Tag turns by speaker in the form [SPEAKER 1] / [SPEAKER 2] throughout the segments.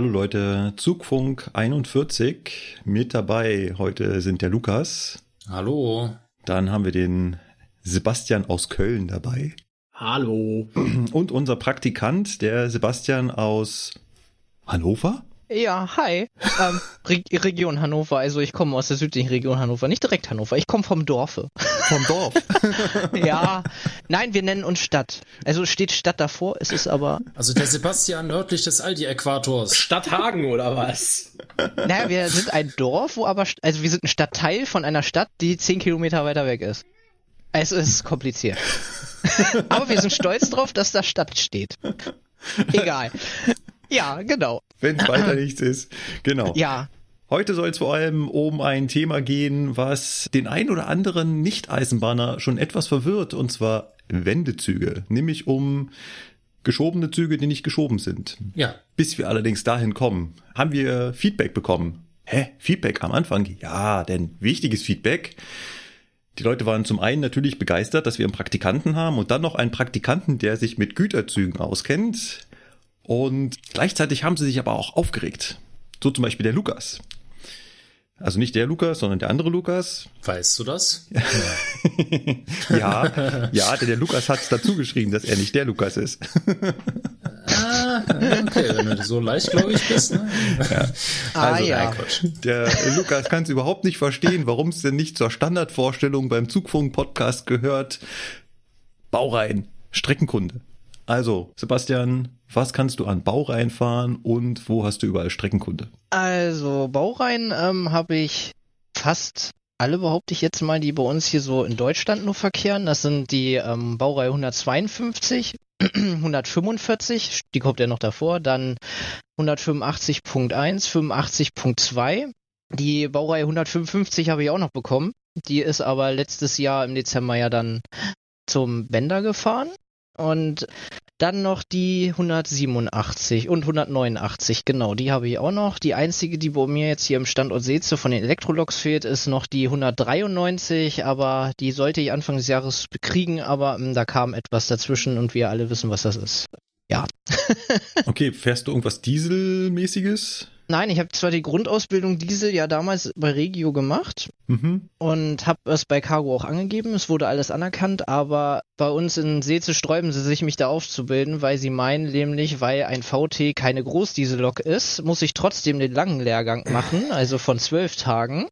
[SPEAKER 1] Hallo Leute, Zugfunk 41 mit dabei. Heute sind der Lukas.
[SPEAKER 2] Hallo.
[SPEAKER 1] Dann haben wir den Sebastian aus Köln dabei.
[SPEAKER 3] Hallo.
[SPEAKER 1] Und unser Praktikant, der Sebastian aus Hannover.
[SPEAKER 4] Ja, hi. Ähm, Re Region Hannover, also ich komme aus der südlichen Region Hannover, nicht direkt Hannover, ich komme vom Dorfe.
[SPEAKER 1] Vom Dorf.
[SPEAKER 4] ja, nein, wir nennen uns Stadt. Also steht Stadt davor, es ist aber.
[SPEAKER 2] Also der Sebastian nördlich des Aldi-Äquators.
[SPEAKER 3] Stadthagen oder was?
[SPEAKER 4] Naja, wir sind ein Dorf, wo aber, also wir sind ein Stadtteil von einer Stadt, die zehn Kilometer weiter weg ist. Es ist kompliziert. aber wir sind stolz drauf, dass da Stadt steht. Egal. Ja, genau.
[SPEAKER 1] Wenn weiter nichts ist. Genau.
[SPEAKER 4] Ja.
[SPEAKER 1] Heute soll es vor allem um ein Thema gehen, was den ein oder anderen Nicht-Eisenbahner schon etwas verwirrt, und zwar Wendezüge, nämlich um geschobene Züge, die nicht geschoben sind.
[SPEAKER 2] Ja.
[SPEAKER 1] Bis wir allerdings dahin kommen, haben wir Feedback bekommen. Hä? Feedback am Anfang? Ja, denn wichtiges Feedback. Die Leute waren zum einen natürlich begeistert, dass wir einen Praktikanten haben und dann noch einen Praktikanten, der sich mit Güterzügen auskennt. Und gleichzeitig haben sie sich aber auch aufgeregt. So zum Beispiel der Lukas. Also nicht der Lukas, sondern der andere Lukas.
[SPEAKER 2] Weißt du das?
[SPEAKER 1] ja, ja, denn der Lukas hat es dazu geschrieben, dass er nicht der Lukas ist.
[SPEAKER 2] ah, okay, wenn du so leichtgläubig bist. Ne?
[SPEAKER 1] Ja.
[SPEAKER 4] Ah,
[SPEAKER 1] Also,
[SPEAKER 4] ja.
[SPEAKER 1] Der Lukas kann es überhaupt nicht verstehen, warum es denn nicht zur Standardvorstellung beim Zugfunk-Podcast gehört. Baureihen, Streckenkunde. Also, Sebastian, was kannst du an Baureihen fahren und wo hast du überall Streckenkunde?
[SPEAKER 4] Also, Baureihen ähm, habe ich fast alle, behaupte ich jetzt mal, die bei uns hier so in Deutschland nur verkehren. Das sind die ähm, Baureihe 152, 145, die kommt ja noch davor, dann 185.1, 85.2. Die Baureihe 155 habe ich auch noch bekommen. Die ist aber letztes Jahr im Dezember ja dann zum Bender gefahren. Und dann noch die 187 und 189, genau, die habe ich auch noch. Die einzige, die bei mir jetzt hier im Standort Seeze von den Elektroloks fehlt, ist noch die 193, aber die sollte ich Anfang des Jahres bekriegen, aber ähm, da kam etwas dazwischen und wir alle wissen, was das ist. Ja.
[SPEAKER 1] Okay, fährst du irgendwas Dieselmäßiges?
[SPEAKER 4] Nein, ich habe zwar die Grundausbildung Diesel ja damals bei Regio gemacht
[SPEAKER 1] Mhm.
[SPEAKER 4] und habe es bei Cargo auch angegeben. Es wurde alles anerkannt, aber bei uns in Seeze sträuben sie sich, mich da aufzubilden, weil sie meinen nämlich, weil ein VT keine Großdiesellok ist, muss ich trotzdem den langen Lehrgang machen, also von zwölf Tagen.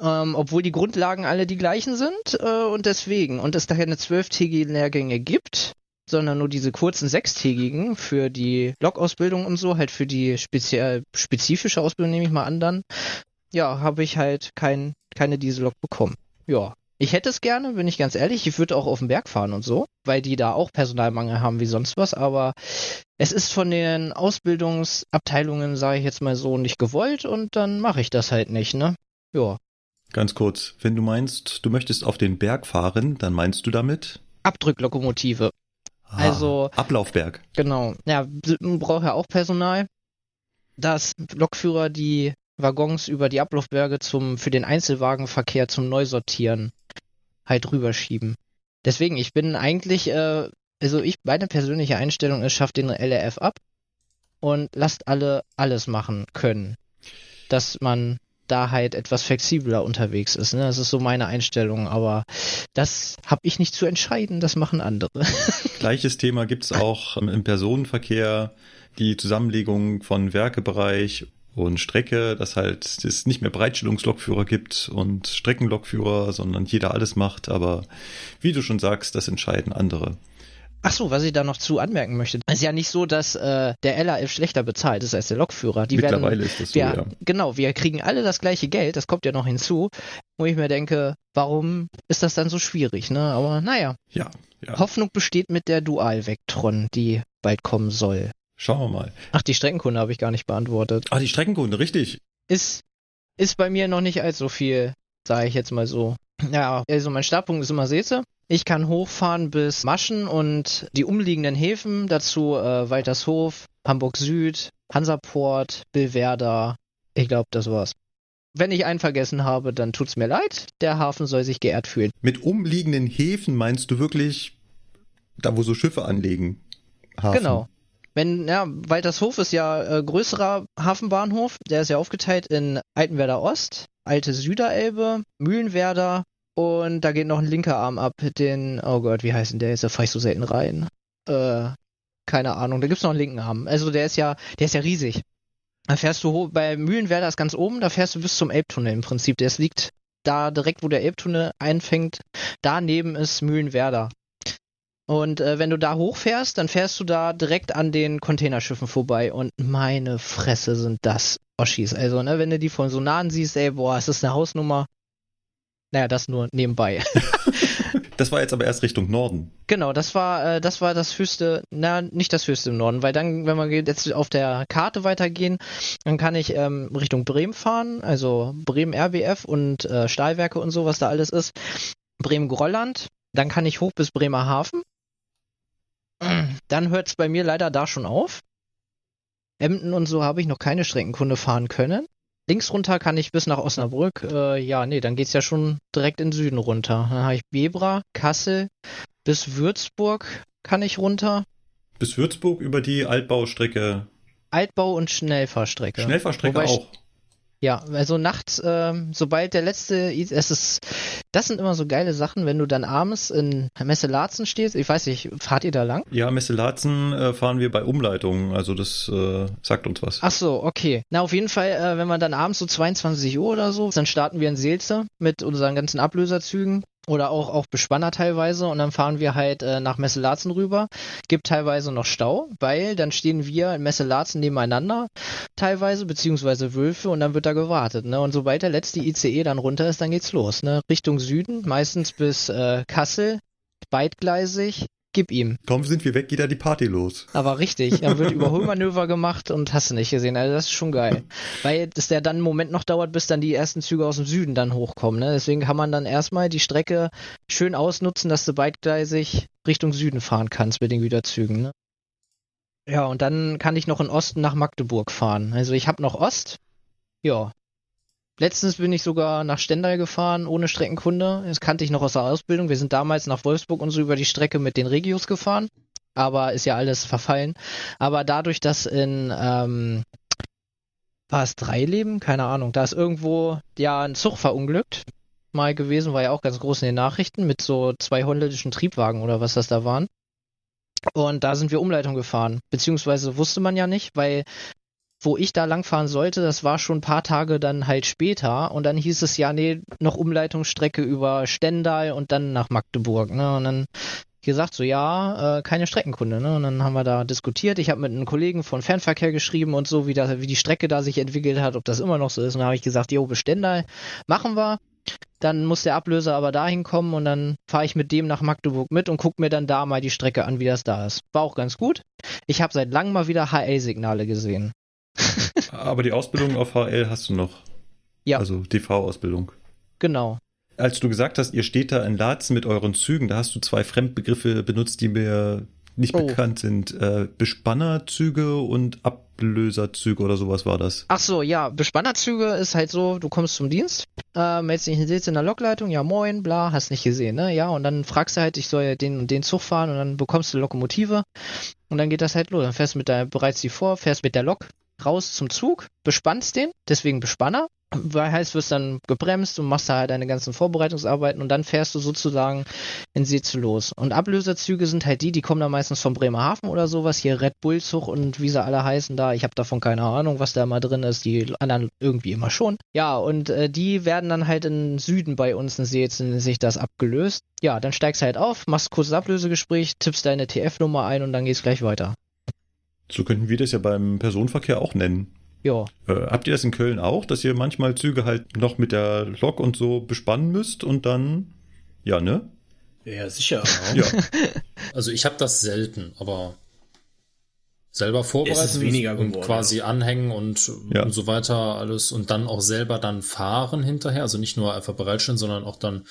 [SPEAKER 4] Ähm, obwohl die Grundlagen alle die gleichen sind äh, und deswegen. Und es da keine zwölftägigen Lehrgänge gibt, sondern nur diese kurzen sechstägigen für die Lokausbildung und so, halt für die speziell, spezifische Ausbildung nehme ich mal an dann. Ja, habe ich halt kein, keine Diesellok bekommen. Ja. Ich hätte es gerne, bin ich ganz ehrlich. Ich würde auch auf den Berg fahren und so, weil die da auch Personalmangel haben wie sonst was, aber es ist von den Ausbildungsabteilungen, sage ich jetzt mal so, nicht gewollt und dann mache ich das halt nicht, ne? Ja.
[SPEAKER 1] Ganz kurz, wenn du meinst, du möchtest auf den Berg fahren, dann meinst du damit?
[SPEAKER 4] Abdrücklokomotive.
[SPEAKER 1] Ah,
[SPEAKER 4] Also-
[SPEAKER 1] Ablaufberg.
[SPEAKER 4] Genau. Ja, man braucht ja auch Personal, dass Lokführer die Waggons über die Ablaufberge zum, für den Einzelwagenverkehr zum Neusortieren halt rüberschieben. Deswegen, ich bin eigentlich, äh, also ich, meine persönliche Einstellung ist, schafft den LRF ab und lasst alle alles machen können. Dass man da halt etwas flexibler unterwegs ist. Ne? Das ist so meine Einstellung, aber das habe ich nicht zu entscheiden, das machen andere.
[SPEAKER 1] Gleiches Thema gibt's auch ähm, im Personenverkehr, die Zusammenlegung von Werkebereich und Strecke, dass halt es nicht mehr Breitstellungslokführer gibt und Streckenlokführer, sondern jeder alles macht, aber wie du schon sagst, das entscheiden andere.
[SPEAKER 4] Ach so, was ich da noch zu anmerken möchte. Es ist ja nicht so, dass äh, der LAF schlechter bezahlt ist als der Lokführer. Die
[SPEAKER 1] Mittlerweile
[SPEAKER 4] werden,
[SPEAKER 1] ist das so,
[SPEAKER 4] wir,
[SPEAKER 1] ja.
[SPEAKER 4] Genau, wir kriegen alle das gleiche Geld, das kommt ja noch hinzu, wo ich mir denke, warum ist das dann so schwierig, ne? Aber naja,
[SPEAKER 1] Ja, ja.
[SPEAKER 4] Hoffnung besteht mit der Dual-Vectron, die bald kommen soll.
[SPEAKER 1] Schauen wir mal.
[SPEAKER 4] Ach, die Streckenkunde habe ich gar nicht beantwortet.
[SPEAKER 1] Ah, die Streckenkunde, richtig.
[SPEAKER 4] Ist, ist bei mir noch nicht allzu viel, sage ich jetzt mal so. Ja, also mein Startpunkt ist immer Seeze. Ich kann hochfahren bis Maschen und die umliegenden Häfen, dazu äh, Waltershof, Hamburg Süd, Hansaport, Billwerder. Ich glaube, das war's. Wenn ich einen vergessen habe, dann tut's mir leid. Der Hafen soll sich geehrt fühlen.
[SPEAKER 1] Mit umliegenden Häfen meinst du wirklich da, wo so Schiffe anlegen? Hafen.
[SPEAKER 4] Genau. Wenn, ja, Waltershof ist ja äh, größerer Hafenbahnhof. Der ist ja aufgeteilt in Altenwerder Ost, Alte Süderelbe, Mühlenwerder und da geht noch ein linker Arm ab. Den, oh Gott, wie heißt denn der? jetzt? Da fahr ich so selten rein. Äh, keine Ahnung. Da gibt's noch einen linken Arm. Also der ist ja, der ist ja riesig. Da fährst du hoch, bei Mühlenwerder ist ganz oben, da fährst du bis zum Elbtunnel im Prinzip. Das liegt da direkt, wo der Elbtunnel einfängt. Daneben ist Mühlenwerder. Und äh, wenn du da hochfährst, dann fährst du da direkt an den Containerschiffen vorbei und meine Fresse sind das Oschis. Also, ne, wenn du die von so nahen siehst, ey, boah, ist das eine Hausnummer? Naja, das nur nebenbei.
[SPEAKER 1] Das war jetzt aber erst Richtung Norden.
[SPEAKER 4] genau, das war, äh, das war das höchste, na, nicht das höchste im Norden, weil dann, wenn wir jetzt auf der Karte weitergehen, dann kann ich ähm, Richtung Bremen fahren, also Bremen RBF und äh, Stahlwerke und so, was da alles ist. Bremen-Grolland, dann kann ich hoch bis Bremerhaven. Dann hört es bei mir leider da schon auf. Emden und so habe ich noch keine Streckenkunde fahren können. Links runter kann ich bis nach Osnabrück. Äh, ja, nee, dann geht's ja schon direkt in den Süden runter. Dann habe ich Bebra, Kassel, bis Würzburg kann ich runter.
[SPEAKER 1] Bis Würzburg über die Altbaustrecke.
[SPEAKER 4] Altbau- und Schnellfahrstrecke.
[SPEAKER 1] Schnellfahrstrecke
[SPEAKER 4] Wobei-
[SPEAKER 1] auch.
[SPEAKER 4] Ja, also nachts, ähm, sobald der letzte, es ist, das sind immer so geile Sachen, wenn du dann abends in Messe Laatzen stehst. Ich weiß nicht, fahrt ihr da lang?
[SPEAKER 1] Ja, Messe Laatzen äh, fahren wir bei Umleitungen. Also das äh, sagt uns was.
[SPEAKER 4] Ach so, okay. Na, auf jeden Fall, äh, wenn man dann abends so 22 Uhr oder so, dann starten wir in Seelze mit unseren ganzen Ablöserzügen oder auch, auch Bespanner teilweise und dann fahren wir halt äh, nach Messe-Laatzen rüber. Gibt teilweise noch Stau, weil dann stehen wir in Messe-Laatzen nebeneinander teilweise, beziehungsweise Wölfe und dann wird da gewartet, ne? Und sobald der letzte ICE dann runter ist, dann geht's los, ne? Richtung Süden, meistens bis äh, Kassel, beidgleisig, gib ihm.
[SPEAKER 1] Kaum sind wir weg, geht da die Party los.
[SPEAKER 4] Aber richtig, dann wird Überholmanöver gemacht und hast du nicht gesehen. Also das ist schon geil. Weil es ja dann einen Moment noch dauert, bis dann die ersten Züge aus dem Süden dann hochkommen. Ne? Deswegen kann man dann erstmal die Strecke schön ausnutzen, dass du beidgleisig Richtung Süden fahren kannst mit den Güterzügen. Ne? Ja, und dann kann ich noch in Osten nach Magdeburg fahren. Also ich habe noch Ost. Ja. Letztens bin ich sogar nach Stendal gefahren, ohne Streckenkunde. Das kannte ich noch aus der Ausbildung. Wir sind damals nach Wolfsburg und so über die Strecke mit den Regios gefahren. Aber ist ja alles verfallen. Aber dadurch, dass in, ähm, war es drei Leben? Keine Ahnung. Da ist irgendwo ja ein Zug verunglückt. Mal gewesen, war ja auch ganz groß in den Nachrichten mit so zwei holländischen Triebwagen oder was das da waren. Und da sind wir Umleitung gefahren. Beziehungsweise wusste man ja nicht, weil wo ich da langfahren sollte, das war schon ein paar Tage dann halt später und dann hieß es ja, nee, noch Umleitungsstrecke über Stendal und dann nach Magdeburg, ne? Und dann gesagt so, ja, äh, keine Streckenkunde, ne? Und dann haben wir da diskutiert. Ich habe mit einem Kollegen von Fernverkehr geschrieben und so, wie, das, wie die Strecke da sich entwickelt hat, ob das immer noch so ist. Und dann habe ich gesagt, jo, Stendal machen wir. Dann muss der Ablöser aber dahin kommen und dann fahre ich mit dem nach Magdeburg mit und gucke mir dann da mal die Strecke an, wie das da ist. War auch ganz gut. Ich habe seit langem mal wieder HL-Signale gesehen.
[SPEAKER 1] Aber die Ausbildung auf HL hast du noch.
[SPEAKER 4] Ja.
[SPEAKER 1] Also TV-Ausbildung.
[SPEAKER 4] Genau.
[SPEAKER 1] Als du gesagt hast, ihr steht da in Laatzen mit euren Zügen, da hast du zwei Fremdbegriffe benutzt, die mir nicht
[SPEAKER 4] Oh.
[SPEAKER 1] bekannt sind. Äh, Bespannerzüge und Ablöserzüge oder sowas war das.
[SPEAKER 4] Ach so, ja, Bespannerzüge ist halt so, du kommst zum Dienst, äh, meldest dich sitzt in der Lokleitung, ja moin, bla, hast nicht gesehen, ne? Ja, und dann fragst du halt, ich soll ja den und den Zug fahren und dann bekommst du Lokomotive und dann geht das halt los. Dann fährst du mit der, bereits die vor, fährst mit der Lok raus zum Zug, bespannst den, deswegen Bespanner. weil heißt, wirst dann gebremst und machst da halt deine ganzen Vorbereitungsarbeiten und dann fährst du sozusagen in Seetze los. Und Ablöserzüge sind halt die, die kommen dann meistens von Bremerhaven oder sowas, hier Red Bull Zug und wie sie alle heißen da. Ich habe davon keine Ahnung, was da mal drin ist, die anderen irgendwie immer schon. Ja, und äh, die werden dann halt im Süden bei uns in Seetze sich das abgelöst. Ja, dann steigst halt auf, machst kurzes Ablösegespräch, tippst deine TF-Nummer ein und dann geht's gleich weiter.
[SPEAKER 1] So könnten wir das ja beim Personenverkehr auch nennen.
[SPEAKER 4] Ja,
[SPEAKER 1] Äh, habt ihr das in Köln auch, dass ihr manchmal Züge halt noch mit der Lok und so bespannen müsst und dann, ja, ne?
[SPEAKER 3] Ja, sicher.
[SPEAKER 1] Ja.
[SPEAKER 2] Also ich habe das selten, aber selber vorbereiten
[SPEAKER 3] weniger
[SPEAKER 2] und
[SPEAKER 3] geworden,
[SPEAKER 2] quasi anhängen und,
[SPEAKER 1] Ja.
[SPEAKER 2] und so weiter alles und dann auch selber dann fahren hinterher. Also nicht nur einfach bereitstellen, sondern auch dann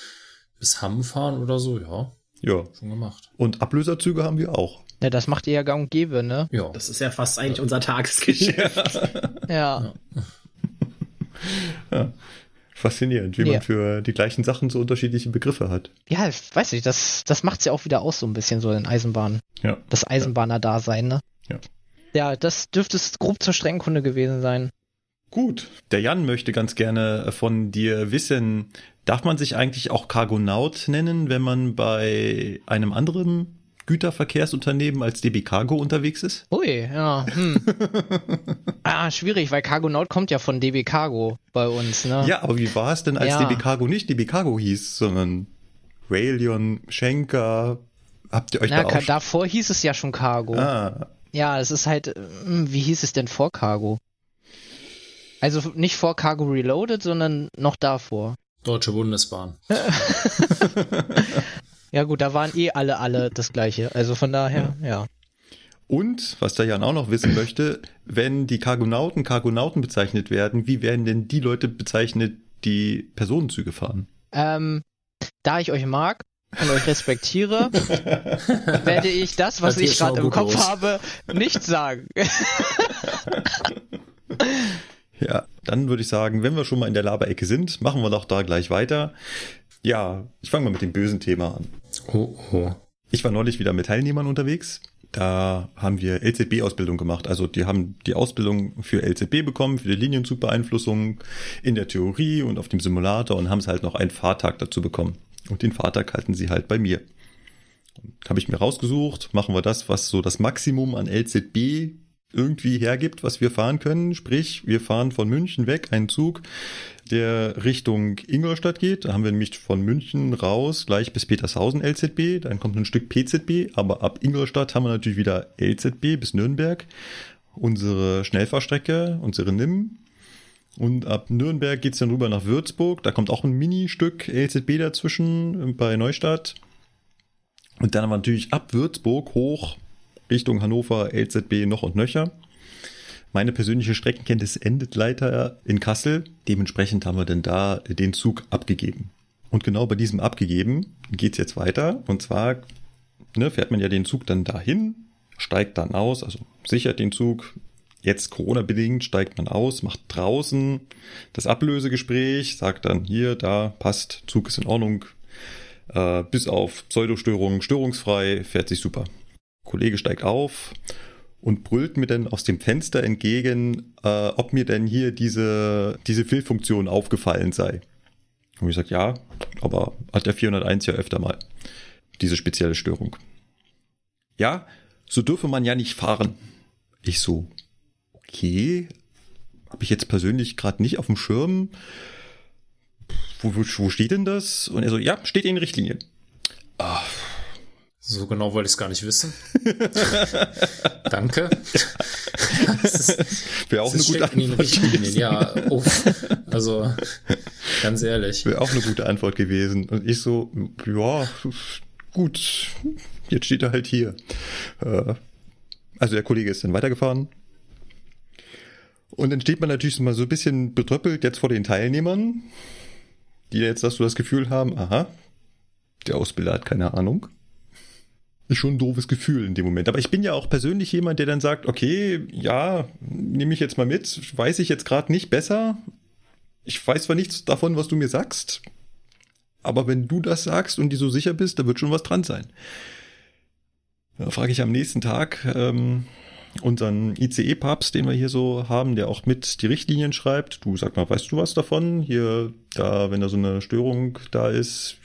[SPEAKER 2] bis Hamm fahren oder so. Ja,
[SPEAKER 1] ja.
[SPEAKER 2] schon gemacht.
[SPEAKER 1] Und Ablöserzüge haben wir auch.
[SPEAKER 4] Ja das macht ihr ja gang und gäbe, ne?
[SPEAKER 2] Ja.
[SPEAKER 3] Das ist ja fast eigentlich unser Tagesgeschäft.
[SPEAKER 4] Ja.
[SPEAKER 1] Faszinierend, wie
[SPEAKER 4] Ja.
[SPEAKER 1] man für die gleichen Sachen so unterschiedliche Begriffe hat.
[SPEAKER 4] Ja, ich weiß nicht, das, das macht's ja auch wieder aus so ein bisschen so in Eisenbahn.
[SPEAKER 1] Ja.
[SPEAKER 4] Das Eisenbahner-Dasein, ne?
[SPEAKER 1] Ja.
[SPEAKER 4] Ja, das dürfte es grob zur Streckenkunde gewesen sein.
[SPEAKER 1] Gut. Der Jan möchte ganz gerne von dir wissen, darf man sich eigentlich auch Cargonaut nennen, wenn man bei einem anderen Güterverkehrsunternehmen als DB Cargo unterwegs ist?
[SPEAKER 4] Ui, ja. Hm. ah, schwierig, weil Cargonaut kommt ja von DB Cargo bei uns, ne?
[SPEAKER 1] Ja, aber wie war es denn, als
[SPEAKER 4] Ja.
[SPEAKER 1] DB Cargo nicht DB Cargo hieß, sondern Railion, Schenker, habt ihr euch
[SPEAKER 4] Na,
[SPEAKER 1] da auch...
[SPEAKER 4] davor hieß es ja schon Cargo.
[SPEAKER 1] Ah,
[SPEAKER 4] Ja, es ist halt, hm, wie hieß es denn vor Cargo? Also nicht vor Cargo Reloaded, sondern noch davor.
[SPEAKER 2] Deutsche Bundesbahn.
[SPEAKER 4] Ja gut, da waren eh alle alle das gleiche. Also von daher, ja.
[SPEAKER 1] Und, was der Jan auch noch wissen möchte, wenn die Cargonauten Cargonauten bezeichnet werden, wie werden denn die Leute bezeichnet, die Personenzüge fahren?
[SPEAKER 4] Ähm, da ich euch mag und euch respektiere, werde ich das, was
[SPEAKER 2] Das
[SPEAKER 4] ich gerade im Kopf
[SPEAKER 2] los.
[SPEAKER 4] habe, nicht sagen.
[SPEAKER 1] Ja, dann würde ich sagen, wenn wir schon mal in der Laberecke sind, machen wir doch da gleich weiter. Ja, ich fange mal mit dem bösen Thema an.
[SPEAKER 2] Oh, oh.
[SPEAKER 1] Ich war neulich wieder mit Teilnehmern unterwegs. Da haben wir LZB-Ausbildung gemacht. Also die haben die Ausbildung für LZB bekommen, für die Linienzugbeeinflussung in der Theorie und auf dem Simulator und haben es halt noch einen Fahrtag dazu bekommen. Und den Fahrtag halten sie halt bei mir. Habe ich mir rausgesucht, machen wir das, was so das Maximum an LZB irgendwie hergibt, was wir fahren können. Sprich, wir fahren von München weg einen Zug, der Richtung Ingolstadt geht. Da haben wir nämlich von München raus gleich bis Petershausen LZB. Dann kommt ein Stück PZB, aber ab Ingolstadt haben wir natürlich wieder LZB bis Nürnberg. Unsere Schnellfahrstrecke, unsere NIM. Und ab Nürnberg geht's dann rüber nach Würzburg. Da kommt auch ein Mini-Stück LZB dazwischen bei Neustadt. Und dann haben wir natürlich ab Würzburg hoch Richtung Hannover, LZB noch und nöcher. Meine persönliche Streckenkenntnis endet leider in Kassel. Dementsprechend haben wir dann da den Zug abgegeben. Und genau bei diesem abgegeben geht's jetzt weiter. Und zwar ne, fährt man ja den Zug dann dahin, steigt dann aus, also sichert den Zug. Jetzt Corona-bedingt steigt man aus, macht draußen das Ablösegespräch, sagt dann hier, da passt, Zug ist in Ordnung, äh, bis auf Pseudostörungen störungsfrei, fährt sich super. Kollege steigt auf und brüllt mir dann aus dem Fenster entgegen, äh, ob mir denn hier diese, diese Fehlfunktion aufgefallen sei. Und ich sage, ja, aber hat der 401 ja öfter mal. Diese spezielle Störung. Ja, so dürfe man ja nicht fahren. Ich so, okay, habe ich jetzt persönlich gerade nicht auf dem Schirm. Wo, wo, wo steht denn das? Und er so, ja, steht in Richtlinien.
[SPEAKER 2] So genau wollte ich es gar nicht wissen. Danke.
[SPEAKER 1] Wäre auch eine gute Antwort gewesen.
[SPEAKER 2] ja. Uff. Also, ganz ehrlich.
[SPEAKER 1] Wäre auch eine gute Antwort gewesen. Und ich so, ja, gut, jetzt steht er halt hier. Äh, Also der Kollege ist dann weitergefahren. Und dann steht man natürlich mal so ein bisschen betröppelt jetzt vor den Teilnehmern, die jetzt dass du das Gefühl haben, aha, der Ausbilder hat keine Ahnung. Ist schon ein doofes Gefühl in dem Moment. Aber ich bin ja auch persönlich jemand, der dann sagt, okay, ja, nehme ich jetzt mal mit, weiß ich jetzt gerade nicht besser. Ich weiß zwar nichts davon, was du mir sagst, aber wenn du das sagst und dir so sicher bist, da wird schon was dran sein. Da frage ich am nächsten Tag, ähm, unseren ICE-Papst, den wir hier so haben, der auch mit die Richtlinien schreibt. Du sag mal, weißt du was davon? Hier, da, wenn da so eine Störung da ist,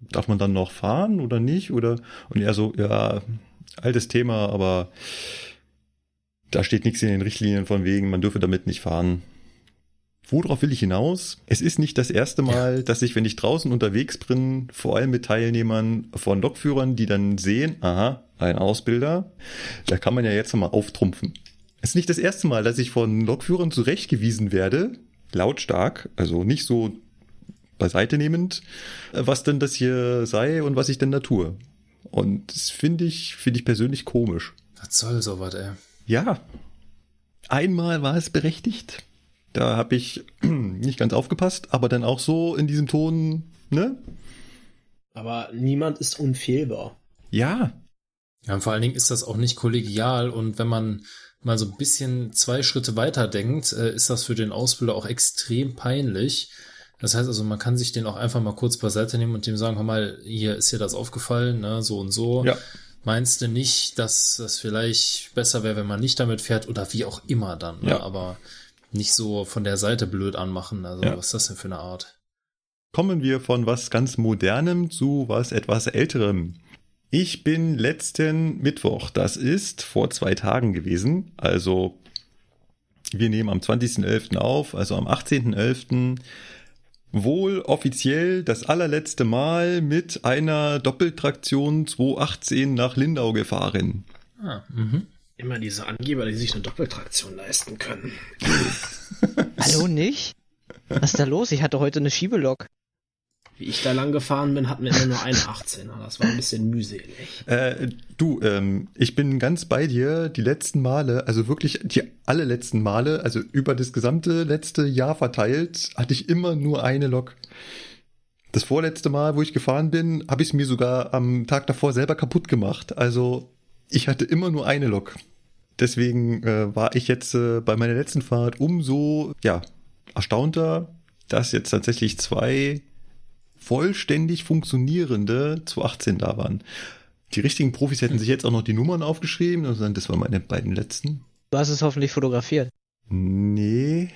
[SPEAKER 1] darf man dann noch fahren oder nicht? Oder und er so, ja, altes Thema, aber da steht nichts in den Richtlinien von wegen, man dürfe damit nicht fahren. Worauf will ich hinaus? Es ist nicht das erste Mal, dass ich, wenn ich draußen unterwegs bin, vor allem mit Teilnehmern von Lokführern, die dann sehen, aha, ein Ausbilder, da kann man ja jetzt mal auftrumpfen. Es ist nicht das erste Mal, dass ich von Lokführern zurechtgewiesen werde, lautstark, also nicht so beiseite nehmend, was denn das hier sei und was ich denn da tue. Und das finde ich, finde ich persönlich komisch.
[SPEAKER 2] Was soll sowas, ey?
[SPEAKER 1] Ja. Einmal war es berechtigt. Da habe ich nicht ganz aufgepasst, aber dann auch so in diesem Ton, ne?
[SPEAKER 3] Aber niemand ist unfehlbar.
[SPEAKER 1] Ja.
[SPEAKER 2] Ja, und vor allen Dingen ist das auch nicht kollegial und wenn man mal so ein bisschen zwei Schritte weiter denkt, äh, ist das für den Ausbilder auch extrem peinlich. Das heißt also, man kann sich den auch einfach mal kurz beiseite nehmen und dem sagen, hör mal, hier ist dir das aufgefallen, ne, so und so.
[SPEAKER 1] Ja.
[SPEAKER 2] Meinst du nicht, dass das vielleicht besser wäre, wenn man nicht damit fährt oder wie auch immer dann, ne?
[SPEAKER 1] Ja.
[SPEAKER 2] aber nicht so von der Seite blöd anmachen. Also,
[SPEAKER 1] Ja.
[SPEAKER 2] was ist das denn für eine Art?
[SPEAKER 1] Kommen wir von was ganz Modernem zu was etwas Älterem. Ich bin letzten Mittwoch, das ist vor zwei Tagen gewesen, also wir nehmen am 20.11. auf, also am 18.11. wohl offiziell das allerletzte Mal mit einer Doppeltraktion 218 nach Lindau gefahren.
[SPEAKER 2] Ah, mhm.
[SPEAKER 3] Immer diese Angeber, die sich eine Doppeltraktion leisten können.
[SPEAKER 4] Hallo, nicht? Was ist da los? Ich hatte heute eine Schiebelok.
[SPEAKER 3] Wie ich da lang gefahren bin, hatten wir immer nur einen 18er. Das war ein bisschen mühselig.
[SPEAKER 1] Äh, du, ähm, ich bin ganz bei dir. Die letzten Male, also wirklich die alle letzten Male, also über das gesamte letzte Jahr verteilt, hatte ich immer nur eine Lok. Das vorletzte Mal, wo ich gefahren bin, habe ich es mir sogar am Tag davor selber kaputt gemacht. Also ich hatte immer nur eine Lok. Deswegen äh, war ich jetzt äh, bei meiner letzten Fahrt umso ja erstaunter, dass jetzt tatsächlich zwei vollständig funktionierende 218 da waren. Die richtigen Profis hätten sich jetzt auch noch die Nummern aufgeschrieben und sagen, das waren meine beiden letzten.
[SPEAKER 4] Du hast es hoffentlich fotografiert.
[SPEAKER 1] Nee.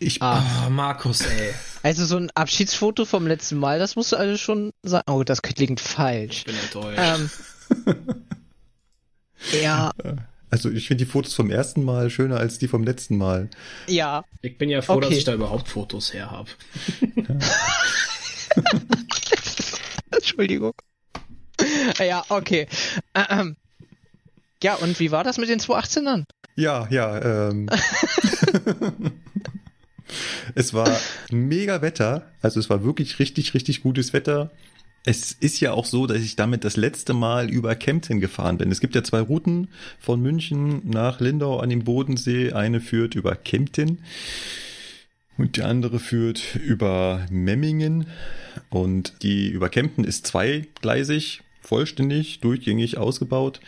[SPEAKER 1] Ich,
[SPEAKER 4] Ah.
[SPEAKER 3] Ah, Markus, ey.
[SPEAKER 4] Also so ein Abschiedsfoto vom letzten Mal, das musst du also schon sagen. Oh, das klingt falsch.
[SPEAKER 3] Ich bin enttäuscht.
[SPEAKER 4] Ähm, ja,
[SPEAKER 1] also ich finde die Fotos vom ersten Mal schöner als die vom letzten Mal.
[SPEAKER 4] ja.
[SPEAKER 3] Ich bin ja froh,
[SPEAKER 4] Okay.
[SPEAKER 3] dass ich da überhaupt Fotos her habe.
[SPEAKER 4] Entschuldigung. Ja, okay. Ähm, ja, und wie war das mit den 218ern?
[SPEAKER 1] Ja, ja, ähm. es war mega Wetter, also es war wirklich richtig, richtig gutes Wetter. Es ist ja auch so, dass ich damit das letzte Mal über Kempten gefahren bin. Es gibt ja zwei Routen von München nach Lindau an den Bodensee. Eine führt über Kempten und die andere führt über Memmingen. Und die über Kempten ist zweigleisig, vollständig, durchgängig ausgebaut.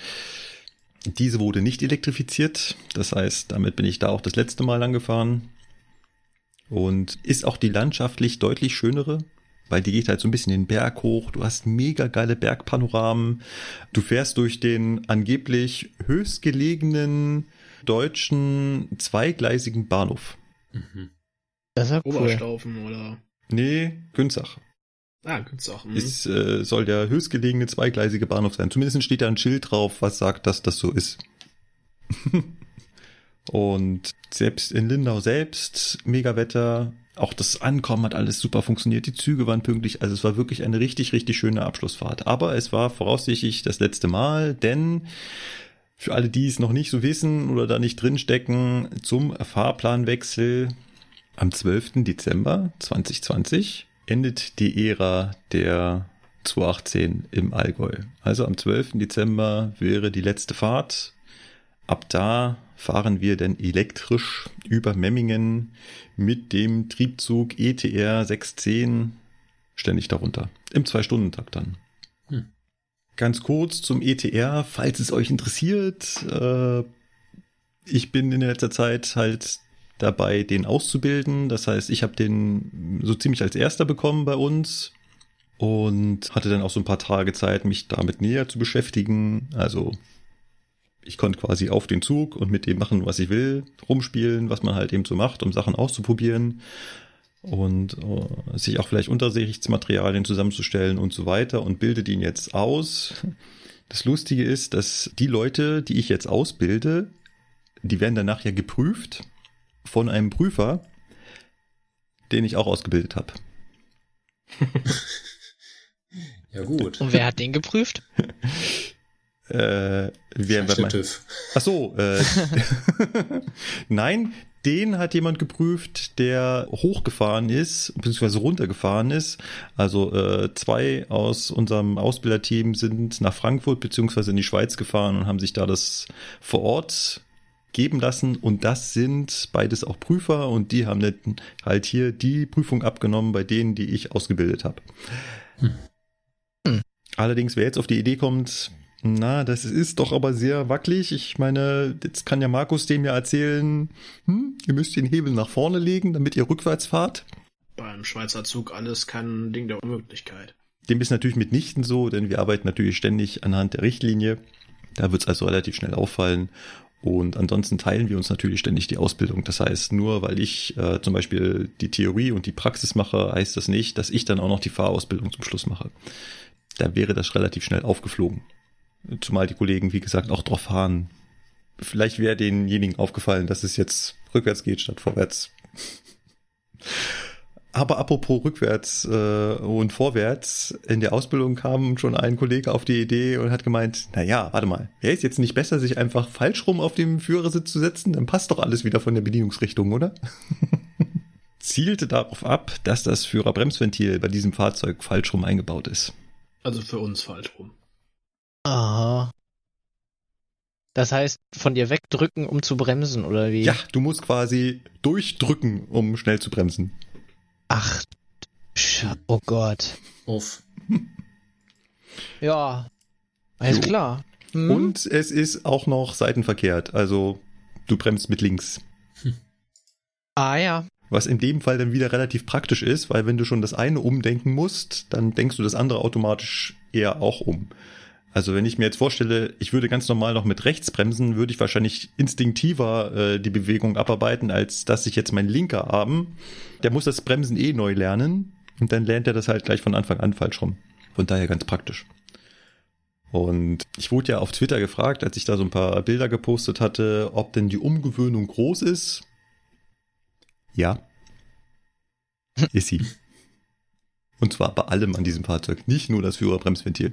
[SPEAKER 1] Diese wurde nicht elektrifiziert. Das heißt, damit bin ich da auch das letzte Mal lang gefahren. Und ist auch die landschaftlich deutlich schönere, weil die geht halt so ein bisschen den Berg hoch. Du hast mega geile Bergpanoramen. Du fährst durch den angeblich höchstgelegenen deutschen zweigleisigen Bahnhof.
[SPEAKER 2] Mhm.
[SPEAKER 4] Das ist cool.
[SPEAKER 3] Oberstaufen oder.
[SPEAKER 1] Nee, Günzach.
[SPEAKER 3] Ah, gibt's auch. Hm.
[SPEAKER 1] Ist, äh, soll der höchstgelegene zweigleisige Bahnhof sein. Zumindest steht da ein Schild drauf, was sagt, dass das so ist. Und selbst in Lindau selbst, mega Wetter, auch das Ankommen hat alles super funktioniert, die Züge waren pünktlich, also es war wirklich eine richtig, richtig schöne Abschlussfahrt. Aber es war voraussichtlich das letzte Mal, denn für alle, die es noch nicht so wissen oder da nicht drinstecken, zum Fahrplanwechsel am 12. Dezember 2020 endet die Ära der 218 im Allgäu. Also am 12. Dezember wäre die letzte Fahrt. Ab da fahren wir dann elektrisch über Memmingen mit dem Triebzug ETR 610 ständig darunter. Im Zwei-Stunden-Takt dann.
[SPEAKER 2] Hm.
[SPEAKER 1] Ganz kurz zum ETR, falls es euch interessiert. Äh, ich bin in letzter Zeit halt dabei, den auszubilden. Das heißt, ich habe den so ziemlich als erster bekommen bei uns und hatte dann auch so ein paar Tage Zeit, mich damit näher zu beschäftigen. Also Ich konnte quasi auf den Zug und mit dem machen, was ich will, rumspielen, was man halt eben so macht, um Sachen auszuprobieren und äh, sich auch vielleicht Untersichtsmaterialien zusammenzustellen und so weiter und bildet ihn jetzt aus. Das Lustige ist, dass die Leute, die ich jetzt ausbilde, die werden danach ja geprüft von einem Prüfer, den ich auch ausgebildet habe.
[SPEAKER 2] Ja, gut.
[SPEAKER 4] Und wer hat den geprüft?
[SPEAKER 1] Äh, wer, wer
[SPEAKER 2] TÜV.
[SPEAKER 1] Ach so, äh, nein, den hat jemand geprüft, der hochgefahren ist, beziehungsweise runtergefahren ist. Also äh, zwei aus unserem Ausbilderteam sind nach Frankfurt beziehungsweise in die Schweiz gefahren und haben sich da das vor Ort geben lassen und das sind beides auch Prüfer und die haben dann halt hier die Prüfung abgenommen bei denen, die ich ausgebildet habe. Allerdings, wer jetzt auf die Idee kommt, na, das ist doch aber sehr wackelig. Ich meine, jetzt kann ja Markus dem ja erzählen, hm, ihr müsst den Hebel nach vorne legen, damit ihr rückwärts fahrt.
[SPEAKER 3] Beim Schweizer Zug alles kein Ding der Unmöglichkeit.
[SPEAKER 1] Dem ist natürlich mitnichten so, denn wir arbeiten natürlich ständig anhand der Richtlinie. Da wird es also relativ schnell auffallen. Und ansonsten teilen wir uns natürlich ständig die Ausbildung. Das heißt, nur weil ich äh, zum Beispiel die Theorie und die Praxis mache, heißt das nicht, dass ich dann auch noch die Fahrausbildung zum Schluss mache. Da wäre das relativ schnell aufgeflogen. Zumal die Kollegen, wie gesagt, auch drauf fahren. Vielleicht wäre denjenigen aufgefallen, dass es jetzt rückwärts geht statt vorwärts. Aber apropos rückwärts äh, und vorwärts, in der Ausbildung kam schon ein Kollege auf die Idee und hat gemeint, na ja, warte mal, wäre es jetzt nicht besser, sich einfach falsch rum auf dem Führersitz zu setzen? Dann passt doch alles wieder von der Bedienungsrichtung, oder? Zielte darauf ab, dass das Führerbremsventil bei diesem Fahrzeug falsch rum eingebaut ist.
[SPEAKER 3] Also für uns falsch rum.
[SPEAKER 4] Aha. Das heißt, von dir wegdrücken, um zu bremsen, oder wie?
[SPEAKER 1] Ja, du musst quasi durchdrücken, um schnell zu bremsen.
[SPEAKER 4] Ach, oh Gott.
[SPEAKER 2] Uff.
[SPEAKER 4] Ja, alles
[SPEAKER 1] Jo.
[SPEAKER 4] klar. Hm?
[SPEAKER 1] Und es ist auch noch seitenverkehrt, also du bremst mit links.
[SPEAKER 4] Ah ja.
[SPEAKER 1] Was in dem Fall dann wieder relativ praktisch ist, weil wenn du schon das eine umdenken musst, dann denkst du das andere automatisch eher auch um. Also wenn ich mir jetzt vorstelle, ich würde ganz normal noch mit rechts bremsen, würde ich wahrscheinlich instinktiver äh, die Bewegung abarbeiten, als dass ich jetzt mein linker Arm, der muss das Bremsen eh neu lernen und dann lernt er das halt gleich von Anfang an falsch rum. Von daher ganz praktisch. Und ich wurde ja auf Twitter gefragt, als ich da so ein paar Bilder gepostet hatte, ob denn die Umgewöhnung groß ist. Ja. Ist sie. Und zwar bei allem an diesem Fahrzeug, nicht nur das Führerbremsventil.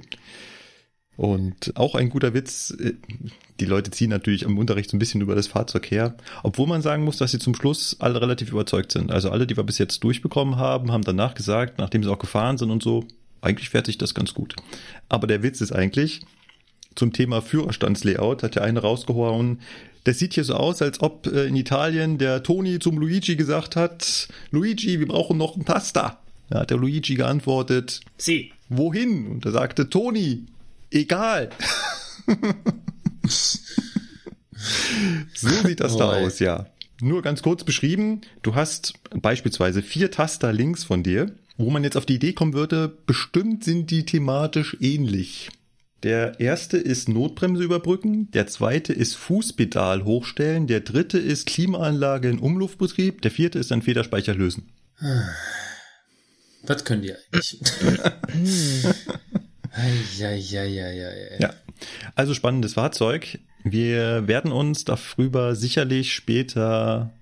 [SPEAKER 1] Und auch ein guter Witz, äh, die Leute ziehen natürlich im Unterricht so ein bisschen über das Fahrzeug her, obwohl man sagen muss, dass sie zum Schluss alle relativ überzeugt sind. Also alle, die wir bis jetzt durchbekommen haben, haben danach gesagt, nachdem sie auch gefahren sind und so, eigentlich fährt sich das ganz gut. Aber der Witz ist eigentlich, zum Thema Führerstandslayout hat ja eine rausgehauen, das sieht hier so aus, als ob äh, in Italien der Toni zum Luigi gesagt hat, Luigi, wir brauchen noch einen Taster. Da hat der Luigi geantwortet,
[SPEAKER 3] Sie.
[SPEAKER 1] wohin? Und da sagte Toni, egal. so sieht das da
[SPEAKER 2] Oh, ey.
[SPEAKER 1] aus, ja. Nur ganz kurz beschrieben, du hast beispielsweise vier Taster links von dir, wo man jetzt auf die Idee kommen würde, bestimmt sind die thematisch ähnlich. Der erste ist Notbremse überbrücken, der zweite ist Fußpedal hochstellen, der dritte ist Klimaanlage in Umluftbetrieb, der vierte ist ein Federspeicher lösen.
[SPEAKER 2] Was können die eigentlich? Eieieiei.
[SPEAKER 1] Ja, also spannendes Fahrzeug. Wir werden uns darüber sicherlich später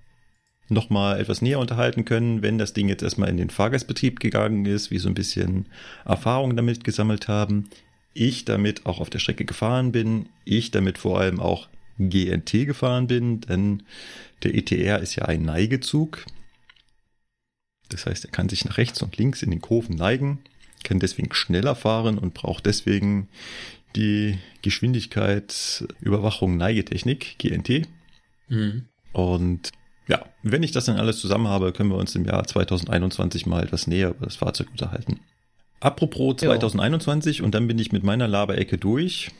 [SPEAKER 1] nochmal etwas näher unterhalten können, wenn das Ding jetzt erstmal in den Fahrgastbetrieb gegangen ist, wir so ein bisschen Erfahrung damit gesammelt haben. Ich damit auch auf der Strecke gefahren bin, ich damit vor allem auch GNT gefahren bin, denn der ETR ist ja ein Neigezug. Das heißt, er kann sich nach rechts und links in den Kurven neigen, kann deswegen schneller fahren und braucht deswegen die Geschwindigkeit Überwachung Neigetechnik, GNT.
[SPEAKER 2] Mhm.
[SPEAKER 1] Und ja, wenn ich das dann alles zusammen habe, können wir uns im Jahr 2021 mal etwas näher über das Fahrzeug unterhalten. Apropos
[SPEAKER 4] Ja.
[SPEAKER 1] 2021 und dann bin ich mit meiner Laberecke durch.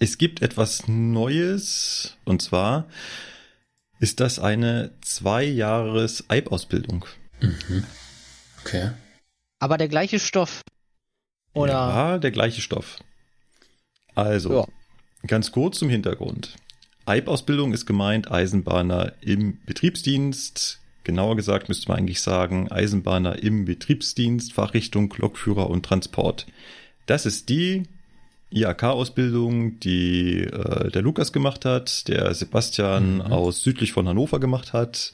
[SPEAKER 1] Es gibt etwas Neues und zwar ist das eine zwei Jahres EIB-Ausbildung.
[SPEAKER 2] Mhm. Okay.
[SPEAKER 4] Aber der gleiche Stoff. Oder?
[SPEAKER 1] Ja, der gleiche Stoff. Also,
[SPEAKER 4] Ja.
[SPEAKER 1] Ganz kurz zum Hintergrund. EIB-Ausbildung ist gemeint Eisenbahner im Betriebsdienst. Genauer gesagt müsste man eigentlich sagen Eisenbahner im Betriebsdienst, Fachrichtung Lokführer und Transport. Das ist die IAK-Ausbildung, die äh, der Lukas gemacht hat, der Sebastian mhm. aus südlich von Hannover gemacht hat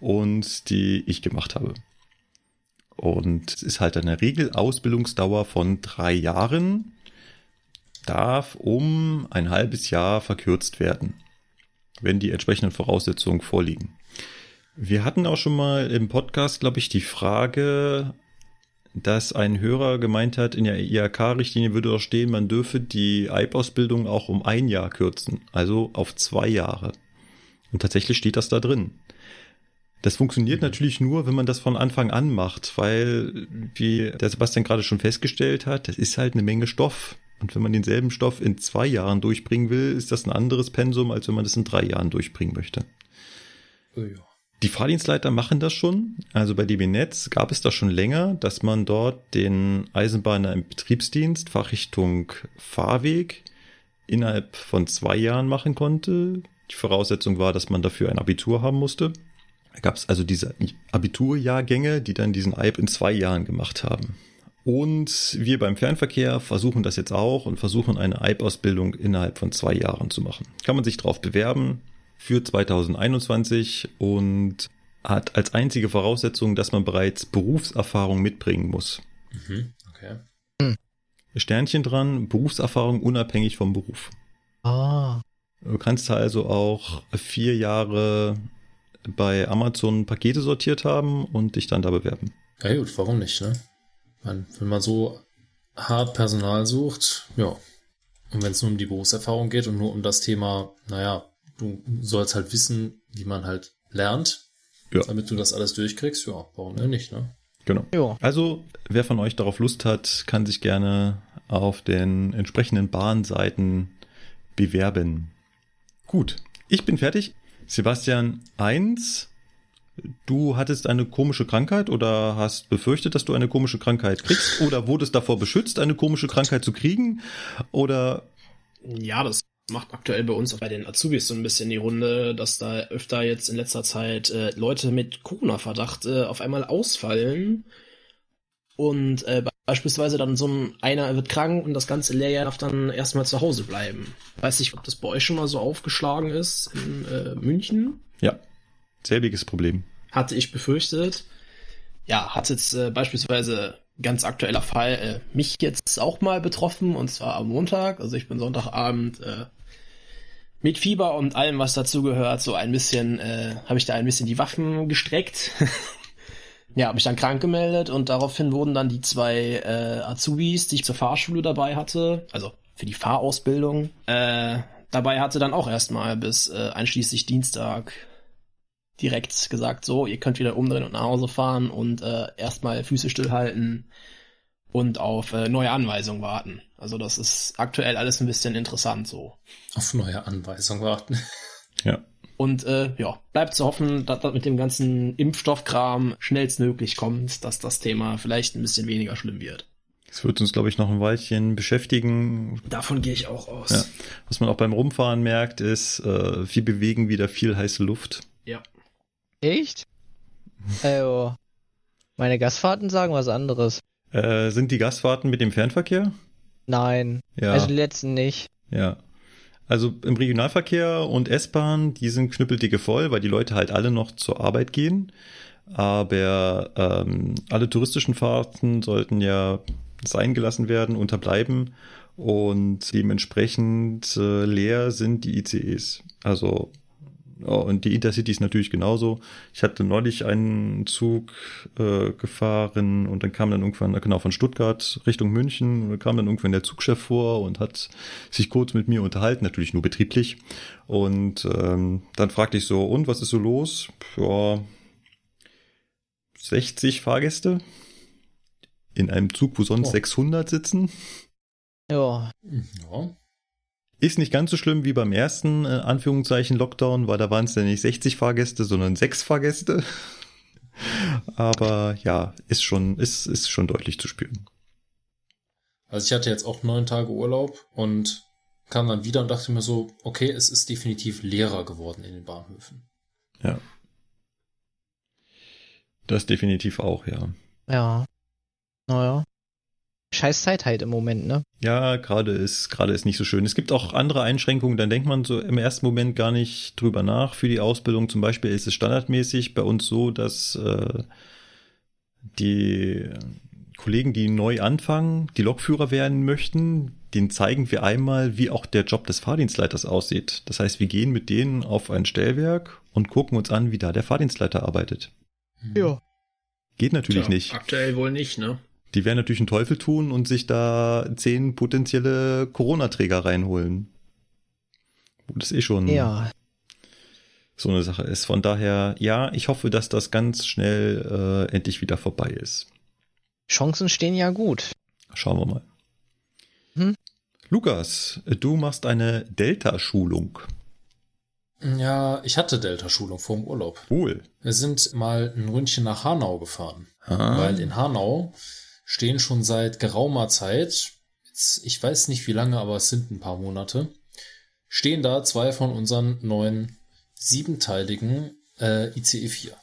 [SPEAKER 1] und die ich gemacht habe. Und es ist halt eine Regelausbildungsdauer von drei Jahren, darf um ein halbes Jahr verkürzt werden, wenn die entsprechenden Voraussetzungen vorliegen. Wir hatten auch schon mal im Podcast, glaube ich, die Frage, dass ein Hörer gemeint hat, in der IHK-Richtlinie würde doch stehen, man dürfe die EIB-Ausbildung auch um ein Jahr kürzen, also auf zwei Jahre. Und tatsächlich steht das da drin. Das funktioniert mhm. natürlich nur, wenn man das von Anfang an macht, weil, wie der Sebastian gerade schon festgestellt hat, das ist halt eine Menge Stoff. Und wenn man denselben Stoff in zwei Jahren durchbringen will, ist das ein anderes Pensum, als wenn man das in drei Jahren durchbringen möchte. Oh ja. Die Fahrdienstleiter machen das schon. Also bei DB Netz gab es das schon länger, dass man dort den Eisenbahner im Betriebsdienst Fachrichtung Fahrweg innerhalb von zwei Jahren machen konnte. Die Voraussetzung war, dass man dafür ein Abitur haben musste. Da gab es also diese Abiturjahrgänge, die dann diesen EIB in zwei Jahren gemacht haben. Und wir beim Fernverkehr versuchen das jetzt auch und versuchen eine EIB-Ausbildung innerhalb von zwei Jahren zu machen. Kann man sich drauf bewerben für 2021 und hat als einzige Voraussetzung, dass man bereits Berufserfahrung mitbringen muss. Mhm, okay. Hm. Sternchen dran, Berufserfahrung unabhängig vom Beruf. Ah. Du kannst also auch vier Jahre bei Amazon Pakete sortiert haben und dich dann da bewerben.
[SPEAKER 2] Ja gut, warum nicht, ne? Man, wenn man so hart Personal sucht, ja. Und wenn es nur um die Berufserfahrung geht und nur um das Thema, naja, du sollst halt wissen, wie man halt lernt, ja. damit du das alles durchkriegst, ja, warum denn nicht, ne?
[SPEAKER 1] Genau. Ja. Also, wer von euch darauf Lust hat, kann sich gerne auf den entsprechenden Bahnseiten bewerben. Gut, ich bin fertig. Sebastian 1 Du hattest eine komische Krankheit oder hast befürchtet, dass du eine komische Krankheit kriegst oder wurdest davor beschützt, eine komische Krankheit zu kriegen oder?
[SPEAKER 3] Ja, das macht aktuell bei uns auch bei den Azubis so ein bisschen die Runde, dass da öfter jetzt in letzter Zeit äh, Leute mit Corona-Verdacht äh, auf einmal ausfallen und äh, beispielsweise dann so ein einer wird krank und das ganze Lehrjahr darf dann erstmal zu Hause bleiben. Weiß nicht, ob das bei euch schon mal so aufgeschlagen ist in äh, München.
[SPEAKER 1] Ja, selbiges Problem.
[SPEAKER 3] Hatte ich befürchtet. Ja, hat jetzt äh, beispielsweise ganz aktueller Fall äh, mich jetzt auch mal betroffen und zwar am Montag. Also ich bin Sonntagabend äh, mit Fieber und allem, was dazugehört, so ein bisschen, äh, habe ich da ein bisschen die Waffen gestreckt. ja, habe mich dann krank gemeldet und daraufhin wurden dann die zwei äh, Azubis, die ich zur Fahrschule dabei hatte, also für die Fahrausbildung, äh, dabei hatte dann auch erstmal bis äh, einschließlich Dienstag direkt gesagt, so, ihr könnt wieder umdrehen und nach Hause fahren und äh, erstmal Füße stillhalten und auf äh, neue Anweisungen warten. Also das ist aktuell alles ein bisschen interessant so.
[SPEAKER 2] Auf neue Anweisungen warten.
[SPEAKER 1] Ja.
[SPEAKER 3] Und äh, ja, bleibt zu hoffen, dass das mit dem ganzen Impfstoffkram schnellstmöglich kommt, dass das Thema vielleicht ein bisschen weniger schlimm wird.
[SPEAKER 1] Das wird uns, glaube ich, noch ein Weilchen beschäftigen.
[SPEAKER 3] Davon gehe ich auch aus.
[SPEAKER 1] Ja. Was man auch beim Rumfahren merkt, ist, äh, viel bewegen wieder viel heiße Luft.
[SPEAKER 3] Ja.
[SPEAKER 4] Echt? Also, meine Gastfahrten sagen was anderes.
[SPEAKER 1] Äh, sind die Gastfahrten mit dem Fernverkehr?
[SPEAKER 4] Nein. Ja. Also die letzten nicht.
[SPEAKER 1] Ja. Also im Regionalverkehr und S-Bahn, die sind knüppeldicke voll, weil die Leute halt alle noch zur Arbeit gehen. Aber ähm, alle touristischen Fahrten sollten ja sein gelassen werden, unterbleiben und dementsprechend äh, leer sind die ICEs. Also und die Intercities natürlich genauso. Ich hatte neulich einen Zug äh, gefahren und dann kam dann irgendwann, genau, von Stuttgart Richtung München, und kam dann irgendwann der Zugchef vor und hat sich kurz mit mir unterhalten, natürlich nur betrieblich. Und ähm, dann fragte ich so, und was ist so los? Ja, 60 Fahrgäste in einem Zug, wo sonst oh. 600 sitzen.
[SPEAKER 4] Ja.
[SPEAKER 1] ja. Ist nicht ganz so schlimm wie beim ersten, äh, Anführungszeichen, Lockdown, weil da waren es ja nicht 60 Fahrgäste, sondern 6 Fahrgäste. Aber ja, ist schon, ist, ist schon deutlich zu spüren.
[SPEAKER 2] Also ich hatte jetzt auch neun Tage Urlaub und kam dann wieder und dachte mir so, okay, es ist definitiv leerer geworden in den Bahnhöfen.
[SPEAKER 1] Ja. Das definitiv auch, ja.
[SPEAKER 4] Ja. Naja. Scheiß Zeit halt im Moment, ne?
[SPEAKER 1] Ja, gerade ist, gerade ist nicht so schön. Es gibt auch andere Einschränkungen, dann denkt man so im ersten Moment gar nicht drüber nach. Für die Ausbildung zum Beispiel ist es standardmäßig bei uns so, dass äh, die Kollegen, die neu anfangen, die Lokführer werden möchten, den zeigen wir einmal, wie auch der Job des Fahrdienstleiters aussieht. Das heißt, wir gehen mit denen auf ein Stellwerk und gucken uns an, wie da der Fahrdienstleiter arbeitet.
[SPEAKER 4] Ja.
[SPEAKER 1] Geht natürlich
[SPEAKER 3] Tja,
[SPEAKER 1] nicht.
[SPEAKER 3] Aktuell wohl nicht, ne?
[SPEAKER 1] Die werden natürlich einen Teufel tun und sich da zehn potenzielle Corona-Träger reinholen. Wo das eh schon
[SPEAKER 4] Ja.
[SPEAKER 1] so eine Sache ist. Von daher, ja, ich hoffe, dass das ganz schnell äh, endlich wieder vorbei ist.
[SPEAKER 4] Chancen stehen ja gut.
[SPEAKER 1] Schauen wir mal.
[SPEAKER 4] Hm?
[SPEAKER 1] Lukas, du machst eine Delta-Schulung.
[SPEAKER 2] Ja, ich hatte Delta-Schulung vor dem Urlaub.
[SPEAKER 1] Cool.
[SPEAKER 2] Wir sind mal ein Ründchen nach Hanau gefahren.
[SPEAKER 1] Ah.
[SPEAKER 2] Weil in Hanau stehen schon seit geraumer Zeit, ich weiß nicht wie lange, aber es sind ein paar Monate, stehen da zwei von unseren neuen siebenteiligen äh, ICE 4.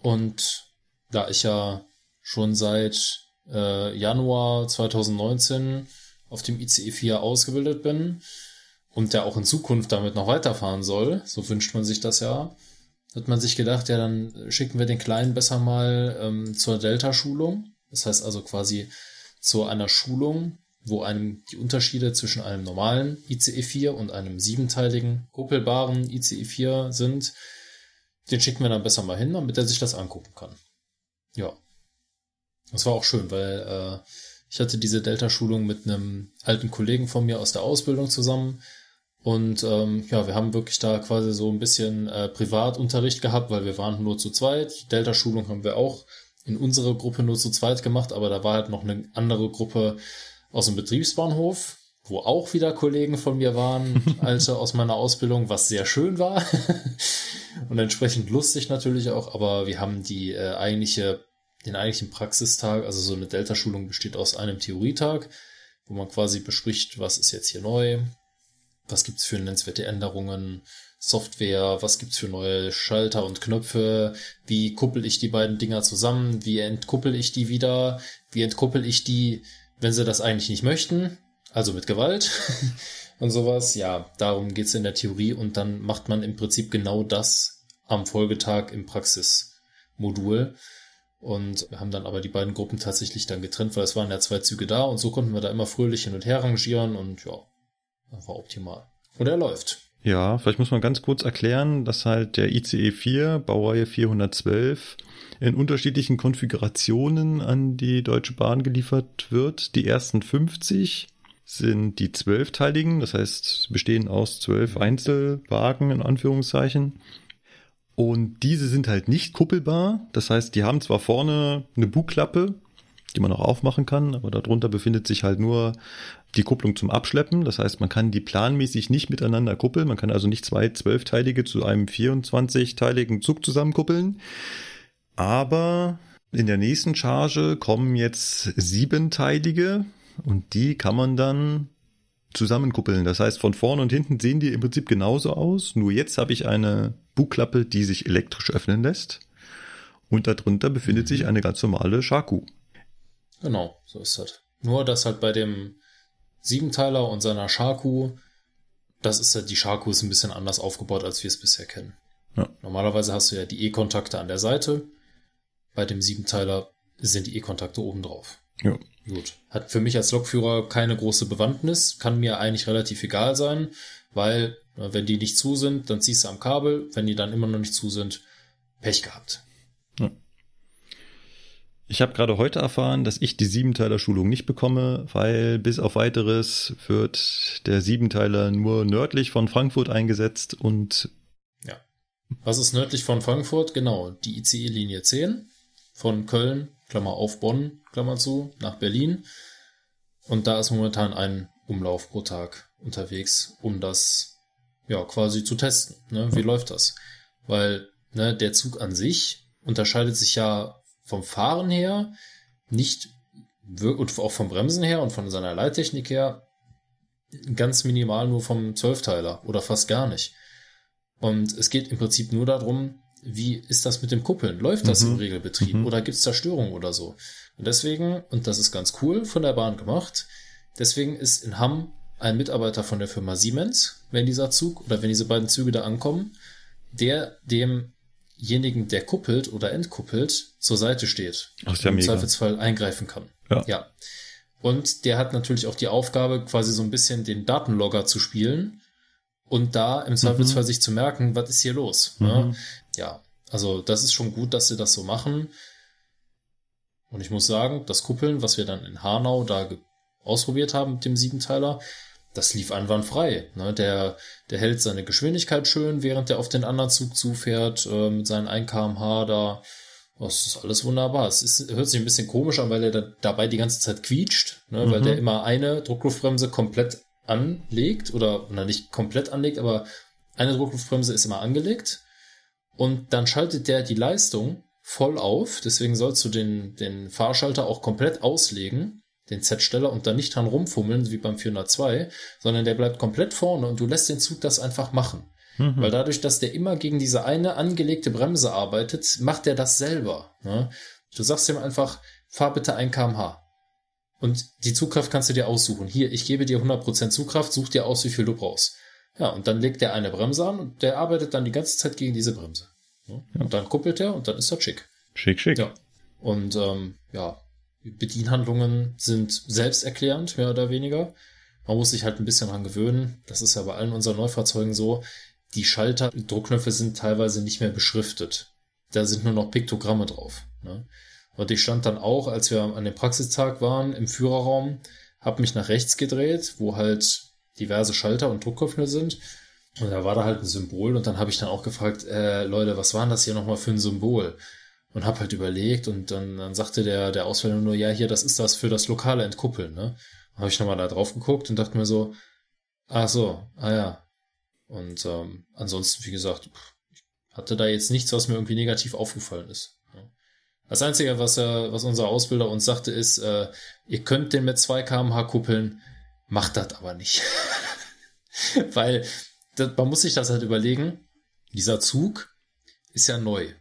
[SPEAKER 2] Und da ich ja schon seit äh, Januar 2019 auf dem ICE 4 ausgebildet bin und der auch in Zukunft damit noch weiterfahren soll, so wünscht man sich das ja, hat man sich gedacht, ja, dann schicken wir den Kleinen besser mal ähm, zur Delta-Schulung. Das heißt also quasi zu einer Schulung, wo einem die Unterschiede zwischen einem normalen ICE 4 und einem siebenteiligen kuppelbaren ICE 4 sind. Den schicken wir dann besser mal hin, damit er sich das angucken kann. Ja. Das war auch schön, weil äh, ich hatte diese Delta-Schulung mit einem alten Kollegen von mir aus der Ausbildung zusammen. Und ähm, ja, wir haben wirklich da quasi so ein bisschen äh, Privatunterricht gehabt, weil wir waren nur zu zweit. Die Delta-Schulung haben wir auch in unserer Gruppe nur zu zweit gemacht, aber da war halt noch eine andere Gruppe aus dem Betriebsbahnhof, wo auch wieder Kollegen von mir waren, alte aus meiner Ausbildung, was sehr schön war und entsprechend lustig natürlich auch. Aber wir haben die äh, eigentliche, den eigentlichen Praxistag, also so eine Delta-Schulung besteht aus einem Theorietag, wo man quasi bespricht, was ist jetzt hier neu, was gibt's für nennenswerte Änderungen, Software, was gibt's für neue Schalter und Knöpfe, wie kuppel ich die beiden Dinger zusammen, wie entkuppel ich die wieder, wie entkuppel ich die, wenn sie das eigentlich nicht möchten, also mit Gewalt und sowas. Ja, darum geht's in der Theorie und dann macht man im Prinzip genau das am Folgetag im Praxismodul. Und haben dann aber die beiden Gruppen tatsächlich dann getrennt, weil es waren ja zwei Züge da und so konnten wir da immer fröhlich hin und her rangieren und ja, war optimal. Und er läuft.
[SPEAKER 1] Ja, vielleicht muss man ganz kurz erklären, dass halt der ICE 4, Baureihe 412, in unterschiedlichen Konfigurationen an die Deutsche Bahn geliefert wird. Die ersten 50 sind die zwölfteiligen, das heißt, bestehen aus zwölf Einzelwagen in Anführungszeichen. Und diese sind halt nicht kuppelbar. Das heißt, die haben zwar vorne eine Bugklappe, die man auch aufmachen kann, aber darunter befindet sich halt nur die Kupplung zum Abschleppen. Das heißt, man kann die planmäßig nicht miteinander kuppeln. Man kann also nicht zwei zwölfteilige zu einem 24-teiligen Zug zusammenkuppeln. Aber in der nächsten Charge kommen jetzt siebenteilige und die kann man dann zusammenkuppeln. Das heißt, von vorne und hinten sehen die im Prinzip genauso aus. Nur jetzt habe ich eine Bugklappe, die sich elektrisch öffnen lässt. Und darunter befindet sich eine ganz normale Shaku.
[SPEAKER 2] Genau, so ist das. Nur, dass halt bei dem Siebenteiler und seiner Shaku, das ist halt, die Shaku ist ein bisschen anders aufgebaut, als wir es bisher kennen.
[SPEAKER 1] Ja.
[SPEAKER 2] Normalerweise hast du ja die E-Kontakte an der Seite. Bei dem Siebenteiler sind die E-Kontakte oben drauf.
[SPEAKER 1] Ja.
[SPEAKER 2] Gut. Hat für mich als Lokführer keine große Bewandtnis, kann mir eigentlich relativ egal sein, weil wenn die nicht zu sind, dann ziehst du am Kabel, wenn die dann immer noch nicht zu sind, Pech gehabt.
[SPEAKER 1] Ich habe gerade heute erfahren, dass ich die Siebenteiler-Schulung nicht bekomme, weil bis auf weiteres wird der Siebenteiler nur nördlich von Frankfurt eingesetzt und
[SPEAKER 2] Was ist nördlich von Frankfurt? Genau, die ICE-Linie 10 von Köln, Klammer auf Bonn, Klammer zu, nach Berlin. Und da ist momentan ein Umlauf pro Tag unterwegs, um das ja quasi zu testen. Ne? Wie läuft das? Weil ne, der Zug an sich unterscheidet sich ja vom Fahren her nicht und auch vom Bremsen her und von seiner Leittechnik her ganz minimal nur vom Zwölfteiler oder fast gar nicht. Und es geht im Prinzip nur darum, wie ist das mit dem Kuppeln? Läuft das
[SPEAKER 1] Mhm.
[SPEAKER 2] im Regelbetrieb
[SPEAKER 1] Mhm.
[SPEAKER 2] oder gibt es da Störungen oder so? Und deswegen, und das ist ganz cool von der Bahn gemacht, deswegen ist in Hamm ein Mitarbeiter von der Firma Siemens, wenn dieser Zug oder wenn diese beiden Züge da ankommen, der demjenigen, der kuppelt oder entkuppelt, zur Seite steht.
[SPEAKER 1] Ach, ja
[SPEAKER 2] und Im
[SPEAKER 1] mega.
[SPEAKER 2] Zweifelsfall eingreifen kann.
[SPEAKER 1] Ja.
[SPEAKER 2] ja. Und der hat natürlich auch die Aufgabe, quasi so ein bisschen den Datenlogger zu spielen und da im Zweifelsfall sich zu merken, was ist hier los. Ne?
[SPEAKER 1] Mhm.
[SPEAKER 2] Ja, also das ist schon gut, dass sie das so machen. Und ich muss sagen, das Kuppeln, was wir dann in Hanau da ausprobiert haben mit dem Siebenteiler, das lief einwandfrei. Ne? Der, der hält seine Geschwindigkeit schön, während er auf den anderen Zug zufährt, äh, mit seinen 1 kmh da. Das ist alles wunderbar. Es ist, hört sich ein bisschen komisch an, weil er da, dabei die ganze Zeit quietscht, ne? weil
[SPEAKER 1] Mhm.
[SPEAKER 2] der immer eine Druckluftbremse komplett anlegt oder, na nicht komplett anlegt, aber eine Druckluftbremse ist immer angelegt und dann schaltet der die Leistung voll auf. Deswegen sollst du den, den Fahrschalter auch komplett auslegen, den Z-Steller, und dann nicht dran rumfummeln, wie beim 402, sondern der bleibt komplett vorne und du lässt den Zug das einfach machen.
[SPEAKER 1] Mhm.
[SPEAKER 2] Weil dadurch, dass der immer gegen diese eine angelegte Bremse arbeitet, macht er das selber. Ne? Du sagst ihm einfach, fahr bitte 1 kmh. Und die Zugkraft kannst du dir aussuchen. Hier, ich gebe dir 100% Zugkraft, such dir aus, wie viel du brauchst. Ja, und dann legt er eine Bremse an und der arbeitet dann die ganze Zeit gegen diese Bremse. Ne? Und dann kuppelt er und dann ist er schick.
[SPEAKER 1] Schick, schick.
[SPEAKER 2] Ja. Und ähm, ja, Bedienhandlungen sind selbsterklärend, mehr oder weniger. Man muss sich halt ein bisschen dran gewöhnen. Das ist ja bei allen unseren Neufahrzeugen so. Die Schalter, Druckknöpfe sind teilweise nicht mehr beschriftet. Da sind nur noch Piktogramme drauf. Ne? Und ich stand dann auch, als wir an dem Praxistag waren, im Führerraum, habe mich nach rechts gedreht, wo halt diverse Schalter und Druckknöpfe sind. Und da war da halt ein Symbol und dann habe ich dann auch gefragt, äh, Leute, was war denn das hier nochmal für ein Symbol? Und habe halt überlegt und dann, dann sagte der, der Auswähler nur, ja, hier, das ist das für das lokale Entkuppeln, ne? Habe ich nochmal da drauf geguckt und dachte mir so, ach so, ah ja. Und ähm, ansonsten, wie gesagt, hatte da jetzt nichts, was mir irgendwie negativ aufgefallen ist. Ja. Das Einzige, was, er, was unser Ausbilder uns sagte, ist, äh, ihr könnt den mit 2 kmh kuppeln, macht das aber nicht. Weil das, man muss sich das halt überlegen, dieser Zug ist ja neu.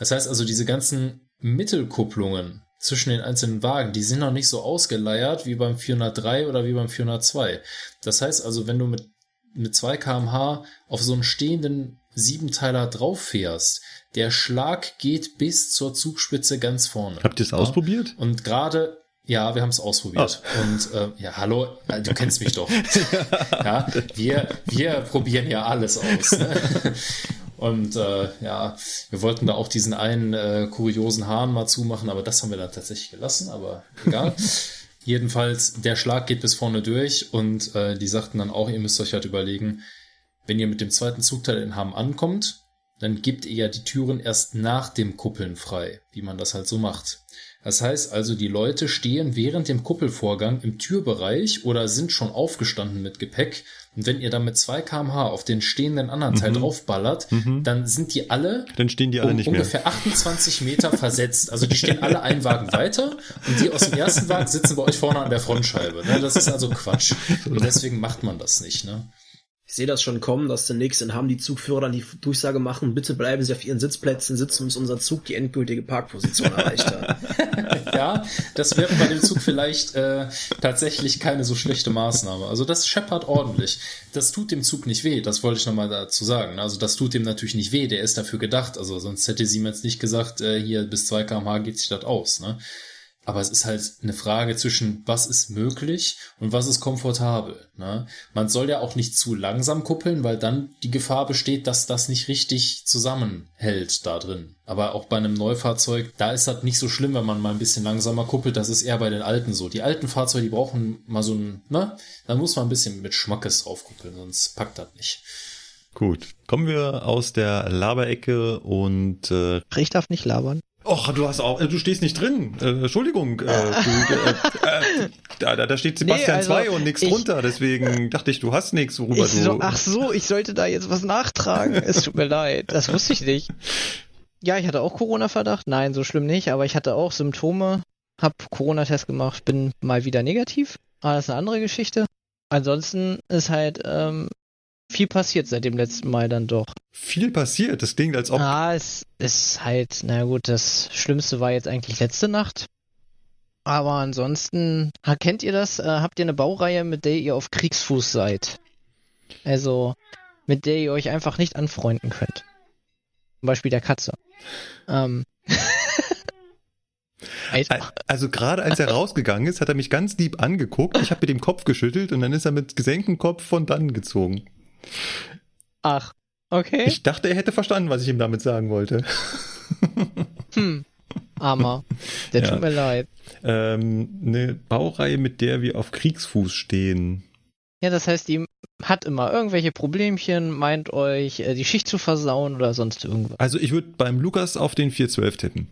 [SPEAKER 2] Das heißt also, diese ganzen Mittelkupplungen zwischen den einzelnen Wagen, die sind noch nicht so ausgeleiert wie beim 403 oder wie beim 402. Das heißt also, wenn du mit, mit 2 kmh auf so einen stehenden Siebenteiler drauf fährst, der Schlag geht bis zur Zugspitze ganz vorne.
[SPEAKER 1] Habt ihr es
[SPEAKER 2] Ja.
[SPEAKER 1] ausprobiert?
[SPEAKER 2] Und gerade, ja, wir haben es ausprobiert. Und äh, ja, hallo, äh, du kennst mich doch. ja, wir, wir probieren ja alles aus. Ne? Und äh, ja, wir wollten da auch diesen einen äh, kuriosen Hahn mal zumachen, aber das haben wir dann tatsächlich gelassen, aber egal. Jedenfalls, der Schlag geht bis vorne durch und äh, die sagten dann auch, ihr müsst euch halt überlegen, wenn ihr mit dem zweiten Zugteil in Hamm ankommt, dann gibt ihr ja die Türen erst nach dem Kuppeln frei, wie man das halt so macht. Das heißt also, die Leute stehen während dem Kuppelvorgang im Türbereich oder sind schon aufgestanden mit Gepäck. Und wenn ihr dann mit 2 kmh auf den stehenden anderen Teil draufballert, dann sind die alle
[SPEAKER 1] Dann stehen die alle
[SPEAKER 2] um
[SPEAKER 1] nicht mehr.
[SPEAKER 2] ungefähr 28 Meter versetzt. Also die stehen alle einen Wagen weiter und die aus dem ersten Wagen sitzen bei euch vorne an der Frontscheibe. Ne? Das ist also Quatsch. Und deswegen macht man das nicht. Ne?
[SPEAKER 3] Ich sehe das schon kommen, dass demnächst in Hamm die Zugführer dann die Durchsage machen, bitte bleiben Sie auf Ihren Sitzplätzen sitzen, bis unser Zug die endgültige Parkposition erreicht hat.
[SPEAKER 2] Ja, das wäre bei dem Zug vielleicht äh, tatsächlich keine so schlechte Maßnahme. Also das scheppert ordentlich. Das tut dem Zug nicht weh, das wollte ich nochmal dazu sagen. Also das tut dem natürlich nicht weh, der ist dafür gedacht. Also sonst hätte Siemens nicht gesagt, äh, hier bis 2 kmh geht sich das aus. Ne? Aber es ist halt eine Frage zwischen, was ist möglich und was ist komfortabel. Ne? Man soll ja auch nicht zu langsam kuppeln, weil dann die Gefahr besteht, dass das nicht richtig zusammenhält da drin. Aber auch bei einem Neufahrzeug, da ist das nicht so schlimm, wenn man mal ein bisschen langsamer kuppelt. Das ist eher bei den alten so. Die alten Fahrzeuge, die brauchen mal so ein, ne? Da muss man ein bisschen mit Schmackes drauf kuppeln, sonst packt das nicht.
[SPEAKER 1] Gut. Kommen wir aus der Laberecke und äh,
[SPEAKER 4] Ich darf nicht labern.
[SPEAKER 1] Och, du hast auch, äh, du stehst nicht drin. Äh, Entschuldigung, äh, du, äh, äh, da, da steht Sebastian
[SPEAKER 4] Nee, also,
[SPEAKER 1] 2 und nichts
[SPEAKER 4] ich-
[SPEAKER 1] drunter, deswegen dachte ich, du hast nichts, worüber du.
[SPEAKER 4] so, ach so, ich sollte da jetzt was nachtragen. Es tut mir leid. Das wusste ich nicht. Ja, ich hatte auch Corona-Verdacht. Nein, so schlimm nicht, aber ich hatte auch Symptome. Hab Corona-Test gemacht, bin mal wieder negativ. Aber das ist eine andere Geschichte. ansonsten ist halt ähm, viel passiert seit dem letzten Mal dann doch.
[SPEAKER 1] Viel passiert. Das klingt, als ob.
[SPEAKER 4] Ah, es ist halt, na gut, das Schlimmste war jetzt eigentlich letzte Nacht. Aber ansonsten, kennt ihr das? Äh, habt ihr eine Baureihe, mit der ihr auf Kriegsfuß seid? Also, mit der ihr euch einfach nicht anfreunden könnt. Zum Beispiel der Katze. Ähm.
[SPEAKER 1] Also gerade als er rausgegangen ist, hat er mich ganz lieb angeguckt. Ich habe mit dem Kopf geschüttelt und dann ist er mit gesenktem Kopf von dann gezogen.
[SPEAKER 4] Ach, okay.
[SPEAKER 1] Ich dachte, er hätte verstanden, was ich ihm damit sagen wollte.
[SPEAKER 4] Hm. Armer. Der
[SPEAKER 1] Ja.
[SPEAKER 4] tut mir leid.
[SPEAKER 1] Ähm, eine Baureihe, mit der wir auf Kriegsfuß stehen.
[SPEAKER 4] Ja, das heißt, die hat immer irgendwelche Problemchen, meint euch, äh, die Schicht zu versauen oder sonst irgendwas.
[SPEAKER 1] Also ich würde beim Lukas auf den 412 tippen.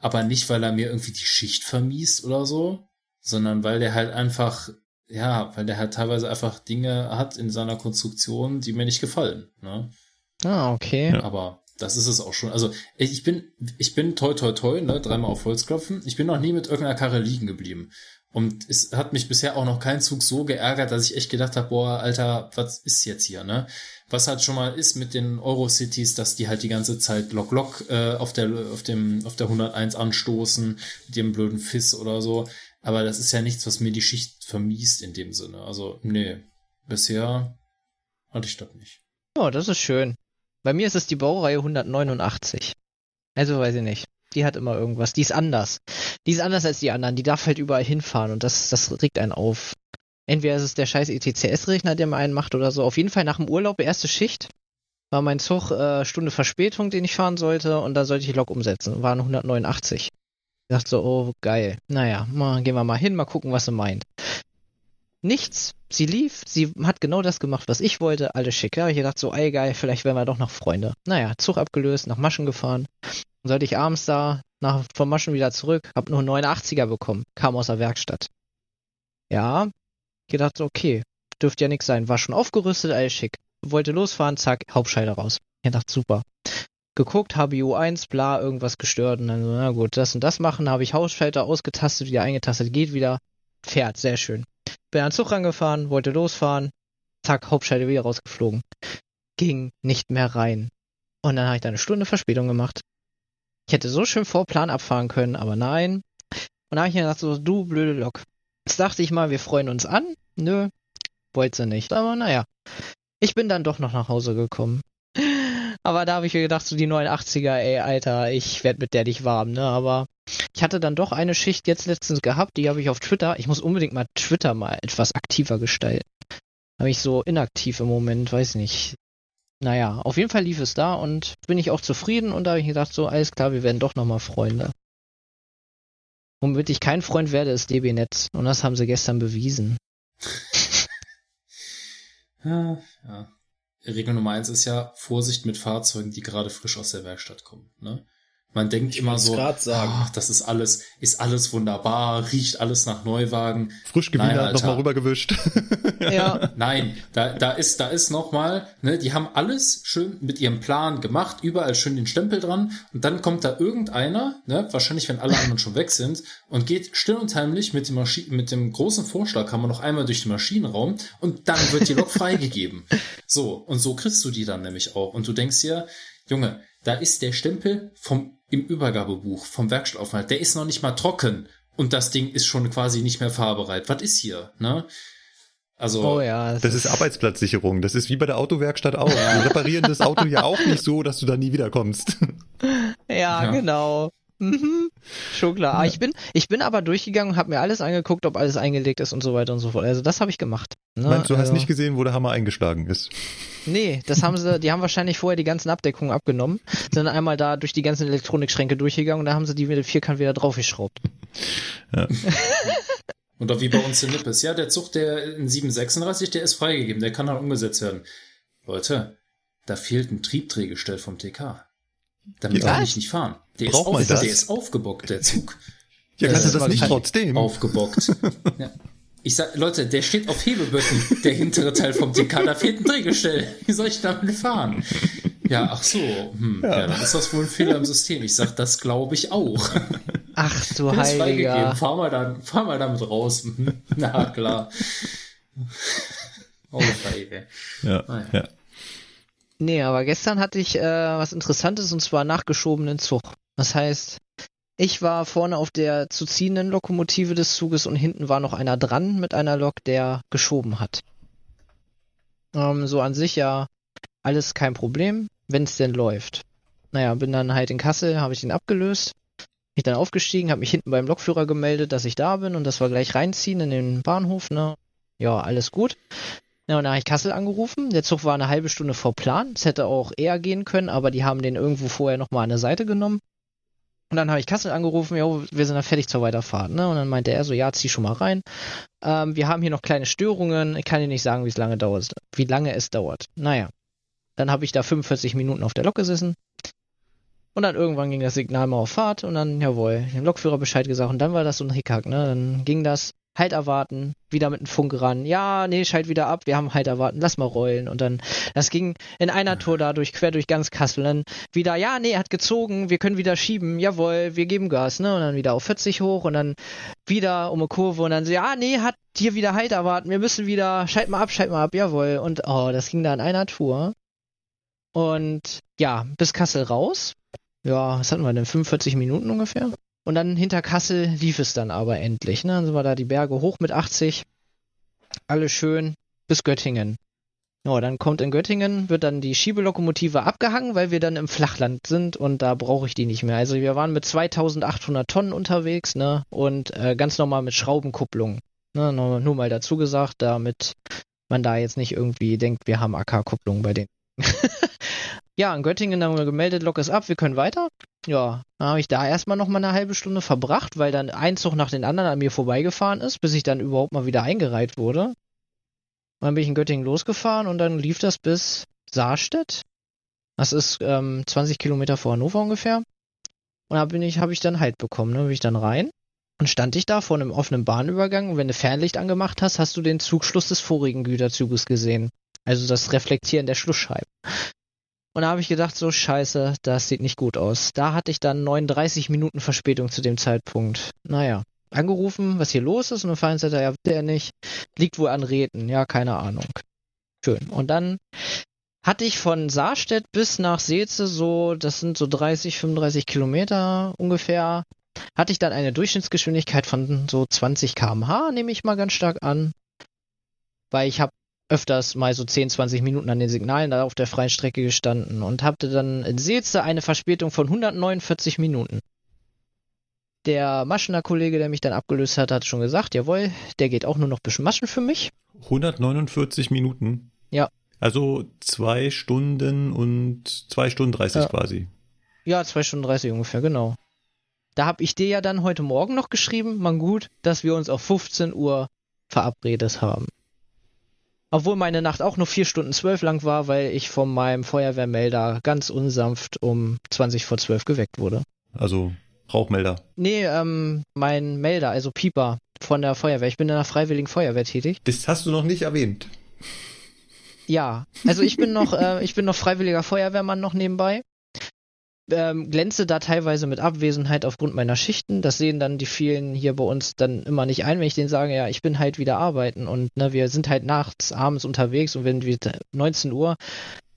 [SPEAKER 2] Aber nicht, weil er mir irgendwie die Schicht vermiest oder so, sondern weil der halt einfach, ja, weil der halt teilweise einfach Dinge hat in seiner Konstruktion, die mir nicht gefallen. Ne?
[SPEAKER 4] Ah, okay.
[SPEAKER 1] Ja.
[SPEAKER 2] Aber das ist es auch schon. Also ich bin, ich bin toi toi toi, ne, dreimal auf Holz klopfen. Ich bin noch nie mit irgendeiner Karre liegen geblieben. Und es hat mich bisher auch noch kein Zug so geärgert, dass ich echt gedacht habe, boah, Alter, was ist jetzt hier, ne? Was halt schon mal ist mit den Eurocities, dass die halt die ganze Zeit Lock Lock äh, auf der auf dem auf der 101 anstoßen mit ihrem blöden Fiss oder so. Aber das ist ja nichts, was mir die Schicht vermiest in dem Sinne. Also nee, bisher hatte ich das nicht.
[SPEAKER 4] Oh, das ist schön. Bei mir ist es die Baureihe 189. Also weiß ich nicht. Die hat immer irgendwas. Die ist anders. Die ist anders als die anderen. Die darf halt überall hinfahren und das, das regt einen auf. Entweder ist es der scheiß ETCS-Rechner, der mir einen macht oder so. Auf jeden Fall nach dem Urlaub, erste Schicht, war mein Zug äh, Stunde Verspätung, den ich fahren sollte und da sollte ich Lok umsetzen. Waren 189. Ich dachte so, oh geil. Naja, mal, gehen wir mal hin, mal gucken, was sie meint. Nichts. Sie lief, sie hat genau das gemacht, was ich wollte, alles schick. Ja, ich dachte so, ey geil, vielleicht werden wir doch noch Freunde. Naja, Zug abgelöst, nach Maschen gefahren. Dann sollte ich abends da nach, vom Maschen wieder zurück, hab nur einen 89er bekommen, kam aus der Werkstatt. Ja, gedacht, so, okay, dürfte ja nix sein. War schon aufgerüstet, alles schick. Wollte losfahren, zack, Hauptscheibe raus. Ich dachte, super. Geguckt, HBU 1, bla, irgendwas gestört und dann so, na gut, das und das machen, habe ich Hausschalter ausgetastet, wieder eingetastet, geht wieder, fährt, sehr schön. Bin an den Zug rangefahren, wollte losfahren, zack, Hauptschalter wieder rausgeflogen. Ging nicht mehr rein. Und dann habe ich da eine Stunde Verspätung gemacht. Ich hätte so schön vor Plan abfahren können, aber nein. Und da habe ich mir gedacht, so, du blöde Lok. Jetzt dachte ich mal, wir freuen uns an. Nö, wollte sie nicht. Aber naja. Ich bin dann doch noch nach Hause gekommen. Aber da habe ich mir gedacht, so die 89er, ey, Alter, ich werd mit der dich warm, ne? Aber ich hatte dann doch eine Schicht jetzt letztens gehabt, die habe ich auf Twitter. Ich muss unbedingt mal Twitter mal etwas aktiver gestalten. Habe ich so inaktiv im Moment, weiß nicht. Naja, auf jeden Fall lief es da und bin ich auch zufrieden und da habe ich gedacht, so, alles klar, wir werden doch nochmal Freunde. Womit ich kein Freund werde, ist DB-Netz. Und das haben sie gestern bewiesen.
[SPEAKER 2] Ja, ja. Regel Nummer eins ist ja Vorsicht mit Fahrzeugen, die gerade frisch aus der Werkstatt kommen. Ne? Man denkt
[SPEAKER 3] Ich
[SPEAKER 2] immer so, ach, das ist alles, ist alles wunderbar, riecht alles nach Neuwagen.
[SPEAKER 1] Frisch
[SPEAKER 2] Nein,
[SPEAKER 1] gewinnert,
[SPEAKER 2] Alter.
[SPEAKER 1] nochmal rübergewischt.
[SPEAKER 4] Ja,
[SPEAKER 2] Nein, da, da ist, da ist noch mal, ne, die haben alles schön mit ihrem Plan gemacht, überall schön den Stempel dran und dann kommt da irgendeiner, ne, wahrscheinlich wenn alle anderen schon weg sind und geht still und heimlich mit dem Maschi mit dem großen Vorschlaghammer noch einmal durch den Maschinenraum und dann wird die Lok freigegeben. So, und so kriegst du die dann nämlich auch und du denkst dir, Junge, da ist der Stempel vom im Übergabebuch vom Werkstattaufenthalt, der ist noch nicht mal trocken und das Ding ist schon quasi nicht mehr fahrbereit. Was ist hier, ne? Also
[SPEAKER 4] oh ja.
[SPEAKER 1] Das ist Arbeitsplatzsicherung. Das ist wie bei der Autowerkstatt auch. Die reparieren das Auto ja auch nicht so, dass du da nie wiederkommst.
[SPEAKER 4] Ja,
[SPEAKER 2] Ja.
[SPEAKER 4] genau. Mhm. Schon klar. Aber ich bin, ich bin aber durchgegangen und habe mir alles angeguckt, ob alles eingelegt ist und so weiter und so fort. Also das habe ich gemacht. Ne?
[SPEAKER 1] Meinst du, hast
[SPEAKER 4] also,
[SPEAKER 1] nicht gesehen, wo der Hammer eingeschlagen ist?
[SPEAKER 4] Nee, das haben sie, die haben wahrscheinlich vorher die ganzen Abdeckungen abgenommen, sind einmal da durch die ganzen Elektronikschränke durchgegangen und da haben sie die mit dem Vierkant wieder draufgeschraubt.
[SPEAKER 2] Und auch wie bei uns in Nippes. Ja, der Zug, der in 736, der ist freigegeben, der kann dann umgesetzt werden. Leute, da fehlt ein Triebdrehgestell vom TK. Damit
[SPEAKER 1] Ja.
[SPEAKER 2] kann ich nicht fahren. Der ist,
[SPEAKER 1] Braucht man
[SPEAKER 2] auf,
[SPEAKER 1] das?
[SPEAKER 2] der ist aufgebockt, der Zug.
[SPEAKER 1] Ja,
[SPEAKER 4] Das
[SPEAKER 1] kannst du
[SPEAKER 4] ist
[SPEAKER 1] das nicht trotzdem?
[SPEAKER 2] Aufgebockt. Ja. Ich sag, Leute, der steht auf Hebeböcken, der hintere Teil vom TK, da fehlt ein Drehgestell. Wie soll ich damit fahren? Ja, ach so. Hm, ja. dann ist das wohl ein Fehler im System. Ich sag, das glaube ich auch.
[SPEAKER 4] Ach du
[SPEAKER 2] freigegeben.
[SPEAKER 4] Heiliger.
[SPEAKER 2] Fahr mal, dann, fahr mal damit raus. Na klar. okay.
[SPEAKER 1] Ja,
[SPEAKER 2] Ah,
[SPEAKER 1] ja.
[SPEAKER 4] Nee, aber gestern hatte ich äh, was Interessantes und zwar nachgeschobenen Zug. Das heißt, ich war vorne auf der zu ziehenden Lokomotive des Zuges und hinten war noch einer dran mit einer Lok, der geschoben hat. Ähm, so an sich ja alles kein Problem, wenn es denn läuft. Naja, bin dann halt in Kassel, habe ich den abgelöst. Bin dann aufgestiegen, habe mich hinten beim Lokführer gemeldet, dass ich da bin und das war gleich reinziehen in den Bahnhof, ne? Ja, alles gut. Ja, und dann habe ich Kassel angerufen. Der Zug war eine halbe Stunde vor Plan. Es hätte auch eher gehen können, aber die haben den irgendwo vorher nochmal an der Seite genommen. Und dann habe ich Kassel angerufen, jo, wir sind dann fertig zur Weiterfahrt. Ne? Und dann meinte er so, ja, zieh schon mal rein. Ähm, wir haben hier noch kleine Störungen. Ich kann dir nicht sagen, wie es lange dauert, wie lange es dauert. Naja. Dann habe ich da 45 Minuten auf der Lok gesessen. Und dann irgendwann ging das Signal mal auf Fahrt und dann, jawohl, dem Lokführer Bescheid gesagt und dann war das so ein Hickhack, ne? Dann ging das, halt erwarten, wieder mit dem Funk ran, ja, nee, schalt wieder ab, wir haben halt erwarten, lass mal rollen. Und dann, das ging in einer Tour dadurch, quer durch ganz Kassel, dann wieder, ja, nee, hat gezogen, wir können wieder schieben, jawohl, wir geben Gas, ne, und dann wieder auf 40 hoch und dann wieder um eine Kurve und dann so, ja, nee, hat hier wieder halt erwarten, wir müssen wieder, schalt mal ab, schalt mal ab, jawohl, und oh, das ging da in einer Tour. Und ja, bis Kassel raus, ja, was hatten wir denn, 45 Minuten ungefähr? Und dann hinter Kassel lief es dann aber endlich. Ne? Dann sind wir da die Berge hoch mit 80. Alles schön bis Göttingen. Ja, dann kommt in Göttingen, wird dann die Schiebelokomotive abgehangen, weil wir dann im Flachland sind und da brauche ich die nicht mehr. Also wir waren mit 2800 Tonnen unterwegs, ne? Und äh, ganz normal mit Schraubenkupplung. Ne? Nur, nur mal dazu gesagt, damit man da jetzt nicht irgendwie denkt, wir haben AK-Kupplung bei denen. ja, in Göttingen haben wir gemeldet, Lok ist ab, wir können weiter. Ja, dann habe ich da erstmal noch mal eine halbe Stunde verbracht, weil dann ein Zug nach den anderen an mir vorbeigefahren ist, bis ich dann überhaupt mal wieder eingereiht wurde. Und dann bin ich in Göttingen losgefahren und dann lief das bis Saarstedt. Das ist ähm, 20 Kilometer vor Hannover ungefähr. Und da bin ich, habe ich dann Halt bekommen, ne? Bin ich dann rein. Und stand ich da vor einem offenen Bahnübergang und wenn du Fernlicht angemacht hast, hast du den Zugschluss des vorigen Güterzuges gesehen. Also das Reflektieren der Schlussscheiben. Und da habe ich gedacht, so scheiße, das sieht nicht gut aus. Da hatte ich dann 39 Minuten Verspätung zu dem Zeitpunkt. Naja, angerufen, was hier los ist, und dann ja, will er nicht. Liegt wohl an Räten, ja, keine Ahnung. Schön. Und dann hatte ich von Saarstedt bis nach Seetze so, das sind so 30, 35 Kilometer ungefähr, hatte ich dann eine Durchschnittsgeschwindigkeit von so 20 km/h, nehme ich mal ganz stark an. Weil ich habe öfters mal so 10, 20 Minuten an den Signalen da auf der freien Strecke gestanden und hatte dann in Seetze eine Verspätung von 149 Minuten. Der Maschener Kollege, der mich dann abgelöst hat, hat schon gesagt, jawohl, der geht auch nur noch ein bisschen Maschen für mich.
[SPEAKER 1] 149 Minuten.
[SPEAKER 4] Ja.
[SPEAKER 1] Also zwei Stunden und zwei Stunden 30
[SPEAKER 4] Ja.
[SPEAKER 1] quasi.
[SPEAKER 4] Ja, zwei Stunden 30 ungefähr, genau. Da habe ich dir ja dann heute Morgen noch geschrieben, man gut, dass wir uns auf 15 Uhr verabredet haben. Obwohl meine Nacht auch nur 4 Stunden 12 lang war, weil ich von meinem Feuerwehrmelder ganz unsanft um 20 vor 12 geweckt wurde.
[SPEAKER 1] Also Rauchmelder.
[SPEAKER 4] Nee, ähm, mein Melder, also Pieper von der Feuerwehr. Ich bin in der Freiwilligen Feuerwehr tätig.
[SPEAKER 1] Das hast du noch nicht erwähnt.
[SPEAKER 4] Ja, also ich bin noch, äh, ich bin noch freiwilliger Feuerwehrmann noch nebenbei. Ähm, glänze da teilweise mit Abwesenheit aufgrund meiner Schichten. Das sehen dann die vielen hier bei uns dann immer nicht ein, wenn ich denen sage, ja, ich bin halt wieder arbeiten und ne, wir sind halt nachts, abends unterwegs und wenn wir 19 Uhr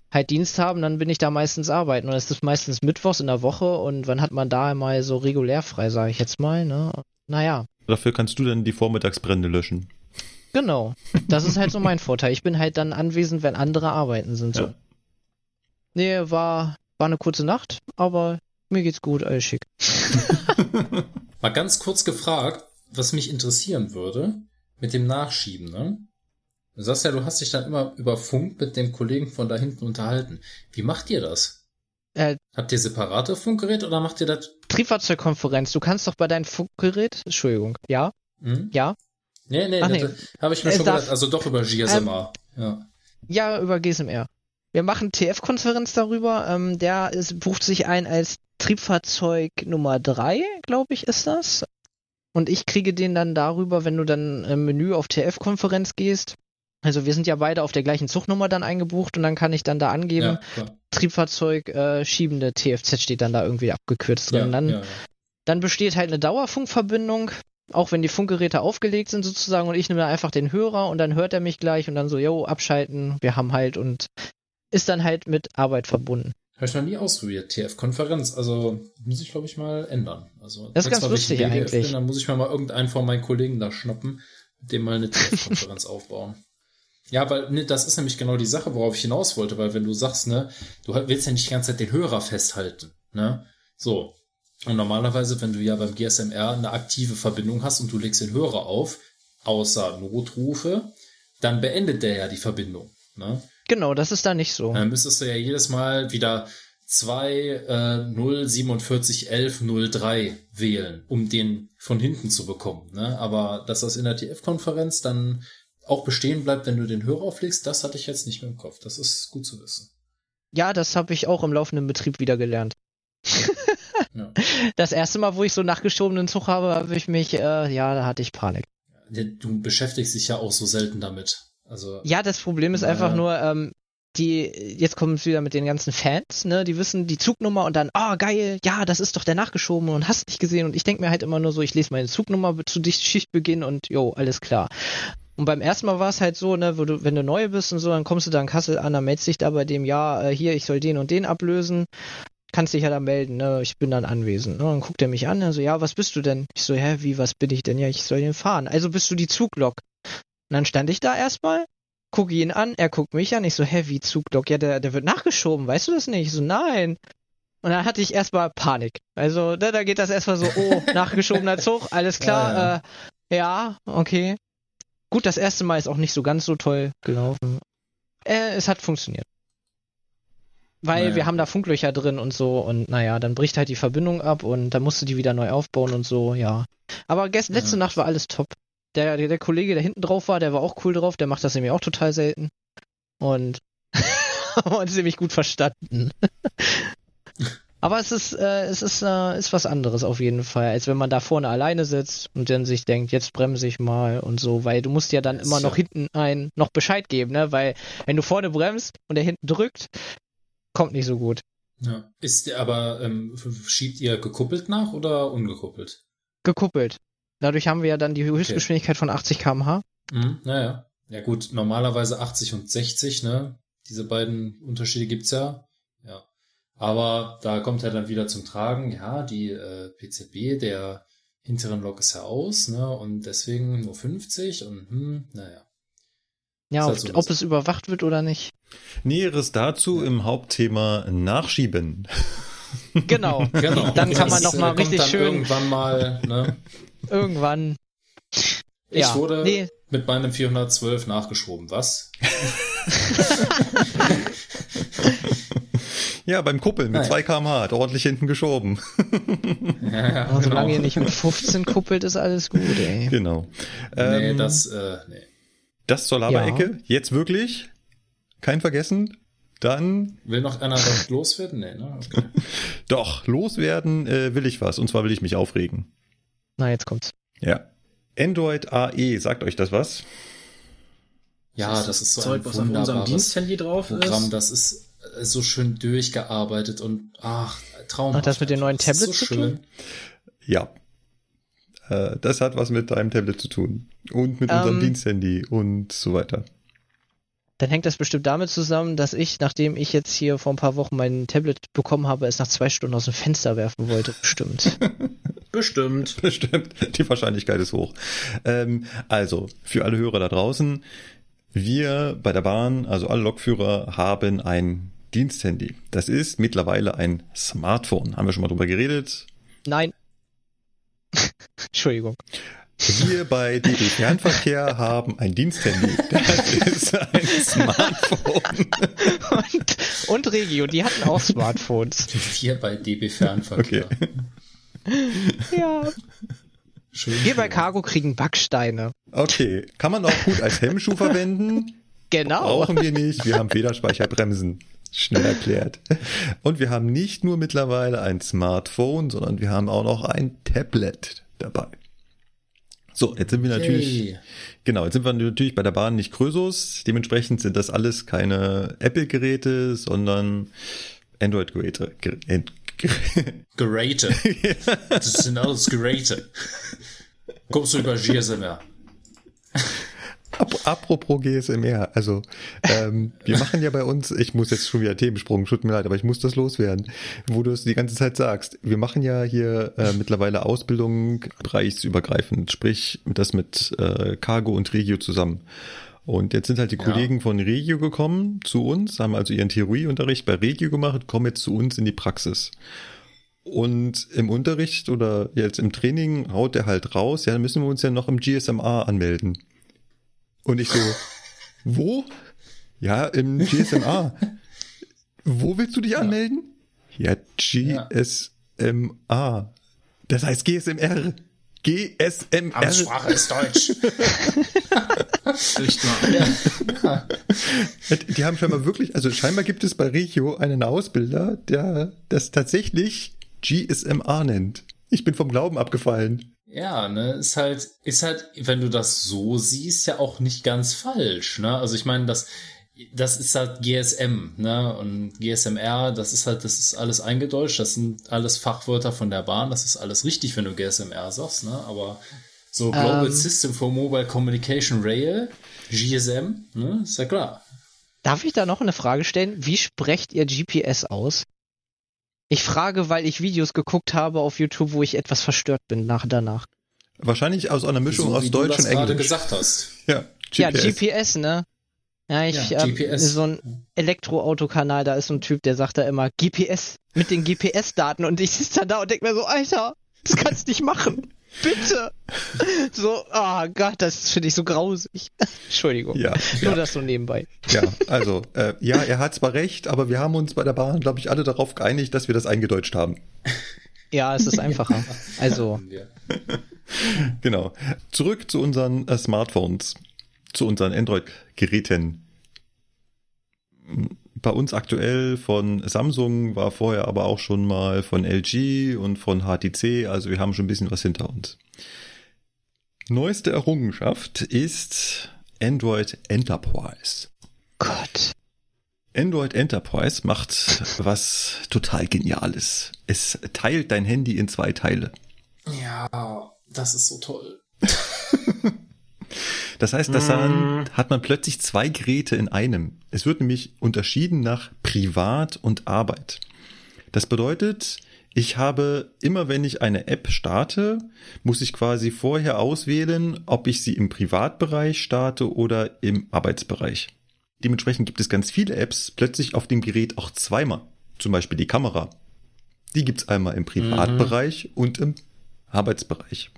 [SPEAKER 4] halt Dienst haben, dann bin ich da meistens arbeiten und es ist meistens mittwochs in der Woche und wann hat man da mal so regulär frei, sage ich jetzt mal, ne? Naja,
[SPEAKER 1] Dafür kannst du dann die Vormittagsbrände löschen.
[SPEAKER 4] genau. Das ist halt so mein Vorteil. Ich bin halt dann anwesend, wenn andere arbeiten sind. So.
[SPEAKER 1] Ja.
[SPEAKER 4] Nee, war, war eine kurze Nacht, aber mir geht's gut, alles schick.
[SPEAKER 2] Mal ganz kurz gefragt, was mich interessieren würde, mit dem Nachschieben, ne? Du sagst ja, du hast dich dann immer über Funk mit dem Kollegen von da hinten unterhalten. Wie macht ihr das?
[SPEAKER 4] Äh,
[SPEAKER 2] Habt ihr separate Funkgeräte oder macht ihr das?
[SPEAKER 4] Triebfahrzeugkonferenz, du kannst doch bei deinem Funkgerät, Entschuldigung, ja,
[SPEAKER 2] Hm?
[SPEAKER 4] ja,
[SPEAKER 2] Nee, nee,
[SPEAKER 4] Ach, nee.
[SPEAKER 2] habe ich mir
[SPEAKER 4] Es
[SPEAKER 2] schon gedacht. Also doch über GSMA. ja.
[SPEAKER 4] ja, über GSMR. Wir machen TF-Konferenz darüber, ähm, der ist, bucht sich ein als Triebfahrzeug Nummer 3, glaube ich, ist das. Und ich kriege den dann darüber, wenn du dann im Menü auf TF-Konferenz gehst. Also wir sind ja beide auf der gleichen Zugnummer dann eingebucht und dann kann ich dann da angeben,
[SPEAKER 2] Ja.
[SPEAKER 4] Triebfahrzeug äh, schiebende TFZ steht dann da irgendwie abgekürzt drin.
[SPEAKER 2] Ja,
[SPEAKER 4] dann,
[SPEAKER 2] ja.
[SPEAKER 4] dann besteht halt eine Dauerfunkverbindung auch wenn die Funkgeräte aufgelegt sind sozusagen und ich nehme einfach den Hörer und dann hört er mich gleich und dann so, yo, abschalten, wir haben halt und ist dann halt mit Arbeit verbunden.
[SPEAKER 2] Habe ich noch nie ausprobiert, TF-Konferenz. Also muss ich, glaube ich, mal ändern. Also,
[SPEAKER 4] das ist ganz lustig eigentlich. Bin,
[SPEAKER 2] dann muss ich mir mal irgendeinen von meinen Kollegen da schnappen, mit dem mal eine TF-Konferenz aufbauen. Ja, weil ne, das ist nämlich genau die Sache, worauf ich hinaus wollte, weil wenn du sagst, ne, du willst ja nicht die ganze Zeit den Hörer festhalten, ne? So. Und normalerweise, wenn du ja beim GSMR eine aktive Verbindung hast und du legst den Hörer auf, außer Notrufe, dann beendet der ja die Verbindung, ne?
[SPEAKER 4] Genau, das ist da nicht so.
[SPEAKER 2] Dann müsstest du ja jedes Mal wieder 2 äh, 0 47 11 03 wählen, um den von hinten zu bekommen. Ne? Aber dass das in der TF-Konferenz dann auch bestehen bleibt, wenn du den Hörer auflegst, das hatte ich jetzt nicht mehr im Kopf. Das ist gut zu wissen.
[SPEAKER 4] Ja, das habe ich auch im laufenden Betrieb wieder gelernt. ja. Das erste Mal, wo ich so nachgeschobenen Zug habe, habe ich mich, äh, ja, da hatte ich Panik.
[SPEAKER 2] Du beschäftigst dich ja auch so selten damit. Also,
[SPEAKER 4] ja, das Problem ist einfach nur, ähm, die, jetzt kommen es wieder mit den ganzen Fans, ne, die wissen die Zugnummer und dann, ah, oh, geil, ja, das ist doch der nachgeschoben und hast nicht gesehen und ich denke mir halt immer nur so, ich lese meine Zugnummer zu Schichtbeginn und jo, alles klar. Und beim ersten Mal war es halt so, ne, wo du, wenn du neu bist und so, dann kommst du da in Kassel an, dann meldest dich da bei dem, ja, äh, hier, ich soll den und den ablösen. Kannst dich ja dann melden, ne, ich bin dann anwesend. Ne? Dann guckt er mich an, dann so, ja, was bist du denn? Ich so, hä, wie, was bin ich denn? Ja, ich soll den fahren. Also bist du die Zuglok. Und dann stand ich da erstmal, gucke ihn an, er guckt mich an, ich so, hä, wie Zuglock? Ja, der, der wird nachgeschoben, weißt du das nicht? Ich so, nein. Und dann hatte ich erstmal Panik. Also, da, da geht das erstmal so, oh, nachgeschobener Zug, alles klar, ja, ja. Äh, ja, okay. Gut, das erste Mal ist auch nicht so ganz so toll gelaufen. Äh, es hat funktioniert. Weil naja. wir haben da Funklöcher drin und so und naja, dann bricht halt die Verbindung ab und dann musst du die wieder neu aufbauen und so, ja. Aber gest letzte ja. Nacht war alles top. Der, der, Kollege, der hinten drauf war, der war auch cool drauf, der macht das nämlich auch total selten. Und haben uns nämlich gut verstanden. Aber es ist, äh, es ist, äh, ist was anderes auf jeden Fall, als wenn man da vorne alleine sitzt und dann sich denkt, jetzt bremse ich mal und so, weil du musst ja dann immer noch hinten ein noch Bescheid geben, ne? Weil wenn du vorne bremst und der hinten drückt, kommt nicht so gut.
[SPEAKER 2] Ja. Ist der aber, ähm, schiebt ihr gekuppelt nach oder ungekuppelt?
[SPEAKER 4] Gekuppelt. Dadurch haben wir ja dann die Höchstgeschwindigkeit okay. von 80 km/h.
[SPEAKER 2] Mhm, naja. Ja gut, normalerweise 80 und 60, ne? Diese beiden Unterschiede gibt's ja. Ja. Aber da kommt ja dann wieder zum Tragen, ja, die äh, PZB der hinteren Lok ist ja aus, ne? Und deswegen nur 50 und hm, naja.
[SPEAKER 4] Ja, halt so ob es überwacht wird oder nicht.
[SPEAKER 1] Näheres dazu im Hauptthema Nachschieben.
[SPEAKER 4] Genau. genau. Dann kann man noch mal richtig schön
[SPEAKER 2] irgendwann mal, ne?
[SPEAKER 4] irgendwann.
[SPEAKER 2] Ich ja, wurde nee. mit meinem 412 nachgeschoben. Was?
[SPEAKER 1] Ja, beim Kuppeln mit 2 kmh hat ordentlich hinten geschoben.
[SPEAKER 4] ja, ja, genau. Solange ihr nicht mit 15 kuppelt, ist alles gut, ey.
[SPEAKER 1] Genau.
[SPEAKER 2] Nee, ähm, das, äh, nee.
[SPEAKER 1] Das zur Laberecke. Ja. Jetzt wirklich? Kein vergessen? Dann.
[SPEAKER 2] Will noch einer was loswerden? Nee, ne? Okay.
[SPEAKER 1] Doch, loswerden äh, will ich was. Und zwar will ich mich aufregen.
[SPEAKER 4] Na, jetzt kommt's.
[SPEAKER 1] Ja. Android AE, sagt euch das was?
[SPEAKER 2] Ja, das ist so Zeug, ein was auf unserem Diensthandy drauf Programm. Ist. Das ist so schön durchgearbeitet und ach, traumhaft.
[SPEAKER 4] Hat das mit den neuen Tablets so zu tun?
[SPEAKER 1] Ja. Äh, das hat was mit deinem Tablet zu tun. Und mit ähm, unserem Diensthandy und so weiter.
[SPEAKER 4] Dann hängt das bestimmt damit zusammen, dass ich, nachdem ich jetzt hier vor ein paar Wochen mein Tablet bekommen habe, es nach zwei Stunden aus dem Fenster werfen wollte. Bestimmt.
[SPEAKER 2] Bestimmt.
[SPEAKER 1] Bestimmt. Die Wahrscheinlichkeit ist hoch. Ähm, also, für alle Hörer da draußen, wir bei der Bahn, also alle Lokführer, haben ein Diensthandy. Das ist mittlerweile ein Smartphone. Haben wir schon mal drüber geredet?
[SPEAKER 4] Nein. Entschuldigung.
[SPEAKER 1] Wir bei DB Fernverkehr haben ein Diensthandy. Das ist ein Smartphone.
[SPEAKER 4] Und, und Regio, die hatten auch Smartphones.
[SPEAKER 2] Wir bei DB Fernverkehr.
[SPEAKER 4] Okay. Ja. Schön Wir bei Cargo kriegen Backsteine.
[SPEAKER 1] Okay. Kann man auch gut als Hemmschuh verwenden?
[SPEAKER 4] Genau.
[SPEAKER 1] Brauchen wir nicht. Wir haben Federspeicherbremsen. Schnell erklärt. Und wir haben nicht nur mittlerweile ein Smartphone, sondern wir haben auch noch ein Tablet dabei. So, jetzt sind wir natürlich, hey. genau, jetzt sind wir natürlich bei der Bahn nicht Krösus. Dementsprechend sind das alles keine Apple-Geräte, sondern Android-Geräte.
[SPEAKER 2] Geräte. Das sind alles Geräte. Kommst du über GSMR?
[SPEAKER 1] Apropos GSMR, also ähm, wir machen ja bei uns, ich muss jetzt schon wieder Themensprung, tut mir leid, aber ich muss das loswerden, wo du es die ganze Zeit sagst. Wir machen ja hier äh, mittlerweile Ausbildung bereichsübergreifend, sprich das mit äh, Cargo und Regio zusammen. Und jetzt sind halt die ja. Kollegen von Regio gekommen zu uns, haben also ihren Theorieunterricht bei Regio gemacht, kommen jetzt zu uns in die Praxis. Und im Unterricht oder jetzt im Training haut er halt raus, ja, dann müssen wir uns ja noch im GSMA anmelden. Und ich so, wo? Ja, im GSMA. wo willst du dich anmelden? Ja, GSMA. Das heißt GSMR. GSMR.
[SPEAKER 2] Amtssprache ist Deutsch.
[SPEAKER 1] ja. Die haben scheinbar wirklich, also scheinbar gibt es bei Regio einen Ausbilder, der das tatsächlich GSMA nennt. Ich bin vom Glauben abgefallen.
[SPEAKER 2] Ja, ne, ist halt, ist halt, wenn du das so siehst, ja auch nicht ganz falsch, ne? Also ich meine, das, das ist halt GSM, ne? Und GSMR, das ist halt, das ist alles eingedeutscht, das sind alles Fachwörter von der Bahn, das ist alles richtig, wenn du GSMR sagst, ne? Aber so Global ähm, System for Mobile Communication Rail, GSM, ne? Ist ja klar.
[SPEAKER 4] Darf ich da noch eine Frage stellen? Wie sprecht ihr GPS aus? Ich frage, weil ich Videos geguckt habe auf YouTube, wo ich etwas verstört bin nach danach.
[SPEAKER 1] Wahrscheinlich aus einer Mischung so, aus Deutsch und Englisch. gerade
[SPEAKER 2] gesagt hast.
[SPEAKER 1] Ja,
[SPEAKER 4] GPS. Ja, GPS, ne? Ja, ich ja, äh, so ein Elektroautokanal, da ist so ein Typ, der sagt da immer GPS mit den GPS-Daten und ich sitze da und denke mir so, Alter, das kannst du nicht machen. Bitte. So, ah oh Gott, das finde ich so grausig. Entschuldigung. Ja, Nur ja. das so nebenbei.
[SPEAKER 1] Ja, also, äh, ja, er hat zwar recht, aber wir haben uns bei der Bahn, glaube ich, alle darauf geeinigt, dass wir das eingedeutscht haben.
[SPEAKER 4] Ja, es ist einfacher. Also.
[SPEAKER 1] genau. Zurück zu unseren äh, Smartphones, zu unseren Android-Geräten bei uns aktuell von Samsung, war vorher aber auch schon mal von LG und von HTC, also wir haben schon ein bisschen was hinter uns. Neueste Errungenschaft ist Android Enterprise.
[SPEAKER 4] Gott.
[SPEAKER 1] Android Enterprise macht was total Geniales. Es teilt dein Handy in zwei Teile.
[SPEAKER 2] Ja, das ist so toll.
[SPEAKER 1] Das heißt, das mm. hat man plötzlich zwei Geräte in einem. Es wird nämlich unterschieden nach Privat und Arbeit. Das bedeutet, ich habe immer, wenn ich eine App starte, muss ich quasi vorher auswählen, ob ich sie im Privatbereich starte oder im Arbeitsbereich. Dementsprechend gibt es ganz viele Apps plötzlich auf dem Gerät auch zweimal. Zum Beispiel die Kamera. Die gibt's einmal im Privatbereich mhm. und im Arbeitsbereich.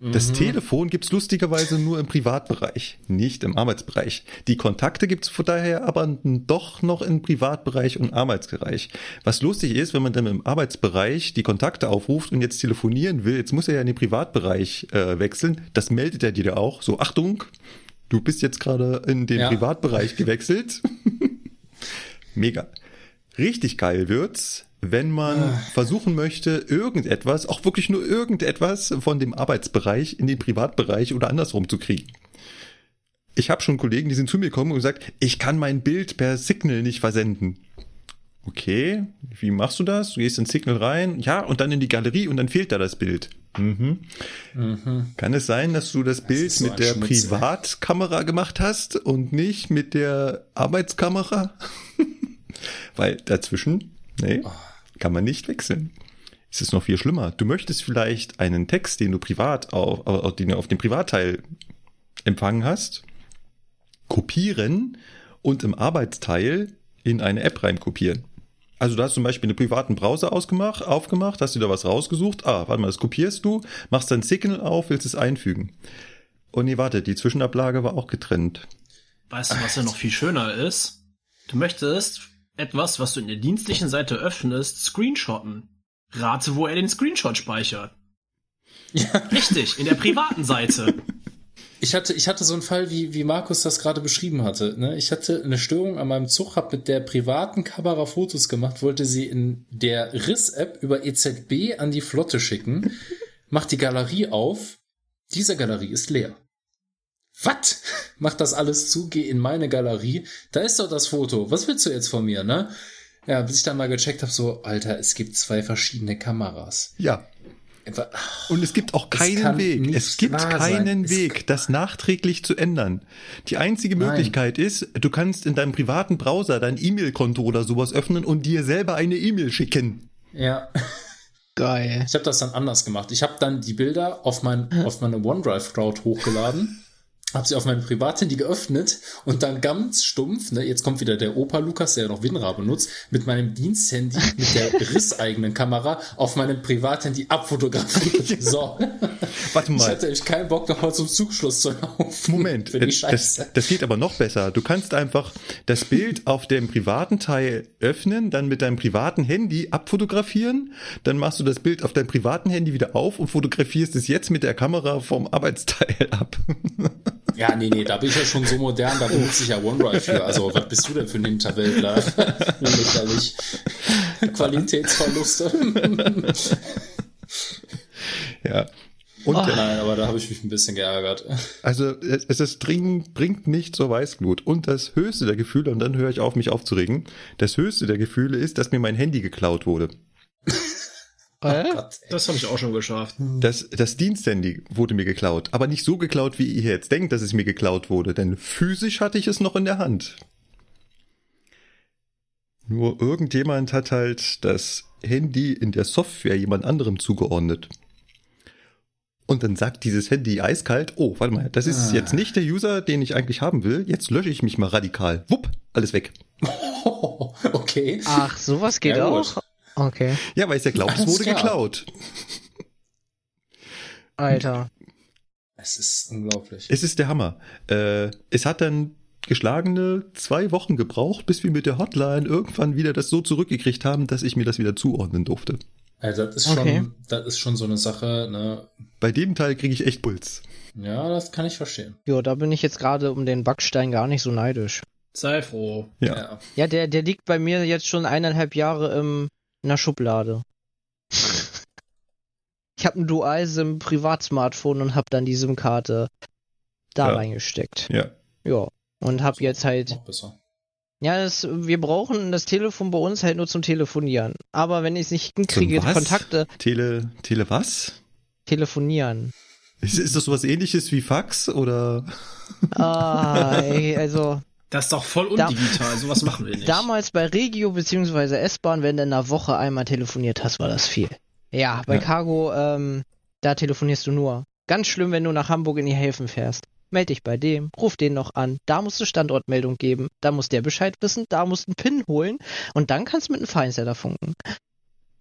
[SPEAKER 1] Das mhm. Telefon gibt's lustigerweise nur im Privatbereich, nicht im Arbeitsbereich. Die Kontakte gibt's von daher aber doch noch im Privatbereich und Arbeitsbereich. Was lustig ist, wenn man dann im Arbeitsbereich die Kontakte aufruft und jetzt telefonieren will, jetzt muss er ja in den Privatbereich äh, wechseln. Das meldet er dir auch. So, Achtung, du bist jetzt gerade in den ja. Privatbereich gewechselt. Mega. Richtig geil wird's, wenn man ah. versuchen möchte, irgendetwas, auch wirklich nur irgendetwas von dem Arbeitsbereich in den Privatbereich oder andersrum zu kriegen. Ich habe schon Kollegen, die sind zu mir gekommen und gesagt, ich kann mein Bild per Signal nicht versenden. Okay, wie machst du das? Du gehst in Signal rein, ja, und dann in die Galerie und dann fehlt da das Bild. Mhm. Mhm. Kann es sein, dass du das, das Bild so mit der Schmutz, Privatkamera gemacht hast und nicht mit der Arbeitskamera? Weil dazwischen, nee. Oh kann man nicht wechseln. Es ist noch viel schlimmer. Du möchtest vielleicht einen Text, den du privat auf, auf, den du auf dem Privatteil empfangen hast, kopieren und im Arbeitsteil in eine App reinkopieren. Also du hast zum Beispiel einen privaten Browser ausgemacht, aufgemacht, hast dir da was rausgesucht. Ah, warte mal, das kopierst du, machst dein Signal auf, willst es einfügen. Und nee, warte, die Zwischenablage war auch getrennt.
[SPEAKER 3] Weißt du, was ja noch viel schöner ist? Du möchtest etwas, was du in der dienstlichen Seite öffnest, screenshotten. Rate, wo er den Screenshot speichert. Ja. Richtig, in der privaten Seite.
[SPEAKER 2] Ich hatte, ich hatte so einen Fall, wie, wie Markus das gerade beschrieben hatte. Ne? Ich hatte eine Störung an meinem Zug, habe mit der privaten Kamera Fotos gemacht, wollte sie in der RIS-App über EZB an die Flotte schicken, macht die Galerie auf. Diese Galerie ist leer was? Mach das alles zu, geh in meine Galerie. Da ist doch das Foto. Was willst du jetzt von mir, ne? Ja, bis ich dann mal gecheckt habe, so, Alter, es gibt zwei verschiedene Kameras.
[SPEAKER 1] Ja. Und es gibt auch
[SPEAKER 2] Es
[SPEAKER 1] keinen
[SPEAKER 2] kann
[SPEAKER 1] Weg. Es gibt keinen
[SPEAKER 2] sein. Es
[SPEAKER 1] Weg, das nachträglich zu ändern. Die einzige
[SPEAKER 2] Nein.
[SPEAKER 1] Möglichkeit ist, du kannst in deinem privaten Browser dein E-Mail-Konto oder sowas öffnen und dir selber eine E-Mail schicken.
[SPEAKER 2] Ja.
[SPEAKER 4] Geil.
[SPEAKER 2] Ich habe das dann anders gemacht. Ich habe dann die Bilder auf mein auf meine OneDrive Cloud hochgeladen, habe sie auf mein Privathandy geöffnet und dann ganz stumpf, ne, jetzt kommt wieder der Opa Lukas, der ja noch WinRAR benutzt, mit meinem Diensthandy mit der risseigenen Kamera auf meinem Privathandy abfotografiert. So.
[SPEAKER 1] Warte
[SPEAKER 2] Ich
[SPEAKER 1] mal.
[SPEAKER 2] hatte echt keinen Bock nochmal zum Zugschluss zu laufen.
[SPEAKER 1] Moment, das, das geht aber noch besser. Du kannst einfach das Bild auf dem privaten Teil öffnen, dann mit deinem privaten Handy abfotografieren, dann machst du das Bild auf deinem privaten Handy wieder auf und fotografierst es jetzt mit der Kamera vom Arbeitsteil ab.
[SPEAKER 2] Ja, nee, nee, da bin ich ja schon so modern, da benutze ich ja OneDrive für. Also, was bist du denn für ein Hinterwäldler? Lächerlich. Qualitätsverluste.
[SPEAKER 1] ja. Und
[SPEAKER 4] Oh.
[SPEAKER 2] Nein, aber da habe ich mich ein bisschen geärgert.
[SPEAKER 1] also es, es ist dringend, bringt nicht zur Weißglut. Und das höchste der Gefühle, und dann höre ich auf, mich aufzuregen, das höchste der Gefühle ist, dass mir mein Handy geklaut wurde.
[SPEAKER 2] Gott.
[SPEAKER 3] Das habe ich auch schon geschafft.
[SPEAKER 1] Das, das Diensthandy wurde mir geklaut, aber nicht so geklaut, wie ihr jetzt denkt, dass es mir geklaut wurde, denn physisch hatte ich es noch in der Hand. Nur irgendjemand hat halt das Handy in der Software jemand anderem zugeordnet. Und dann sagt dieses Handy eiskalt, oh, warte mal, das ist
[SPEAKER 2] Ah.
[SPEAKER 1] jetzt nicht der User, den ich eigentlich haben will, jetzt lösche ich mich mal radikal. Wupp, alles weg.
[SPEAKER 2] Okay.
[SPEAKER 4] Ach, sowas geht
[SPEAKER 2] Ja, gut.
[SPEAKER 4] auch? Okay.
[SPEAKER 1] Ja, weil es ja glaubt, es wurde
[SPEAKER 2] klar.
[SPEAKER 1] geklaut.
[SPEAKER 4] Alter.
[SPEAKER 2] Es ist unglaublich.
[SPEAKER 1] Es ist der Hammer. Äh, es hat dann geschlagene zwei Wochen gebraucht, bis wir mit der Hotline irgendwann wieder das so zurückgekriegt haben, dass ich mir das wieder zuordnen durfte.
[SPEAKER 2] Also, das ist schon,
[SPEAKER 4] Okay.
[SPEAKER 2] das ist schon so eine Sache, ne?
[SPEAKER 1] Bei dem Teil kriege ich echt Puls.
[SPEAKER 2] Ja, das kann ich verstehen.
[SPEAKER 4] Jo, da bin ich jetzt gerade um den Backstein gar nicht so neidisch.
[SPEAKER 3] Sei froh.
[SPEAKER 1] Ja.
[SPEAKER 2] Ja.
[SPEAKER 4] Ja, der, der liegt bei mir jetzt schon eineinhalb Jahre im, in der Schublade. Ich habe ein Dual-SIM Privatsmartphone und habe dann die SIM-Karte da
[SPEAKER 1] Ja.
[SPEAKER 4] reingesteckt.
[SPEAKER 1] Ja.
[SPEAKER 4] Ja. Und habe jetzt halt. Ja, das, wir brauchen das Telefon bei uns halt nur zum Telefonieren. Aber wenn ich es nicht hinkriege,
[SPEAKER 1] was?
[SPEAKER 4] Kontakte
[SPEAKER 1] Tele, Tele was?
[SPEAKER 4] telefonieren.
[SPEAKER 1] Ist, ist das sowas ähnliches wie Fax oder?
[SPEAKER 4] Ah, ey, also
[SPEAKER 3] Das ist doch voll
[SPEAKER 4] Da-
[SPEAKER 3] undigital. Sowas machen wir nicht.
[SPEAKER 4] damals bei Regio beziehungsweise S-Bahn, wenn du in einer Woche einmal telefoniert hast, war das viel. Ja, bei
[SPEAKER 1] Ja.
[SPEAKER 4] Cargo, ähm, da telefonierst du nur. Ganz schlimm, wenn du nach Hamburg in die Häfen fährst. Meld dich bei dem, ruf den noch an, da musst du Standortmeldung geben, da muss der Bescheid wissen, da musst du einen PIN holen und dann kannst du mit einem Feinsetter funken.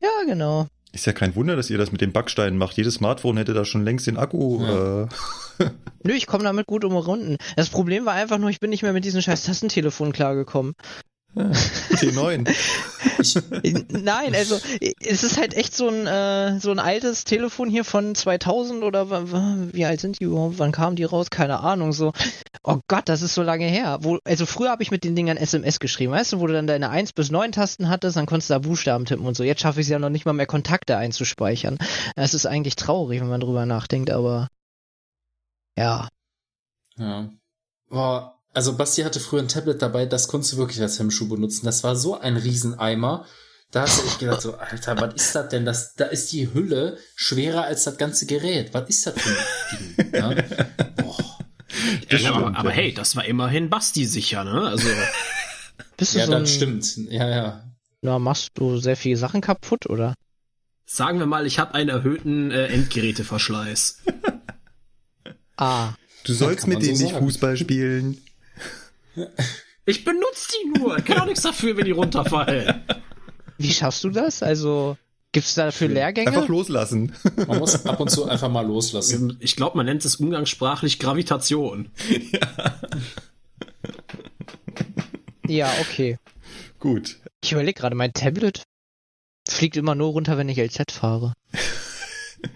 [SPEAKER 4] Ja, genau.
[SPEAKER 1] Ist ja kein Wunder, dass ihr das mit den Backsteinen macht. Jedes Smartphone hätte da schon längst den Akku.
[SPEAKER 2] Ja.
[SPEAKER 1] Äh,
[SPEAKER 4] Nö, ich komme damit gut um Runden. Das Problem war einfach nur, ich bin nicht mehr mit diesen scheiß Tastentelefonen klargekommen.
[SPEAKER 1] T9.
[SPEAKER 4] Nein, also es ist halt echt so ein äh, so ein altes Telefon hier von 2000 oder wie alt sind die überhaupt? Wann kamen die raus? Keine Ahnung. So, oh Gott, das ist so lange her. Wo, also früher habe ich mit den Dingern SMS geschrieben, weißt du, wo du dann deine 1 bis 9 Tasten hattest, dann konntest du da Buchstaben tippen und so. Jetzt schaffe ich es ja noch nicht mal mehr Kontakte einzuspeichern. Es ist eigentlich traurig, wenn man drüber nachdenkt, aber ja.
[SPEAKER 2] Ja. Boah, also Basti hatte früher ein Tablet dabei, das konntest du wirklich als Hemmschuh benutzen. Das war so ein Rieseneimer. Da hast du echt gedacht, so, Alter, was ist das denn? Das, da ist die Hülle schwerer als das ganze Gerät. Was ist das für ein Ding? Ja? Boah.
[SPEAKER 3] Ja,
[SPEAKER 1] stimmt,
[SPEAKER 3] aber, aber hey, das war immerhin Basti sicher, ne? Also,
[SPEAKER 4] Bist du
[SPEAKER 2] Ja,
[SPEAKER 4] so ein,
[SPEAKER 2] das stimmt. Ja, ja.
[SPEAKER 4] Na, machst du sehr viele Sachen kaputt, oder?
[SPEAKER 3] sagen wir mal, ich habe einen erhöhten äh, Endgeräteverschleiß.
[SPEAKER 4] Ah.
[SPEAKER 1] Du sollst mit denen
[SPEAKER 2] so
[SPEAKER 1] nicht
[SPEAKER 2] sagen.
[SPEAKER 1] Fußball spielen.
[SPEAKER 3] Ich benutze die nur. Ich kann auch nichts dafür, wenn die runterfallen.
[SPEAKER 4] Wie schaffst du das? Also, gibt's dafür Lehrgänge?
[SPEAKER 1] Einfach loslassen.
[SPEAKER 2] Man muss ab und zu einfach mal loslassen.
[SPEAKER 3] Ich glaube, man nennt es umgangssprachlich Gravitation.
[SPEAKER 4] Ja, okay.
[SPEAKER 1] Gut.
[SPEAKER 4] Ich überlege gerade, mein Tablet fliegt immer nur runter, wenn ich LZ fahre.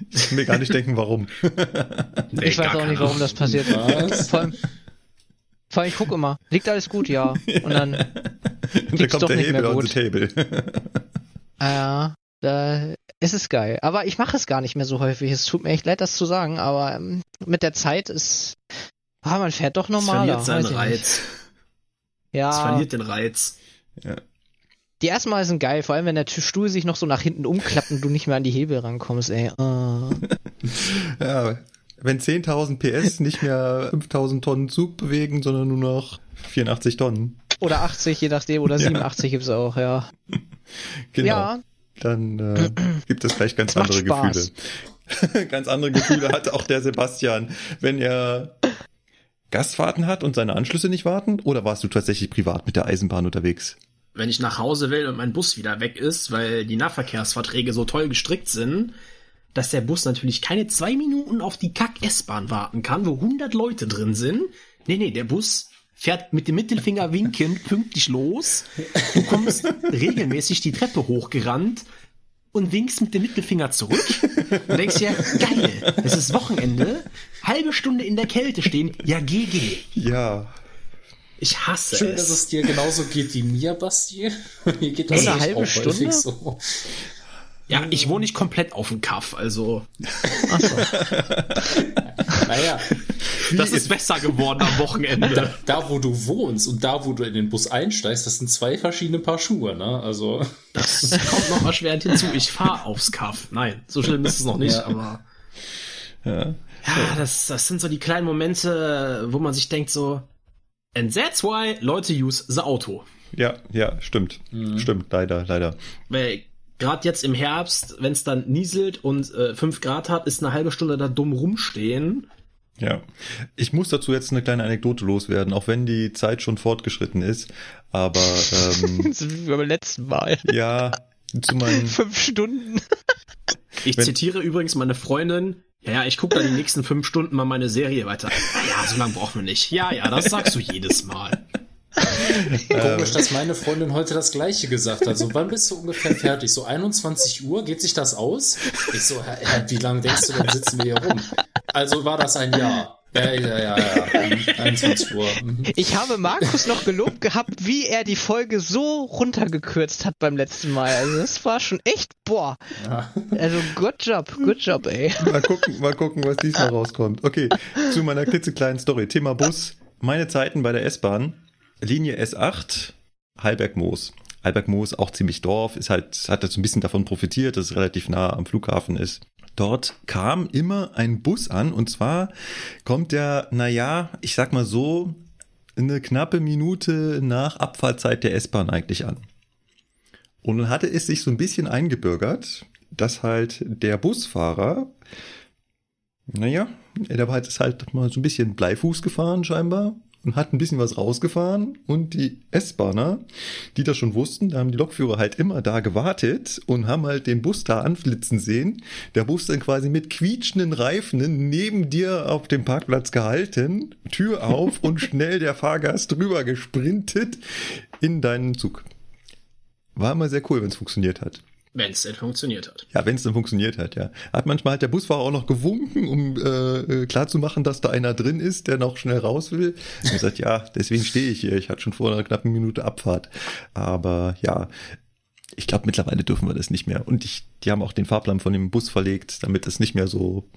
[SPEAKER 1] Ich kann mir gar nicht denken, warum.
[SPEAKER 3] Nee,
[SPEAKER 4] ich weiß auch nicht, warum das passiert.
[SPEAKER 2] Was?
[SPEAKER 4] Vor allem, vor allem ich gucke immer. Liegt alles gut, ja. Und dann,
[SPEAKER 1] da kommt
[SPEAKER 4] doch
[SPEAKER 1] der
[SPEAKER 4] nicht
[SPEAKER 1] Hebel
[SPEAKER 4] mehr
[SPEAKER 1] on
[SPEAKER 4] gut.
[SPEAKER 1] the table.
[SPEAKER 4] äh, da ist es geil. Aber ich mache es gar nicht mehr so häufig. Es tut mir echt leid, das zu sagen, aber ähm, mit der Zeit ist, ah, man fährt doch
[SPEAKER 3] Es
[SPEAKER 4] normaler.
[SPEAKER 3] verliert seinen
[SPEAKER 4] nicht.
[SPEAKER 3] Reiz. Es
[SPEAKER 4] Ja,
[SPEAKER 3] verliert den Reiz.
[SPEAKER 1] ja.
[SPEAKER 4] Die ersten Mal sind geil, vor allem wenn der Stuhl sich noch so nach hinten umklappt und du nicht mehr an die Hebel rankommst, ey. Oh.
[SPEAKER 1] Ja, wenn 10.000 PS nicht mehr 5.000 Tonnen Zug bewegen, sondern nur noch 84 Tonnen.
[SPEAKER 4] Oder 80, je nachdem, oder 87 gibt's auch, ja.
[SPEAKER 1] Genau.
[SPEAKER 4] Ja.
[SPEAKER 1] Dann äh, gibt es gleich ganz
[SPEAKER 4] macht
[SPEAKER 1] andere. Gefühle. ganz andere Gefühle hat auch der Sebastian, wenn er Gastfahrten hat und seine Anschlüsse nicht warten? Oder warst du tatsächlich privat mit der Eisenbahn unterwegs?
[SPEAKER 3] Wenn ich nach Hause will und mein Bus wieder weg ist, weil die Nahverkehrsverträge so toll gestrickt sind, dass der Bus natürlich keine zwei Minuten auf die Kack-S-Bahn warten kann, wo 100 Leute drin sind. Nee, nee, der Bus fährt mit dem Mittelfinger winkend pünktlich los. Du kommst regelmäßig die Treppe hochgerannt und winkst mit dem Mittelfinger zurück. Und denkst dir, geil, es ist Wochenende, halbe Stunde in der Kälte stehen, ja GG.
[SPEAKER 1] Ja.
[SPEAKER 3] Ich hasse
[SPEAKER 2] Schön,
[SPEAKER 3] es.
[SPEAKER 2] dass es dir genauso geht wie mir, Basti. Mir geht
[SPEAKER 4] Eine
[SPEAKER 2] nämlich
[SPEAKER 4] halbe
[SPEAKER 2] auch
[SPEAKER 4] Stunde?
[SPEAKER 2] häufig So.
[SPEAKER 3] Ja, ich wohne nicht komplett auf dem Kaff, also
[SPEAKER 2] Naja,
[SPEAKER 3] das ist besser geworden am Wochenende.
[SPEAKER 2] da, da wo du wohnst und da wo du in den Bus einsteigst, das sind zwei verschiedene Paar Schuhe, ne? Also.
[SPEAKER 3] Das kommt noch erschwerend hinzu. Ich fahre aufs Kaff. Nein, so schlimm ist es noch nicht,
[SPEAKER 2] Ja.
[SPEAKER 3] aber
[SPEAKER 1] ja.
[SPEAKER 3] ja, das, das sind so die kleinen Momente, wo man sich denkt so, and that's why Leute use the Auto.
[SPEAKER 1] Ja, ja, stimmt. Stimmt, leider, leider.
[SPEAKER 3] Weil gerade jetzt im Herbst, wenn es dann nieselt und äh, 5 Grad hat, ist eine halbe Stunde da dumm rumstehen.
[SPEAKER 1] Ja. Ich muss dazu jetzt eine kleine Anekdote loswerden, auch wenn die Zeit schon fortgeschritten ist. Aber ähm,
[SPEAKER 4] Das ist wie beim letzten Mal.
[SPEAKER 1] ja, zu meinen
[SPEAKER 4] Fünf Stunden.
[SPEAKER 3] Ich
[SPEAKER 1] Wenn-
[SPEAKER 3] zitiere übrigens meine Freundin. Ja, ja, ich gucke dann die nächsten fünf Stunden mal meine Serie weiter. Ja, ja, so lange brauchen wir nicht. Ja, ja, das sagst du jedes Mal.
[SPEAKER 2] Komisch, dass meine Freundin heute das gleiche gesagt hat. So, wann bist du ungefähr fertig? So 21 Uhr, geht sich das aus? Ich so, hä, wie lange denkst du, dann sitzen wir hier rum? Also war das ein Jahr. Ja, ja, ja, ja. Mhm, 21 Uhr. Mhm.
[SPEAKER 4] Ich habe Markus noch gelobt gehabt, wie er die Folge so runtergekürzt hat beim letzten Mal. Also das war schon echt, boah.
[SPEAKER 2] Ja.
[SPEAKER 4] Also good job, good job, ey.
[SPEAKER 1] Mal gucken, mal gucken, was diesmal rauskommt. Okay, zu meiner klitzekleinen Story. Thema Bus. Meine Zeiten bei der S-Bahn. Linie S8, Heilberg-Moos. Heilberg-Moos, auch ziemlich Dorf, ist halt, hat jetzt ein bisschen davon profitiert, dass es relativ nah am Flughafen ist. Dort kam immer ein Bus an und zwar kommt der, naja, ich sag mal so, eine knappe Minute nach Abfahrtzeit der S-Bahn eigentlich an. Und dann hatte es sich so ein bisschen eingebürgert, dass halt der Busfahrer, naja, der war jetzt halt mal so ein bisschen Bleifuß gefahren scheinbar hat ein bisschen was rausgefahren und die S-Bahner, die das schon wussten, da haben die Lokführer halt immer da gewartet und haben halt den Bus da anflitzen sehen. Der Bus dann quasi mit quietschenden Reifen neben dir auf dem Parkplatz gehalten, Tür auf und schnell der Fahrgast drüber gesprintet in deinen Zug. War immer sehr cool, wenn es funktioniert hat.
[SPEAKER 3] Wenn es denn funktioniert hat.
[SPEAKER 1] Ja, wenn es dann funktioniert hat, ja. Hat manchmal hat der Busfahrer auch noch gewunken, um äh, äh, klarzumachen, dass da einer drin ist, der noch schnell raus will. Und gesagt, ja, deswegen stehe ich hier. Ich hatte schon vor einer knappen Minute Abfahrt. Aber ja, ich glaube, mittlerweile dürfen wir das nicht mehr. Und ich, die haben auch den Fahrplan von dem Bus verlegt, damit es nicht mehr so,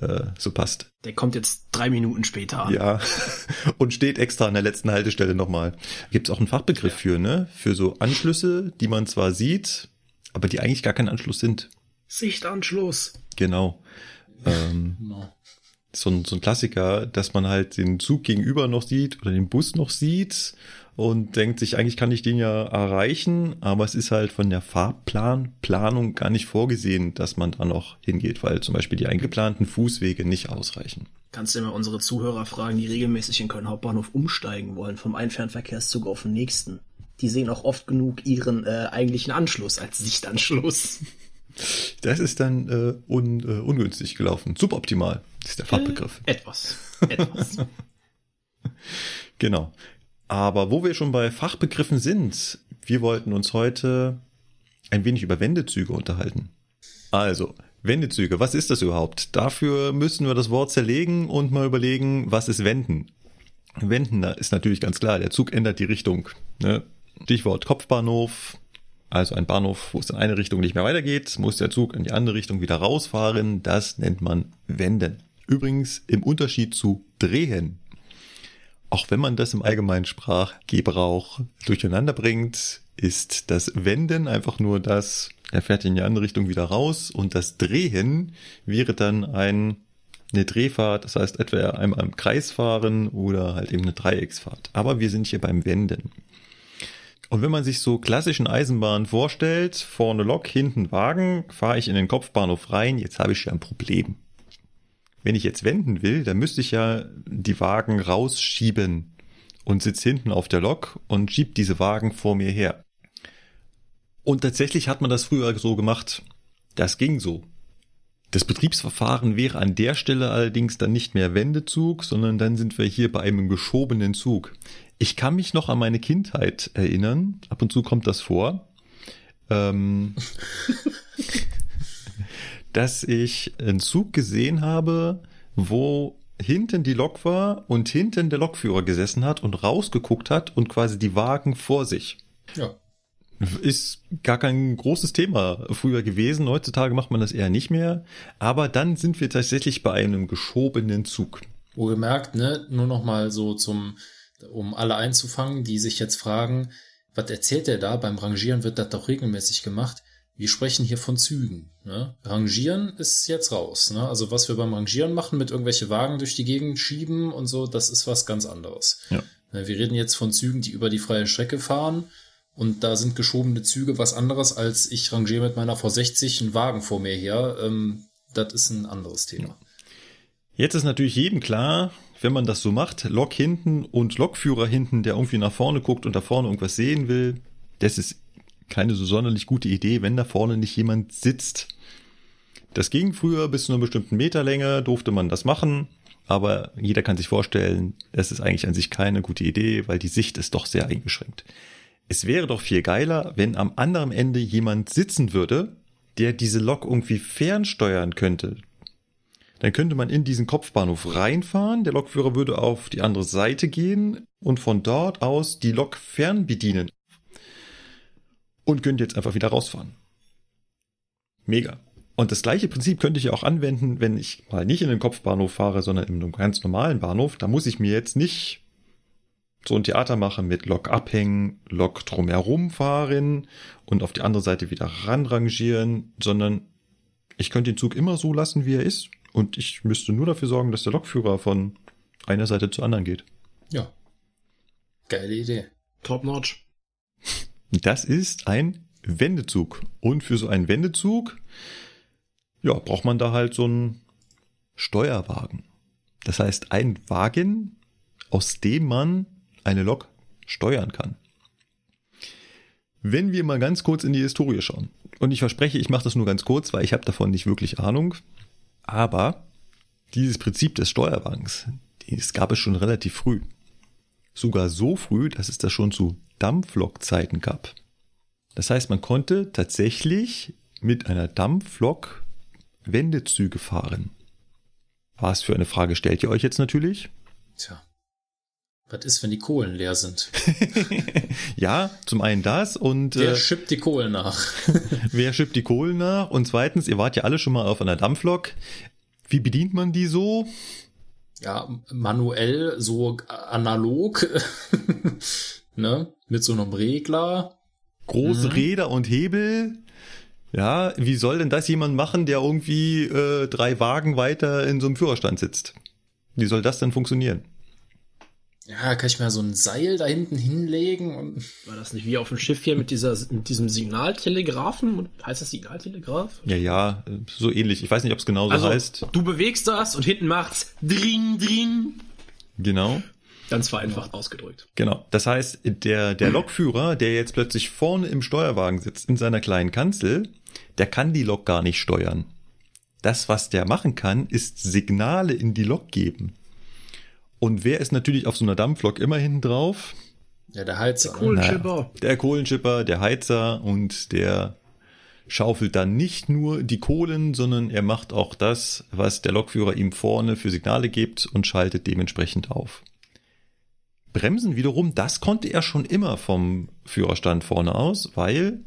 [SPEAKER 1] äh, so passt.
[SPEAKER 3] Der kommt jetzt drei Minuten später.
[SPEAKER 1] Ja, und steht extra an der letzten Haltestelle nochmal. Gibt es auch einen Fachbegriff für, ne? Für so Anschlüsse, die man zwar sieht, aber die eigentlich gar kein Anschluss sind.
[SPEAKER 3] Sichtanschluss.
[SPEAKER 1] Genau. Ähm,
[SPEAKER 2] Genau.
[SPEAKER 1] so, ein, so ein Klassiker, dass man halt den Zug gegenüber noch sieht oder den Bus noch sieht und denkt sich, eigentlich kann ich den ja erreichen, aber es ist halt von der Fahrplanplanung gar nicht vorgesehen, dass man da noch hingeht, weil zum Beispiel die eingeplanten Fußwege nicht ausreichen.
[SPEAKER 3] Kannst du immer unsere Zuhörer fragen, die regelmäßig in Köln Hauptbahnhof umsteigen wollen, vom einen Fernverkehrszug auf den nächsten. Die sehen auch oft genug ihren äh, eigentlichen Anschluss als Sichtanschluss.
[SPEAKER 1] Das ist dann äh, un, äh, ungünstig gelaufen. Suboptimal ist der Fachbegriff.
[SPEAKER 3] Etwas. Etwas.
[SPEAKER 1] Genau. Aber wo wir schon bei Fachbegriffen sind, wir wollten uns heute ein wenig über Wendezüge unterhalten. Also, Wendezüge, was ist das überhaupt? Dafür müssen wir das Wort zerlegen und mal überlegen, was ist Wenden? Wenden ist natürlich ganz klar, der Zug ändert die Richtung. Ne? Stichwort Kopfbahnhof, also ein Bahnhof, wo es in eine Richtung nicht mehr weitergeht, muss der Zug in die andere Richtung wieder rausfahren. Das nennt man Wenden. Übrigens im Unterschied zu Drehen. Auch wenn man das im allgemeinen Sprachgebrauch durcheinander bringt, ist das Wenden einfach nur das, er fährt in die andere Richtung wieder raus und das Drehen wäre dann ein, eine Drehfahrt, das heißt etwa einmal im Kreis fahren oder halt eben eine Dreiecksfahrt. Aber wir sind hier beim Wenden. Und wenn man sich so klassischen Eisenbahnen vorstellt, vorne Lok, hinten Wagen, fahre ich in den Kopfbahnhof rein, jetzt habe ich ja ein Problem. Wenn ich jetzt wenden will, dann müsste ich ja die Wagen rausschieben und sitze hinten auf der Lok und schiebt diese Wagen vor mir her. Und tatsächlich hat man das früher so gemacht. Das ging so. Das Betriebsverfahren wäre an der Stelle allerdings dann nicht mehr Wendezug, sondern dann sind wir hier bei einem geschobenen Zug. Ich kann mich noch an meine Kindheit erinnern. Ab und zu kommt das vor. Ähm, dass ich einen Zug gesehen habe, wo hinten die Lok war und hinten der Lokführer gesessen hat und rausgeguckt hat und quasi die Wagen vor sich.
[SPEAKER 2] Ja.
[SPEAKER 1] Ist gar kein großes Thema früher gewesen. Heutzutage macht man das eher nicht mehr. Aber dann sind wir tatsächlich bei einem geschobenen Zug.
[SPEAKER 2] Wohlgemerkt, ne, nur noch mal so zum, um alle einzufangen, die sich jetzt fragen, was erzählt der da? Beim Rangieren wird das doch regelmäßig gemacht. Wir sprechen hier von Zügen. Ne? Rangieren ist jetzt raus. Ne? Also was wir beim Rangieren machen, mit irgendwelche Wagen durch die Gegend schieben und so, das ist was ganz anderes.
[SPEAKER 1] Ja.
[SPEAKER 2] Ne, Wir reden jetzt von Zügen, die über die freie Strecke fahren. Und da sind geschobene Züge was anderes, als ich rangiere mit meiner V60 einen Wagen vor mir her. Ähm, das ist ein anderes Thema.
[SPEAKER 1] Jetzt ist natürlich jedem klar, wenn man das so macht, Lok hinten und Lokführer hinten, der irgendwie nach vorne guckt und da vorne irgendwas sehen will, das ist keine so sonderlich gute Idee, wenn da vorne nicht jemand sitzt. Das ging früher bis zu einer bestimmten Meterlänge, durfte man das machen, aber jeder kann sich vorstellen, es ist eigentlich an sich keine gute Idee, weil die Sicht ist doch sehr eingeschränkt. Es wäre doch viel geiler, wenn am anderen Ende jemand sitzen würde, der diese Lok irgendwie fernsteuern könnte. Dann könnte man in diesen Kopfbahnhof reinfahren, der Lokführer würde auf die andere Seite gehen und von dort aus die Lok fernbedienen. Und könnte jetzt einfach wieder rausfahren. Mega. Und das gleiche Prinzip könnte ich auch anwenden, wenn ich mal nicht in den Kopfbahnhof fahre, sondern in einem ganz normalen Bahnhof. Da muss ich mir jetzt nicht so ein Theater machen mit Lok abhängen, Lok drumherum fahren und auf die andere Seite wieder ranrangieren, sondern ich könnte den Zug immer so lassen, wie er ist. Und ich müsste nur dafür sorgen, dass der Lokführer von einer Seite zur anderen geht.
[SPEAKER 2] Ja. Geile Idee.
[SPEAKER 3] Top notch.
[SPEAKER 1] Das ist ein Wendezug. Und für so einen Wendezug, ja, braucht man da halt so einen Steuerwagen. Das heißt, ein Wagen, aus dem man eine Lok steuern kann. Wenn wir mal ganz kurz in die Historie schauen. Und ich verspreche, ich mache das nur ganz kurz, weil ich habe davon nicht wirklich Ahnung. Aber dieses Prinzip des Steuerwagens, das gab es schon relativ früh. Sogar so früh, dass es das schon zu Dampflokzeiten gab. Das heißt, man konnte tatsächlich mit einer Dampflok Wendezüge fahren. Was für eine Frage stellt ihr euch jetzt natürlich?
[SPEAKER 2] Tja. Was ist, wenn die Kohlen leer sind?
[SPEAKER 1] Ja, zum einen das und
[SPEAKER 2] Wer
[SPEAKER 1] äh,
[SPEAKER 2] schippt die Kohlen nach?
[SPEAKER 1] wer schippt die Kohlen nach? Und zweitens, ihr wart ja alle schon mal auf einer Dampflok. Wie bedient man die so?
[SPEAKER 2] ja, manuell, so analog, ne, mit so einem Regler.
[SPEAKER 1] Große
[SPEAKER 2] Mhm.
[SPEAKER 1] Räder und Hebel. Ja, wie soll denn das jemand machen, der irgendwie äh, drei Wagen weiter in so einem Führerstand sitzt? Wie soll das denn funktionieren?
[SPEAKER 2] Ja, kann ich mir so ein Seil da hinten hinlegen und
[SPEAKER 3] War das nicht wie auf dem Schiff hier mit, dieser, mit diesem Signaltelegraphen? Heißt das Signaltelegraph?
[SPEAKER 1] Ja, ja, so ähnlich. Ich weiß nicht, ob es genauso
[SPEAKER 3] Also,
[SPEAKER 1] heißt.
[SPEAKER 3] du bewegst das und hinten macht's drin, drin.
[SPEAKER 1] Genau.
[SPEAKER 3] Ganz vereinfacht ausgedrückt.
[SPEAKER 1] Genau. Das heißt, der, der Lokführer, der jetzt plötzlich vorne im Steuerwagen sitzt, in seiner kleinen Kanzel, der kann die Lok gar nicht steuern. Das, was der machen kann, ist Signale in die Lok geben. Und wer ist natürlich auf so einer Dampflok immer hinten drauf?
[SPEAKER 2] ja, der Heizer. ne?
[SPEAKER 3] Kohlenschipper.
[SPEAKER 1] Der Kohlenschipper, der Heizer und der schaufelt dann nicht nur die Kohlen, sondern er macht auch das, was der Lokführer ihm vorne für Signale gibt und schaltet dementsprechend auf. Bremsen wiederum, das konnte er schon immer vom Führerstand vorne aus, weil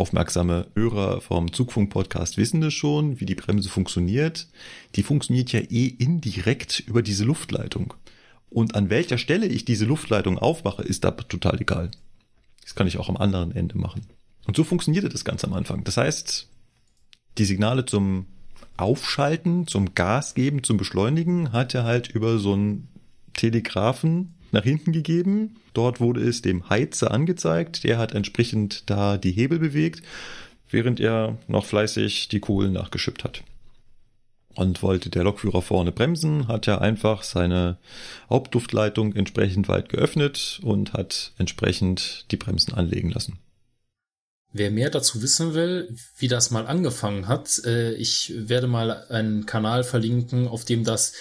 [SPEAKER 1] aufmerksame Hörer vom Zugfunk-Podcast wissen es schon, wie die Bremse funktioniert. Die funktioniert ja eh indirekt über diese Luftleitung. Und an welcher Stelle ich diese Luftleitung aufmache, ist da total egal. Das kann ich auch am anderen Ende machen. Und so funktionierte das ganz am Anfang. Das heißt, die Signale zum Aufschalten, zum Gas geben, zum Beschleunigen hat er halt über so einen Telegraphen nach hinten gegeben. Dort wurde es dem Heizer angezeigt. Der hat entsprechend da die Hebel bewegt, während er noch fleißig die Kohlen nachgeschippt hat. Und wollte der Lokführer vorne bremsen, hat er einfach seine Hauptduftleitung entsprechend weit geöffnet und hat entsprechend die Bremsen anlegen lassen.
[SPEAKER 2] Wer mehr dazu wissen will, wie das mal angefangen hat, äh, ich werde mal einen Kanal verlinken, auf dem das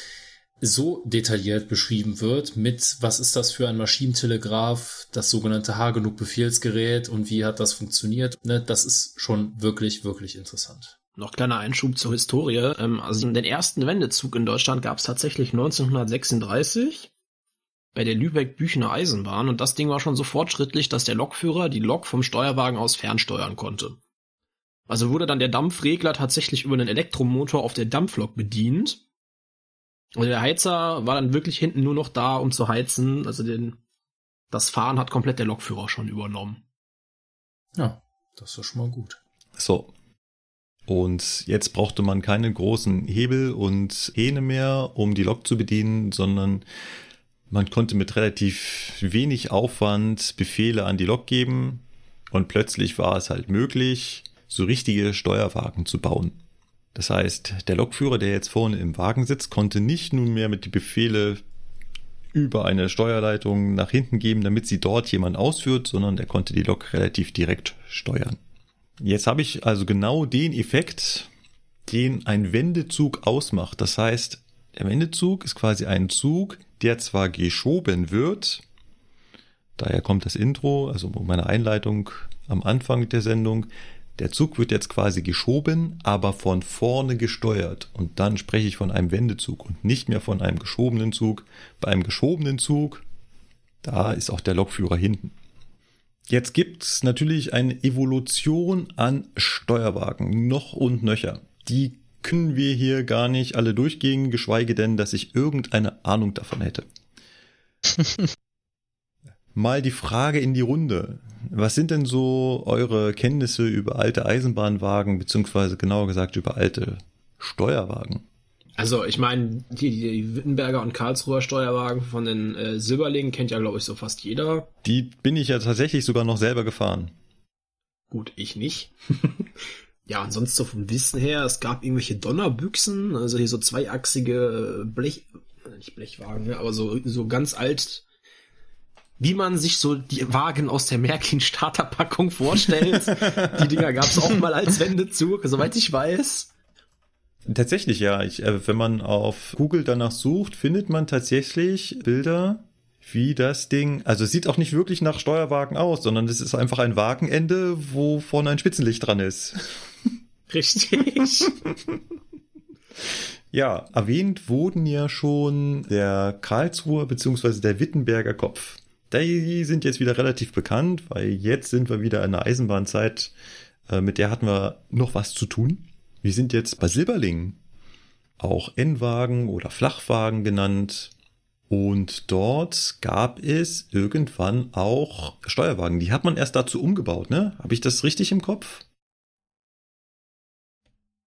[SPEAKER 2] so detailliert beschrieben wird mit, was ist das für ein Maschinentelegraph, das sogenannte Hagenuk-Befehlsgerät und wie hat das funktioniert. Ne, das ist schon wirklich, wirklich interessant.
[SPEAKER 3] Noch kleiner Einschub zur Historie. Ähm, also den ersten Wendezug in Deutschland gab es tatsächlich 1936 bei der Lübeck-Büchener Eisenbahn und das Ding war schon so fortschrittlich, dass der Lokführer die Lok vom Steuerwagen aus fernsteuern konnte. Also wurde dann der Dampfregler tatsächlich über einen Elektromotor auf der Dampflok bedient. Und der Heizer war dann wirklich hinten nur noch da, um zu heizen. Also den, das Fahren hat komplett der Lokführer schon übernommen.
[SPEAKER 2] Ja, das ist schon mal gut.
[SPEAKER 1] So. Und jetzt brauchte man keine großen Hebel und Hähne mehr, um die Lok zu bedienen, sondern man konnte mit relativ wenig Aufwand Befehle an die Lok geben und plötzlich war es halt möglich, so richtige Steuerwagen zu bauen. Das heißt, der Lokführer, der jetzt vorne im Wagen sitzt, konnte nicht nunmehr mit die Befehle über eine Steuerleitung nach hinten geben, damit sie dort jemand ausführt, sondern er konnte die Lok relativ direkt steuern. Jetzt habe ich also genau den Effekt, den ein Wendezug ausmacht. Das heißt, der Wendezug ist quasi ein Zug, der zwar geschoben wird, daher kommt das Intro, also meine Einleitung am Anfang der Sendung, der Zug wird jetzt quasi geschoben, aber von vorne gesteuert. Und dann spreche ich von einem Wendezug und nicht mehr von einem geschobenen Zug. Bei einem geschobenen Zug, da ist auch der Lokführer hinten. Jetzt gibt's natürlich eine Evolution an Steuerwagen, noch und nöcher. Die können wir hier gar nicht alle durchgehen, geschweige denn, dass ich irgendeine Ahnung davon hätte. Mal die Frage in die Runde. Was sind denn so eure Kenntnisse über alte Eisenbahnwagen, beziehungsweise genauer gesagt über alte Steuerwagen?
[SPEAKER 3] Also ich meine, die, die Wittenberger und Karlsruher Steuerwagen von den äh, Silberlingen kennt ja, glaube ich, so fast jeder.
[SPEAKER 1] Die bin ich ja tatsächlich sogar noch selber gefahren.
[SPEAKER 3] Gut, ich nicht. Ja, und sonst so vom Wissen her, es gab irgendwelche Donnerbüchsen, also hier so zweiachsige Blech, nicht Blechwagen, ne, aber so, so ganz alt, wie man sich so die Wagen aus der Märklin Starterpackung vorstellt. die Dinger gab's auch mal als Wendezug, soweit ich weiß.
[SPEAKER 1] Tatsächlich, ja. Ich, äh, wenn man auf Google danach sucht, findet man tatsächlich Bilder, wie das Ding, also es sieht auch nicht wirklich nach Steuerwagen aus, sondern es ist einfach ein Wagenende, wo vorne ein Spitzenlicht dran ist.
[SPEAKER 3] Richtig.
[SPEAKER 1] ja, erwähnt wurden ja schon der Karlsruher bzw. der Wittenberger Kopf. Die sind jetzt wieder relativ bekannt, weil jetzt sind wir wieder in der Eisenbahnzeit, äh, mit der hatten wir noch was zu tun. Wir sind jetzt bei Silberling, auch N-Wagen oder Flachwagen genannt. Und dort gab es irgendwann auch Steuerwagen. Die hat man erst dazu umgebaut, ne? Habe ich das richtig im Kopf?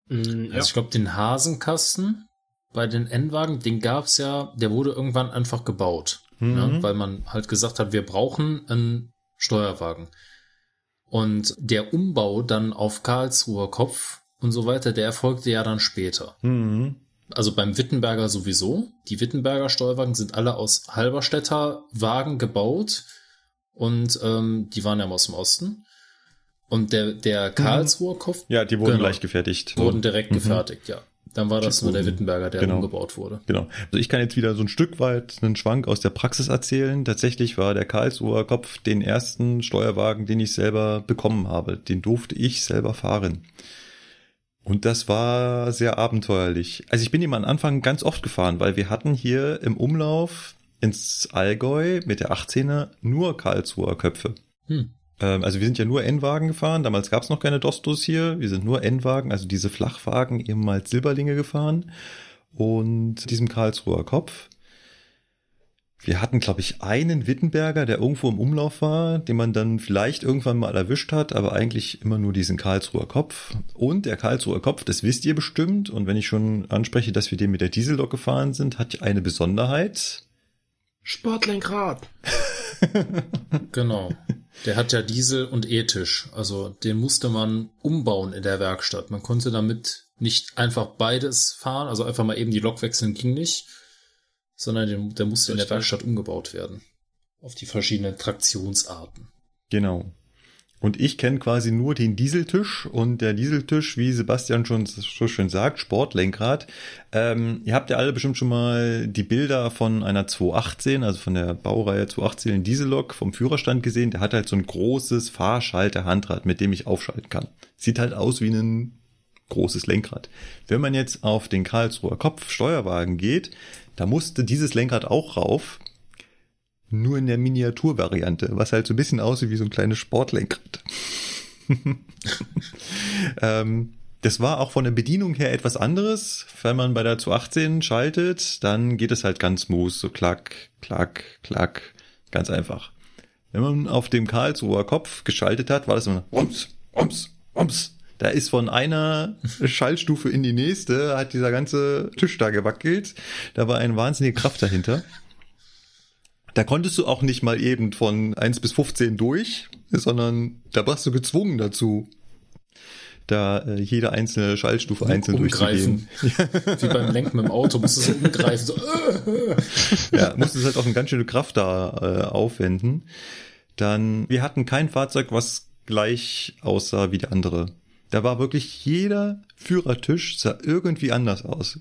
[SPEAKER 2] Mm, also ich glaube, den Hasenkasten bei den N-Wagen, den gab's ja, der wurde irgendwann einfach gebaut. Mhm. Ne? Weil man halt gesagt hat, wir brauchen einen Steuerwagen. Und der Umbau dann auf Karlsruher Kopf und so weiter, der erfolgte ja dann später. Mhm. Also beim Wittenberger sowieso. Die Wittenberger Steuerwagen sind alle aus Halberstädter Wagen gebaut und ähm, die waren ja aus dem Osten. Und der, der mhm. Karlsruher Kopf.
[SPEAKER 1] Ja, die wurden genau, gleich gefertigt.
[SPEAKER 2] Wurden direkt mhm. gefertigt, ja. Dann war das nur der Wittenberger, der genau. umgebaut wurde.
[SPEAKER 1] Genau. Also ich kann jetzt wieder so ein Stück weit einen Schwank aus der Praxis erzählen. Tatsächlich war der Karlsruher Kopf den ersten Steuerwagen, den ich selber bekommen habe. Den durfte ich selber fahren. Und das war sehr abenteuerlich. Also ich bin ihm am Anfang ganz oft gefahren, weil wir hatten hier im Umlauf ins Allgäu mit der 18er nur Karlsruher Köpfe. Hm. Ähm, also wir sind ja nur N-Wagen gefahren. Damals gab es noch keine Dostos hier. Wir sind nur N-Wagen, also diese Flachwagen, ehemals Silberlinge gefahren. Und diesem Karlsruher Kopf. Wir hatten, glaube ich, einen Wittenberger, der irgendwo im Umlauf war, den man dann vielleicht irgendwann mal erwischt hat, aber eigentlich immer nur diesen Karlsruher Kopf. Und der Karlsruher Kopf, das wisst ihr bestimmt. Und wenn ich schon anspreche, dass wir den mit der Diesellok gefahren sind, hat eine Besonderheit.
[SPEAKER 3] Sportlenkrad.
[SPEAKER 2] Genau. Der hat ja Diesel und E-Tisch. Also den musste man umbauen in der Werkstatt. Man konnte damit nicht einfach beides fahren, also einfach mal eben die Lok wechseln ging nicht, sondern der, der musste in der Werkstatt umgebaut werden. Auf die verschiedenen Traktionsarten.
[SPEAKER 1] Genau. Und ich kenne quasi nur den Dieseltisch und der Dieseltisch, wie Sebastian schon so schön sagt, Sportlenkrad. Ähm, ihr habt ja alle bestimmt schon mal die Bilder von einer 218, also von der Baureihe 218 Diesellok vom Führerstand gesehen. Der hat halt so ein großes Fahrschalter-Handrad, mit dem ich aufschalten kann. Sieht halt aus wie ein großes Lenkrad. Wenn man jetzt auf den Karlsruher Kopf Steuerwagen geht, da musste dieses Lenkrad auch rauf, nur in der Miniaturvariante, was halt so ein bisschen aussieht wie so ein kleines Sportlenkrad. ähm, das war auch von der Bedienung her etwas anderes. Wenn man bei der 218 schaltet, dann geht es halt ganz smooth, so klack, klack, klack, ganz einfach. Wenn man auf dem Karlsruher Kopf geschaltet hat, war das immer Rums, Rums, Rums. Da ist von einer Schaltstufe in die nächste, hat dieser ganze Tisch da gewackelt. Da war eine wahnsinnige Kraft dahinter. Da konntest du auch nicht mal eben von 1 bis 15 durch, sondern da warst du gezwungen dazu, da äh, jede einzelne Schaltstufe einzeln
[SPEAKER 2] Umgreifen.
[SPEAKER 1] durchzugehen.
[SPEAKER 2] Wie beim Lenken mit dem Auto, musst du so umgreifen. So, äh,
[SPEAKER 1] ja, musstest halt auch eine ganz schöne Kraft da äh, aufwenden. Dann, wir hatten kein Fahrzeug, was gleich aussah wie der andere. Da war wirklich jeder Führertisch sah irgendwie anders aus.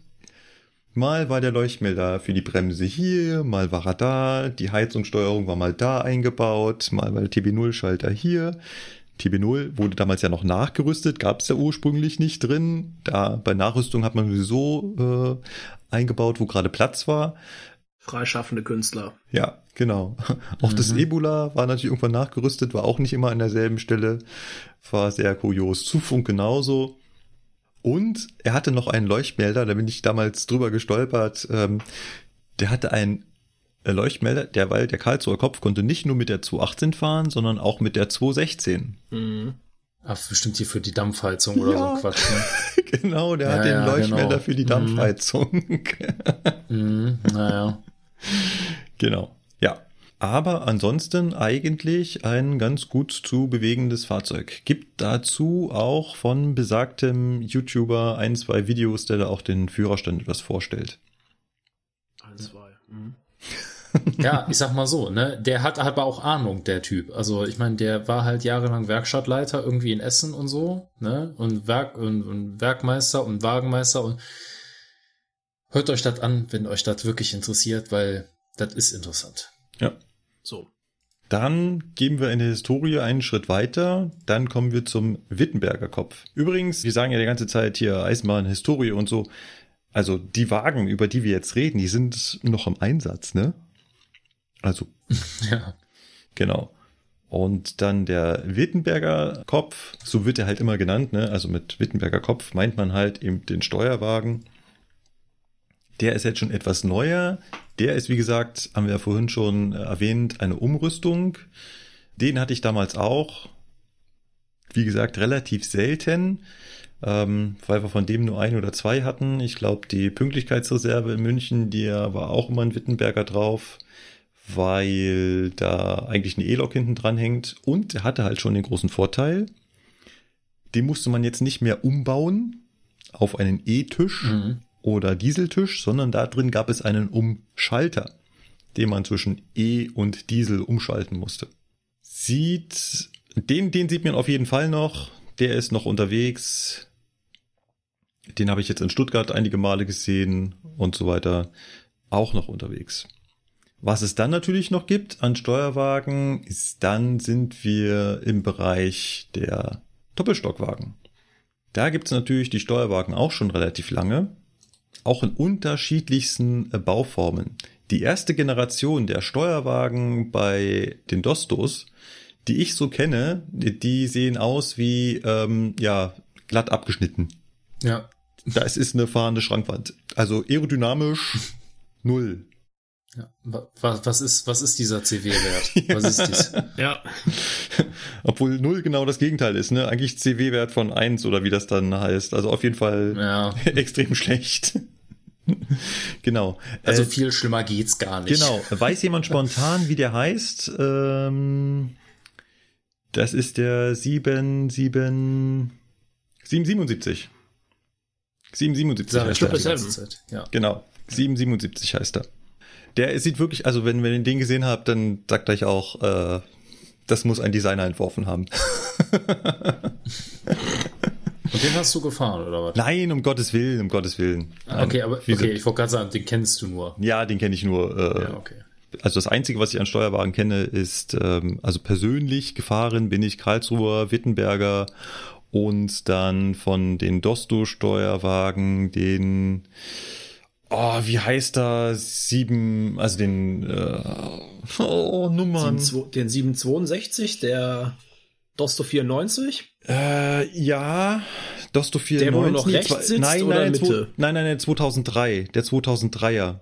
[SPEAKER 1] Mal war der Leuchtmelder für die Bremse hier, mal war er da, die Heizungssteuerung war mal da eingebaut, mal war der TB0-Schalter hier. TB0 wurde damals ja noch nachgerüstet, gab es ja ursprünglich nicht drin. Da bei Nachrüstung hat man sowieso äh, eingebaut, wo gerade Platz war.
[SPEAKER 3] Freischaffende Künstler.
[SPEAKER 1] Ja, genau. Auch das Ebola war natürlich irgendwann nachgerüstet, war auch nicht immer an derselben Stelle. War sehr kurios. Zufunk genauso. Und er hatte noch einen Leuchtmelder, da bin ich damals drüber gestolpert. Ähm, der hatte einen äh, Leuchtmelder, der, weil der Karlsruher Kopf konnte nicht nur mit der 218 fahren, sondern auch mit der 216.
[SPEAKER 3] Mhm.
[SPEAKER 2] Ach, bestimmt hier für die Dampfheizung oder
[SPEAKER 1] Ja.
[SPEAKER 2] so ein Quatsch. Ne?
[SPEAKER 1] genau, der
[SPEAKER 2] Ja,
[SPEAKER 1] hat den
[SPEAKER 2] ja,
[SPEAKER 1] Leuchtmelder
[SPEAKER 2] genau.
[SPEAKER 1] für die
[SPEAKER 2] Mhm.
[SPEAKER 1] Dampfheizung.
[SPEAKER 2] Mhm, naja.
[SPEAKER 1] genau. Aber ansonsten eigentlich ein ganz gut zu bewegendes Fahrzeug. Gibt dazu auch von besagtem YouTuber ein, zwei Videos, der da auch den Führerstand etwas vorstellt.
[SPEAKER 3] Eins, zwei. Mhm.
[SPEAKER 2] Ja, ich sag mal so, ne, der hat aber auch Ahnung, der Typ. Also ich meine, der war halt jahrelang Werkstattleiter irgendwie in Essen und so, ne, und Werk und, und Werkmeister und Wagenmeister und hört euch das an, wenn euch das wirklich interessiert, weil das ist interessant.
[SPEAKER 1] Ja.
[SPEAKER 3] So.
[SPEAKER 1] Dann gehen wir in der Historie einen Schritt weiter. Dann kommen wir zum Wittenberger Kopf. Übrigens, wir sagen ja die ganze Zeit hier Eisenbahn, Historie und so. Also die Wagen, über die wir jetzt reden, die sind noch im Einsatz, ne? Also,
[SPEAKER 2] Ja.
[SPEAKER 1] genau. Und dann der Wittenberger Kopf, so wird er halt immer genannt, ne? Also mit Wittenberger Kopf meint man halt eben den Steuerwagen. Der ist jetzt schon etwas neuer. Der ist, wie gesagt, haben wir ja vorhin schon äh, erwähnt, eine Umrüstung. Den hatte ich damals auch. Wie gesagt, relativ selten, ähm, weil wir von dem nur ein oder zwei hatten. Ich glaube, die Pünktlichkeitsreserve in München, die war auch immer ein Wittenberger drauf, weil da eigentlich eine E-Lok hinten dran hängt. Und er hatte halt schon den großen Vorteil, den musste man jetzt nicht mehr umbauen auf einen E-Tisch
[SPEAKER 2] Mhm.
[SPEAKER 1] Oder Dieseltisch, sondern da drin gab es einen Umschalter, den man zwischen E und Diesel umschalten musste. Sieht, den, den sieht man auf jeden Fall noch. Der ist noch unterwegs. Den habe ich jetzt in Stuttgart einige Male gesehen und so weiter. Auch noch unterwegs. Was es dann natürlich noch gibt an Steuerwagen, ist dann sind wir im Bereich der Doppelstockwagen. Da gibt es natürlich die Steuerwagen auch schon relativ lange auch in unterschiedlichsten äh, Bauformen. Die erste Generation der Steuerwagen bei den Dostos, die ich so kenne, die, die sehen aus wie ähm, ja glatt abgeschnitten.
[SPEAKER 2] Ja.
[SPEAKER 1] Das ist eine fahrende Schrankwand. Also aerodynamisch null.
[SPEAKER 2] Ja. Was, was, ist, was ist dieser CW-Wert? Was ist dies?
[SPEAKER 3] Ja.
[SPEAKER 1] Obwohl null genau das Gegenteil ist, ne? Eigentlich CW-Wert von eins oder wie das dann heißt. Also auf jeden Fall
[SPEAKER 2] Ja.
[SPEAKER 1] extrem schlecht. genau.
[SPEAKER 2] Also
[SPEAKER 1] Äh,
[SPEAKER 2] viel schlimmer geht's gar nicht.
[SPEAKER 1] Genau. Weiß jemand spontan, wie der heißt? Ähm, das ist der 7, 7, 777. 777
[SPEAKER 2] Sag ich
[SPEAKER 1] heißt er.
[SPEAKER 2] Ja.
[SPEAKER 1] Genau. 777 heißt er. Der sieht wirklich, also wenn, wenn ihr den gesehen habt, dann sagt euch auch, äh, das muss ein Designer entworfen haben.
[SPEAKER 2] Und den hast du gefahren, oder was?
[SPEAKER 1] Nein, um Gottes Willen, um Gottes Willen.
[SPEAKER 2] Ah, Okay, aber
[SPEAKER 1] Wie
[SPEAKER 2] okay,
[SPEAKER 1] sind-
[SPEAKER 2] ich wollte gerade sagen, den kennst du nur.
[SPEAKER 1] Ja, den kenne ich nur. Äh,
[SPEAKER 2] Ja, okay.
[SPEAKER 1] Also das Einzige, was ich an Steuerwagen kenne, ist, ähm, also persönlich gefahren bin ich Karlsruher, Wittenberger und dann von den Dosto-Steuerwagen den, oh, wie heißt da, sieben, also den, äh, oh, Nummern.
[SPEAKER 3] 7, den 762, der Dosto 94.
[SPEAKER 1] Äh, ja, Dosto 94.
[SPEAKER 3] Der, wo noch rechts
[SPEAKER 1] zwei-
[SPEAKER 3] sitzt
[SPEAKER 1] nein,
[SPEAKER 3] oder
[SPEAKER 1] nein,
[SPEAKER 3] Mitte?
[SPEAKER 1] zwei- nein, nein, nein, 2003, der 2003er.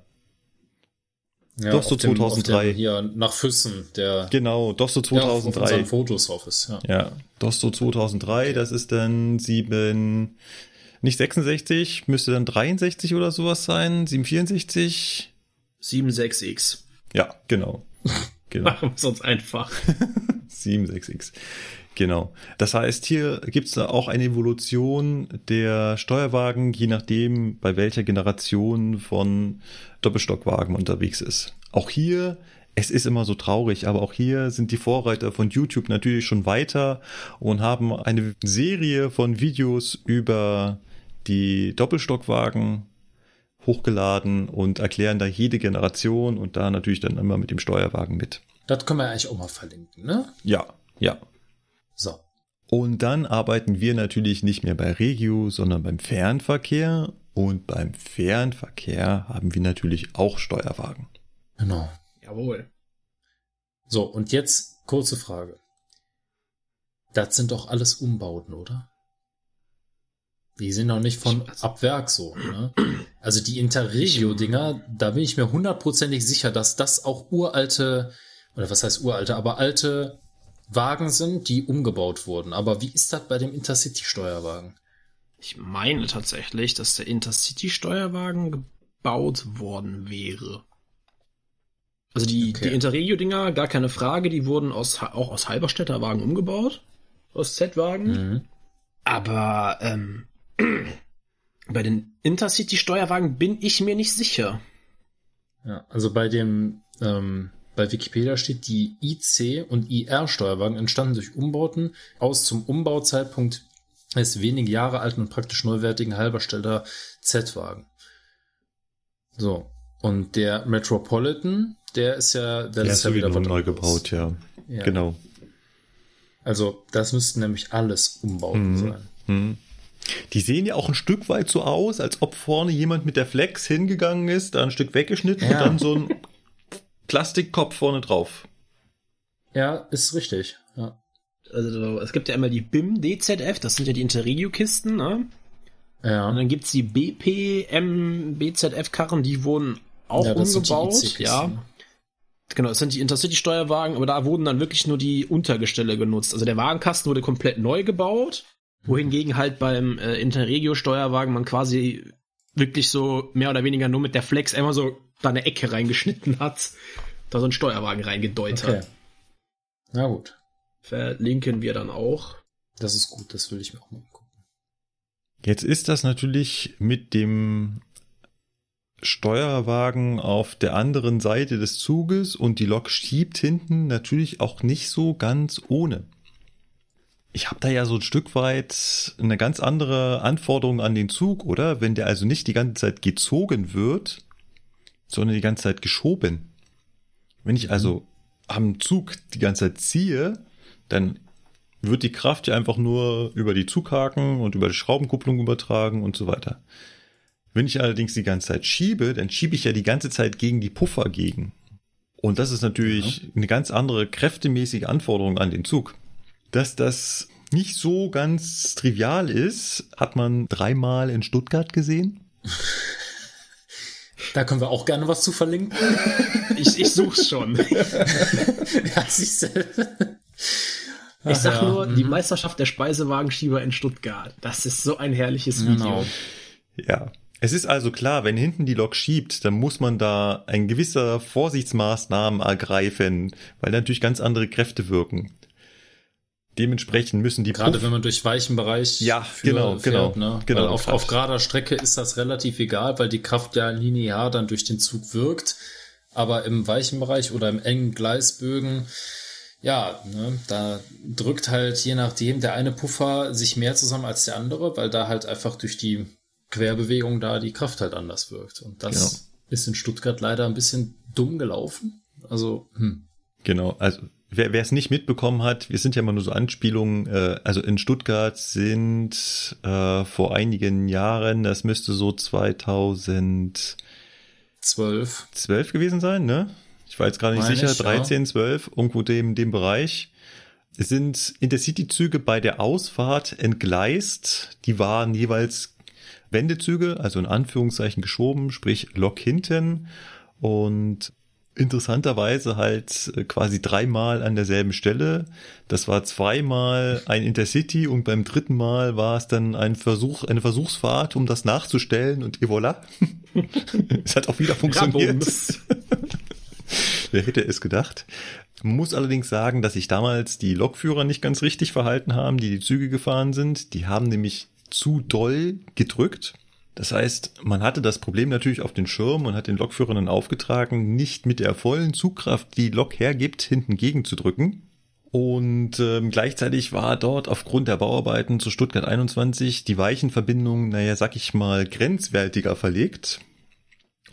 [SPEAKER 2] Ja, auf dem-
[SPEAKER 1] 2003.
[SPEAKER 2] Auf dem, hier nach Füssen, der
[SPEAKER 1] Genau, Dosto
[SPEAKER 2] der auf, auf
[SPEAKER 1] 2003.
[SPEAKER 2] Fotos drauf ist. Ja.
[SPEAKER 1] Ja, Dosto 2003, das ist dann 7, nicht 66, müsste dann 63 oder sowas sein, 764.
[SPEAKER 3] 76X.
[SPEAKER 1] Ja, genau. Genau,
[SPEAKER 3] Machen wir es uns einfach.
[SPEAKER 1] 76x. Genau. Das heißt, hier gibt es auch eine Evolution der Steuerwagen, je nachdem, bei welcher Generation von Doppelstockwagen unterwegs ist. Auch hier, es ist immer so traurig, aber auch hier sind die Vorreiter von YouTube natürlich schon weiter und haben eine Serie von Videos über die Doppelstockwagen hochgeladen und erklären da jede Generation und da natürlich dann immer mit dem Steuerwagen mit.
[SPEAKER 2] Das können wir eigentlich auch mal verlinken, ne?
[SPEAKER 1] Ja, ja.
[SPEAKER 2] So.
[SPEAKER 1] Und dann arbeiten wir natürlich nicht mehr bei Regio, sondern beim Fernverkehr. Und beim Fernverkehr haben wir natürlich auch Steuerwagen.
[SPEAKER 2] Genau.
[SPEAKER 3] Jawohl.
[SPEAKER 2] So, und jetzt kurze Frage. Das sind doch alles Umbauten, oder? Die sind doch nicht von ab Werk so, ne? Also die Interregio-Dinger, da bin ich mir hundertprozentig sicher, dass das auch uralte, oder was heißt uralte, aber alte Wagen sind, die umgebaut wurden. Aber wie ist das bei dem Intercity-Steuerwagen?
[SPEAKER 3] Ich meine tatsächlich, dass der Intercity-Steuerwagen gebaut worden wäre. Also die,
[SPEAKER 2] Okay.
[SPEAKER 3] die Interregio-Dinger, gar keine Frage, die wurden aus, auch aus Halberstädter Wagen umgebaut. Aus Z-Wagen.
[SPEAKER 2] Mhm.
[SPEAKER 3] Aber ähm, bei den Intercity-Steuerwagen bin ich mir nicht sicher.
[SPEAKER 2] Ja, also bei dem, ähm, bei Wikipedia steht, die IC und IR-Steuerwagen entstanden durch Umbauten aus zum Umbauzeitpunkt des wenige Jahre alten und praktisch neuwertigen Halberstädter Z-Wagen. So. Und der Metropolitan, der ist ja, der, ist ja wieder
[SPEAKER 1] neu gebaut, ja.
[SPEAKER 2] Ja.
[SPEAKER 1] Genau.
[SPEAKER 2] Also, das müssten nämlich alles Umbauten
[SPEAKER 1] Mhm.
[SPEAKER 2] sein.
[SPEAKER 1] Hm. Die sehen ja auch ein Stück weit so aus, als ob vorne jemand mit der Flex hingegangen ist, da ein Stück weggeschnitten
[SPEAKER 2] Ja.
[SPEAKER 1] und dann so ein Plastikkopf vorne drauf.
[SPEAKER 2] Ja, ist richtig. Ja.
[SPEAKER 3] Also es gibt ja einmal die BIM DZF, das sind ja die Interregio-Kisten, ne? Und
[SPEAKER 2] Ja.
[SPEAKER 3] dann gibt's die BPM BZF-Karren, die wurden auch
[SPEAKER 2] ja,
[SPEAKER 3] umgebaut. Ja, genau, das sind die Intercity-Steuerwagen, aber da wurden dann wirklich nur die Untergestelle genutzt. Also der Wagenkasten wurde komplett neu gebaut, wohingegen halt beim äh, Interregio-Steuerwagen man quasi wirklich so mehr oder weniger nur mit der Flex einmal so da eine Ecke reingeschnitten hat, da so ein Steuerwagen reingedeut
[SPEAKER 2] Okay.
[SPEAKER 3] hat.
[SPEAKER 2] Na gut.
[SPEAKER 3] Verlinken wir dann auch.
[SPEAKER 2] Das ist gut, das will ich mir auch mal angucken.
[SPEAKER 1] Jetzt ist das natürlich mit dem Steuerwagen auf der anderen Seite des Zuges und die Lok schiebt hinten natürlich auch nicht so ganz ohne. Ich habe da ja so ein Stück weit eine ganz andere Anforderung an den Zug, oder? Wenn der also nicht die ganze Zeit gezogen wird, sondern die ganze Zeit geschoben. Wenn ich also am Zug die ganze Zeit ziehe, dann wird die Kraft ja einfach nur über die Zughaken und über die Schraubenkupplung übertragen und so weiter. Wenn ich allerdings die ganze Zeit schiebe, dann schiebe ich ja die ganze Zeit gegen die Puffer gegen. Und das ist natürlich eine ganz andere kräftemäßige Anforderung an den Zug. Dass das nicht so ganz trivial ist, hat man dreimal in Stuttgart gesehen.
[SPEAKER 2] Da können wir auch gerne was zu verlinken.
[SPEAKER 3] ich, ich such's schon.
[SPEAKER 2] ja.
[SPEAKER 3] Ich sag nur, die
[SPEAKER 2] mhm.
[SPEAKER 3] Meisterschaft der Speisewagenschieber in Stuttgart. Das ist so ein herrliches
[SPEAKER 2] Genau.
[SPEAKER 3] Video.
[SPEAKER 1] Ja. Es ist also klar, wenn hinten die Lok schiebt, dann muss man da ein gewisser Vorsichtsmaßnahmen ergreifen, weil natürlich ganz andere Kräfte wirken. Dementsprechend müssen die
[SPEAKER 2] Gerade
[SPEAKER 1] Puff-
[SPEAKER 2] wenn man durch weichen Bereich
[SPEAKER 1] Ja, genau, genau,
[SPEAKER 2] ne?
[SPEAKER 1] genau,
[SPEAKER 2] auf, auf gerader Strecke ist das relativ egal, weil die Kraft ja linear dann durch den Zug wirkt. Aber im weichen Bereich oder im engen Gleisbögen, ja, ne, da drückt halt je nachdem der eine Puffer sich mehr zusammen als der andere, weil da halt einfach durch die Querbewegung da die Kraft halt anders wirkt. Und das
[SPEAKER 1] Genau.
[SPEAKER 2] ist in Stuttgart leider ein bisschen dumm gelaufen. Also, hm.
[SPEAKER 1] Genau, also wer es nicht mitbekommen hat, wir sind ja immer nur so Anspielungen, äh, also in Stuttgart sind äh, vor einigen Jahren, das müsste so 2012
[SPEAKER 2] zwölf.
[SPEAKER 1] gewesen sein, ne? Ich war jetzt gerade nicht
[SPEAKER 2] Meine
[SPEAKER 1] sicher,
[SPEAKER 2] ich, ja.
[SPEAKER 1] 13, 12, irgendwo dem, dem Bereich. Sind Intercity-Züge bei der Ausfahrt entgleist. Die waren jeweils Wendezüge, also in Anführungszeichen geschoben, sprich Lok hinten. Und interessanterweise halt äh, quasi dreimal an derselben Stelle. Das war zweimal ein Intercity und beim dritten Mal war es dann ein Versuch, eine Versuchsfahrt, um das nachzustellen und et voilà. es hat auch wieder funktioniert. Wer hätte es gedacht? Muss allerdings sagen, dass sich damals die Lokführer nicht ganz richtig verhalten haben, die die Züge gefahren sind. Die haben nämlich zu doll gedrückt. Das heißt, man hatte das Problem natürlich auf den Schirm und hat den Lokführern aufgetragen, nicht mit der vollen Zugkraft, die die Lok hergibt, hinten gegenzudrücken. Und ähm, gleichzeitig war dort aufgrund der Bauarbeiten zu Stuttgart 21 die Weichenverbindung, naja, sag ich mal, grenzwertiger verlegt.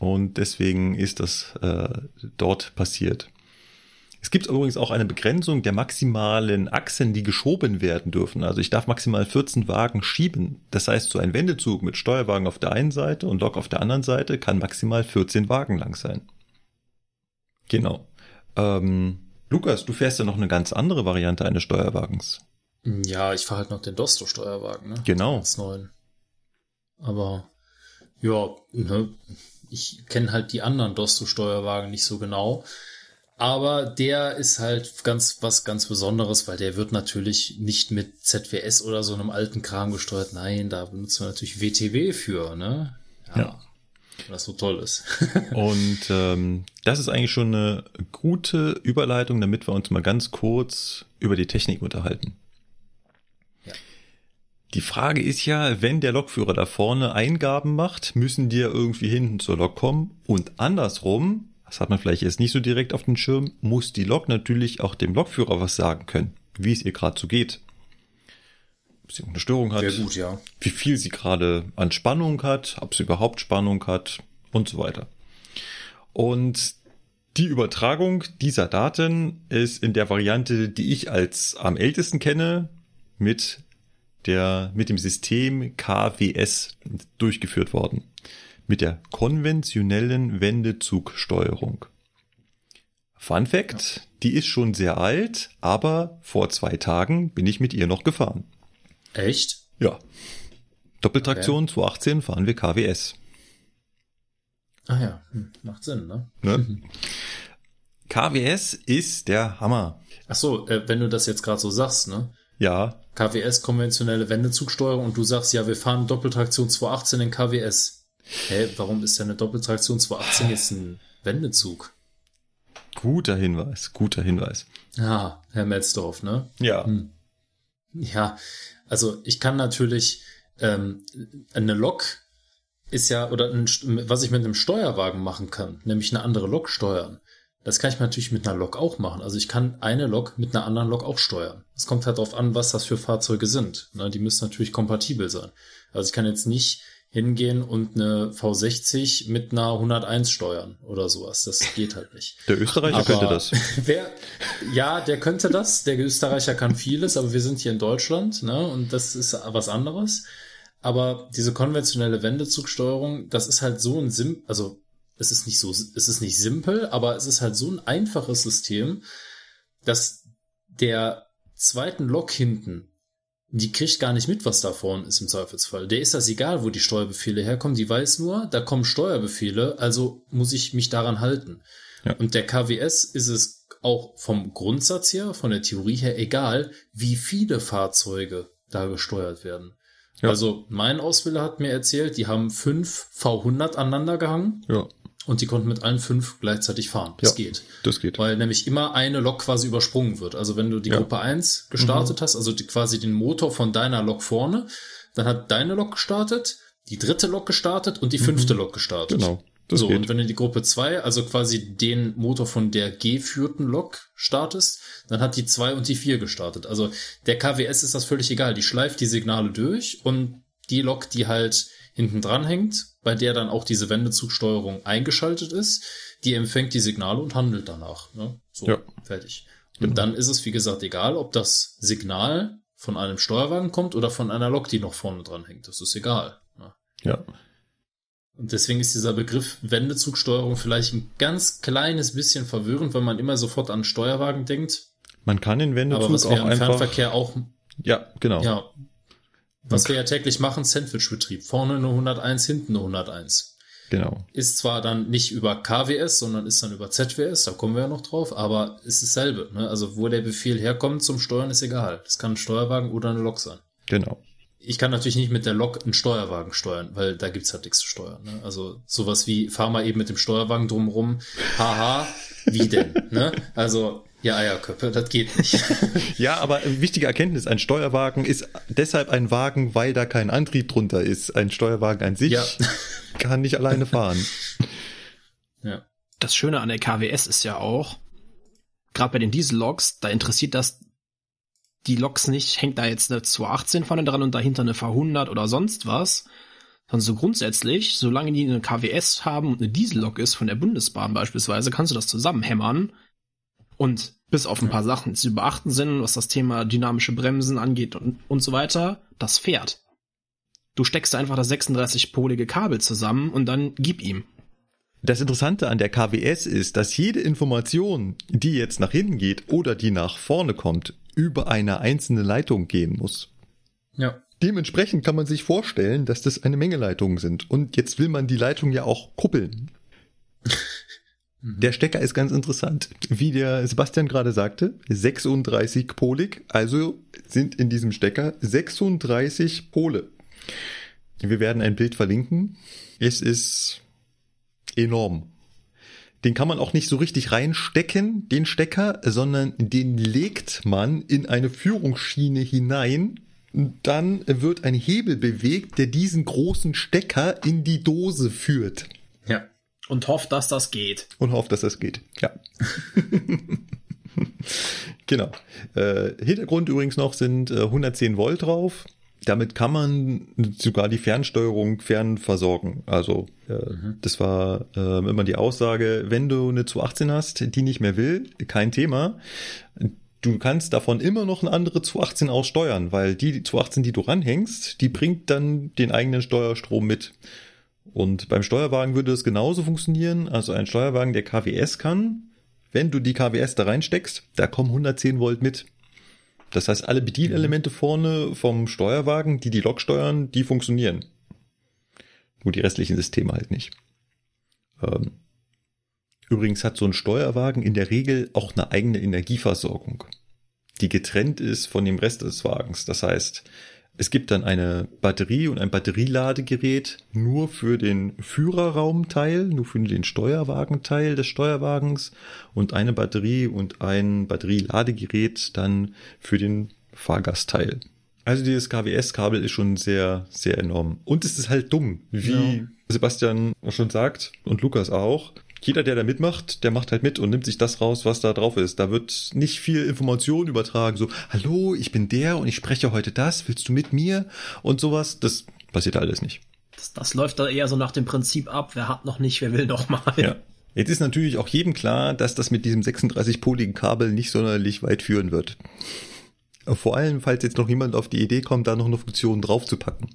[SPEAKER 1] Und deswegen ist das äh, dort passiert. Es gibt übrigens auch eine Begrenzung der maximalen Achsen, die geschoben werden dürfen. Also ich darf maximal 14 Wagen schieben. Das heißt, so ein Wendezug mit Steuerwagen auf der einen Seite und Lok auf der anderen Seite kann maximal 14 Wagen lang sein. Genau. Ähm, Lukas, du fährst ja noch eine ganz andere Variante eines Steuerwagens.
[SPEAKER 2] Ja, ich fahre halt noch den Dosto-Steuerwagen, ne?
[SPEAKER 1] Genau.
[SPEAKER 2] Als neuen. Aber ja, ne, ich kenne halt die anderen Dosto-Steuerwagen nicht so genau. Aber der ist halt ganz was ganz Besonderes, weil der wird natürlich nicht mit ZWS oder so einem alten Kram gesteuert. Nein, da benutzen wir natürlich WTW für, ne?
[SPEAKER 1] Ja.
[SPEAKER 2] Was so toll ist.
[SPEAKER 1] Und ähm, das ist eigentlich schon eine gute Überleitung, damit wir uns mal ganz kurz über die Technik unterhalten.
[SPEAKER 2] Ja.
[SPEAKER 1] Die Frage ist ja, wenn der Lokführer da vorne Eingaben macht, müssen die ja irgendwie hinten zur Lok kommen und andersrum, das hat man vielleicht jetzt nicht so direkt auf den Schirm, muss die Lok natürlich auch dem Lokführer was sagen können, wie es ihr gerade so geht. Ob sie eine Störung hat,
[SPEAKER 2] Sehr gut, ja.
[SPEAKER 1] wie viel sie gerade an Spannung hat, ob sie überhaupt Spannung hat und so weiter. Und die Übertragung dieser Daten ist in der Variante, die ich als am ältesten kenne, mit der, mit dem System KWS durchgeführt worden. Mit der konventionellen Wendezugsteuerung. Fun Fact, die ist schon sehr alt, aber vor zwei Tagen bin ich mit ihr noch gefahren.
[SPEAKER 2] Echt?
[SPEAKER 1] Ja. Doppeltraktion 2018 fahren wir KWS.
[SPEAKER 2] Ah ja, hm, macht Sinn, ne?
[SPEAKER 1] Ne? KWS ist der Hammer.
[SPEAKER 2] Ach so, äh, wenn du das jetzt gerade so sagst, ne?
[SPEAKER 1] Ja,
[SPEAKER 2] KWS, konventionelle Wendezugsteuerung, und du sagst, ja, wir fahren Doppeltraktion 218 in KWS. Hä, warum ist denn eine Doppeltraktion 218 jetzt ein Wendezug?
[SPEAKER 1] guter Hinweis, guter Hinweis.
[SPEAKER 2] Ah, Herr Metzdorf, ne?
[SPEAKER 1] Ja,
[SPEAKER 2] Hm. Ja, also ich kann natürlich ähm, eine Lok ist ja, oder ein, was ich mit einem Steuerwagen machen kann, nämlich eine andere Lok steuern. Das kann ich natürlich mit einer Lok auch machen. Also ich kann eine Lok mit einer anderen Lok auch steuern. Es kommt halt darauf an, was das für Fahrzeuge sind. Ne, die müssen natürlich kompatibel sein. Also ich kann jetzt nicht hingehen und eine V60 mit einer 101 steuern oder sowas. Das geht halt nicht.
[SPEAKER 1] der Österreicher
[SPEAKER 2] Aber
[SPEAKER 1] könnte das.
[SPEAKER 2] Wer, ja, der könnte das. Der Österreicher kann vieles, aber wir sind hier in Deutschland, ne? Und das ist was anderes. Aber diese konventionelle Wendezugsteuerung, das ist halt so ein Sim, also es ist nicht so, es ist nicht simpel, aber es ist halt so ein einfaches System, dass der zweiten Lok hinten die kriegt gar nicht mit, was da vorne ist im Zweifelsfall. Der ist das egal, wo die Steuerbefehle herkommen. Die weiß nur, da kommen Steuerbefehle, also muss ich mich daran halten.
[SPEAKER 1] Ja.
[SPEAKER 2] Und der KWS ist es auch vom Grundsatz her, von der Theorie her egal, wie viele Fahrzeuge da gesteuert werden.
[SPEAKER 1] Ja.
[SPEAKER 2] Also mein Ausbilder hat mir erzählt, die haben fünf V100 aneinander gehangen
[SPEAKER 1] Ja,
[SPEAKER 2] und die konnten mit allen fünf gleichzeitig fahren. Das
[SPEAKER 1] Ja.
[SPEAKER 2] geht.
[SPEAKER 1] das geht.
[SPEAKER 2] Weil nämlich immer eine Lok quasi übersprungen wird. Also wenn du die
[SPEAKER 1] Ja. Mhm.
[SPEAKER 2] Gruppe 1 gestartet hast, also die, quasi den Motor von deiner Lok vorne, dann hat deine Lok gestartet, die dritte Lok gestartet und die fünfte Lok gestartet.
[SPEAKER 1] Mhm. Genau, das
[SPEAKER 2] so,
[SPEAKER 1] geht.
[SPEAKER 2] und wenn du die Gruppe 2, also quasi den Motor von der geführten Lok startest, dann hat die 2 und die 4 gestartet. Also der KWS ist das völlig egal. Die schleift die Signale durch und die Lok, die halt hinten dran hängt, bei der dann auch diese Wendezugsteuerung eingeschaltet ist, die empfängt die Signale und handelt danach. Ne? So,
[SPEAKER 1] Ja.
[SPEAKER 2] fertig. Und dann ist es, wie gesagt, egal, ob das Signal von einem Steuerwagen kommt oder von einer Lok, die noch vorne dran hängt. Das ist egal. Ne?
[SPEAKER 1] Ja,
[SPEAKER 2] Und deswegen ist dieser Begriff Wendezugsteuerung vielleicht ein ganz kleines bisschen verwirrend, weil man immer sofort an Steuerwagen denkt.
[SPEAKER 1] man kann den
[SPEAKER 2] Aber
[SPEAKER 1] Wendezug
[SPEAKER 2] was
[SPEAKER 1] auch
[SPEAKER 2] im
[SPEAKER 1] einfach.
[SPEAKER 2] Fernverkehr auch,
[SPEAKER 1] Ja, genau.
[SPEAKER 2] ja, was wir ja täglich machen, Sandwichbetrieb. Vorne eine 101, hinten eine 101.
[SPEAKER 1] Genau.
[SPEAKER 2] Ist zwar dann nicht über KWS, sondern ist dann über ZWS, da kommen wir ja noch drauf, aber ist dasselbe. Ne? Also wo der Befehl herkommt zum Steuern, ist egal. Das kann ein Steuerwagen oder eine Lok sein.
[SPEAKER 1] Genau.
[SPEAKER 2] Ich kann natürlich nicht mit der Lok einen Steuerwagen steuern, weil da gibt's halt nichts zu steuern. Ne? Also sowas wie, fahr mal eben mit dem Steuerwagen drumrum, haha, wie denn? ne? Also, ja, Eierköpfe, das geht nicht.
[SPEAKER 1] Ja, aber wichtige Erkenntnis, ein Steuerwagen ist deshalb ein Wagen, weil da kein Antrieb drunter ist. Ein Steuerwagen an sich
[SPEAKER 2] Ja.
[SPEAKER 1] kann nicht alleine fahren.
[SPEAKER 2] ja.
[SPEAKER 3] Das Schöne an der KWS ist ja auch, gerade bei den Dieselloks, da interessiert das die Loks nicht, hängt da jetzt eine 218 vorne dran und dahinter eine V100 oder sonst was, sondern so grundsätzlich, solange die eine KWS haben und eine Diesellok ist, von der Bundesbahn beispielsweise, kannst du das zusammenhämmern und bis auf ein paar Sachen die zu beachten sind, was das Thema dynamische Bremsen angeht und, und so weiter, das fährt. Du steckst einfach das 36-polige Kabel zusammen und dann gib ihm.
[SPEAKER 1] Das Interessante an der KWS ist, dass jede Information, die jetzt nach hinten geht oder die nach vorne kommt, über eine einzelne Leitung gehen muss.
[SPEAKER 2] Ja.
[SPEAKER 1] Dementsprechend kann man sich vorstellen, dass das eine Menge Leitungen sind. Und jetzt will man die Leitung ja auch kuppeln. Der Stecker ist ganz interessant. Wie der Sebastian gerade sagte, 36 polig, also sind in diesem Stecker 36 Pole. Wir werden ein Bild verlinken. Es ist enorm. Den kann man auch nicht so richtig reinstecken, den Stecker, sondern den legt man in eine Führungsschiene hinein. Dann wird ein Hebel bewegt, der diesen großen Stecker in die Dose führt.
[SPEAKER 2] Ja.
[SPEAKER 3] Und hofft, dass das geht.
[SPEAKER 1] Und hofft, dass das geht. Ja. genau. Äh, Hintergrund übrigens noch sind äh, 110 Volt drauf. Damit kann man sogar die Fernsteuerung fernversorgen. Also äh, das war äh, immer die Aussage, wenn du eine 218 hast, die nicht mehr will, kein Thema. Du kannst davon immer noch eine andere 218 aussteuern, weil die 218, die du ranhängst, die bringt dann den eigenen Steuerstrom mit. Und beim Steuerwagen würde das genauso funktionieren. Also ein Steuerwagen, der KWS kann, wenn du die KWS da reinsteckst, da kommen 110 Volt mit. Das heißt, alle Bedienelemente vorne vom Steuerwagen, die die Lok steuern, die funktionieren. Nur die restlichen Systeme halt nicht. Ähm, übrigens hat so ein Steuerwagen in der Regel auch eine eigene Energieversorgung, die getrennt ist von dem Rest des Wagens. Das heißt, es gibt dann eine Batterie und ein Batterieladegerät nur für den Führerraumteil, nur für den Steuerwagenteil des Steuerwagens und eine Batterie und ein Batterieladegerät dann für den Fahrgastteil. Also dieses KWS-Kabel ist schon sehr, sehr enorm. Und es ist halt dumm, wie
[SPEAKER 2] Ja.
[SPEAKER 1] Sebastian schon sagt und Lukas auch. Jeder, der da mitmacht, der macht halt mit und nimmt sich das raus, was da drauf ist. Da wird nicht viel Information übertragen, so, hallo, ich bin der und ich spreche heute das, willst du mit mir? Und sowas, das passiert alles nicht.
[SPEAKER 3] Das, das läuft da eher so nach dem Prinzip ab, wer hat noch nicht, wer will noch mal.
[SPEAKER 1] Ja. Jetzt ist natürlich auch jedem klar, dass das mit diesem 36-poligen Kabel nicht sonderlich weit führen wird. Vor allem, falls jetzt noch jemand auf die Idee kommt, da noch eine Funktion draufzupacken.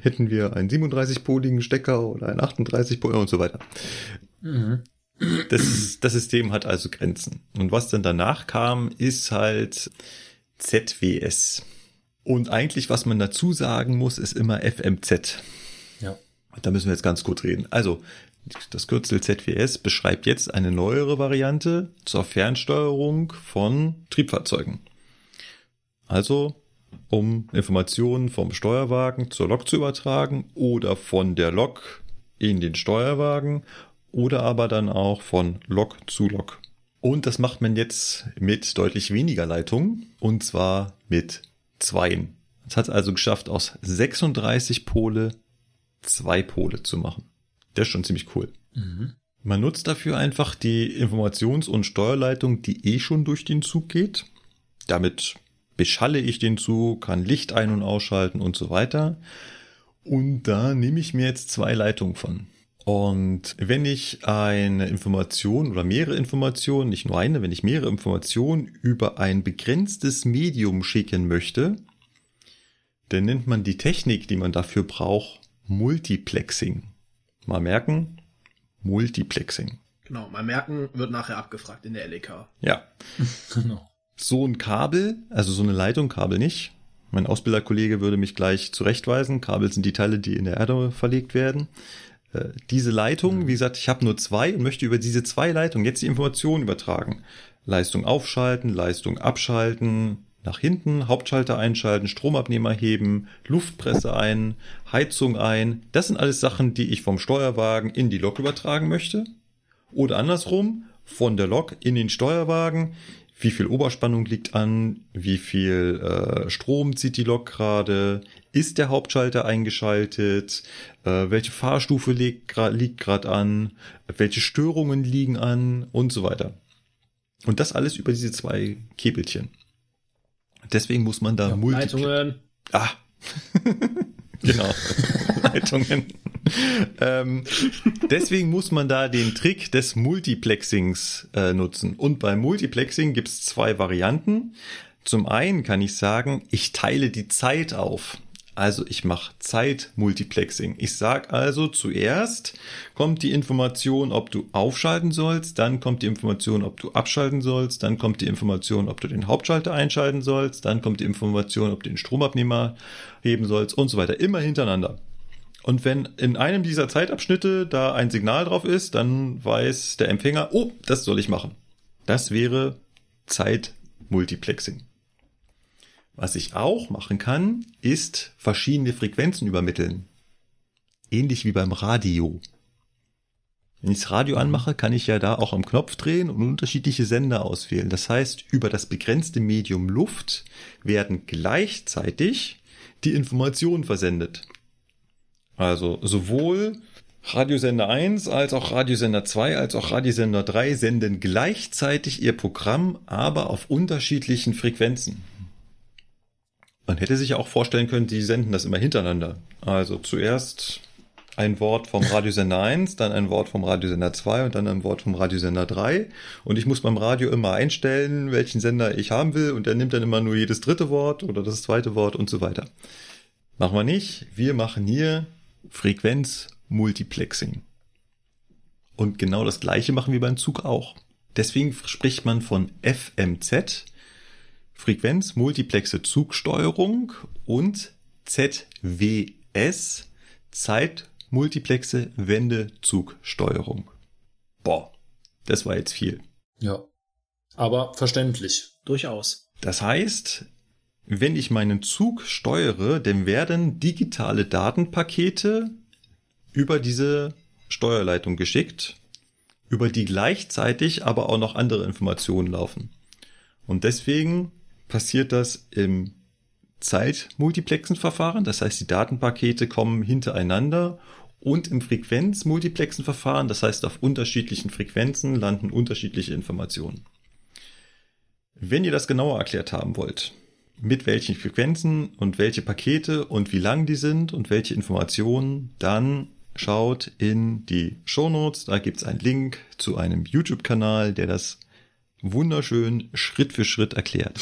[SPEAKER 1] Hätten wir einen 37-poligen Stecker oder einen 38-poligen und so weiter.
[SPEAKER 2] Mhm.
[SPEAKER 1] Das, das System hat also Grenzen. Und was dann danach kam, ist halt ZWS. Und eigentlich, was man dazu sagen muss, ist immer FMZ.
[SPEAKER 2] Ja.
[SPEAKER 1] Da müssen wir jetzt ganz kurz reden. Also, das Kürzel ZWS beschreibt jetzt eine neuere Variante zur Fernsteuerung von Triebfahrzeugen. Also, um Informationen vom Steuerwagen zur Lok zu übertragen oder von der Lok in den Steuerwagen oder aber dann auch von Lok zu Lok. Und das macht man jetzt mit deutlich weniger Leitungen und zwar mit zweien. Es hat also geschafft, aus 36 Pole zwei Pole zu machen. Das ist schon ziemlich cool.
[SPEAKER 2] Mhm.
[SPEAKER 1] Man nutzt dafür einfach die Informations- und Steuerleitung, die eh schon durch den Zug geht. Damit beschalle ich den Zug, kann Licht ein- und ausschalten und so weiter. Und da nehme ich mir jetzt zwei Leitungen von. Und wenn ich eine Information oder mehrere Informationen, nicht nur eine, wenn ich mehrere Informationen über ein begrenztes Medium schicken möchte, dann nennt man die Technik, die man dafür braucht, Multiplexing. Mal merken, Multiplexing.
[SPEAKER 3] Genau, mal merken, wird nachher abgefragt in der LEK.
[SPEAKER 1] Ja.
[SPEAKER 2] Genau.
[SPEAKER 1] So ein Kabel, also so eine Leitung, Kabel nicht. Mein Ausbilderkollege würde mich gleich zurechtweisen. Kabel sind die Teile, die in der Erde verlegt werden. Äh, Diese Leitung, wie gesagt, ich habe nur zwei und möchte über diese zwei Leitungen jetzt die Informationen übertragen. Leistung aufschalten, Leistung abschalten, nach hinten, Hauptschalter einschalten, Stromabnehmer heben, Luftpresse ein, Heizung ein. Das sind alles Sachen, die ich vom Steuerwagen in die Lok übertragen möchte. Oder andersrum, von der Lok in den Steuerwagen. Wie viel Oberspannung liegt an? Wie viel äh, Strom zieht die Lok gerade? Ist der Hauptschalter eingeschaltet? Äh, welche Fahrstufe liegt gerade an? Welche Störungen liegen an? Und so weiter. Und das alles über diese zwei Käbelchen. Deswegen muss man da
[SPEAKER 2] Ja, Leitungen.
[SPEAKER 1] Ah. genau. Leitungen. ähm, deswegen muss man da den Trick des Multiplexings äh, nutzen. Und beim Multiplexing gibt es zwei Varianten. Zum einen kann ich sagen, ich teile die Zeit auf. Also ich mache Zeit-Multiplexing. Ich sag also zuerst kommt die Information, ob du aufschalten sollst, dann kommt die Information, ob du abschalten sollst, dann kommt die Information, ob du den Hauptschalter einschalten sollst, dann kommt die Information, ob du den Stromabnehmer heben sollst und so weiter. Immer hintereinander. Und wenn in einem dieser Zeitabschnitte da ein Signal drauf ist, dann weiß der Empfänger, oh, das soll ich machen. Das wäre Zeit-Multiplexing. Was ich auch machen kann, ist verschiedene Frequenzen übermitteln. Ähnlich wie beim Radio. Wenn ich das Radio anmache, kann ich ja da auch am Knopf drehen und unterschiedliche Sender auswählen. Das heißt, über das begrenzte Medium Luft werden gleichzeitig die Informationen versendet. Also sowohl Radiosender 1 als auch Radiosender 2 als auch Radiosender 3 senden gleichzeitig ihr Programm, aber auf unterschiedlichen Frequenzen. Man hätte sich ja auch vorstellen können, die senden das immer hintereinander. Also zuerst ein Wort vom Radiosender 1, dann ein Wort vom Radiosender 2 und dann ein Wort vom Radiosender 3. Und ich muss beim Radio immer einstellen, welchen Sender ich haben will und der nimmt dann immer nur jedes dritte Wort oder das zweite Wort und so weiter. Machen wir nicht. Wir machen hier Frequenz-Multiplexing. Und genau das gleiche machen wir beim Zug auch. Deswegen spricht man von FMZ, Frequenz-Multiplexe Zugsteuerung und ZWS, Zeit-Multiplexe Wendezugsteuerung. Boah, das war jetzt viel.
[SPEAKER 2] Ja. Aber verständlich.
[SPEAKER 3] Durchaus.
[SPEAKER 1] Das heißt, wenn ich meinen Zug steuere, dann werden digitale Datenpakete über diese Steuerleitung geschickt, über die gleichzeitig aber auch noch andere Informationen laufen. Und deswegen passiert das im Zeit-Multiplexen-Verfahren, das heißt, die Datenpakete kommen hintereinander und im Frequenz-Multiplexen-Verfahren, das heißt, auf unterschiedlichen Frequenzen landen unterschiedliche Informationen. Wenn ihr das genauer erklärt haben wollt, mit welchen Frequenzen und welche Pakete und wie lang die sind und welche Informationen, dann schaut in die Shownotes, da gibt's einen Link zu einem YouTube-Kanal, der das wunderschön Schritt für Schritt erklärt.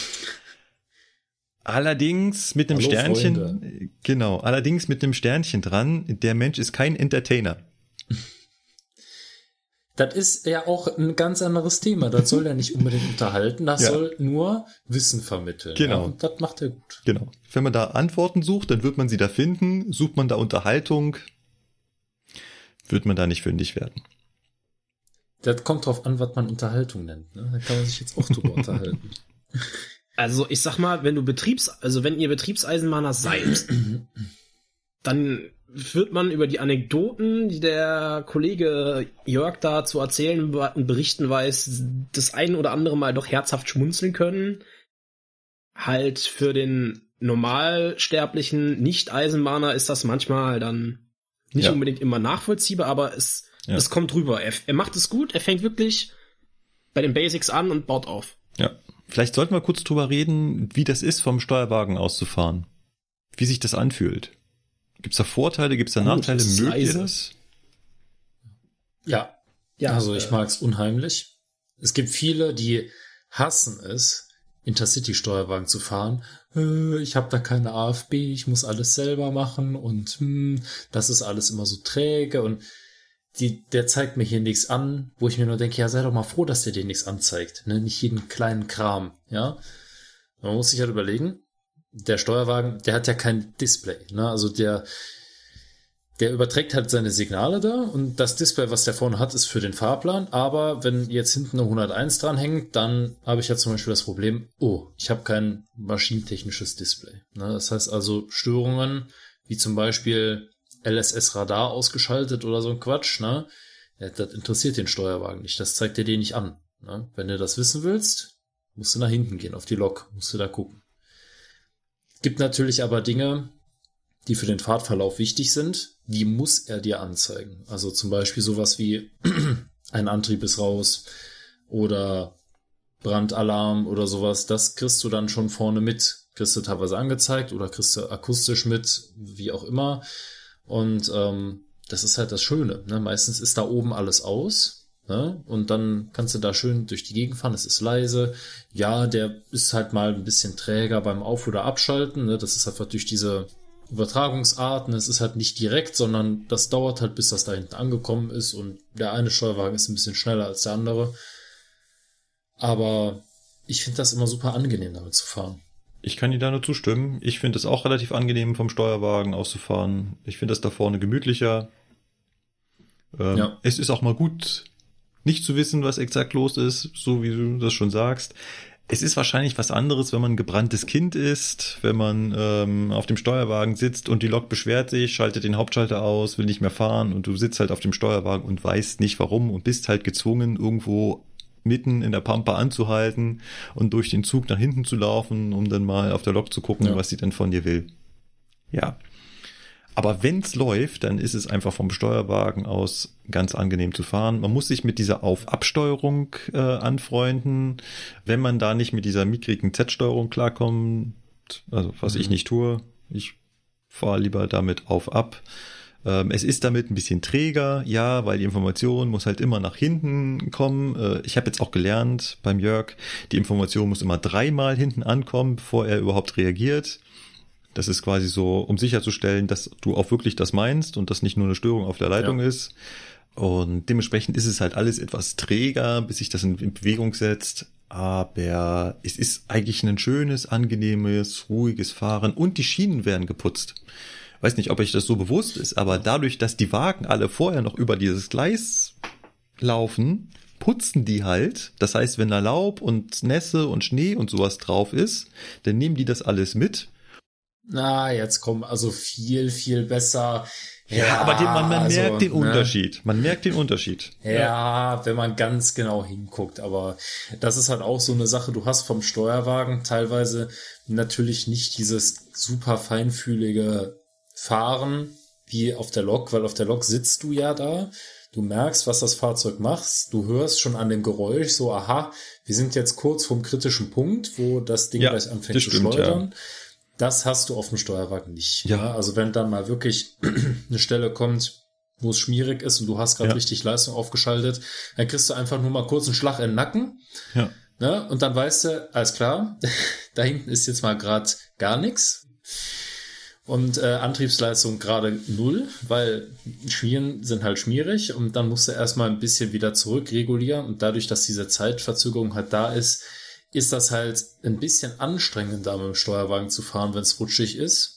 [SPEAKER 1] Allerdings mit einem
[SPEAKER 2] Hallo,
[SPEAKER 1] Sternchen,
[SPEAKER 2] Freunde.
[SPEAKER 1] genau, allerdings mit einem Sternchen dran, der Mensch ist kein Entertainer.
[SPEAKER 2] Das ist ja auch ein ganz anderes Thema. Das soll ja nicht unbedingt unterhalten, das ja. soll nur Wissen vermitteln.
[SPEAKER 1] Genau.
[SPEAKER 2] Ja, und das macht er gut.
[SPEAKER 1] Genau. Wenn man da Antworten sucht, dann wird man sie da finden. Sucht man da Unterhaltung, wird man da nicht fündig werden.
[SPEAKER 2] Das kommt drauf an, was man Unterhaltung nennt. Ne? Da kann man sich jetzt auch drüber unterhalten.
[SPEAKER 3] Also ich sag mal, wenn du Betriebs, also wenn ihr Betriebseisenbahner seid, dann wird man über die Anekdoten, die der Kollege Jörg da zu erzählen und berichten weiß, das ein oder andere Mal doch herzhaft schmunzeln können. Halt für den normalsterblichen Nicht-Eisenbahner ist das manchmal dann nicht ja. unbedingt immer nachvollziehbar, aber es, ja. es kommt rüber. Er, er macht es gut, er fängt wirklich bei den Basics an und baut auf.
[SPEAKER 1] Ja. Vielleicht sollten wir kurz drüber reden, wie das ist, vom Steuerwagen auszufahren. Wie sich das anfühlt. Gibt es da Vorteile, gibt es da Nachteile? Mögt ihr das?
[SPEAKER 2] Ja. Ja. Also ich äh, mag es unheimlich. Es gibt viele, die hassen es, Intercity-Steuerwagen zu fahren. Äh, ich habe da keine AFB, ich muss alles selber machen und hm, das ist alles immer so träge und die, der zeigt mir hier nichts an, wo ich mir nur denke, ja, sei doch mal froh, dass der dir nichts anzeigt, ne? Nicht jeden kleinen Kram, ja. Man muss sich halt überlegen, der Steuerwagen, der hat ja kein Display. Ne? Also der, der überträgt halt seine Signale da und das Display, was der vorne hat, ist für den Fahrplan. Aber wenn jetzt hinten eine 101 dranhängt, dann habe ich ja zum Beispiel das Problem, oh, ich habe kein maschinentechnisches Display. Ne? Das heißt also Störungen, wie zum Beispiel LSS-Radar ausgeschaltet oder so ein Quatsch, ne? Das interessiert den Steuerwagen nicht. Das zeigt dir den nicht an. Ne? Wenn du das wissen willst, musst du nach hinten gehen, auf die Lok, musst du da gucken. Gibt natürlich aber Dinge, die für den Fahrtverlauf wichtig sind, die muss er dir anzeigen. Also zum Beispiel sowas wie ein Antrieb ist raus oder Brandalarm oder sowas, das kriegst du dann schon vorne mit. Kriegst du teilweise angezeigt oder kriegst du akustisch mit, wie auch immer. Und ähm, das ist halt das Schöne. Ne? Meistens ist da oben alles aus Ne? Und dann kannst du da schön durch die Gegend fahren, es ist leise. Ja, der ist halt mal ein bisschen träger beim Auf- oder Abschalten. Ne? Das ist einfach durch diese Übertragungsarten. Es ist halt nicht direkt, sondern das dauert halt, bis das da hinten angekommen ist. Und der eine Steuerwagen ist ein bisschen schneller als der andere. Aber ich finde das immer super angenehm, damit zu fahren.
[SPEAKER 1] Ich kann dir da nur zustimmen. Ich finde es auch relativ angenehm, vom Steuerwagen auszufahren. Ich finde das da vorne gemütlicher. Ähm, ja. Es ist auch mal gut, nicht zu wissen, was exakt los ist, so wie du das schon sagst. Es ist wahrscheinlich was anderes, wenn man ein gebranntes Kind ist, wenn man ähm, auf dem Steuerwagen sitzt und die Lok beschwert sich, schaltet den Hauptschalter aus, will nicht mehr fahren und du sitzt halt auf dem Steuerwagen und weißt nicht warum und bist halt gezwungen, irgendwo mitten in der Pampa anzuhalten und durch den Zug nach hinten zu laufen, um dann mal auf der Lok zu gucken, ja. was sie denn von dir will. Ja, aber wenn's läuft, dann ist es einfach vom Steuerwagen aus ganz angenehm zu fahren. Man muss sich mit dieser Auf-Absteuerung äh, anfreunden. Wenn man da nicht mit dieser mickrigen Z-Steuerung klarkommt, also was mhm. ich nicht tue, ich fahre lieber damit auf-ab. Ähm, es ist damit ein bisschen träger, ja, weil die Information muss halt immer nach hinten kommen. Äh, ich habe jetzt auch gelernt beim Jörg, die Information muss immer dreimal hinten ankommen, bevor er überhaupt reagiert. Das ist quasi so, um sicherzustellen, dass du auch wirklich das meinst und das nicht nur eine Störung auf der Leitung ja. ist. Und dementsprechend ist es halt alles etwas träger, bis sich das in Bewegung setzt. Aber es ist eigentlich ein schönes, angenehmes, ruhiges Fahren und die Schienen werden geputzt. Weiß nicht, ob euch das so bewusst ist, aber dadurch, dass die Wagen alle vorher noch über dieses Gleis laufen, putzen die halt. Das heißt, wenn da Laub und Nässe und Schnee und sowas drauf ist, dann nehmen die das alles mit
[SPEAKER 2] na, jetzt kommen also viel, viel besser.
[SPEAKER 1] Ja, ja aber den, man, man also, merkt den ne? Unterschied. Man merkt den Unterschied.
[SPEAKER 2] Ja, ja, wenn man ganz genau hinguckt. Aber das ist halt auch so eine Sache. Du hast vom Steuerwagen teilweise natürlich nicht dieses super feinfühlige Fahren wie auf der Lok, weil auf der Lok sitzt du ja da. Du merkst, was das Fahrzeug macht. Du hörst schon an dem Geräusch so, aha, wir sind jetzt kurz vom kritischen Punkt, wo das Ding ja, gleich anfängt zu stimmt, schleudern. Ja. Das hast du auf dem Steuerwagen nicht. Ja. ja. Also wenn dann mal wirklich eine Stelle kommt, wo es schmierig ist und du hast gerade ja. richtig Leistung aufgeschaltet, dann kriegst du einfach nur mal kurz einen Schlag in den Nacken. Ja. Ne? Und dann weißt du, alles klar, da hinten ist jetzt mal gerade gar nichts. Und äh, Antriebsleistung gerade null, weil Schmieren sind halt schmierig und dann musst du erstmal ein bisschen wieder zurückregulieren und dadurch, dass diese Zeitverzögerung halt da ist, ist das halt ein bisschen anstrengender mit dem Steuerwagen zu fahren, wenn es rutschig ist.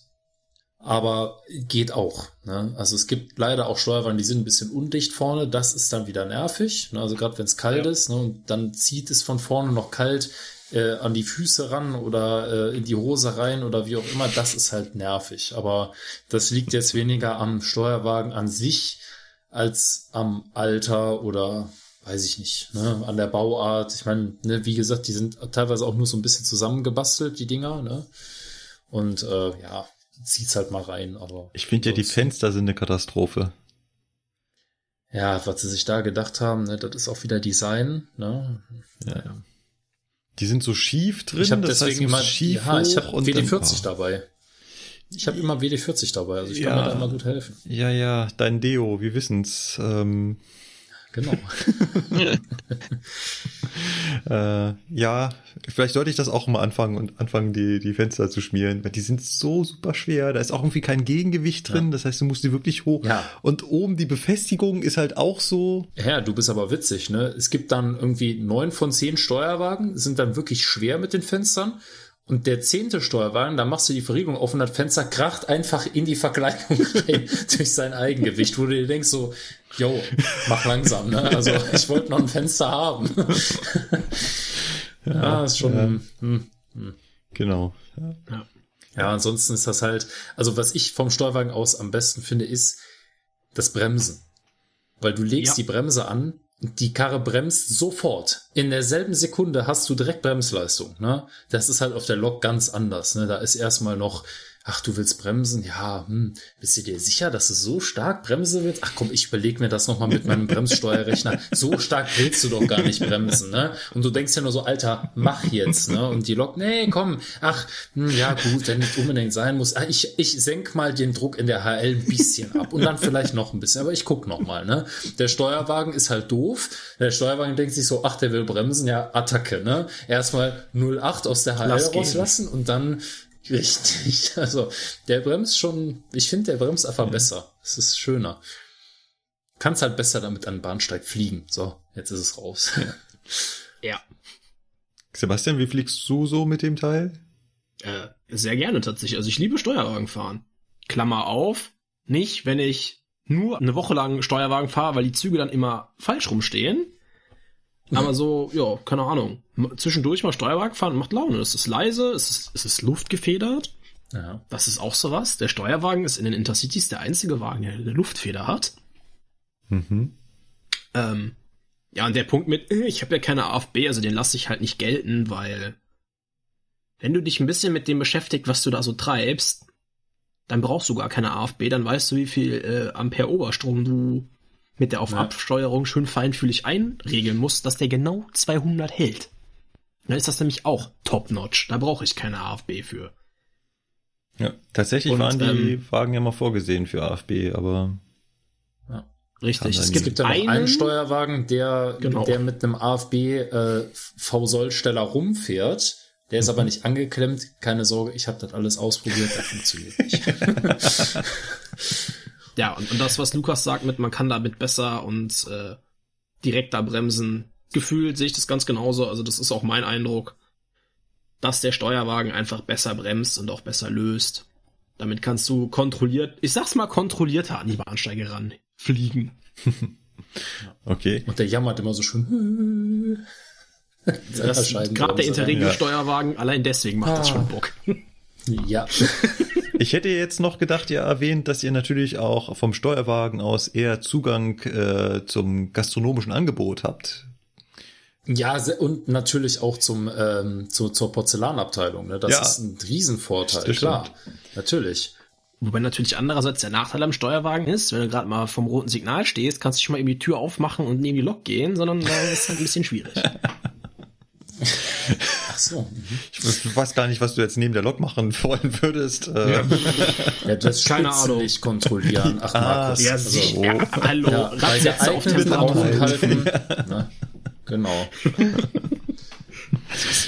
[SPEAKER 2] Aber geht auch. Ne? Also es gibt leider auch Steuerwagen, die sind ein bisschen undicht vorne. Das ist dann wieder nervig. Ne? Also gerade wenn es kalt ja. ist ne? und dann zieht es von vorne noch kalt äh, an die Füße ran oder äh, in die Hose rein oder wie auch immer, das ist halt nervig. Aber das liegt jetzt weniger am Steuerwagen an sich als am Alter oder weiß ich nicht, ne, an der Bauart. Ich meine, ne, wie gesagt, die sind teilweise auch nur so ein bisschen zusammengebastelt, die Dinger, ne? Und äh, ja, zieht's halt mal rein, aber.
[SPEAKER 1] Ich finde ja, die Fenster sind eine Katastrophe.
[SPEAKER 2] Ja, was sie sich da gedacht haben, ne, das ist auch wieder Design, ne?
[SPEAKER 1] Ja, ja. Die sind so schief drin.
[SPEAKER 2] Ich habe deswegen immer schief ja, ich habe WD40 dann, dabei. Ich habe immer WD40 dabei, also ich ja, kann mir da immer gut helfen.
[SPEAKER 1] Ja, ja, dein Deo, wir wissen's. Ähm,
[SPEAKER 2] Genau.
[SPEAKER 1] äh, ja, vielleicht sollte ich das auch mal anfangen und anfangen, die, die Fenster zu schmieren, weil die sind so super schwer. Da ist auch irgendwie kein Gegengewicht drin. Ja. Das heißt, du musst die wirklich hoch.
[SPEAKER 2] Ja.
[SPEAKER 1] Und oben die Befestigung ist halt auch so.
[SPEAKER 2] Ja, du bist aber witzig, ne? Es gibt dann irgendwie neun von zehn Steuerwagen, sind dann wirklich schwer mit den Fenstern. Und der zehnte Steuerwagen, da machst du die Verriegelung auf und das Fenster kracht einfach in die Verkleidung rein durch sein Eigengewicht, wo du dir denkst so, yo, mach langsam, ne? Also ich wollte noch ein Fenster haben. ja, ja, ist schon. Ja. Hm,
[SPEAKER 1] hm. Genau.
[SPEAKER 2] Ja. ja, ansonsten ist das halt, also was ich vom Steuerwagen aus am besten finde, ist das Bremsen. Weil du legst ja. die Bremse an die Karre bremst sofort. In derselben Sekunde hast du direkt Bremsleistung. Ne? Das ist halt auf der Lok ganz anders. Ne? Da ist erstmal noch ach, du willst bremsen? Ja, hm, bist du dir sicher, dass du so stark bremsen willst? Ach komm, ich überlege mir das nochmal mit meinem Bremssteuerrechner. So stark willst du doch gar nicht bremsen, ne? Und du denkst ja nur so, Alter, mach jetzt, ne? Und die Lok, nee, komm, ach, hm, ja gut, wenn nicht unbedingt sein muss. Ah, ich, ich senk mal den Druck in der HL ein bisschen ab und dann vielleicht noch ein bisschen, aber ich guck noch mal, ne? Der Steuerwagen ist halt doof. Der Steuerwagen denkt sich so, ach, der will bremsen, ja, Attacke, ne? Erstmal 08 aus der HL Lass rauslassen gehen. und dann Richtig. Also der bremst schon, ich finde, der bremst einfach ja. besser. Es ist schöner. Kannst halt besser damit an den Bahnsteig fliegen. So, jetzt ist es raus.
[SPEAKER 3] ja.
[SPEAKER 1] Sebastian, wie fliegst du so mit dem Teil?
[SPEAKER 3] Äh, sehr gerne tatsächlich. Also ich liebe Steuerwagen fahren. Klammer auf, nicht, wenn ich nur eine Woche lang Steuerwagen fahre, weil die Züge dann immer falsch rumstehen, aber so, ja, keine Ahnung. Zwischendurch mal Steuerwagen fahren macht Laune. Es ist leise, es ist, es ist luftgefedert. Ja. Das ist auch sowas. Der Steuerwagen ist in den Intercities der einzige Wagen, der eine Luftfeder hat.
[SPEAKER 1] Mhm.
[SPEAKER 3] Ähm, ja, und der Punkt mit, äh, ich habe ja keine AFB, also den lasse ich halt nicht gelten, weil wenn du dich ein bisschen mit dem beschäftigt, was du da so treibst, dann brauchst du gar keine AFB, dann weißt du, wie viel äh, Ampere Oberstrom du mit der Auf-Absteuerung schön feinfühlig einregeln muss, dass der genau 200 hält. Dann ist das nämlich auch top-notch. Da brauche ich keine AFB für.
[SPEAKER 1] Ja, tatsächlich Und, waren die ähm, Wagen ja mal vorgesehen für AFB, aber
[SPEAKER 2] ja. Richtig. Es gibt ja einen, einen Steuerwagen, der, genau. der mit einem AFB äh, V-Sollsteller rumfährt. Der ist mhm. aber nicht angeklemmt. Keine Sorge, ich habe das alles ausprobiert, der funktioniert nicht.
[SPEAKER 3] Ja, und, und das, was Lukas sagt mit, man kann damit besser und äh, direkter bremsen, gefühlt sehe ich das ganz genauso. Also das ist auch mein Eindruck, dass der Steuerwagen einfach besser bremst und auch besser löst. Damit kannst du kontrolliert, ich sag's mal kontrollierter an die Bahnsteige ran fliegen.
[SPEAKER 1] okay.
[SPEAKER 2] Und der jammert immer so schön.
[SPEAKER 3] Gerade der Interregio-Steuerwagen, allein deswegen macht ah. das schon Bock.
[SPEAKER 2] Ja.
[SPEAKER 1] Ich hätte jetzt noch gedacht, ihr erwähnt, dass ihr natürlich auch vom Steuerwagen aus eher Zugang äh, zum gastronomischen Angebot habt.
[SPEAKER 2] Ja, und natürlich auch zum ähm, zu, zur Porzellanabteilung. Ne? Das ja, ist ein Riesenvorteil, klar. Natürlich.
[SPEAKER 3] Wobei natürlich andererseits der Nachteil am Steuerwagen ist, wenn du gerade mal vom roten Signal stehst, kannst du nicht mal eben die Tür aufmachen und neben die Lok gehen, sondern da ist halt ein bisschen schwierig.
[SPEAKER 1] Ach so. Mhm. Ich weiß gar nicht, was du jetzt neben der Lok machen wollen würdest.
[SPEAKER 2] Äh. Ja, ja das keine Ahnung. nicht kontrollieren. Ach, ah, Markus.
[SPEAKER 3] Ja, also, oh. ja, hallo. Ja,
[SPEAKER 2] bei geeigneten Aufenthalten. Na, genau.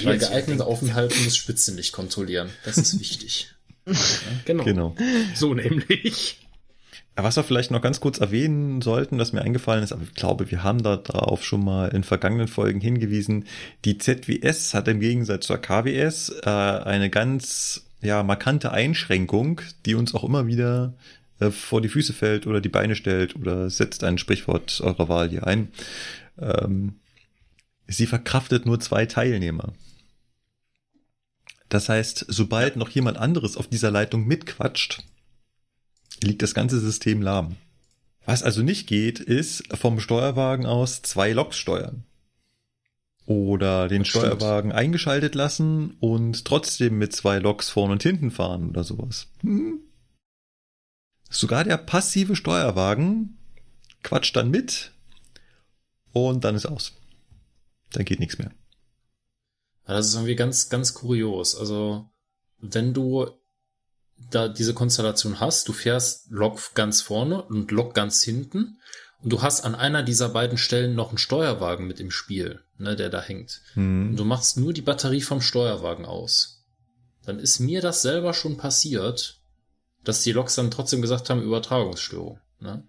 [SPEAKER 2] bei geeigneten Aufenthalten muss Spitze nicht kontrollieren. Das ist wichtig.
[SPEAKER 3] Genau.
[SPEAKER 1] Genau.
[SPEAKER 3] So nämlich.
[SPEAKER 1] Was wir vielleicht noch ganz kurz erwähnen sollten, was mir eingefallen ist, aber ich glaube, wir haben da darauf schon mal in vergangenen Folgen hingewiesen. Die ZWS hat im Gegensatz zur KWS äh, eine ganz ja, markante Einschränkung, die uns auch immer wieder äh, vor die Füße fällt oder die Beine stellt oder setzt ein Sprichwort eurer Wahl hier ein. Ähm, sie verkraftet nur zwei Teilnehmer. Das heißt, sobald noch jemand anderes auf dieser Leitung mitquatscht, liegt das ganze System lahm. Was also nicht geht, ist vom Steuerwagen aus zwei Loks steuern. Oder den
[SPEAKER 2] Das stimmt.
[SPEAKER 1] Steuerwagen eingeschaltet lassen und trotzdem mit zwei Loks vorne und hinten fahren oder sowas. Hm. Sogar der passive Steuerwagen quatscht dann mit und dann ist aus. Dann geht nichts mehr.
[SPEAKER 2] Das ist irgendwie ganz, ganz kurios. Also, wenn du da diese Konstellation hast, du fährst Lok ganz vorne und Lok ganz hinten und du hast an einer dieser beiden Stellen noch einen Steuerwagen mit im Spiel, ne, der da hängt. Und
[SPEAKER 1] Hm.
[SPEAKER 2] du machst nur die Batterie vom Steuerwagen aus. Dann ist mir das selber schon passiert, dass die Loks dann trotzdem gesagt haben, Übertragungsstörung. Ne?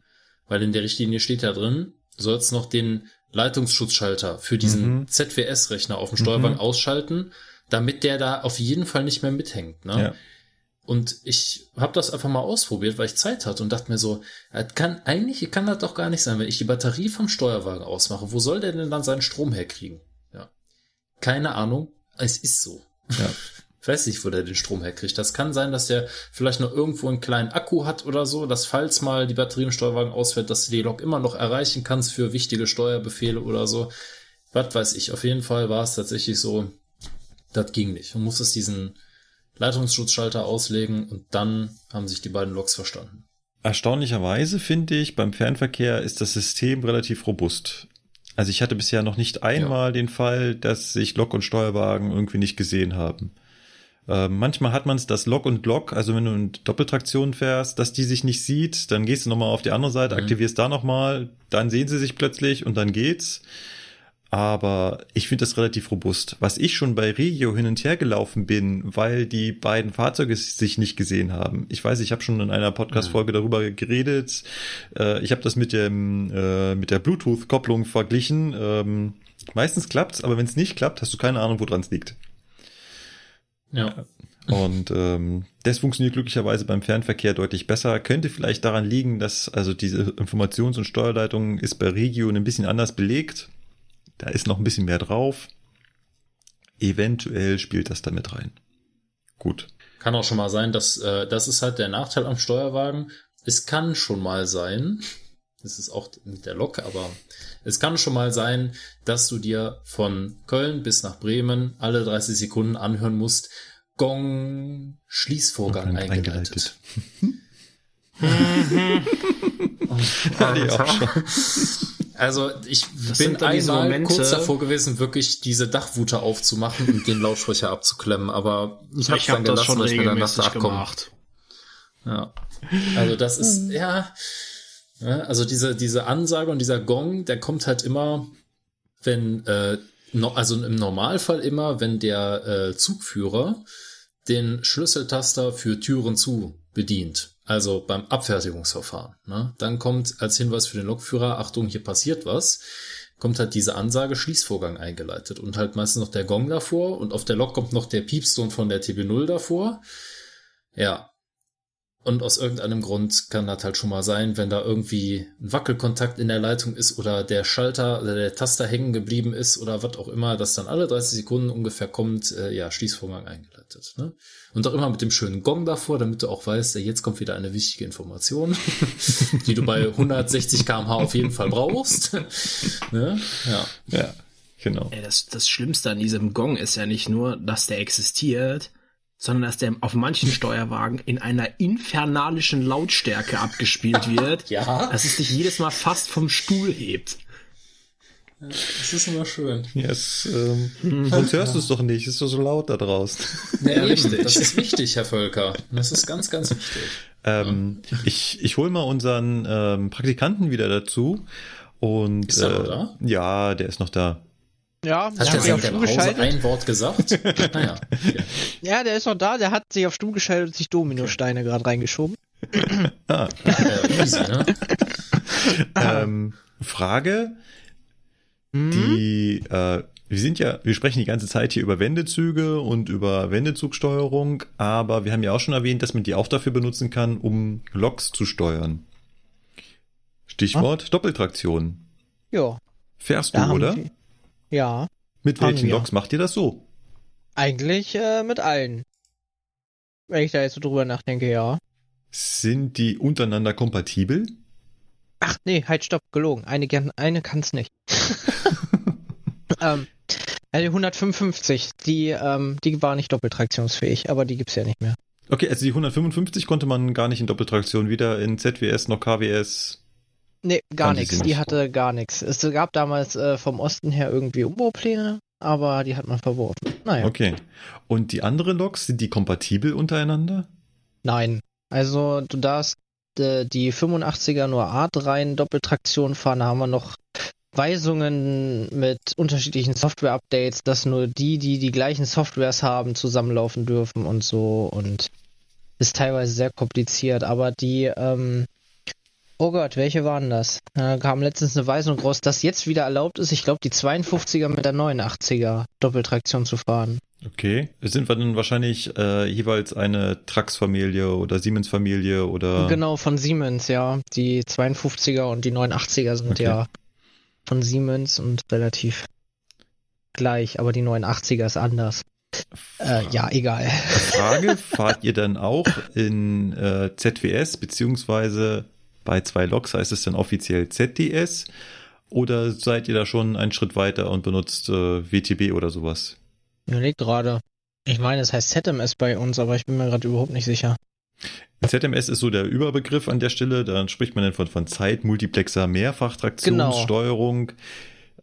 [SPEAKER 2] Weil in der Richtlinie steht ja drin, sollst noch den Leitungsschutzschalter für diesen
[SPEAKER 1] Mhm.
[SPEAKER 2] ZWS-Rechner auf dem Steuerwagen
[SPEAKER 1] Mhm.
[SPEAKER 2] ausschalten, damit der da auf jeden Fall nicht mehr mithängt. Ne?
[SPEAKER 1] Ja.
[SPEAKER 2] Und ich habe das einfach mal ausprobiert, weil ich Zeit hatte und dachte mir so, kann eigentlich kann das doch gar nicht sein, wenn ich die Batterie vom Steuerwagen ausmache. Wo soll der denn dann seinen Strom herkriegen? Ja. Keine Ahnung. Es ist so.
[SPEAKER 1] Ja.
[SPEAKER 2] Ich weiß nicht, wo der den Strom herkriegt. Das kann sein, dass der vielleicht noch irgendwo einen kleinen Akku hat oder so, dass falls mal die Batterie im Steuerwagen ausfällt, dass du die Lok immer noch erreichen kannst für wichtige Steuerbefehle oder so. Was weiß ich. Auf jeden Fall war es tatsächlich so, das ging nicht. Du musstest diesen Leitungsschutzschalter auslegen und dann haben sich die beiden Loks verstanden.
[SPEAKER 1] Erstaunlicherweise finde ich, beim Fernverkehr ist das System relativ robust. Also ich hatte bisher noch nicht einmal den Fall, dass sich Lok und Steuerwagen irgendwie nicht gesehen haben. Äh, manchmal hat man es, dass Lok und Lok, also wenn du in Doppeltraktion fährst, dass die sich nicht sieht, dann gehst du nochmal auf die andere Seite,
[SPEAKER 2] Mhm.
[SPEAKER 1] aktivierst da nochmal, dann sehen sie sich plötzlich und dann geht's. Aber ich finde das relativ robust. Was ich schon bei Regio hin und her gelaufen bin, weil die beiden Fahrzeuge sich nicht gesehen haben. Ich weiß, ich habe schon in einer Podcast-Folge darüber geredet. Äh, ich habe das mit dem äh, mit der Bluetooth-Kopplung verglichen. Ähm, meistens klappt's, aber wenn es nicht klappt, hast du keine Ahnung, woran es liegt.
[SPEAKER 2] Ja.
[SPEAKER 1] Und ähm, das funktioniert glücklicherweise beim Fernverkehr deutlich besser. Könnte vielleicht daran liegen, dass also diese Informations- und Steuerleitung ist bei Regio ein bisschen anders belegt. Da ist noch ein bisschen mehr drauf. Eventuell spielt das damit rein. Gut.
[SPEAKER 2] Kann auch schon mal sein, dass äh, das ist halt der Nachteil am Steuerwagen. Es kann schon mal sein, das ist auch mit der Lok, aber es kann schon mal sein, dass du dir von Köln bis nach Bremen alle 30 Sekunden anhören musst, Gong, Schließvorgang eingeleitet.
[SPEAKER 1] Schon.
[SPEAKER 2] Also ich
[SPEAKER 3] Das
[SPEAKER 2] bin einmal
[SPEAKER 3] Momente-
[SPEAKER 2] kurz davor gewesen, wirklich diese Dachwute aufzumachen und den Lautsprecher abzuklemmen, aber ich habe
[SPEAKER 3] Ich
[SPEAKER 2] dann
[SPEAKER 3] das
[SPEAKER 2] gelassen,
[SPEAKER 3] schon
[SPEAKER 2] weil ich mir dann
[SPEAKER 3] regelmäßig
[SPEAKER 2] dachte, ach komm,
[SPEAKER 3] gemacht.
[SPEAKER 2] Ja. Also das ist, ja, ja, also diese, diese Ansage und dieser Gong, der kommt halt immer, wenn, äh, no, also im Normalfall immer, wenn der äh, Zugführer den Schlüsseltaster für Türen zu bedient. Also beim Abfertigungsverfahren. Ne? Dann kommt als Hinweis für den Lokführer, Achtung, hier passiert was, kommt halt diese Ansage Schließvorgang eingeleitet und halt meistens noch der Gong davor und auf der Lok kommt noch der Piepston von der TB0 davor. Ja, und aus irgendeinem Grund kann das halt schon mal sein, wenn da irgendwie ein Wackelkontakt in der Leitung ist oder der Schalter oder der Taster hängen geblieben ist oder was auch immer, dass dann alle 30 Sekunden ungefähr kommt, äh, ja, Schließvorgang eingeleitet. Ne? Und auch immer mit dem schönen Gong davor, damit du auch weißt, ja, jetzt kommt wieder eine wichtige Information, die du bei 160 kmh auf jeden Fall brauchst. ne? Ja.
[SPEAKER 1] Ja, genau.
[SPEAKER 3] Ey, das, das Schlimmste an diesem Gong ist ja nicht nur, dass der existiert, sondern dass der auf manchen Steuerwagen in einer infernalischen Lautstärke abgespielt wird,
[SPEAKER 2] Ja.
[SPEAKER 3] dass es dich jedes Mal fast vom Stuhl hebt.
[SPEAKER 2] Das ist immer schön.
[SPEAKER 1] Yes, ähm, sonst hörst du es doch nicht, ist doch so laut da draußen.
[SPEAKER 2] Ja,
[SPEAKER 3] richtig.
[SPEAKER 2] Das ist wichtig, Herr Völker. Das ist ganz, ganz wichtig.
[SPEAKER 1] Ähm, ich ich hole mal unseren ähm, Praktikanten wieder dazu. Und
[SPEAKER 2] Ist er
[SPEAKER 1] äh,
[SPEAKER 2] noch da?
[SPEAKER 1] ja, der ist noch da.
[SPEAKER 4] Ja,
[SPEAKER 2] Hat
[SPEAKER 4] der auf
[SPEAKER 2] der
[SPEAKER 4] Stuhl geschaltet.
[SPEAKER 2] ein Wort gesagt? naja. Okay.
[SPEAKER 4] Ja, der ist noch da, der hat sich auf Stuhl geschaltet und sich Dominosteine gerade reingeschoben.
[SPEAKER 1] Ah,
[SPEAKER 2] Äh, easy, ne?
[SPEAKER 1] ähm, Frage,
[SPEAKER 4] Hm?
[SPEAKER 1] die, äh, wir sind ja, wir sprechen die ganze Zeit hier über Wendezüge und über Wendezugsteuerung, aber wir haben ja auch schon erwähnt, dass man die auch dafür benutzen kann, um Loks zu steuern. Stichwort Doppeltraktion.
[SPEAKER 4] Ja.
[SPEAKER 1] Fährst
[SPEAKER 4] da
[SPEAKER 1] du, oder?
[SPEAKER 4] wir- Ja.
[SPEAKER 1] Mit welchen. Loks macht ihr das so?
[SPEAKER 4] Eigentlich äh, mit allen. Wenn ich da jetzt so drüber nachdenke, ja.
[SPEAKER 1] Sind die untereinander kompatibel?
[SPEAKER 4] Ach nee, halt stopp, gelogen. Eine, eine kann's nicht. ähm, die 155, die, ähm, die war nicht doppeltraktionsfähig, aber die gibt's ja nicht mehr.
[SPEAKER 1] Okay, also die 155 konnte man gar nicht in Doppeltraktion, weder in ZWS noch KWS.
[SPEAKER 4] Nee, gar nichts. Die hatte gar nichts. Es gab damals äh, vom Osten her irgendwie Umbaupläne, aber die hat man verworfen. Naja,
[SPEAKER 1] Okay. Und die anderen Loks, sind die kompatibel untereinander?
[SPEAKER 4] nein. Also du darfst äh, die 85er nur A3 Doppeltraktion fahren, da haben wir noch Weisungen mit unterschiedlichen Software-Updates, dass nur die, die die gleichen Softwares haben, zusammenlaufen dürfen und so und ist teilweise sehr kompliziert, aber die, ähm, oh Gott, welche waren das? Da kam letztens eine Weisung raus, dass jetzt wieder erlaubt ist, ich glaube, die 52er mit der 89er Doppeltraktion zu fahren.
[SPEAKER 1] Okay. Sind wir dann wahrscheinlich äh, jeweils eine Trax-Familie oder Siemens-Familie oder.
[SPEAKER 4] Genau, von Siemens, ja. Die 52er und die 89er sind
[SPEAKER 1] Okay.
[SPEAKER 4] ja von Siemens und relativ gleich, aber die 89er ist anders. Äh, ja, egal.
[SPEAKER 1] Frage, fahrt ihr dann auch in äh, ZWS, beziehungsweise bei zwei Loks heißt es dann offiziell ZDS? Oder seid ihr da schon einen Schritt weiter und benutzt äh, WTB oder sowas?
[SPEAKER 4] Überleg gerade. Ich meine, es heißt ZMS bei uns, aber ich bin mir gerade überhaupt nicht sicher.
[SPEAKER 1] ZMS ist so der Überbegriff an der Stelle. Dann spricht man dann von, von Zeit, Multiplexer, Mehrfachtraktionssteuerung.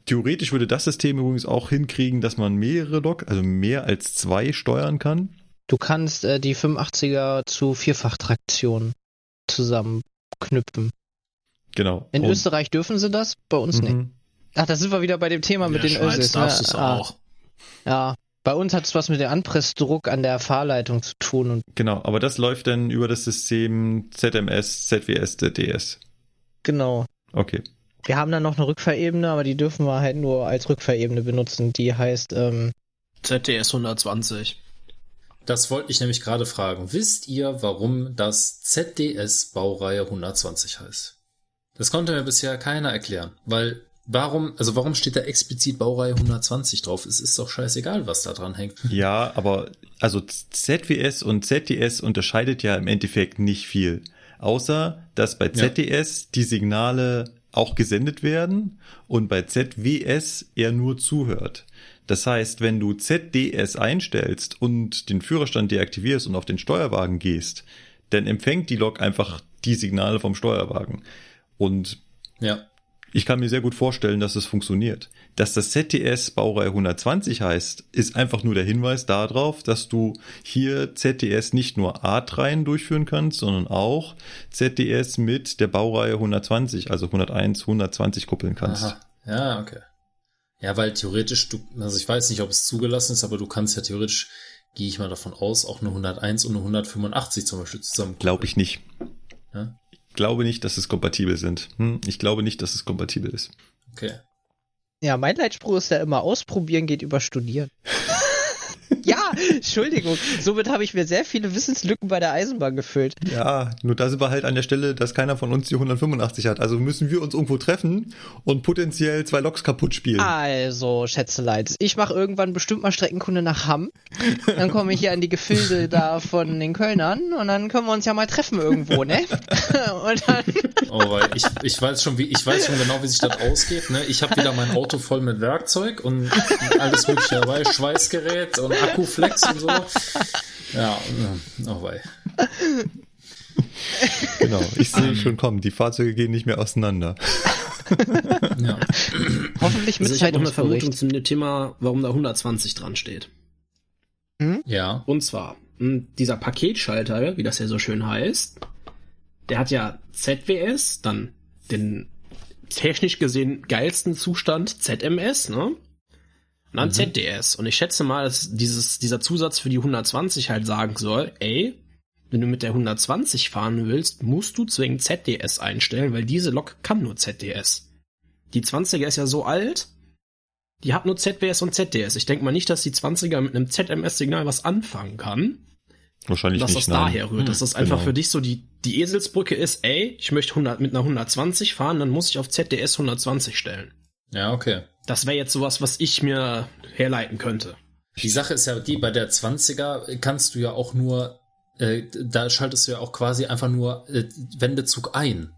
[SPEAKER 1] Theoretisch würde das System übrigens auch hinkriegen, dass man mehrere Lok, also mehr als zwei steuern kann.
[SPEAKER 4] Du kannst äh, die 85er zu Vierfachtraktion zusammenknüpfen.
[SPEAKER 1] Genau.
[SPEAKER 4] In
[SPEAKER 1] Und-
[SPEAKER 4] Österreich dürfen sie das, bei uns nicht.
[SPEAKER 1] Mhm.
[SPEAKER 4] Ach, da sind wir wieder bei dem Thema mit
[SPEAKER 3] In
[SPEAKER 4] den
[SPEAKER 3] Schweiz
[SPEAKER 4] Ösis.
[SPEAKER 3] darfst
[SPEAKER 4] Ne?
[SPEAKER 3] du es
[SPEAKER 4] Ah,
[SPEAKER 3] auch.
[SPEAKER 4] ja, bei uns hat es was mit dem Anpressdruck an der Fahrleitung zu tun und
[SPEAKER 1] Genau, aber das läuft dann über das System ZMS, ZWS, ZDS.
[SPEAKER 4] genau.
[SPEAKER 1] Okay.
[SPEAKER 4] Wir haben dann noch eine Rückfahrebene, aber die dürfen wir halt nur als Rückfahrebene benutzen. Die heißt, ähm,
[SPEAKER 3] ZTS 120.
[SPEAKER 2] Das wollte ich nämlich gerade fragen. Wisst ihr, warum das ZDS Baureihe 120 heißt? Das konnte mir bisher keiner erklären, weil warum, also warum steht da explizit Baureihe 120 drauf? Es ist doch scheißegal, was da dran hängt.
[SPEAKER 1] Ja, aber also ZWS und ZDS unterscheidet ja im Endeffekt nicht viel. Außer, dass bei
[SPEAKER 2] Ja.
[SPEAKER 1] ZDS die Signale auch gesendet werden und bei ZWS er nur zuhört. Das heißt, wenn du ZDS einstellst und den Führerstand deaktivierst und auf den Steuerwagen gehst, dann empfängt die Lok einfach die Signale vom Steuerwagen. Und
[SPEAKER 2] Ja.
[SPEAKER 1] ich kann mir sehr gut vorstellen, dass es funktioniert. Dass das ZTS Baureihe 120 heißt, ist einfach nur der Hinweis darauf, dass du hier ZTS nicht nur A-Reihen durchführen kannst, sondern auch ZTS mit der Baureihe 120, also 101, 120 kuppeln kannst.
[SPEAKER 2] Aha. Ja, okay. Ja, weil theoretisch du, also ich weiß nicht, ob es zugelassen ist, aber du kannst ja theoretisch, gehe ich mal davon aus, auch eine 101 und eine 185 zum Beispiel zusammen.
[SPEAKER 1] Glaube ich nicht.
[SPEAKER 2] Ja?
[SPEAKER 1] Ich glaube nicht, dass es kompatibel sind. Hm? Ich glaube nicht, dass es kompatibel ist.
[SPEAKER 2] Okay.
[SPEAKER 4] ja, mein Leitspruch ist ja immer ausprobieren geht über studieren. ja, Entschuldigung. Somit habe ich mir sehr viele Wissenslücken bei der Eisenbahn gefüllt.
[SPEAKER 1] Ja, nur da sind wir halt an der Stelle, dass keiner von uns die 185 hat. Also müssen wir uns irgendwo treffen und potenziell zwei Loks kaputt spielen.
[SPEAKER 4] Also, Schätzeleid, ich mache irgendwann bestimmt mal Streckenkunde nach Hamm. Dann komme ich hier an die Gefilde da von den Kölnern und dann können wir uns ja mal treffen irgendwo, ne? und dann,
[SPEAKER 2] Oh, weil ich, ich weiß schon, wie, ich weiß schon genau, wie sich das ausgeht, ne? Ich habe wieder mein Auto voll mit Werkzeug und alles mögliche dabei, Schweißgerät und Akkuflex und so. Ja, oh wei.
[SPEAKER 1] Genau, ich sehe schon kommen. Die Fahrzeuge gehen nicht mehr auseinander.
[SPEAKER 2] Ja.
[SPEAKER 4] hoffentlich mit
[SPEAKER 3] Also ich habe noch eine. Vermutung zum Thema, warum da 120 dran steht.
[SPEAKER 2] Ja.
[SPEAKER 3] Und zwar, mh, dieser Paketschalter, wie das ja so schön heißt, der hat ja ZWS, dann den technisch gesehen geilsten Zustand ZMS, ne? Und ein mhm. ZDS. Und ich schätze mal, dass dieses, dieser Zusatz für die 120 halt sagen soll, ey, wenn du mit der 120 fahren willst, musst du zwingend ZDS einstellen, weil diese Lok kann nur ZDS. Die 20er ist ja so alt, die hat nur ZWS und ZDS. Ich denke mal nicht, dass die 20er mit einem ZMS-Signal was anfangen kann.
[SPEAKER 1] Wahrscheinlich
[SPEAKER 3] dass
[SPEAKER 1] nicht.
[SPEAKER 3] Dass das nein. daher rührt, dass das einfach genau. für dich so die, die Eselsbrücke ist, ey, ich möchte 100, mit einer 120 fahren, dann muss ich auf ZDS 120 stellen.
[SPEAKER 2] Ja, okay.
[SPEAKER 3] Das wäre jetzt sowas, was ich mir herleiten könnte.
[SPEAKER 2] Die Sache ist ja die, bei der 20er kannst du ja auch nur, äh, da schaltest du ja auch quasi einfach nur äh, Wendezug ein.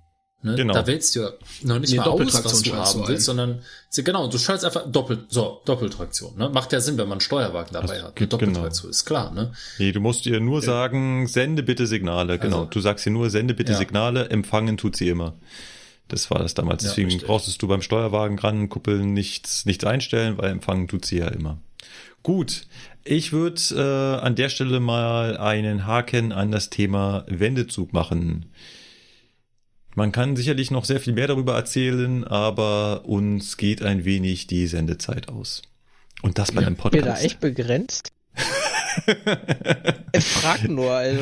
[SPEAKER 2] Ne? Genau. Da wählst du ja noch nicht nee, mal aus, was du haben willst, sondern genau, du schaltest einfach doppelt, so, Doppeltraktion. Ne? Macht ja Sinn, wenn man einen Steuerwagen dabei das hat. Eine Doppeltraktion, genau. ist klar. Ne?
[SPEAKER 1] Nee, du musst ihr nur ja. sagen, sende bitte Signale. Genau, also, du sagst ihr nur, sende bitte ja. Signale, empfangen tut sie immer. Das war das damals. Ja, Deswegen richtig. brauchst du beim Steuerwagen ran, kuppeln, nichts, nichts einstellen, weil empfangen tut sie ja immer. Gut, ich würde äh, an der Stelle mal einen Haken an das Thema Wendezug machen. Man kann sicherlich noch sehr viel mehr darüber erzählen, aber uns geht ein wenig die Sendezeit aus. Und das bei einem Podcast.
[SPEAKER 4] Bin da echt begrenzt? Ich frag nur, also.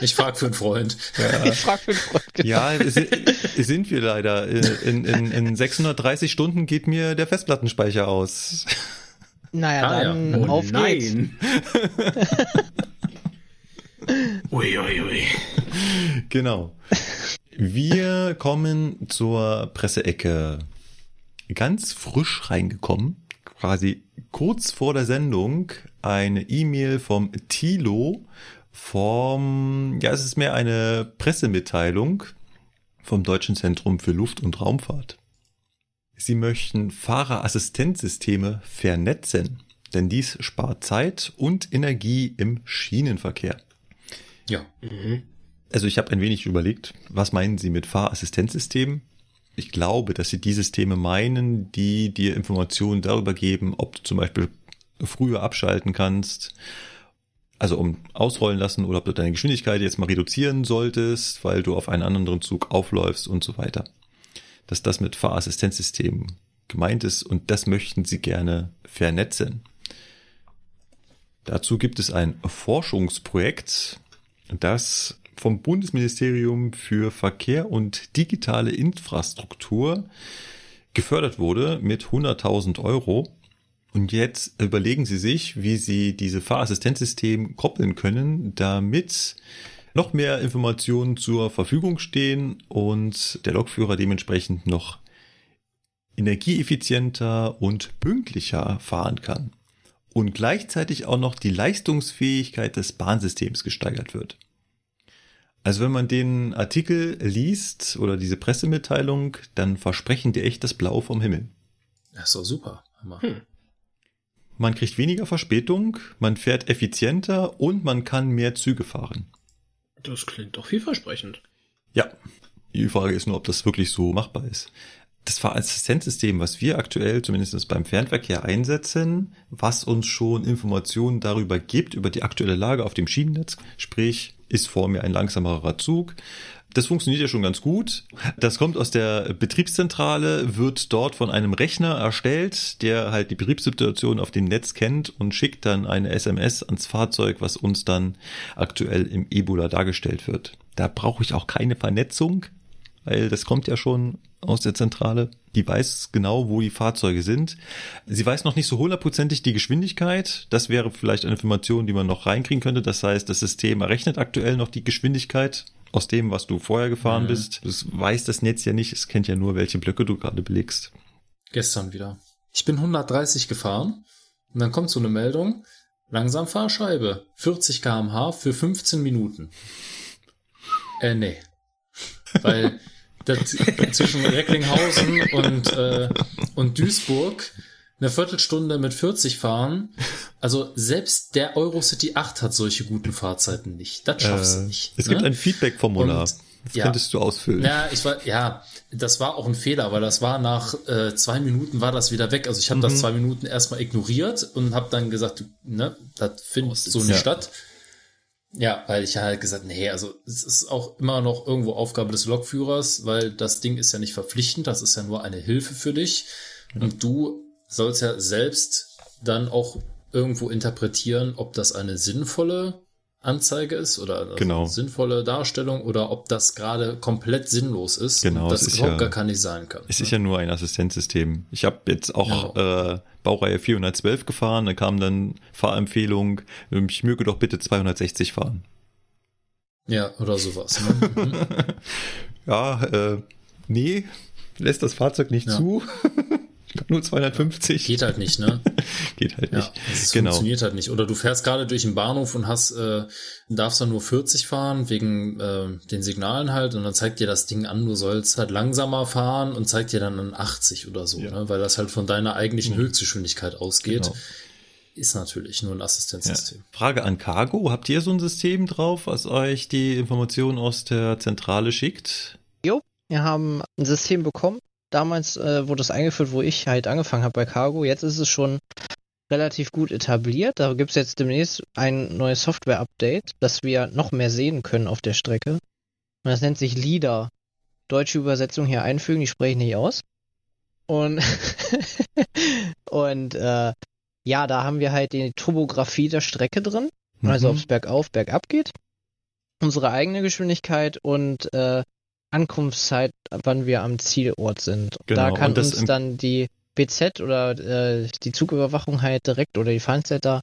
[SPEAKER 2] Ich frag für einen Freund.
[SPEAKER 1] Ja. Ich frag für einen Freund. Genau. Ja, sind wir leider. In, in, in 630 Stunden geht mir der Festplattenspeicher aus.
[SPEAKER 4] Naja, ah, dann ja. oh, auf nein.
[SPEAKER 3] ui, ui, ui.
[SPEAKER 1] Genau. Wir kommen zur Presseecke. Ganz frisch reingekommen, quasi kurz vor der Sendung, eine E-Mail vom Tilo vom, ja, es ist mehr eine Pressemitteilung vom Deutschen Zentrum für Luft- und Raumfahrt. Sie möchten Fahrerassistenzsysteme vernetzen, denn dies spart Zeit und Energie im Schienenverkehr.
[SPEAKER 2] Ja. Mhm.
[SPEAKER 1] Also ich habe ein wenig überlegt, was meinen Sie mit Fahrassistenzsystemen? Ich glaube, dass Sie die Systeme meinen, die dir Informationen darüber geben, ob du zum Beispiel früher abschalten kannst, also um ausrollen lassen oder ob du deine Geschwindigkeit jetzt mal reduzieren solltest, weil du auf einen anderen Zug aufläufst und so weiter. Dass das mit Fahrassistenzsystemen gemeint ist und das möchten sie gerne vernetzen. Dazu gibt es ein Forschungsprojekt, das vom Bundesministerium für Verkehr und digitale Infrastruktur gefördert wurde mit 100.000 Euro und jetzt überlegen Sie sich, wie Sie diese Fahrassistenzsystem koppeln können, damit noch mehr Informationen zur Verfügung stehen und der Lokführer dementsprechend noch energieeffizienter und pünktlicher fahren kann. Und gleichzeitig auch noch die Leistungsfähigkeit des Bahnsystems gesteigert wird. Also wenn man den Artikel liest oder diese Pressemitteilung, dann versprechen die echt das Blau vom Himmel.
[SPEAKER 2] Das ist doch super. Hm.
[SPEAKER 1] Man kriegt weniger Verspätung, man fährt effizienter und man kann mehr Züge fahren.
[SPEAKER 3] Das klingt doch vielversprechend.
[SPEAKER 1] Ja. Die Frage ist nur, ob das wirklich so machbar ist. Das Fahrassistenzsystem, was wir aktuell zumindest beim Fernverkehr einsetzen, was uns schon Informationen darüber gibt, über die aktuelle Lage auf dem Schienennetz, sprich, ist vor mir ein langsamerer Zug, das funktioniert ja schon ganz gut. Das kommt aus der Betriebszentrale, wird dort von einem Rechner erstellt, der halt die Betriebssituation auf dem Netz kennt und schickt dann eine SMS ans Fahrzeug, was uns dann aktuell im Ebola dargestellt wird. Da brauche ich auch keine Vernetzung, weil das kommt ja schon aus der Zentrale. Die weiß genau, wo die Fahrzeuge sind. Sie weiß noch nicht so hundertprozentig die Geschwindigkeit. Das wäre vielleicht eine Information, die man noch reinkriegen könnte. Das heißt, das System errechnet aktuell noch die Geschwindigkeit aus dem, was du vorher gefahren mhm. bist. Das weiß das Netz ja nicht. Es kennt ja nur, welche Blöcke du gerade belegst.
[SPEAKER 2] Gestern wieder. Ich bin 130 gefahren und dann kommt so eine Meldung. Langsam Fahrscheibe. 40 kmh für 15 Minuten. Äh, nee. Weil das, zwischen Recklinghausen und, äh, und Duisburg eine Viertelstunde mit 40 fahren. Also selbst der Eurocity 8 hat solche guten Fahrzeiten nicht. Das schaffst äh, du nicht.
[SPEAKER 1] Es ne? gibt ein Feedback-Formular. Das ja, könntest du ausfüllen.
[SPEAKER 2] Ja, ich war, ja, das war auch ein Fehler, weil das war nach äh, zwei Minuten war das wieder weg. Also ich habe mhm. das zwei Minuten erstmal ignoriert und habe dann gesagt, ne, das findet so nicht ja. statt. Ja, weil ich halt gesagt, nee, also es ist auch immer noch irgendwo Aufgabe des Lokführers, weil das Ding ist ja nicht verpflichtend, das ist ja nur eine Hilfe für dich. Mhm. Und du soll es ja selbst dann auch irgendwo interpretieren, ob das eine sinnvolle Anzeige ist oder also
[SPEAKER 1] Genau.
[SPEAKER 2] sinnvolle Darstellung oder ob das gerade komplett sinnlos ist
[SPEAKER 1] Genau,
[SPEAKER 2] und das
[SPEAKER 1] ist
[SPEAKER 2] überhaupt
[SPEAKER 1] ja-
[SPEAKER 2] gar kann nicht sein kann.
[SPEAKER 1] Es ist ja nur ein Assistenzsystem. Ich habe jetzt auch äh, Baureihe 412 gefahren, da kam dann Fahrempfehlung, ich möge doch bitte 260 fahren.
[SPEAKER 2] ja, oder sowas. Ne? Mhm.
[SPEAKER 1] Ja, äh, nee, lässt das Fahrzeug nicht
[SPEAKER 2] Ja.
[SPEAKER 1] zu. nur 250.
[SPEAKER 2] Geht halt nicht, ne?
[SPEAKER 1] Geht halt
[SPEAKER 2] Ja,
[SPEAKER 1] nicht.
[SPEAKER 2] es
[SPEAKER 1] Genau.
[SPEAKER 2] funktioniert halt nicht. Oder du fährst gerade durch den Bahnhof und hast, äh, darfst dann nur 40 fahren wegen äh, den Signalen halt und dann zeigt dir das Ding an, du sollst halt langsamer fahren und zeigt dir dann an 80 oder so,
[SPEAKER 1] Ja.
[SPEAKER 2] ne? weil das halt von deiner eigentlichen
[SPEAKER 1] Mhm.
[SPEAKER 2] Höchstgeschwindigkeit ausgeht.
[SPEAKER 1] Genau.
[SPEAKER 2] Ist natürlich nur ein
[SPEAKER 1] Ja.
[SPEAKER 2] Assistenzsystem.
[SPEAKER 1] Frage an Cargo, habt ihr so ein System drauf, was euch die Informationen aus der Zentrale schickt?
[SPEAKER 4] Wir haben ein System bekommen. Damals äh, wurde es eingeführt, wo ich halt angefangen habe bei Cargo. Jetzt ist es schon relativ gut etabliert. Da gibt es jetzt demnächst ein neues Software-Update, dass wir noch mehr sehen können auf der Strecke. Und das nennt sich LIDAR. Deutsche Übersetzung hier einfügen, die spreche ich nicht aus. Und, und äh, ja, da haben wir halt die Topografie der Strecke drin. Also ob es bergauf, bergab geht. Unsere eigene Geschwindigkeit und äh, Ankunftszeit, wann wir am Zielort sind.
[SPEAKER 1] Genau,
[SPEAKER 4] Da kann
[SPEAKER 1] das
[SPEAKER 4] uns dann die BZ oder äh, die Zugüberwachung halt direkt oder die Fahrzetter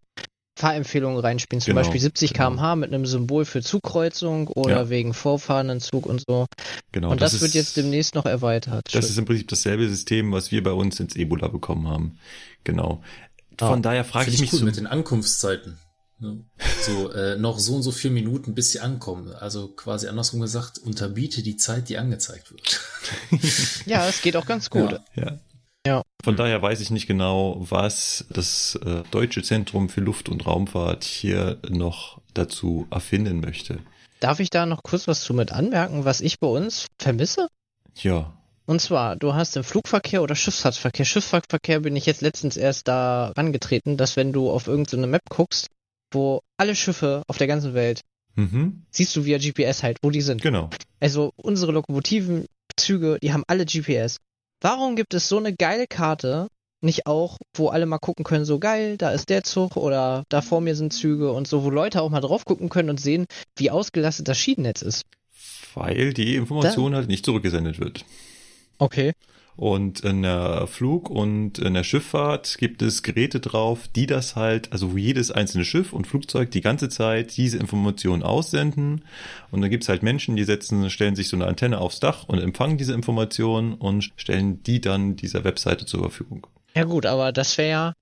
[SPEAKER 4] Fahrempfehlungen reinspielen. Zum
[SPEAKER 1] Genau,
[SPEAKER 4] Beispiel 70
[SPEAKER 1] genau.
[SPEAKER 4] km/h mit einem Symbol für Zugkreuzung oder
[SPEAKER 1] Ja.
[SPEAKER 4] wegen vorfahrenden Zug und so.
[SPEAKER 1] Genau,
[SPEAKER 4] und das,
[SPEAKER 1] ist-
[SPEAKER 4] wird jetzt demnächst noch erweitert.
[SPEAKER 1] Das ist im Prinzip dasselbe System, was wir bei uns ins Ebola bekommen haben. Genau. Von
[SPEAKER 4] Ah,
[SPEAKER 1] daher frage ich mich
[SPEAKER 2] cool
[SPEAKER 1] so,
[SPEAKER 2] mit den Ankunftszeiten. Ne? So, äh, noch so und so vier Minuten, bis sie ankommen. Also quasi andersrum gesagt, unterbiete die Zeit, die angezeigt wird.
[SPEAKER 4] ja, es geht auch ganz gut.
[SPEAKER 2] Ja.
[SPEAKER 1] ja.
[SPEAKER 4] Ja.
[SPEAKER 1] Von daher weiß ich nicht genau, was das äh, Deutsche Zentrum für Luft- und Raumfahrt hier noch dazu erfinden möchte.
[SPEAKER 4] Darf ich da noch kurz was zu mit anmerken, was ich bei uns vermisse?
[SPEAKER 1] Ja,
[SPEAKER 4] Und zwar, du hast im Flugverkehr oder Schifffahrtsverkehr. Schifffahrtsverkehr bin ich jetzt letztens erst da rangetreten, dass wenn du auf irgendeine Map guckst, wo alle Schiffe auf der ganzen Welt,
[SPEAKER 1] mhm.
[SPEAKER 4] siehst du via GPS halt, wo die sind.
[SPEAKER 1] genau.
[SPEAKER 4] Also unsere Lokomotiven, Züge, die haben alle GPS. Warum gibt es so eine geile Karte nicht auch, wo alle mal gucken können, so geil, da ist der Zug oder da vor mir sind Züge und so, wo Leute auch mal drauf gucken können und sehen, wie ausgelastet das Schienennetz ist.
[SPEAKER 1] Weil die Information halt nicht zurückgesendet wird.
[SPEAKER 4] Okay.
[SPEAKER 1] Und in der Flug- und in der Schifffahrt gibt es Geräte drauf, die das halt, also wo jedes einzelne Schiff und Flugzeug die ganze Zeit diese Informationen aussenden. Und dann gibt's halt Menschen, die setzen, stellen sich so eine Antenne aufs Dach und empfangen diese Informationen und stellen die dann dieser Webseite zur Verfügung.
[SPEAKER 4] Ja gut, aber das wäre ja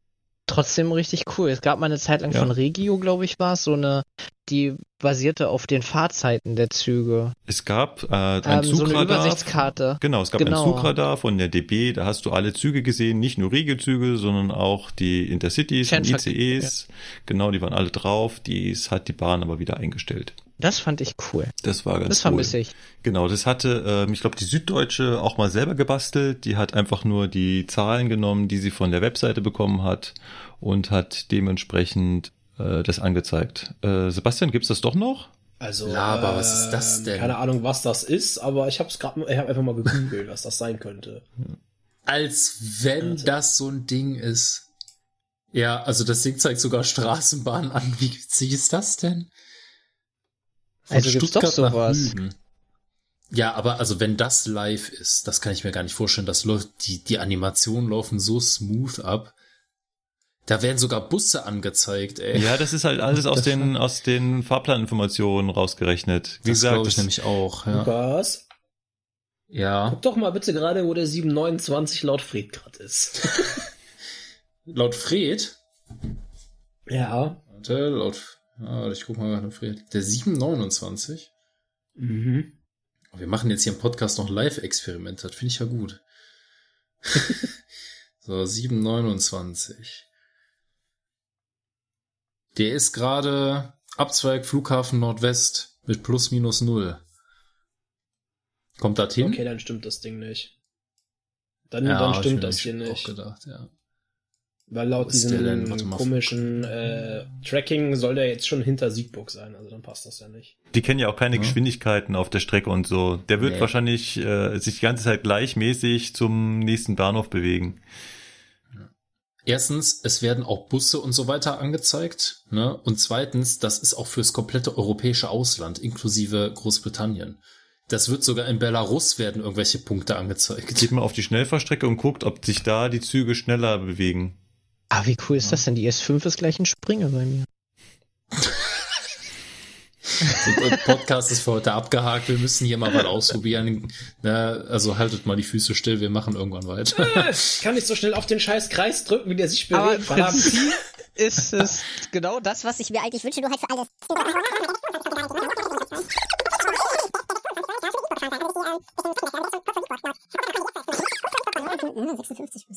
[SPEAKER 4] trotzdem richtig cool. Es gab mal eine Zeit lang
[SPEAKER 1] Ja.
[SPEAKER 4] von Regio, glaube ich, war es, so eine, die basierte auf den Fahrzeiten der Züge.
[SPEAKER 1] Es gab äh, ein
[SPEAKER 4] Ähm, so eine
[SPEAKER 1] Zugradar.
[SPEAKER 4] Übersichtskarte.
[SPEAKER 1] Genau, es gab
[SPEAKER 4] Genau.
[SPEAKER 1] ein Zugradar von der DB, da hast du alle Züge gesehen, nicht nur Regiozüge, sondern auch die Intercities und ICEs. Genau, die waren alle drauf, dies hat die Bahn aber wieder eingestellt.
[SPEAKER 4] Das fand ich cool.
[SPEAKER 1] Das war ganz
[SPEAKER 4] Das
[SPEAKER 1] cool.
[SPEAKER 4] vermisse ich.
[SPEAKER 1] Genau, das hatte, ähm, ich glaube, die Süddeutsche auch mal selber gebastelt. Die hat einfach nur die Zahlen genommen, die sie von der Webseite bekommen hat und hat dementsprechend äh, das angezeigt. Äh, Sebastian, gibt's das doch noch?
[SPEAKER 3] Also,
[SPEAKER 2] Laber, was ist das
[SPEAKER 3] ähm,
[SPEAKER 2] denn?
[SPEAKER 3] Keine Ahnung, was das ist, aber ich habe es gerade, ich habe einfach mal gegoogelt, was das sein könnte.
[SPEAKER 2] Als wenn
[SPEAKER 3] Also-
[SPEAKER 2] das so ein Ding ist. Ja, also das Ding zeigt sogar Straßenbahnen an. Wie witzig ist das denn? Von
[SPEAKER 4] Also gibt's doch
[SPEAKER 2] nach
[SPEAKER 4] sowas.
[SPEAKER 2] Ja, aber also wenn das live ist, das kann ich mir gar nicht vorstellen. Das läuft, die, die Animationen laufen so smooth ab. Da werden sogar Busse angezeigt, ey.
[SPEAKER 1] Ja, das ist halt alles aus den, aus den Fahrplaninformationen rausgerechnet. Wie
[SPEAKER 2] das
[SPEAKER 1] gesagt,
[SPEAKER 2] glaube ich
[SPEAKER 1] das-
[SPEAKER 2] nämlich auch, ja.
[SPEAKER 3] Lukas,
[SPEAKER 2] Ja,
[SPEAKER 3] guck doch mal bitte gerade, wo der 729 laut Fred gerade ist.
[SPEAKER 2] laut Fred,
[SPEAKER 3] ja.
[SPEAKER 2] warte, laut, ja, ich guck mal nach Fred, der 729.
[SPEAKER 3] Mhm.
[SPEAKER 2] Wir machen jetzt hier im Podcast noch Live-Experiment, das finde ich ja gut. so, 729. Der ist gerade Abzweig Flughafen Nordwest mit plus minus null. Kommt das hin?
[SPEAKER 3] Okay, dann stimmt das Ding nicht. Dann,
[SPEAKER 2] Ja,
[SPEAKER 3] dann stimmt das hier nicht.
[SPEAKER 2] Auch gedacht, ja.
[SPEAKER 3] Weil laut diesem
[SPEAKER 2] denn? Warte mal.
[SPEAKER 3] komischen äh, Tracking soll der jetzt schon hinter Siegburg sein, also dann passt das ja nicht.
[SPEAKER 1] Die kennen ja auch keine
[SPEAKER 2] Ja.
[SPEAKER 1] Geschwindigkeiten auf der Strecke und so. Der wird
[SPEAKER 2] Nee.
[SPEAKER 1] wahrscheinlich äh, sich die ganze Zeit gleichmäßig zum nächsten Bahnhof bewegen.
[SPEAKER 2] Erstens, es werden auch Busse und so weiter angezeigt. Ne? Und zweitens, das ist auch fürs komplette europäische Ausland, inklusive Großbritannien. Das wird sogar in Belarus werden irgendwelche Punkte angezeigt.
[SPEAKER 1] Geht mal auf die Schnellfahrstrecke und guckt, ob sich da die Züge schneller bewegen.
[SPEAKER 4] Ah, wie cool ist das denn? Die S5 ist gleich ein Springer bei mir.
[SPEAKER 2] Der Podcast ist für heute abgehakt. Wir müssen hier mal was ausprobieren. Na, also haltet mal die Füße still. Wir machen irgendwann weiter.
[SPEAKER 3] Ich kann nicht so schnell auf den scheiß Kreis drücken, wie der sich
[SPEAKER 4] Aber im
[SPEAKER 3] bewegt. Verdammt.
[SPEAKER 4] Prinzip ist es genau das,
[SPEAKER 5] was ich mir eigentlich wünsche, nur halt für alles.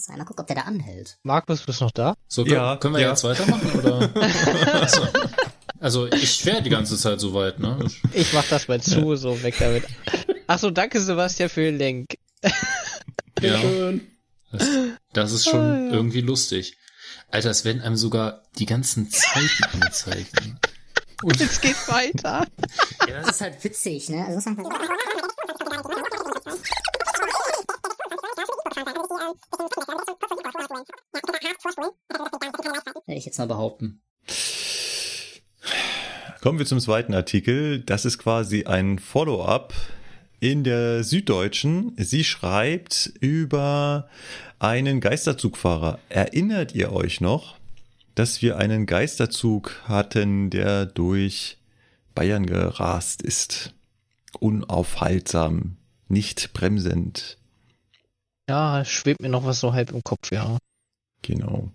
[SPEAKER 6] Mal gucken, ob der da anhält.
[SPEAKER 4] Markus, bist du noch da?
[SPEAKER 2] So,
[SPEAKER 1] Ja,
[SPEAKER 2] können wir
[SPEAKER 1] ja.
[SPEAKER 2] jetzt weitermachen? Oder? also, ich wäre die ganze Zeit so weit, ne?
[SPEAKER 4] Ich mach das mal zu, so weg damit. Ach so, danke Sebastian für den Link.
[SPEAKER 2] Ja,
[SPEAKER 3] Schön.
[SPEAKER 2] das, das ist schon irgendwie lustig. Alter, es werden einem sogar die ganzen Zeiten angezeigt. ne?
[SPEAKER 4] Und jetzt geht's weiter.
[SPEAKER 6] Ja, das ist halt witzig, ne? Also, muss man Würde ich jetzt mal behaupten.
[SPEAKER 1] Kommen wir zum zweiten Artikel. Das ist quasi ein Follow-up in der Süddeutschen. Sie schreibt über einen Geisterzugfahrer. Erinnert ihr euch noch, dass wir einen Geisterzug hatten, der durch Bayern gerast ist? Unaufhaltsam, nicht bremsend.
[SPEAKER 4] Ja, schwebt mir noch was so halb im Kopf, ja.
[SPEAKER 1] Genau.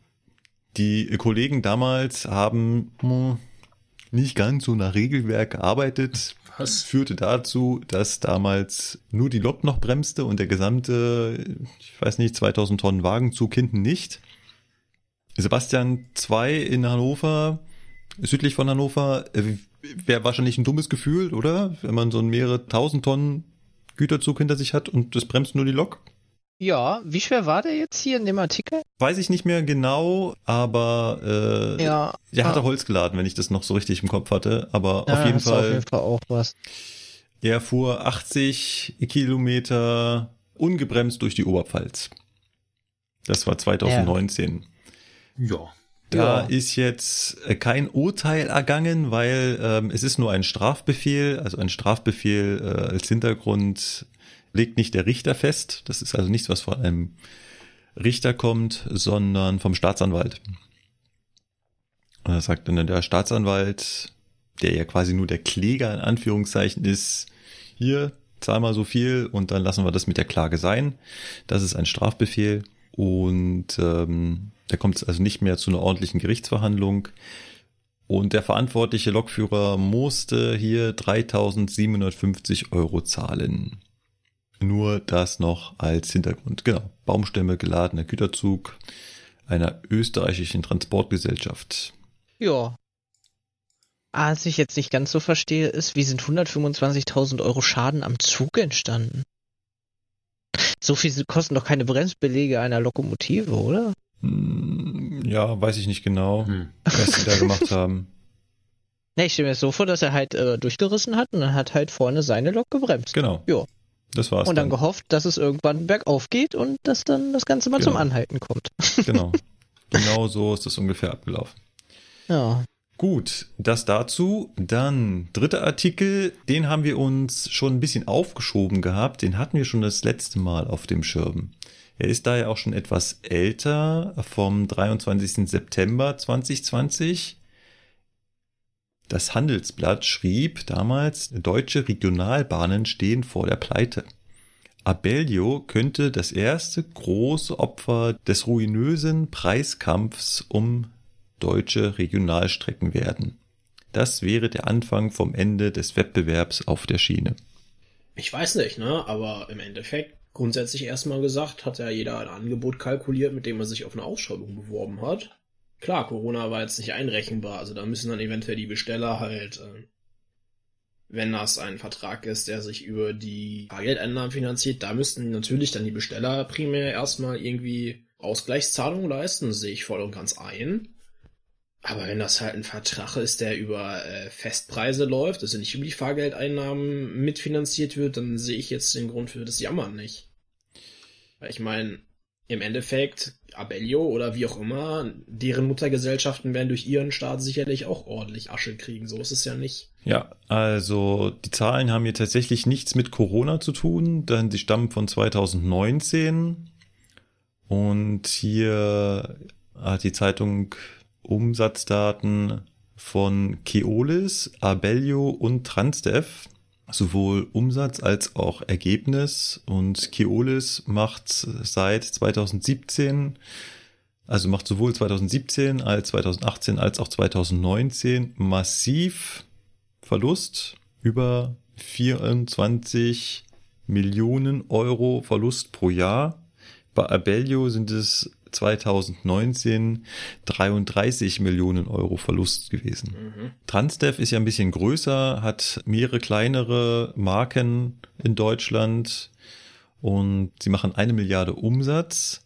[SPEAKER 1] Die Kollegen damals haben hm, nicht ganz so nach Regelwerk gearbeitet. Das
[SPEAKER 2] Was?
[SPEAKER 1] führte dazu, dass damals nur die Lok noch bremste und der gesamte, ich weiß nicht, 2000 Tonnen Wagenzug hinten nicht. Sebastian 2 in Hannover, südlich von Hannover, wäre wahrscheinlich ein dummes Gefühl, oder? Wenn man so einen mehrere tausend Tonnen Güterzug hinter sich hat und das bremst nur die Lok.
[SPEAKER 4] Ja, wie schwer war der jetzt hier in dem Artikel?
[SPEAKER 1] Weiß ich nicht mehr genau, aber äh,
[SPEAKER 4] Ja.
[SPEAKER 1] der hatte
[SPEAKER 4] ah,
[SPEAKER 1] Holz geladen, wenn ich das noch so richtig im Kopf hatte. Aber
[SPEAKER 4] ja,
[SPEAKER 1] auf jeden Fall,
[SPEAKER 4] Auf jeden Fall auch was.
[SPEAKER 1] er fuhr 80 Kilometer ungebremst durch die Oberpfalz. Das war 2019.
[SPEAKER 2] Ja.
[SPEAKER 1] Da
[SPEAKER 4] Ja.
[SPEAKER 1] ist jetzt äh, kein Urteil ergangen, weil ähm, es ist nur ein Strafbefehl. Also ein Strafbefehl äh, als Hintergrund legt nicht der Richter fest. Das ist also nichts, was von einem Richter kommt, sondern vom Staatsanwalt. Und da sagt dann der Staatsanwalt, der ja quasi nur der Kläger in Anführungszeichen ist, hier, zahl mal so viel und dann lassen wir das mit der Klage sein. Das ist ein Strafbefehl und ähm, da kommt es also nicht mehr zu einer ordentlichen Gerichtsverhandlung. Und der verantwortliche Lokführer musste hier 3750 Euro zahlen. Nur das noch als Hintergrund. Genau. Baumstämme geladener Güterzug einer österreichischen Transportgesellschaft.
[SPEAKER 4] Ja. Was ich jetzt nicht ganz so verstehe, ist, wie sind 125.000 Euro Schaden am Zug entstanden? So viel kosten doch keine Bremsbelege einer Lokomotive, oder?
[SPEAKER 1] Hm, Ja, weiß ich nicht genau,
[SPEAKER 2] Hm.
[SPEAKER 1] was sie da gemacht haben.
[SPEAKER 4] Ne, ich stelle mir das so vor, dass er halt äh, durchgerissen hat und dann hat halt vorne seine Lok gebremst.
[SPEAKER 1] Genau.
[SPEAKER 4] Ja.
[SPEAKER 1] Das war's
[SPEAKER 4] Und dann
[SPEAKER 1] dann.
[SPEAKER 4] gehofft, dass es irgendwann bergauf geht und dass dann das Ganze mal zum
[SPEAKER 1] Genau.
[SPEAKER 4] Anhalten kommt.
[SPEAKER 1] Genau. Genau so ist das ungefähr abgelaufen.
[SPEAKER 4] Ja.
[SPEAKER 1] Gut, das dazu. Dann dritter Artikel, den haben wir uns schon ein bisschen aufgeschoben gehabt. Den hatten wir schon das letzte Mal auf dem Schirm. Er ist daher auch schon etwas älter, vom 23. September 2020. Das Handelsblatt schrieb damals, deutsche Regionalbahnen stehen vor der Pleite. Abellio könnte das erste große Opfer des ruinösen Preiskampfs um deutsche Regionalstrecken werden. Das wäre der Anfang vom Ende des Wettbewerbs auf der Schiene.
[SPEAKER 3] Ich weiß nicht, ne? Aber im Endeffekt, grundsätzlich erstmal gesagt, hat ja jeder ein Angebot kalkuliert, mit dem er sich auf eine Ausschreibung beworben hat. Klar, Corona war jetzt nicht einrechenbar, also da müssen dann eventuell die Besteller halt, äh, wenn das ein Vertrag ist, der sich über die Fahrgeldeinnahmen finanziert, da müssten natürlich dann die Besteller primär erstmal irgendwie Ausgleichszahlungen leisten, sehe ich voll und ganz ein. Aber wenn das halt ein Vertrag ist, der über äh, Festpreise läuft, also nicht über die Fahrgeldeinnahmen mitfinanziert wird, dann sehe ich jetzt den Grund für das Jammern nicht. Weil ich meine, im Endeffekt Abellio oder wie auch immer, deren Muttergesellschaften werden durch ihren Staat sicherlich auch ordentlich Asche kriegen. So ist es ja nicht.
[SPEAKER 1] Ja, also die Zahlen haben hier tatsächlich nichts mit Corona zu tun, denn sie stammen von 2019. Und hier hat die Zeitung Umsatzdaten von Keolis, Abellio und Transdev sowohl Umsatz als auch Ergebnis und Keolis macht seit 2017, also macht sowohl 2017 als 2018 als auch 2019 massiv Verlust über 24 Millionen Euro Verlust pro Jahr. Bei Abellio sind es 2019 33 Millionen Euro Verlust gewesen. Mhm. Transdev ist ja ein bisschen größer, hat mehrere kleinere Marken in Deutschland und sie machen eine Milliarde Umsatz.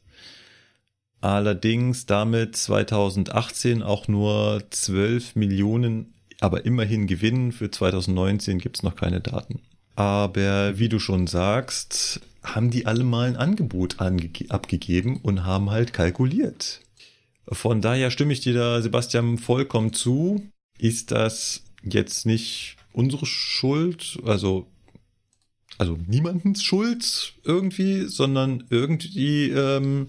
[SPEAKER 1] Allerdings damit 2018 auch nur 12 Millionen, aber immerhin Gewinn. Für 2019 gibt es noch keine Daten. Aber wie du schon sagst, haben die alle mal ein Angebot abgegeben und haben halt kalkuliert. Von daher stimme ich dir da, Sebastian, vollkommen zu. Ist das jetzt nicht unsere Schuld, also, also niemandens Schuld irgendwie, sondern irgendwie, ähm,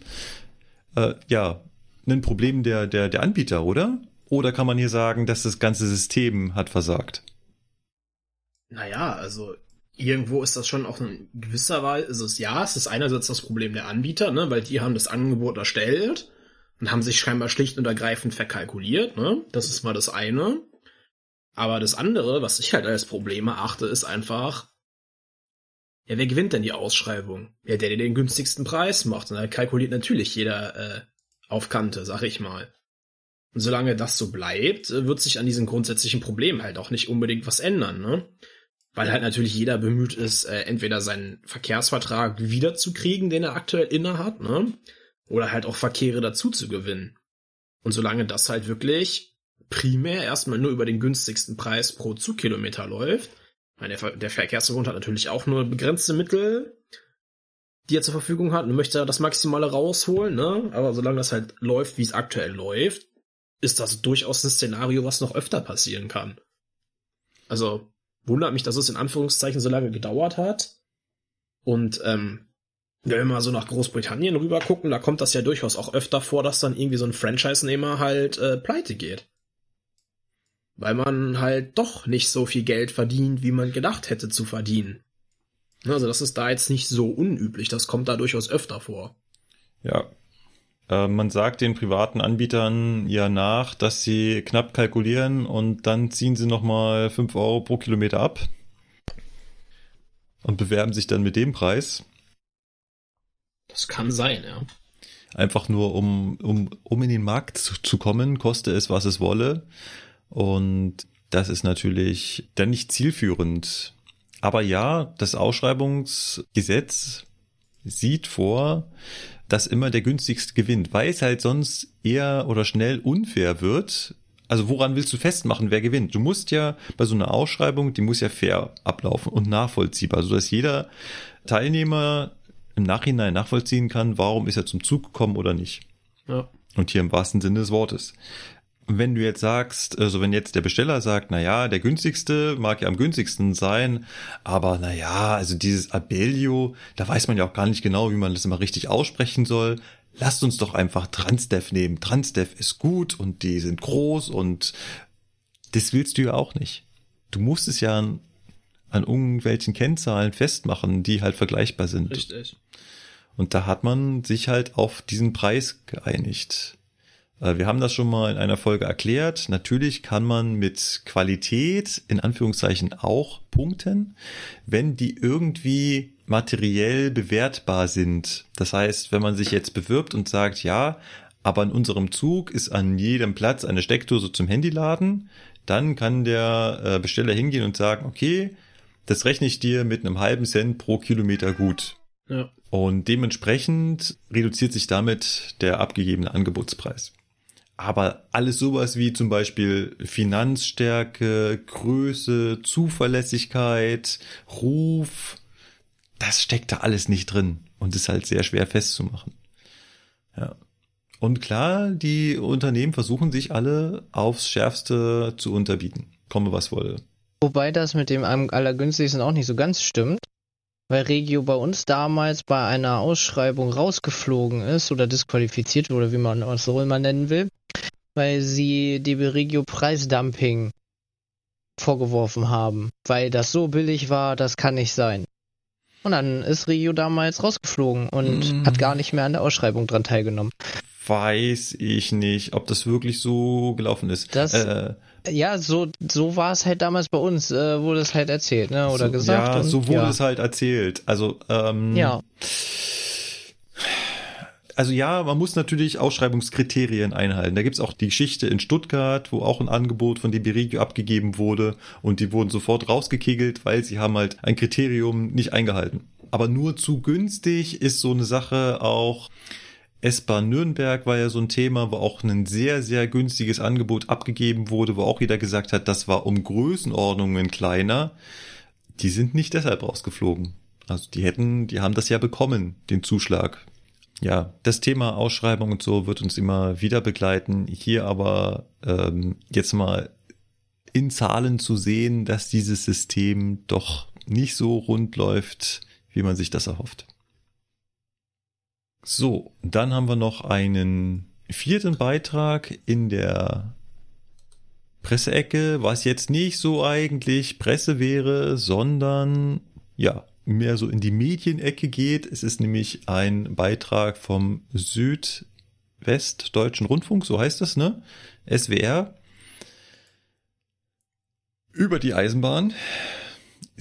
[SPEAKER 1] äh, ja, ein Problem der, der, der Anbieter, oder? Oder kann man hier sagen, dass das ganze System hat versagt?
[SPEAKER 3] Naja, also irgendwo ist das schon auch in gewisser Weise, ist es ja, es ist einerseits das Problem der Anbieter, ne, weil die haben das Angebot erstellt und haben sich scheinbar schlicht und ergreifend verkalkuliert, ne? Das ist mal das eine. Aber das andere, was ich halt als Problem erachte, ist einfach, ja, wer gewinnt denn die Ausschreibung? Ja, der, der den günstigsten Preis macht. Und da kalkuliert natürlich jeder äh, auf Kante, sag ich mal. Und solange das so bleibt, wird sich an diesem grundsätzlichen Problem halt auch nicht unbedingt was ändern, ne? Weil halt natürlich jeder bemüht ist, äh, entweder seinen Verkehrsvertrag wiederzukriegen, den er aktuell innehat, ne? Oder halt auch Verkehre dazu zu gewinnen. Und solange das halt wirklich primär erstmal nur über den günstigsten Preis pro Zugkilometer läuft, meine, der, der Verkehrsverbund hat natürlich auch nur begrenzte Mittel, die er zur Verfügung hat und möchte das Maximale rausholen, ne? Aber solange das halt läuft, wie es aktuell läuft, ist das durchaus ein Szenario, was noch öfter passieren kann. Also, wundert mich, dass es in Anführungszeichen so lange gedauert hat. Und ähm, wenn wir mal so nach Großbritannien rüber gucken, da kommt das ja durchaus auch öfter vor, dass dann irgendwie so ein Franchise-Nehmer halt äh, pleite geht. Weil man halt doch nicht so viel Geld verdient, wie man gedacht hätte zu verdienen. Also das ist da jetzt nicht so unüblich, das kommt da durchaus öfter vor.
[SPEAKER 1] Ja, man sagt den privaten Anbietern ja nach, dass sie knapp kalkulieren und dann ziehen sie nochmal 5 Euro pro Kilometer ab und bewerben sich dann mit dem Preis.
[SPEAKER 3] Das kann sein, ja.
[SPEAKER 1] Einfach nur, um, um, um in den Markt zu, zu kommen, koste es, was es wolle. Und das ist natürlich dann nicht zielführend. Aber ja, das Ausschreibungsgesetz sieht vor, dass immer der günstigste gewinnt, weil es halt sonst eher oder schnell unfair wird. Also woran willst du festmachen, wer gewinnt? Du musst ja bei so einer Ausschreibung, die muss ja fair ablaufen und nachvollziehbar, sodass jeder Teilnehmer im Nachhinein nachvollziehen kann, warum ist er zum Zug gekommen oder nicht. Ja. Und hier im wahrsten Sinne des Wortes wenn du jetzt sagst, also wenn jetzt der Besteller sagt, na ja, der günstigste mag ja am günstigsten sein, aber na ja, also dieses Abellio, da weiß man ja auch gar nicht genau, wie man das immer richtig aussprechen soll. Lasst uns doch einfach Transdev nehmen. Transdev ist gut und die sind groß und das willst du ja auch nicht. Du musst es ja an, an irgendwelchen Kennzahlen festmachen, die halt vergleichbar sind. Richtig. Und da hat man sich halt auf diesen Preis geeinigt. Äh, wir haben das schon mal in einer Folge erklärt. Natürlich kann man mit Qualität in Anführungszeichen auch punkten, wenn die irgendwie materiell bewertbar sind. Das heißt, wenn man sich jetzt bewirbt und sagt, ja, aber in unserem Zug ist an jedem Platz eine Steckdose zum Handyladen, dann kann der äh, Besteller hingehen und sagen, okay, das rechne ich dir mit einem halben Cent pro Kilometer gut. Ja. Und dementsprechend reduziert sich damit der abgegebene Angebotspreis. Aber alles sowas wie zum Beispiel Finanzstärke, Größe, Zuverlässigkeit, Ruf, das steckt da alles nicht drin und ist halt sehr schwer festzumachen. Ja. Und klar, die Unternehmen versuchen sich alle aufs Schärfste zu unterbieten. Komme was wolle.
[SPEAKER 4] Wobei das mit dem am allergünstigsten auch nicht so ganz stimmt, weil Regio bei uns damals bei einer Ausschreibung rausgeflogen ist oder disqualifiziert wurde, wie man es so immer nennen will, weil sie DB Regio Preisdumping vorgeworfen haben, weil das so billig war, das kann nicht sein. Und dann ist Regio damals rausgeflogen und
[SPEAKER 1] Mm.
[SPEAKER 4] hat gar nicht mehr an der Ausschreibung dran teilgenommen.
[SPEAKER 1] Weiß ich nicht, ob das wirklich so gelaufen ist.
[SPEAKER 4] Das-
[SPEAKER 1] äh,
[SPEAKER 4] Ja, so, so war es halt damals bei uns, äh, wurde es halt erzählt, ne? Oder
[SPEAKER 1] so,
[SPEAKER 4] gesagt.
[SPEAKER 1] Ja,
[SPEAKER 4] und,
[SPEAKER 1] so wurde
[SPEAKER 4] ja.
[SPEAKER 1] es halt erzählt. Also, ähm,
[SPEAKER 4] Ja.
[SPEAKER 1] Also ja, man muss natürlich Ausschreibungskriterien einhalten. Da gibt's auch die Geschichte in Stuttgart, wo auch ein Angebot von DB Regio abgegeben wurde und die wurden sofort rausgekegelt, weil sie haben halt ein Kriterium nicht eingehalten. Aber nur zu günstig ist so eine Sache auch. S-Bahn Nürnberg war ja so ein Thema, wo auch ein sehr, sehr günstiges Angebot abgegeben wurde, wo auch jeder gesagt hat, das war um Größenordnungen kleiner. Die sind nicht deshalb rausgeflogen. Also die hätten, die haben das ja bekommen, den Zuschlag. Ja, das Thema Ausschreibung und so wird uns immer wieder begleiten. Hier aber ähm, jetzt mal in Zahlen zu sehen, dass dieses System doch nicht so rund läuft, wie man sich das erhofft. So, dann haben wir noch einen vierten Beitrag in der Presseecke, was jetzt nicht so eigentlich Presse wäre, sondern ja, mehr so in die Medienecke geht. Es ist nämlich ein Beitrag vom Südwestdeutschen Rundfunk, so heißt das, ne? SWR. Über die Eisenbahn.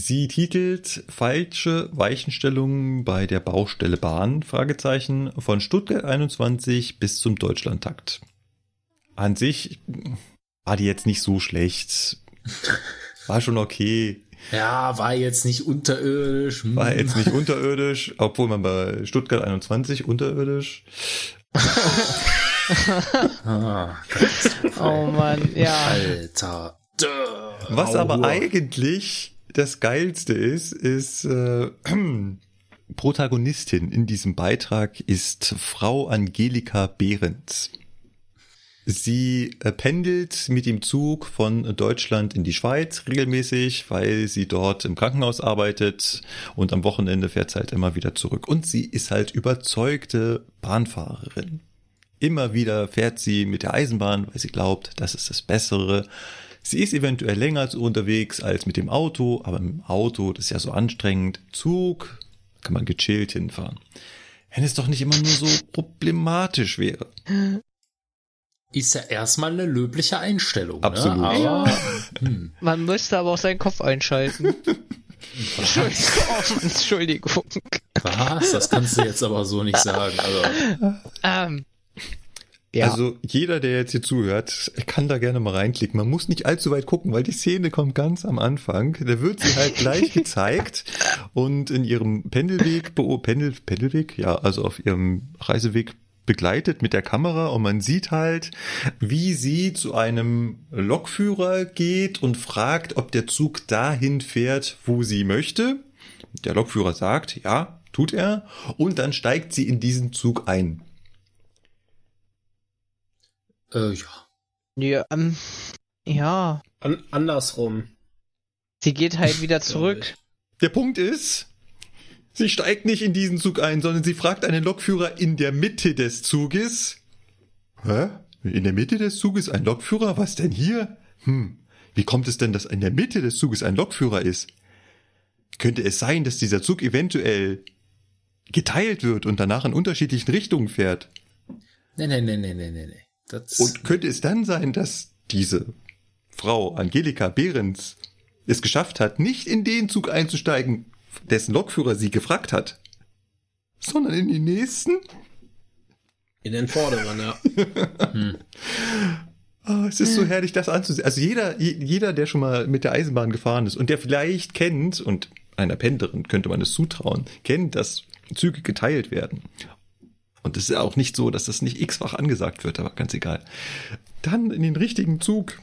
[SPEAKER 1] Sie titelt falsche Weichenstellungen bei der Baustelle Bahn, Fragezeichen, von Stuttgart 21 bis zum Deutschlandtakt. An sich war die jetzt nicht so schlecht. War schon okay.
[SPEAKER 2] Ja, war jetzt nicht unterirdisch. hm.
[SPEAKER 1] War jetzt nicht unterirdisch, obwohl man bei Stuttgart 21 unterirdisch.
[SPEAKER 2] Ah,
[SPEAKER 4] Oh Mann, ja.
[SPEAKER 2] Alter.
[SPEAKER 1] Was aber eigentlich das Geilste ist, ist äh, Protagonistin in diesem Beitrag ist Frau Angelika Behrens. Sie äh, pendelt mit dem Zug von Deutschland in die Schweiz regelmäßig, weil sie dort im Krankenhaus arbeitet und am Wochenende fährt sie halt immer wieder zurück. Und sie ist halt überzeugte Bahnfahrerin. Immer wieder fährt sie mit der Eisenbahn, weil sie glaubt, das ist das Bessere. Sie ist eventuell länger so unterwegs als mit dem Auto, aber mit dem Auto, das ist ja so anstrengend. Zug kann man gechillt hinfahren. Wenn es doch nicht immer nur so problematisch wäre.
[SPEAKER 2] Ist ja erstmal eine löbliche Einstellung.
[SPEAKER 1] Absolut.
[SPEAKER 2] Ne? Aber,
[SPEAKER 4] Ja.
[SPEAKER 2] hm.
[SPEAKER 4] Man müsste aber auch seinen Kopf einschalten. Entschuldigung. Entschuldigung.
[SPEAKER 2] Was? Das kannst du jetzt aber so nicht sagen. Also,
[SPEAKER 4] Ähm, ja.
[SPEAKER 1] Also jeder, der jetzt hier zuhört, kann da gerne mal reinklicken. Man muss nicht allzu weit gucken, weil die Szene kommt ganz am Anfang. Da wird sie halt gleich gezeigt und in ihrem Pendelweg, beo- Pendel, Pendelweg, ja, also auf ihrem Reiseweg begleitet mit der Kamera und man sieht halt, wie sie zu einem Lokführer geht und fragt, ob der Zug dahin fährt, wo sie möchte. Der Lokführer sagt, ja, tut er. Und dann steigt sie in diesen Zug ein.
[SPEAKER 2] Äh, ja.
[SPEAKER 4] ja, ähm, ja.
[SPEAKER 3] An andersrum.
[SPEAKER 4] Sie geht halt wieder zurück.
[SPEAKER 1] Der Punkt ist, sie steigt nicht in diesen Zug ein, sondern sie fragt einen Lokführer in der Mitte des Zuges. Hä? In der Mitte des Zuges ein Lokführer? Was denn hier? Hm. Wie kommt es denn, dass in der Mitte des Zuges ein Lokführer ist? Könnte es sein, dass dieser Zug eventuell geteilt wird und danach in unterschiedlichen Richtungen fährt?
[SPEAKER 2] Nee, nee, nee, nee, nee, nee, nee. Das,
[SPEAKER 1] Und könnte es dann sein, dass diese Frau Angelika Behrens es geschafft hat, nicht in den Zug einzusteigen, dessen Lokführer sie gefragt hat, sondern in den nächsten?
[SPEAKER 3] In den vorderen, ja.
[SPEAKER 2] hm.
[SPEAKER 1] Ah, es ist so herrlich, das anzusehen. Also jeder, je- jeder, der schon mal mit der Eisenbahn gefahren ist und der vielleicht kennt, und einer Pendlerin könnte man es zutrauen, kennt, dass Züge geteilt werden. Und es ist auch nicht so, dass das nicht x-fach angesagt wird, aber ganz egal. Dann in den richtigen Zug.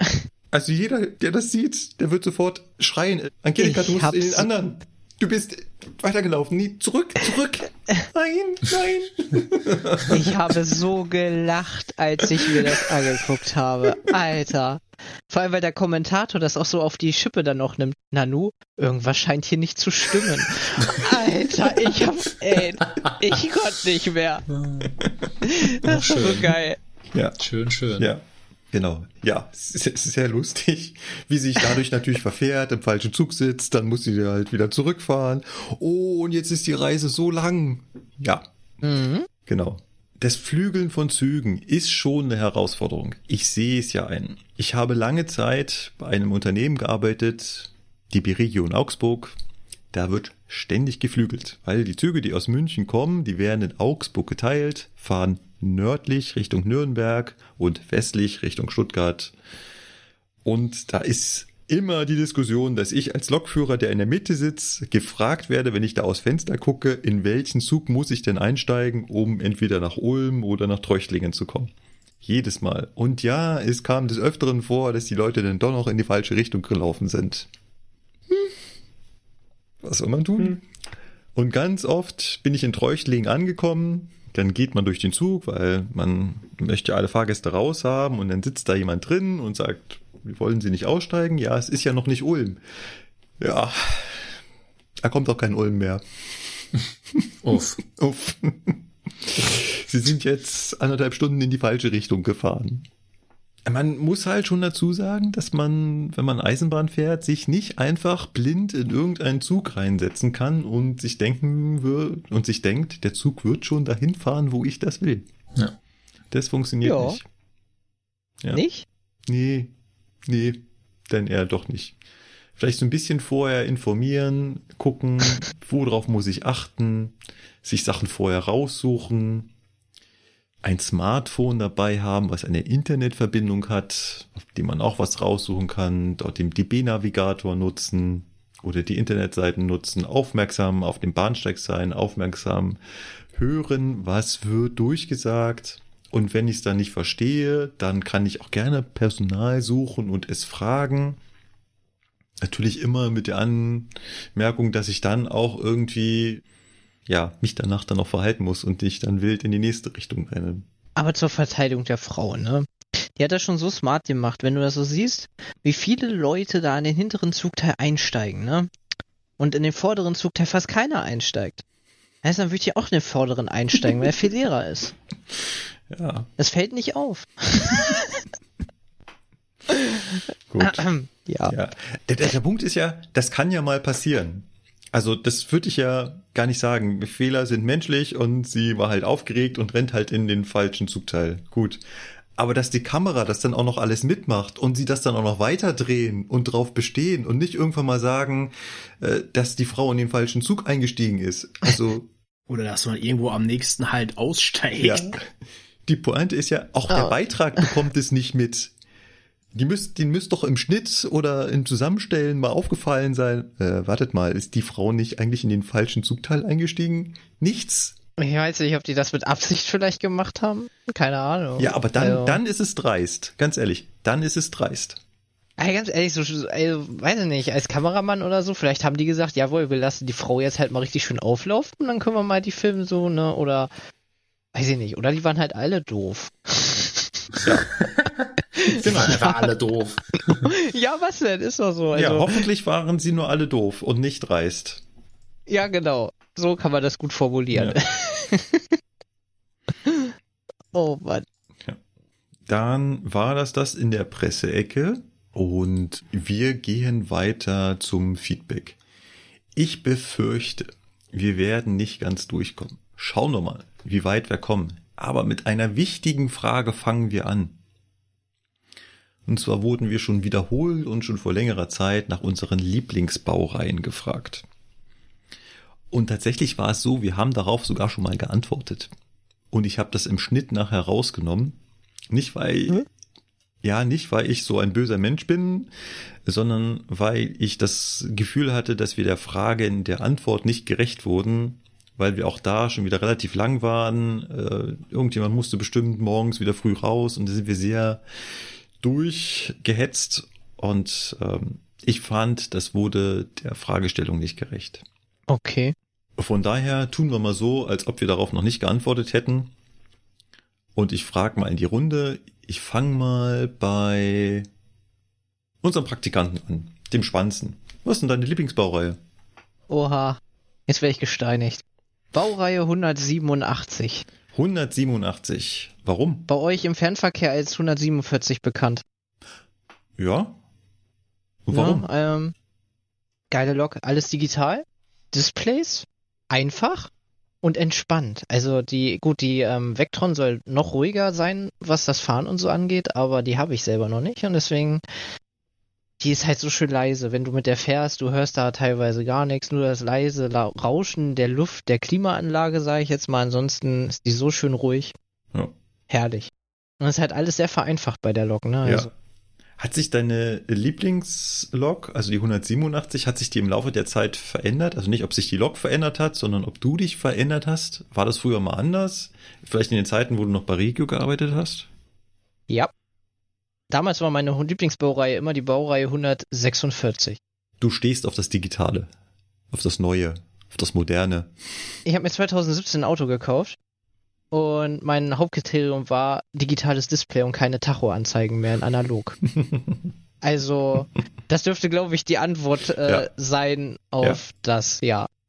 [SPEAKER 1] Also jeder, der das sieht, der wird sofort schreien, Angelika,
[SPEAKER 4] Ich
[SPEAKER 1] du musst in den anderen. Du bist weitergelaufen. Nee, zurück, zurück. Nein, nein.
[SPEAKER 4] Ich habe so gelacht, als ich mir das angeguckt habe. Alter. Vor allem, weil der Kommentator das auch so auf die Schippe dann noch nimmt. Nanu, irgendwas scheint hier nicht zu stimmen. Alter, ich hab, ey, ich konnte nicht mehr. Das war so geil.
[SPEAKER 1] Ja,
[SPEAKER 2] Schön, schön.
[SPEAKER 1] ja. Genau, ja, sehr lustig, wie sie sich dadurch natürlich verfährt, im falschen Zug sitzt, dann muss sie halt wieder zurückfahren. Oh, und jetzt ist die Reise so lang. Ja,
[SPEAKER 4] Mhm.
[SPEAKER 1] Genau. Das Flügeln von Zügen ist schon eine Herausforderung. Ich sehe es ja ein. Ich habe lange Zeit bei einem Unternehmen gearbeitet, die B-Region Augsburg. Da wird ständig geflügelt, weil die Züge, die aus München kommen, die werden in Augsburg geteilt, fahren nördlich Richtung Nürnberg und westlich Richtung Stuttgart. Und da ist immer die Diskussion, dass ich als Lokführer, der in der Mitte sitzt, gefragt werde, wenn ich da aus Fenster gucke, in welchen Zug muss ich denn einsteigen, um entweder nach Ulm oder nach Treuchtlingen zu kommen. Jedes Mal. Und ja, es kam des Öfteren vor, dass die Leute dann doch noch in die falsche Richtung gelaufen sind. Hm. Was soll man tun? Und ganz oft bin ich in Treuchtlingen angekommen, dann geht man durch den Zug, weil man möchte alle Fahrgäste raus haben und dann sitzt da jemand drin und sagt, wollen Sie nicht aussteigen? Ja, es ist ja noch nicht Ulm. Ja, da kommt auch kein Ulm mehr.
[SPEAKER 2] Uff.
[SPEAKER 1] Uff. Sie sind jetzt anderthalb Stunden in die falsche Richtung gefahren. Man muss halt schon dazu sagen, dass man, wenn man Eisenbahn fährt, sich nicht einfach blind in irgendeinen Zug reinsetzen kann und sich denken wird und sich denkt, der Zug wird schon dahin fahren, wo ich das will.
[SPEAKER 2] Ja.
[SPEAKER 1] Das funktioniert
[SPEAKER 4] Ja.
[SPEAKER 1] nicht. Ja.
[SPEAKER 4] Nicht?
[SPEAKER 1] Nee, nee, dann eher doch nicht. Vielleicht so ein bisschen vorher informieren, gucken, worauf muss ich achten, sich Sachen vorher raussuchen, ein Smartphone dabei haben, was eine Internetverbindung hat, auf dem man auch was raussuchen kann, dort den DB-Navigator nutzen oder die Internetseiten nutzen, aufmerksam auf dem Bahnsteig sein, aufmerksam hören, was wird durchgesagt. Und wenn ich es dann nicht verstehe, dann kann ich auch gerne Personal suchen und es fragen. Natürlich immer mit der Anmerkung, dass ich dann auch irgendwie, ja, mich danach dann auch verhalten muss und nicht dann wild in die nächste Richtung renne.
[SPEAKER 4] Aber zur Verteidigung der Frau, ne? Die hat das schon so smart gemacht, wenn du das so siehst, wie viele Leute da in den hinteren Zugteil einsteigen, ne? Und in den vorderen Zugteil fast keiner einsteigt. Also dann würde ich auch in den vorderen einsteigen, weil er viel leerer ist.
[SPEAKER 1] Ja,
[SPEAKER 4] Das fällt nicht auf.
[SPEAKER 1] gut.
[SPEAKER 4] ja.
[SPEAKER 1] Ja, der, der, der Punkt ist ja, das kann ja mal passieren. Also das würde ich ja gar nicht sagen. Fehler sind menschlich und sie war halt aufgeregt und rennt halt in den falschen Zugteil. Gut. Aber dass die Kamera das dann auch noch alles mitmacht und sie das dann auch noch weiterdrehen und drauf bestehen und nicht irgendwann mal sagen, äh, dass die Frau in den falschen Zug eingestiegen ist. Also
[SPEAKER 3] Oder dass man irgendwo am nächsten halt aussteigt.
[SPEAKER 1] ja, die Pointe ist ja, auch der
[SPEAKER 4] Ah.
[SPEAKER 1] Beitrag bekommt es nicht mit. Die müsst, den müsst doch im Schnitt oder im Zusammenstellen mal aufgefallen sein. Äh, wartet mal, ist die Frau nicht eigentlich in den falschen Zugteil eingestiegen? Nichts.
[SPEAKER 4] Ich weiß nicht, ob die das mit Absicht vielleicht gemacht haben. Keine Ahnung.
[SPEAKER 1] Ja, aber dann,
[SPEAKER 4] Also,
[SPEAKER 1] dann ist es dreist. Ganz ehrlich, dann ist es dreist.
[SPEAKER 4] Ey, ganz ehrlich, so, also, weiß ich nicht, als Kameramann oder so, vielleicht haben die gesagt, jawohl, wir lassen die Frau jetzt halt mal richtig schön auflaufen und dann können wir mal die filmen so, ne, oder, weiß ich nicht, oder die waren halt alle doof.
[SPEAKER 2] Die waren einfach alle doof.
[SPEAKER 4] ja, was denn, ist doch so, also,
[SPEAKER 1] ja,
[SPEAKER 4] ja,
[SPEAKER 1] hoffentlich waren sie nur alle doof und nicht dreist.
[SPEAKER 4] genau, so kann man das gut formulieren. oh Mann.
[SPEAKER 1] Dann war das das in der Presseecke und wir gehen weiter zum Feedback. Ich befürchte, wir werden nicht ganz durchkommen. Schauen wir mal, wie weit wir kommen. Aber mit einer wichtigen Frage fangen wir an. Und zwar wurden wir schon wiederholt und schon vor längerer Zeit nach unseren Lieblingsbaureihen gefragt. Und tatsächlich war es so, wir haben darauf sogar schon mal geantwortet. Und ich habe das im Schnitt nachher rausgenommen. Nicht weil,
[SPEAKER 4] Hm?
[SPEAKER 1] ja, nicht weil ich so ein böser Mensch bin, sondern weil ich das Gefühl hatte, dass wir der Frage in der Antwort nicht gerecht wurden, weil wir auch da schon wieder relativ lang waren. Äh, irgendjemand musste bestimmt morgens wieder früh raus und da sind wir sehr durchgehetzt und ähm, ich fand, das wurde der Fragestellung nicht gerecht.
[SPEAKER 4] Okay.
[SPEAKER 1] Von daher tun wir mal so, als ob wir darauf noch nicht geantwortet hätten. Und ich frage mal in die Runde. Ich fange mal bei unserem Praktikanten an, dem Schwanzen. Was ist denn deine Lieblingsbaureihe?
[SPEAKER 4] Oha. Jetzt wäre ich gesteinigt. Baureihe 187.
[SPEAKER 1] 187. Warum?
[SPEAKER 4] Bei euch im Fernverkehr als 147 bekannt.
[SPEAKER 1] Ja. Und warum?
[SPEAKER 4] Ja, ähm, geile Lok, alles digital. Displays, einfach und entspannt. Also die, gut, die ähm, Vectron soll noch ruhiger sein, was das Fahren und so angeht, aber die habe ich selber noch nicht und deswegen, die ist halt so schön leise. Wenn du mit der fährst, du hörst da teilweise gar nichts, nur das leise Rauschen der Luft, der Klimaanlage, sage ich jetzt mal. Ansonsten ist die so schön ruhig.
[SPEAKER 1] Ja.
[SPEAKER 4] Herrlich. Und es ist halt alles sehr vereinfacht bei der Lok, ne? Also,
[SPEAKER 1] Ja. Hat sich deine Lieblingslog, also die 187, hat sich die im Laufe der Zeit verändert? Also nicht, ob sich die Log verändert hat, sondern ob du dich verändert hast? War das früher mal anders? Vielleicht in den Zeiten, wo du noch bei Regio gearbeitet hast?
[SPEAKER 4] ja. Damals war meine Lieblingsbaureihe immer die Baureihe 146.
[SPEAKER 1] Du stehst auf das Digitale, auf das Neue, auf das Moderne.
[SPEAKER 4] Ich habe mir 2017 ein Auto gekauft und mein Hauptkriterium war digitales Display und keine Tacho-Anzeigen mehr in analog. Also, das dürfte, glaube ich, die Antwort äh,
[SPEAKER 1] Ja.
[SPEAKER 4] sein auf das, ja.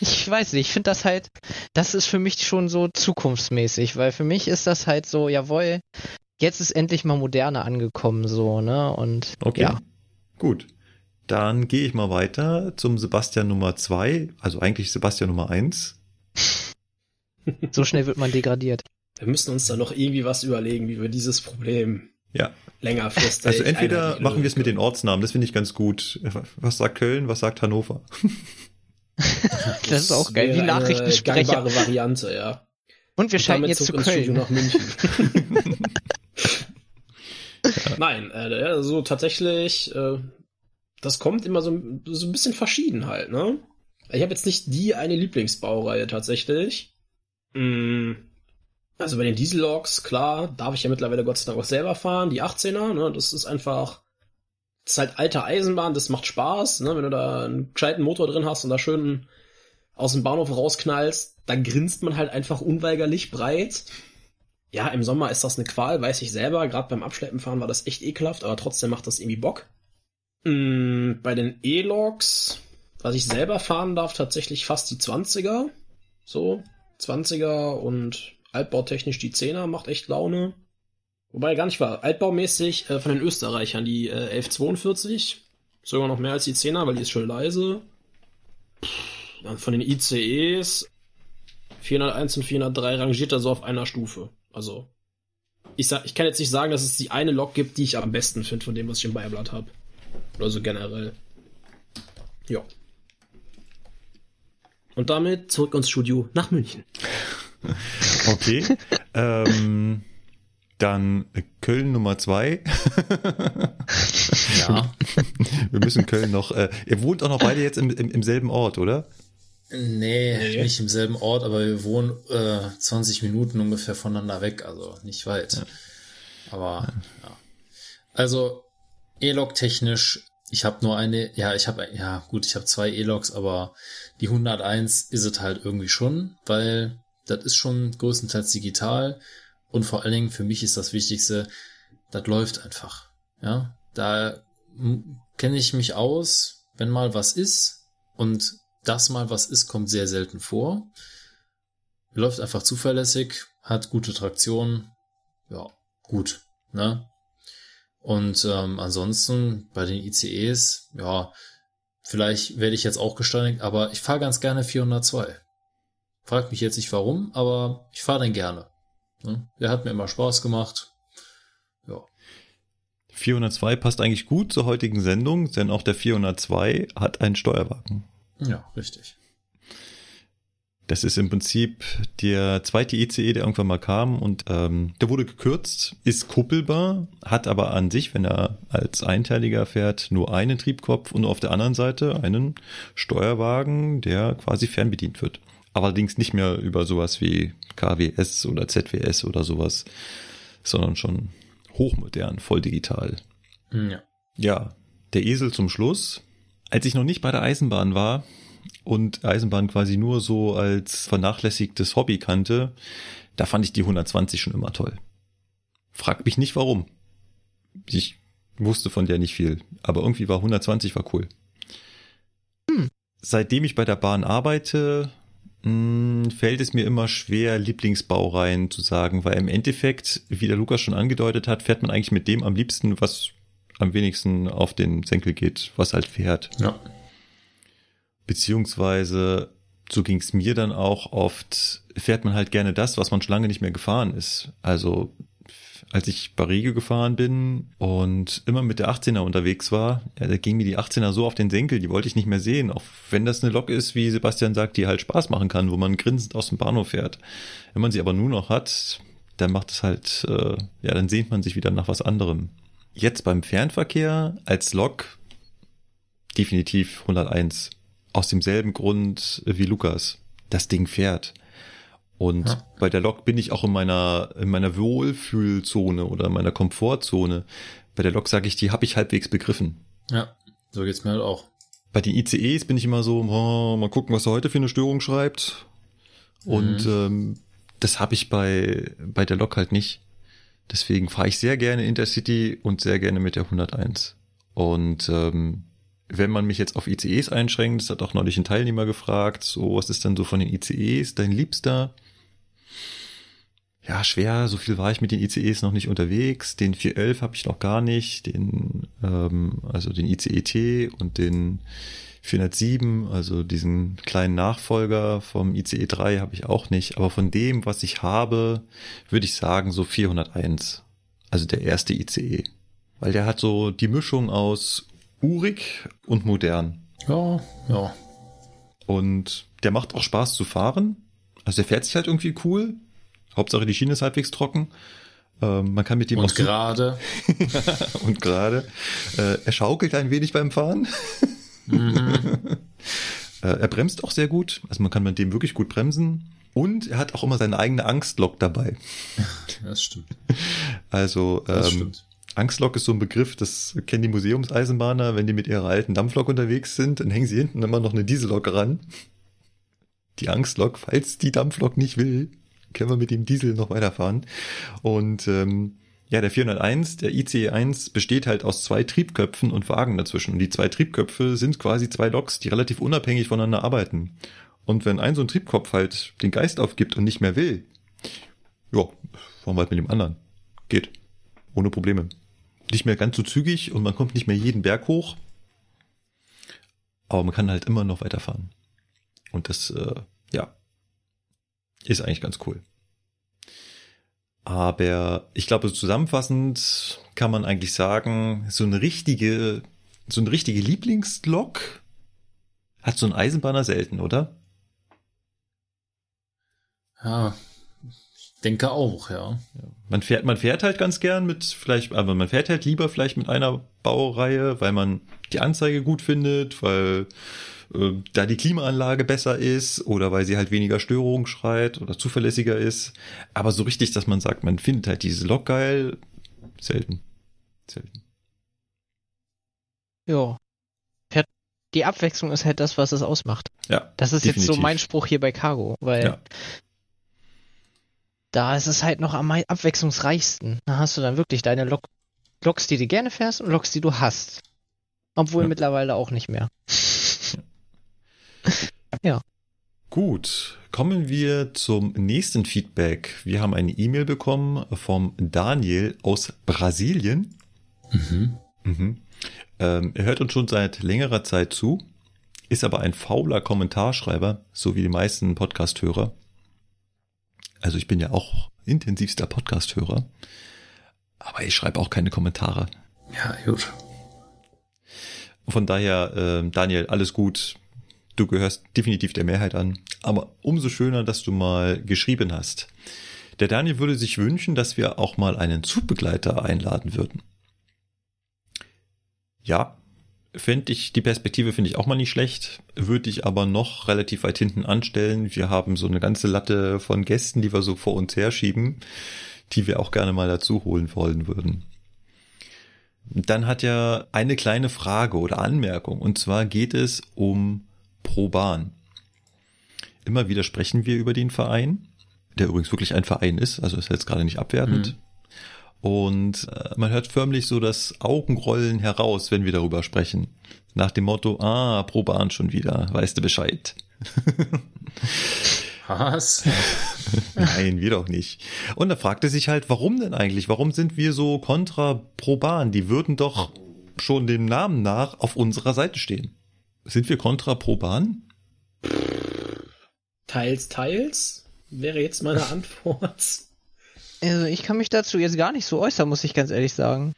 [SPEAKER 4] ich weiß nicht, ich finde das halt, das ist für mich schon so zukunftsmäßig, weil für mich ist das halt so, jawohl, jetzt ist endlich mal moderne angekommen, so, ne? Und
[SPEAKER 1] Okay.
[SPEAKER 4] ja,
[SPEAKER 1] Gut. Dann gehe ich mal weiter zum Sebastian Nummer zwei, also eigentlich Sebastian Nummer eins.
[SPEAKER 4] so schnell wird man degradiert.
[SPEAKER 3] Wir müssen uns da noch irgendwie was überlegen, wie wir dieses Problem
[SPEAKER 1] Ja.
[SPEAKER 3] längerfristig.
[SPEAKER 1] Also entweder machen wir es mit den. Ortsnamen, das finde ich ganz gut. Was sagt Köln, was sagt Hannover?
[SPEAKER 4] Das ist auch geil, wie
[SPEAKER 3] eine
[SPEAKER 4] Nachrichtensprecher.
[SPEAKER 3] gangbare Variante, ja.
[SPEAKER 4] Und wir
[SPEAKER 3] Und
[SPEAKER 4] schalten jetzt zu Köln.
[SPEAKER 3] nach München. Nein, äh, also tatsächlich, äh, das kommt immer so, so ein bisschen verschieden halt, ne? Ich habe jetzt nicht die eine Lieblingsbaureihe tatsächlich. Mm, Also bei den Dieselloks, klar, darf ich ja mittlerweile Gott sei Dank auch selber fahren, die 18er, ne? Das ist einfach, das ist halt alte Eisenbahn, das macht Spaß, ne? Wenn du da einen gescheiten Motor drin hast und da schön aus dem Bahnhof rausknallst, dann grinst man halt einfach unweigerlich breit. Ja, im Sommer ist das eine Qual, weiß ich selber. Gerade beim Abschleppenfahren war das echt ekelhaft, aber trotzdem macht das irgendwie Bock. Mm, bei den E-Logs, was ich selber fahren darf, tatsächlich fast die 20er. So, 20er und altbautechnisch die 10er macht echt Laune. Wobei gar nicht wahr. Altbaumäßig äh, von den Österreichern die äh, 1142. Sogar noch mehr als die 10er, weil die ist schön leise. Dann von den ICEs 401 und 403 rangiert er so auf einer Stufe. Also, ich, sag, ich kann jetzt nicht sagen, dass es die eine Lok gibt, die ich am besten finde von dem, was ich im Beiblatt habe. Oder so generell. Ja. Und damit zurück ins Studio nach München.
[SPEAKER 1] Okay. ähm, dann Köln Nummer zwei.
[SPEAKER 2] Ja.
[SPEAKER 1] Wir müssen Köln noch. Äh, ihr wohnt auch noch beide jetzt im, im, im selben Ort, oder?
[SPEAKER 2] Nee,
[SPEAKER 3] Nee.
[SPEAKER 2] nicht im selben Ort, aber wir wohnen äh, 20 Minuten ungefähr voneinander weg, also nicht weit. Aber ja. Also E-Log technisch, ich habe nur eine, ja, ich habe ja gut, ich habe zwei E-Logs, aber die 101 ist es halt irgendwie schon, weil das ist schon größtenteils digital und vor allen Dingen für mich ist das Wichtigste, das läuft einfach. Ja, da kenne ich mich aus, wenn mal was ist und das mal was ist, kommt sehr selten vor. Läuft einfach zuverlässig, hat gute Traktion, ja, gut, ne? Und ähm, ansonsten bei den ICEs, ja, vielleicht werde ich jetzt auch gesteinigt, aber ich fahre ganz gerne 402. Frag mich jetzt nicht warum, aber ich fahre den gerne. Ne? Der hat mir immer Spaß gemacht. Ja.
[SPEAKER 1] 402 passt eigentlich gut zur heutigen Sendung, denn auch der 402 hat einen Steuerwagen.
[SPEAKER 2] Ja, richtig.
[SPEAKER 1] Das ist im Prinzip der zweite ICE, der irgendwann mal kam und ähm, der wurde gekürzt, ist kuppelbar, hat aber an sich, wenn er als Einteiliger fährt, nur einen Triebkopf und auf der anderen Seite einen Steuerwagen, der quasi fernbedient wird. Allerdings nicht mehr über sowas wie KWS oder ZWS oder sowas, sondern schon hochmodern, voll digital.
[SPEAKER 2] Hm, Ja.
[SPEAKER 1] Ja, der Esel zum Schluss. Als ich noch nicht bei der Eisenbahn war, und Eisenbahn quasi nur so als vernachlässigtes Hobby kannte, da fand ich die 120 schon immer toll. Frag mich nicht warum. Ich wusste von der nicht viel, aber irgendwie war 120 war cool. Hm. Seitdem ich bei der Bahn arbeite, mh, hm, fällt es mir immer schwer, Lieblingsbaureihen zu sagen, weil im Endeffekt, wie der Lukas schon angedeutet hat, fährt man eigentlich mit dem am liebsten, was am wenigsten auf den Senkel geht, was halt fährt.
[SPEAKER 2] Ja.
[SPEAKER 1] Beziehungsweise, so ging es mir dann auch oft, fährt man halt gerne das, was man schon lange nicht mehr gefahren ist. Also als ich Barrige gefahren bin und immer mit der 18er unterwegs war, ja, da ging mir die 18er so auf den Senkel, die wollte ich nicht mehr sehen. Auch wenn das eine Lok ist, wie Sebastian sagt, die halt Spaß machen kann, wo man grinsend aus dem Bahnhof fährt. Wenn man sie aber nur noch hat, dann macht es halt, äh, ja, dann sehnt man sich wieder nach was anderem. Jetzt beim Fernverkehr als Lok definitiv 101. Aus demselben Grund wie Lukas. Das Ding fährt. Und ja. bei der Lok bin ich auch in meiner, in meiner Wohlfühlzone oder in meiner Komfortzone. Bei der Lok sage ich, die habe ich halbwegs begriffen.
[SPEAKER 2] Ja, so geht's mir halt auch.
[SPEAKER 1] Bei den ICEs bin ich immer so, oh, mal gucken, was er heute für eine Störung schreibt. Und mhm. ähm, das habe ich bei, bei der Lok halt nicht. Deswegen fahre ich sehr gerne Intercity und sehr gerne mit der 101. Und ähm, wenn man mich jetzt auf ICEs einschränkt, das hat auch neulich ein Teilnehmer gefragt, so was ist denn so von den ICEs dein Liebster? ja, schwer, so viel war ich mit den ICEs noch nicht unterwegs. Den 411 habe ich noch gar nicht, den, ähm, also den ICET und den 407, also diesen kleinen Nachfolger vom ICE 3 habe ich auch nicht. Aber von dem, was ich habe, würde ich sagen so 401. Also der erste ICE. Weil der hat so die Mischung aus urig und modern.
[SPEAKER 2] Ja, ja.
[SPEAKER 1] Und der macht auch Spaß zu fahren. Also der fährt sich halt irgendwie cool. Hauptsache die Schiene ist halbwegs trocken. Ähm, man kann mit dem
[SPEAKER 2] und gerade
[SPEAKER 1] und gerade. Äh, er schaukelt ein wenig beim Fahren. Mhm. äh, er bremst auch sehr gut. Also man kann mit dem wirklich gut bremsen. Und er hat auch immer seine eigene Angstlok dabei.
[SPEAKER 2] Das stimmt.
[SPEAKER 1] Also ähm, stimmt. Angstlok ist so ein Begriff, das kennen die Museumseisenbahner, wenn die mit ihrer alten Dampflok unterwegs sind, dann hängen sie hinten immer noch eine Diesellok ran. Die Angstlok, falls die Dampflok nicht will, können wir mit dem Diesel noch weiterfahren. Und ähm, ja, der 401, der ICE 1 besteht halt aus zwei Triebköpfen und Wagen dazwischen. Und die zwei Triebköpfe sind quasi zwei Loks, die relativ unabhängig voneinander arbeiten. Und wenn ein so ein Triebkopf halt den Geist aufgibt und nicht mehr will, ja, fahren wir halt mit dem anderen. Geht. Ohne Probleme. Nicht mehr ganz so zügig und man kommt nicht mehr jeden Berg hoch. Aber man kann halt immer noch weiterfahren. Und das, äh, ja, ist eigentlich ganz cool. Aber ich glaube, zusammenfassend kann man eigentlich sagen, so eine richtige, so eine richtige Lieblingslok hat so ein Eisenbahner selten, oder?
[SPEAKER 2] Ja, ich denke auch, ja.
[SPEAKER 1] Man fährt, man fährt halt ganz gern mit vielleicht, aber man fährt halt lieber vielleicht mit einer Baureihe, weil man die Anzeige gut findet, weil äh, da die Klimaanlage besser ist oder weil sie halt weniger Störungen schreit oder zuverlässiger ist. Aber so richtig, dass man sagt, man findet halt diese Lok geil, selten. Selten.
[SPEAKER 4] Ja. Die Abwechslung ist halt das, was es ausmacht.
[SPEAKER 1] Ja.
[SPEAKER 4] Das ist definitiv. jetzt so mein Spruch hier bei Cargo, weil ja. da ist es halt noch am abwechslungsreichsten. Da hast du dann wirklich deine Lok Loks, die du gerne fährst und Loks, die du hast. Obwohl ja. mittlerweile auch nicht mehr. Ja.
[SPEAKER 1] Gut, kommen wir zum nächsten Feedback. Wir haben eine E-Mail bekommen vom Daniel aus Brasilien. Mhm. Mhm. Ähm, er hört uns schon seit längerer Zeit zu, ist aber ein fauler Kommentarschreiber, so wie die meisten Podcast-Hörer. Also ich bin ja auch intensivster Podcast-Hörer, aber ich schreibe auch keine Kommentare.
[SPEAKER 2] Ja, gut.
[SPEAKER 1] Von daher, äh, Daniel, alles gut du gehörst definitiv der Mehrheit an. Aber umso schöner, dass du mal geschrieben hast. Der Daniel würde sich wünschen, dass wir auch mal einen Zugbegleiter einladen würden. Ja, fände ich, die Perspektive finde ich auch mal nicht schlecht, würde ich aber noch relativ weit hinten anstellen. Wir haben so eine ganze Latte von Gästen, die wir so vor uns herschieben, die wir auch gerne mal dazu holen wollen würden. Dann hat er eine kleine Frage oder Anmerkung, und zwar geht es um pro Bahn. Immer wieder sprechen wir über den Verein, der übrigens wirklich ein Verein ist, also ist jetzt gerade nicht abwertend. Und äh, man hört förmlich so das Augenrollen heraus, wenn wir darüber sprechen. Nach dem Motto, ah, pro Bahn schon wieder, weißt du Bescheid.
[SPEAKER 2] Was?
[SPEAKER 1] Nein, wir doch nicht. Und da fragte sich halt, warum denn eigentlich? Warum sind wir so kontra pro Bahn? Die würden doch schon dem Namen nach auf unserer Seite stehen. Sind wir kontra pro Bahn?
[SPEAKER 3] Teils, teils wäre jetzt meine Antwort.
[SPEAKER 4] Also ich kann mich dazu jetzt gar nicht so äußern, muss ich ganz ehrlich sagen.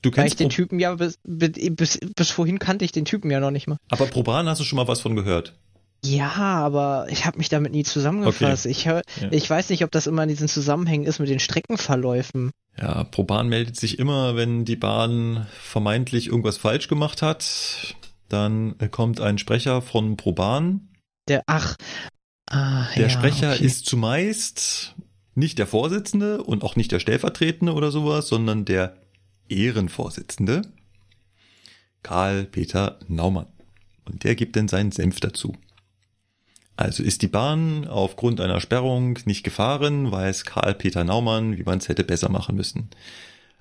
[SPEAKER 1] Du
[SPEAKER 4] Weil ich
[SPEAKER 1] kennst
[SPEAKER 4] den Typen ja bis, bis, bis vorhin kannte ich den Typen ja noch nicht mal.
[SPEAKER 1] aber pro Bahn hast du schon mal was von gehört.
[SPEAKER 4] Ja, aber ich habe mich damit nie zusammengefasst. Ich, hör,
[SPEAKER 1] Ja.
[SPEAKER 4] ich weiß nicht, ob das immer in diesen Zusammenhängen ist mit den Streckenverläufen.
[SPEAKER 1] Ja, pro Bahn meldet sich immer, wenn die Bahn vermeintlich irgendwas falsch gemacht hat. Dann kommt ein Sprecher von pro Bahn.
[SPEAKER 4] Der, ach, ah,
[SPEAKER 1] Der
[SPEAKER 4] ja,
[SPEAKER 1] Sprecher
[SPEAKER 4] okay.
[SPEAKER 1] ist zumeist nicht der Vorsitzende und auch nicht der Stellvertretende oder sowas, sondern der Ehrenvorsitzende, Karl-Peter Naumann. Und der gibt dann seinen Senf dazu. Also ist die Bahn aufgrund einer Sperrung nicht gefahren, weiß Karl-Peter Naumann, wie man es hätte besser machen müssen.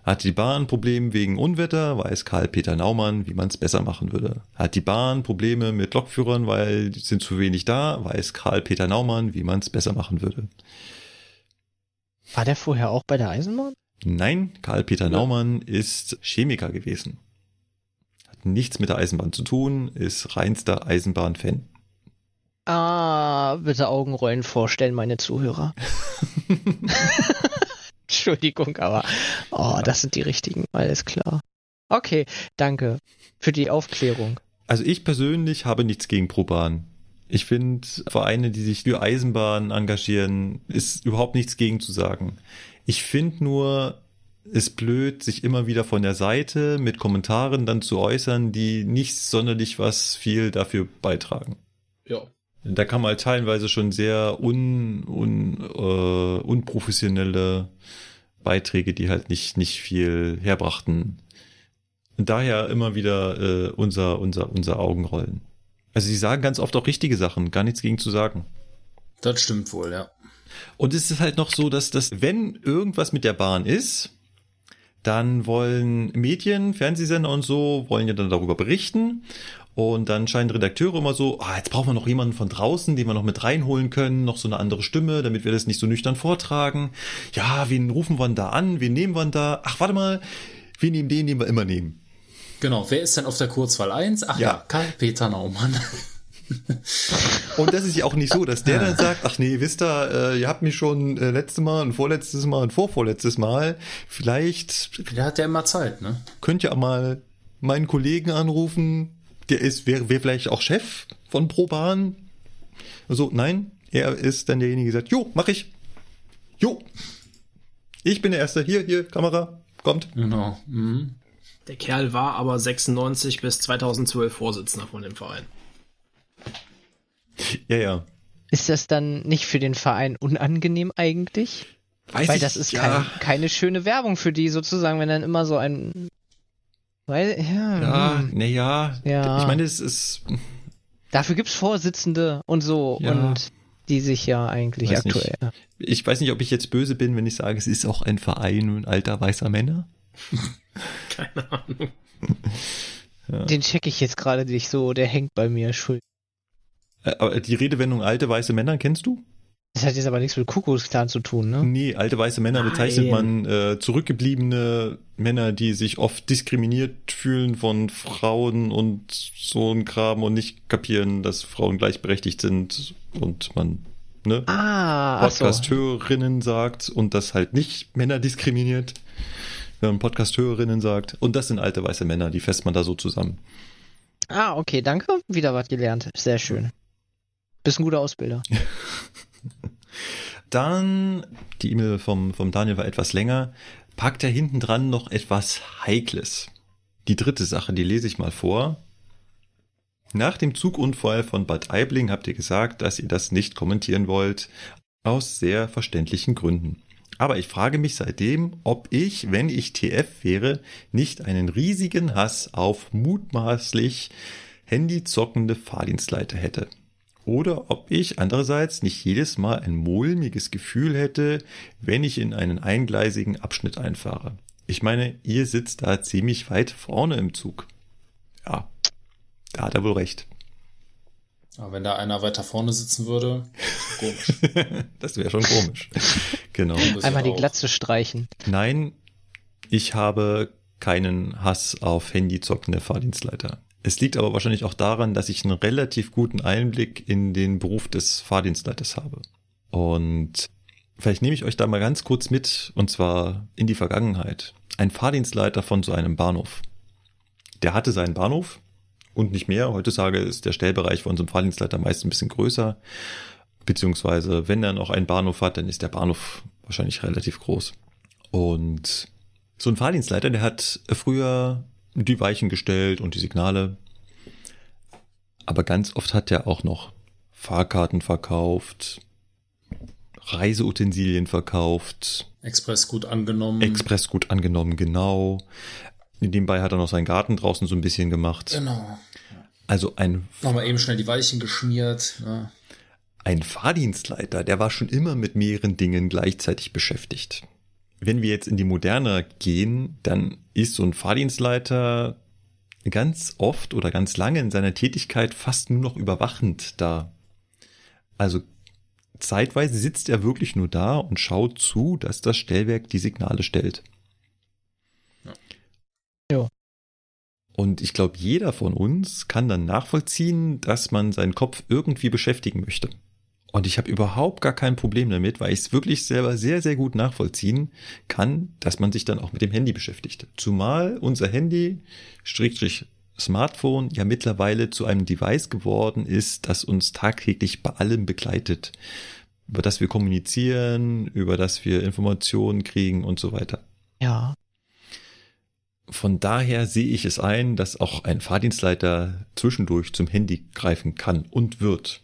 [SPEAKER 1] Hat die Bahn Probleme wegen Unwetter, weiß Karl-Peter Naumann, wie man es besser machen würde. Hat die Bahn Probleme mit Lokführern, weil die sind zu wenig da, weiß Karl-Peter Naumann, wie man es besser machen würde.
[SPEAKER 4] War der vorher auch bei der Eisenbahn?
[SPEAKER 1] Nein, Karl-Peter Naumann ist Chemiker gewesen. Hat nichts mit der Eisenbahn zu tun, ist reinster Eisenbahn-Fan.
[SPEAKER 4] Ah, bitte Augenrollen vorstellen, meine Zuhörer. Entschuldigung, aber oh, das sind die richtigen, alles klar. Okay, danke für die Aufklärung.
[SPEAKER 1] Also ich persönlich habe nichts gegen ProBahn. Ich finde, Vereine, die sich für Eisenbahnen engagieren, ist überhaupt nichts gegen zu sagen. Ich finde nur, ist blöd, sich immer wieder von der Seite mit Kommentaren dann zu äußern, die nicht sonderlich was viel dafür beitragen.
[SPEAKER 3] Ja.
[SPEAKER 1] Da kann man halt teilweise schon sehr un, un, äh, unprofessionelle Beiträge, die halt nicht, nicht viel herbrachten. Und daher immer wieder äh, unser, unser, unser Augenrollen. Also sie sagen ganz oft auch richtige Sachen, gar nichts gegen zu sagen.
[SPEAKER 2] Das stimmt wohl, ja.
[SPEAKER 1] Und es ist halt noch so, dass das, wenn irgendwas mit der Bahn ist, dann wollen Medien, Fernsehsender und so, wollen ja dann darüber berichten. Und dann scheinen Redakteure immer so, ah, jetzt brauchen wir noch jemanden von draußen, den wir noch mit reinholen können, noch so eine andere Stimme, damit wir das nicht so nüchtern vortragen. Ja, wen rufen wir denn da an? Wen nehmen wir denn da? Ach, warte mal, wir nehmen den, den wir immer nehmen.
[SPEAKER 2] Genau, wer ist denn auf der Kurzwahl 1? Ach ja,
[SPEAKER 1] Ja.
[SPEAKER 2] Karl-Peter Naumann.
[SPEAKER 1] Und das ist ja auch nicht so, dass der dann sagt, ach nee, wisst ihr, äh, ihr habt mich schon äh, letztes Mal und vorletztes Mal und vorvorletztes Mal. Vielleicht
[SPEAKER 2] Der hat ja immer Zeit, ne?
[SPEAKER 1] könnt ihr mal meinen Kollegen anrufen. Der ist, wäre wär vielleicht auch Chef von ProBahn. Also, nein, er ist dann derjenige, der sagt, jo, mach ich. Jo. Ich bin der Erste. Hier, hier, Kamera, kommt.
[SPEAKER 2] Genau. Mhm.
[SPEAKER 3] Der Kerl war aber 96 bis 2012 Vorsitzender von dem Verein.
[SPEAKER 1] Ja, ja.
[SPEAKER 4] Ist das dann nicht für den Verein unangenehm eigentlich?
[SPEAKER 1] Weiß
[SPEAKER 4] Weil
[SPEAKER 1] ich,
[SPEAKER 4] das ist
[SPEAKER 1] ja,
[SPEAKER 4] kein, keine schöne Werbung für die sozusagen, wenn dann immer so ein. Weil, ja.
[SPEAKER 1] Ja,
[SPEAKER 4] hm.
[SPEAKER 1] naja.
[SPEAKER 4] Ja.
[SPEAKER 1] Ich meine, es ist,
[SPEAKER 4] Dafür gibt's Vorsitzende und so
[SPEAKER 1] Ja.
[SPEAKER 4] und die sich ja eigentlich
[SPEAKER 1] Weiß nicht.
[SPEAKER 4] aktuell.
[SPEAKER 1] ich weiß nicht, ob ich jetzt böse bin, wenn ich sage, es ist auch ein Verein alter weißer Männer.
[SPEAKER 3] Keine Ahnung.
[SPEAKER 4] Den check ich jetzt gerade nicht so, der hängt bei mir. Schuld.
[SPEAKER 1] Äh, Aber die Redewendung alte weiße Männer kennst du?
[SPEAKER 4] Das hat jetzt aber nichts mit Kuckucksklan zu tun, ne?
[SPEAKER 1] Nee, alte weiße Männer
[SPEAKER 3] Nein.
[SPEAKER 1] bezeichnet man äh, zurückgebliebene Männer, die sich oft diskriminiert fühlen von Frauen und so ein Kram und nicht kapieren, dass Frauen gleichberechtigt sind und man ne,
[SPEAKER 4] Ah, ach so.
[SPEAKER 1] Podcast-Hörerinnen sagt und das halt nicht Männer diskriminiert, wenn man Podcast-Hörerinnen sagt. Und das sind alte weiße Männer, die fässt man da so zusammen.
[SPEAKER 4] Ah, okay, danke. Wieder was gelernt. Sehr schön. Bist ein guter Ausbilder.
[SPEAKER 1] Dann, die E-Mail vom, vom Daniel war etwas länger, packt er hinten dran noch etwas Heikles. Die dritte Sache, die lese ich mal vor. Nach dem Zugunfall von Bad Aibling habt ihr gesagt, dass ihr das nicht kommentieren wollt, aus sehr verständlichen Gründen. Aber ich frage mich seitdem, ob ich, wenn ich TF wäre, nicht einen riesigen Hass auf mutmaßlich handyzockende Fahrdienstleiter hätte. Oder ob ich andererseits nicht jedes Mal ein mulmiges Gefühl hätte, wenn ich in einen eingleisigen Abschnitt einfahre. Ich meine, ihr sitzt da ziemlich weit vorne im Zug. Ja, da hat er wohl recht.
[SPEAKER 2] Aber wenn da einer weiter vorne sitzen würde, komisch.
[SPEAKER 1] das wäre schon komisch. genau.
[SPEAKER 4] Einmal die Glatze streichen.
[SPEAKER 1] Nein, ich habe keinen Hass auf handyzockende Fahrdienstleiter. Es liegt aber wahrscheinlich auch daran, dass ich einen relativ guten Einblick in den Beruf des Fahrdienstleiters habe. Und vielleicht nehme ich euch da mal ganz kurz mit, und zwar in die Vergangenheit. Ein Fahrdienstleiter von so einem Bahnhof. Der hatte seinen Bahnhof und nicht mehr. Heutzutage ist der Stellbereich von so einem Fahrdienstleiter meist ein bisschen größer. Beziehungsweise, wenn er noch einen Bahnhof hat, dann ist der Bahnhof wahrscheinlich relativ groß. Und so ein Fahrdienstleiter, der hat früher die Weichen gestellt und die Signale. Aber ganz oft hat er auch noch Fahrkarten verkauft, Reiseutensilien verkauft.
[SPEAKER 2] Express gut angenommen.
[SPEAKER 1] Express gut angenommen, genau. Nebenbei hat er noch seinen Garten draußen so ein bisschen gemacht.
[SPEAKER 2] Genau.
[SPEAKER 1] Also ein.
[SPEAKER 2] Nochmal eben schnell die Weichen geschmiert. Ja.
[SPEAKER 1] Ein Fahrdienstleiter, der war schon immer mit mehreren Dingen gleichzeitig beschäftigt. Wenn wir jetzt in die Moderne gehen, dann ist so ein Fahrdienstleiter ganz oft oder ganz lange in seiner Tätigkeit fast nur noch überwachend da. Also zeitweise sitzt er wirklich nur da und schaut zu, dass das Stellwerk die Signale stellt.
[SPEAKER 4] Ja.
[SPEAKER 1] Und ich glaube, jeder von uns kann dann nachvollziehen, dass man seinen Kopf irgendwie beschäftigen möchte. Und ich habe überhaupt gar kein Problem damit, weil ich es wirklich selber sehr, sehr gut nachvollziehen kann, dass man sich dann auch mit dem Handy beschäftigt. Zumal unser Handy, Strickstrich Smartphone, ja mittlerweile zu einem Device geworden ist, das uns tagtäglich bei allem begleitet. Über das wir kommunizieren, über das wir Informationen kriegen und so weiter.
[SPEAKER 4] Ja.
[SPEAKER 1] Von daher sehe ich es ein, dass auch ein Fahrdienstleiter zwischendurch zum Handy greifen kann und wird.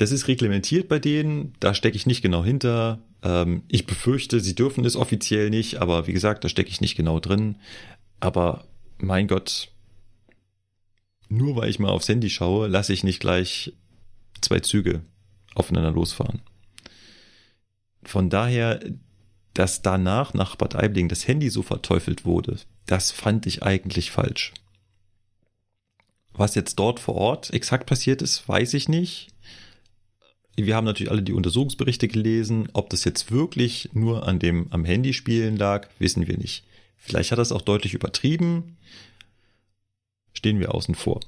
[SPEAKER 1] Das ist reglementiert bei denen, da stecke ich nicht genau hinter. Ähm, ich befürchte, sie dürfen es offiziell nicht, aber wie gesagt, da stecke ich nicht genau drin. Aber mein Gott, nur weil ich mal aufs Handy schaue, lasse ich nicht gleich zwei Züge aufeinander losfahren. Von daher, dass danach nach Bad Aibling das Handy so verteufelt wurde, das fand ich eigentlich falsch. Was jetzt dort vor Ort exakt passiert ist, weiß ich nicht. Wir haben natürlich alle die Untersuchungsberichte gelesen. Ob das jetzt wirklich nur an dem am Handy spielen lag, wissen wir nicht. Vielleicht hat es auch deutlich übertrieben. Stehen wir außen vor.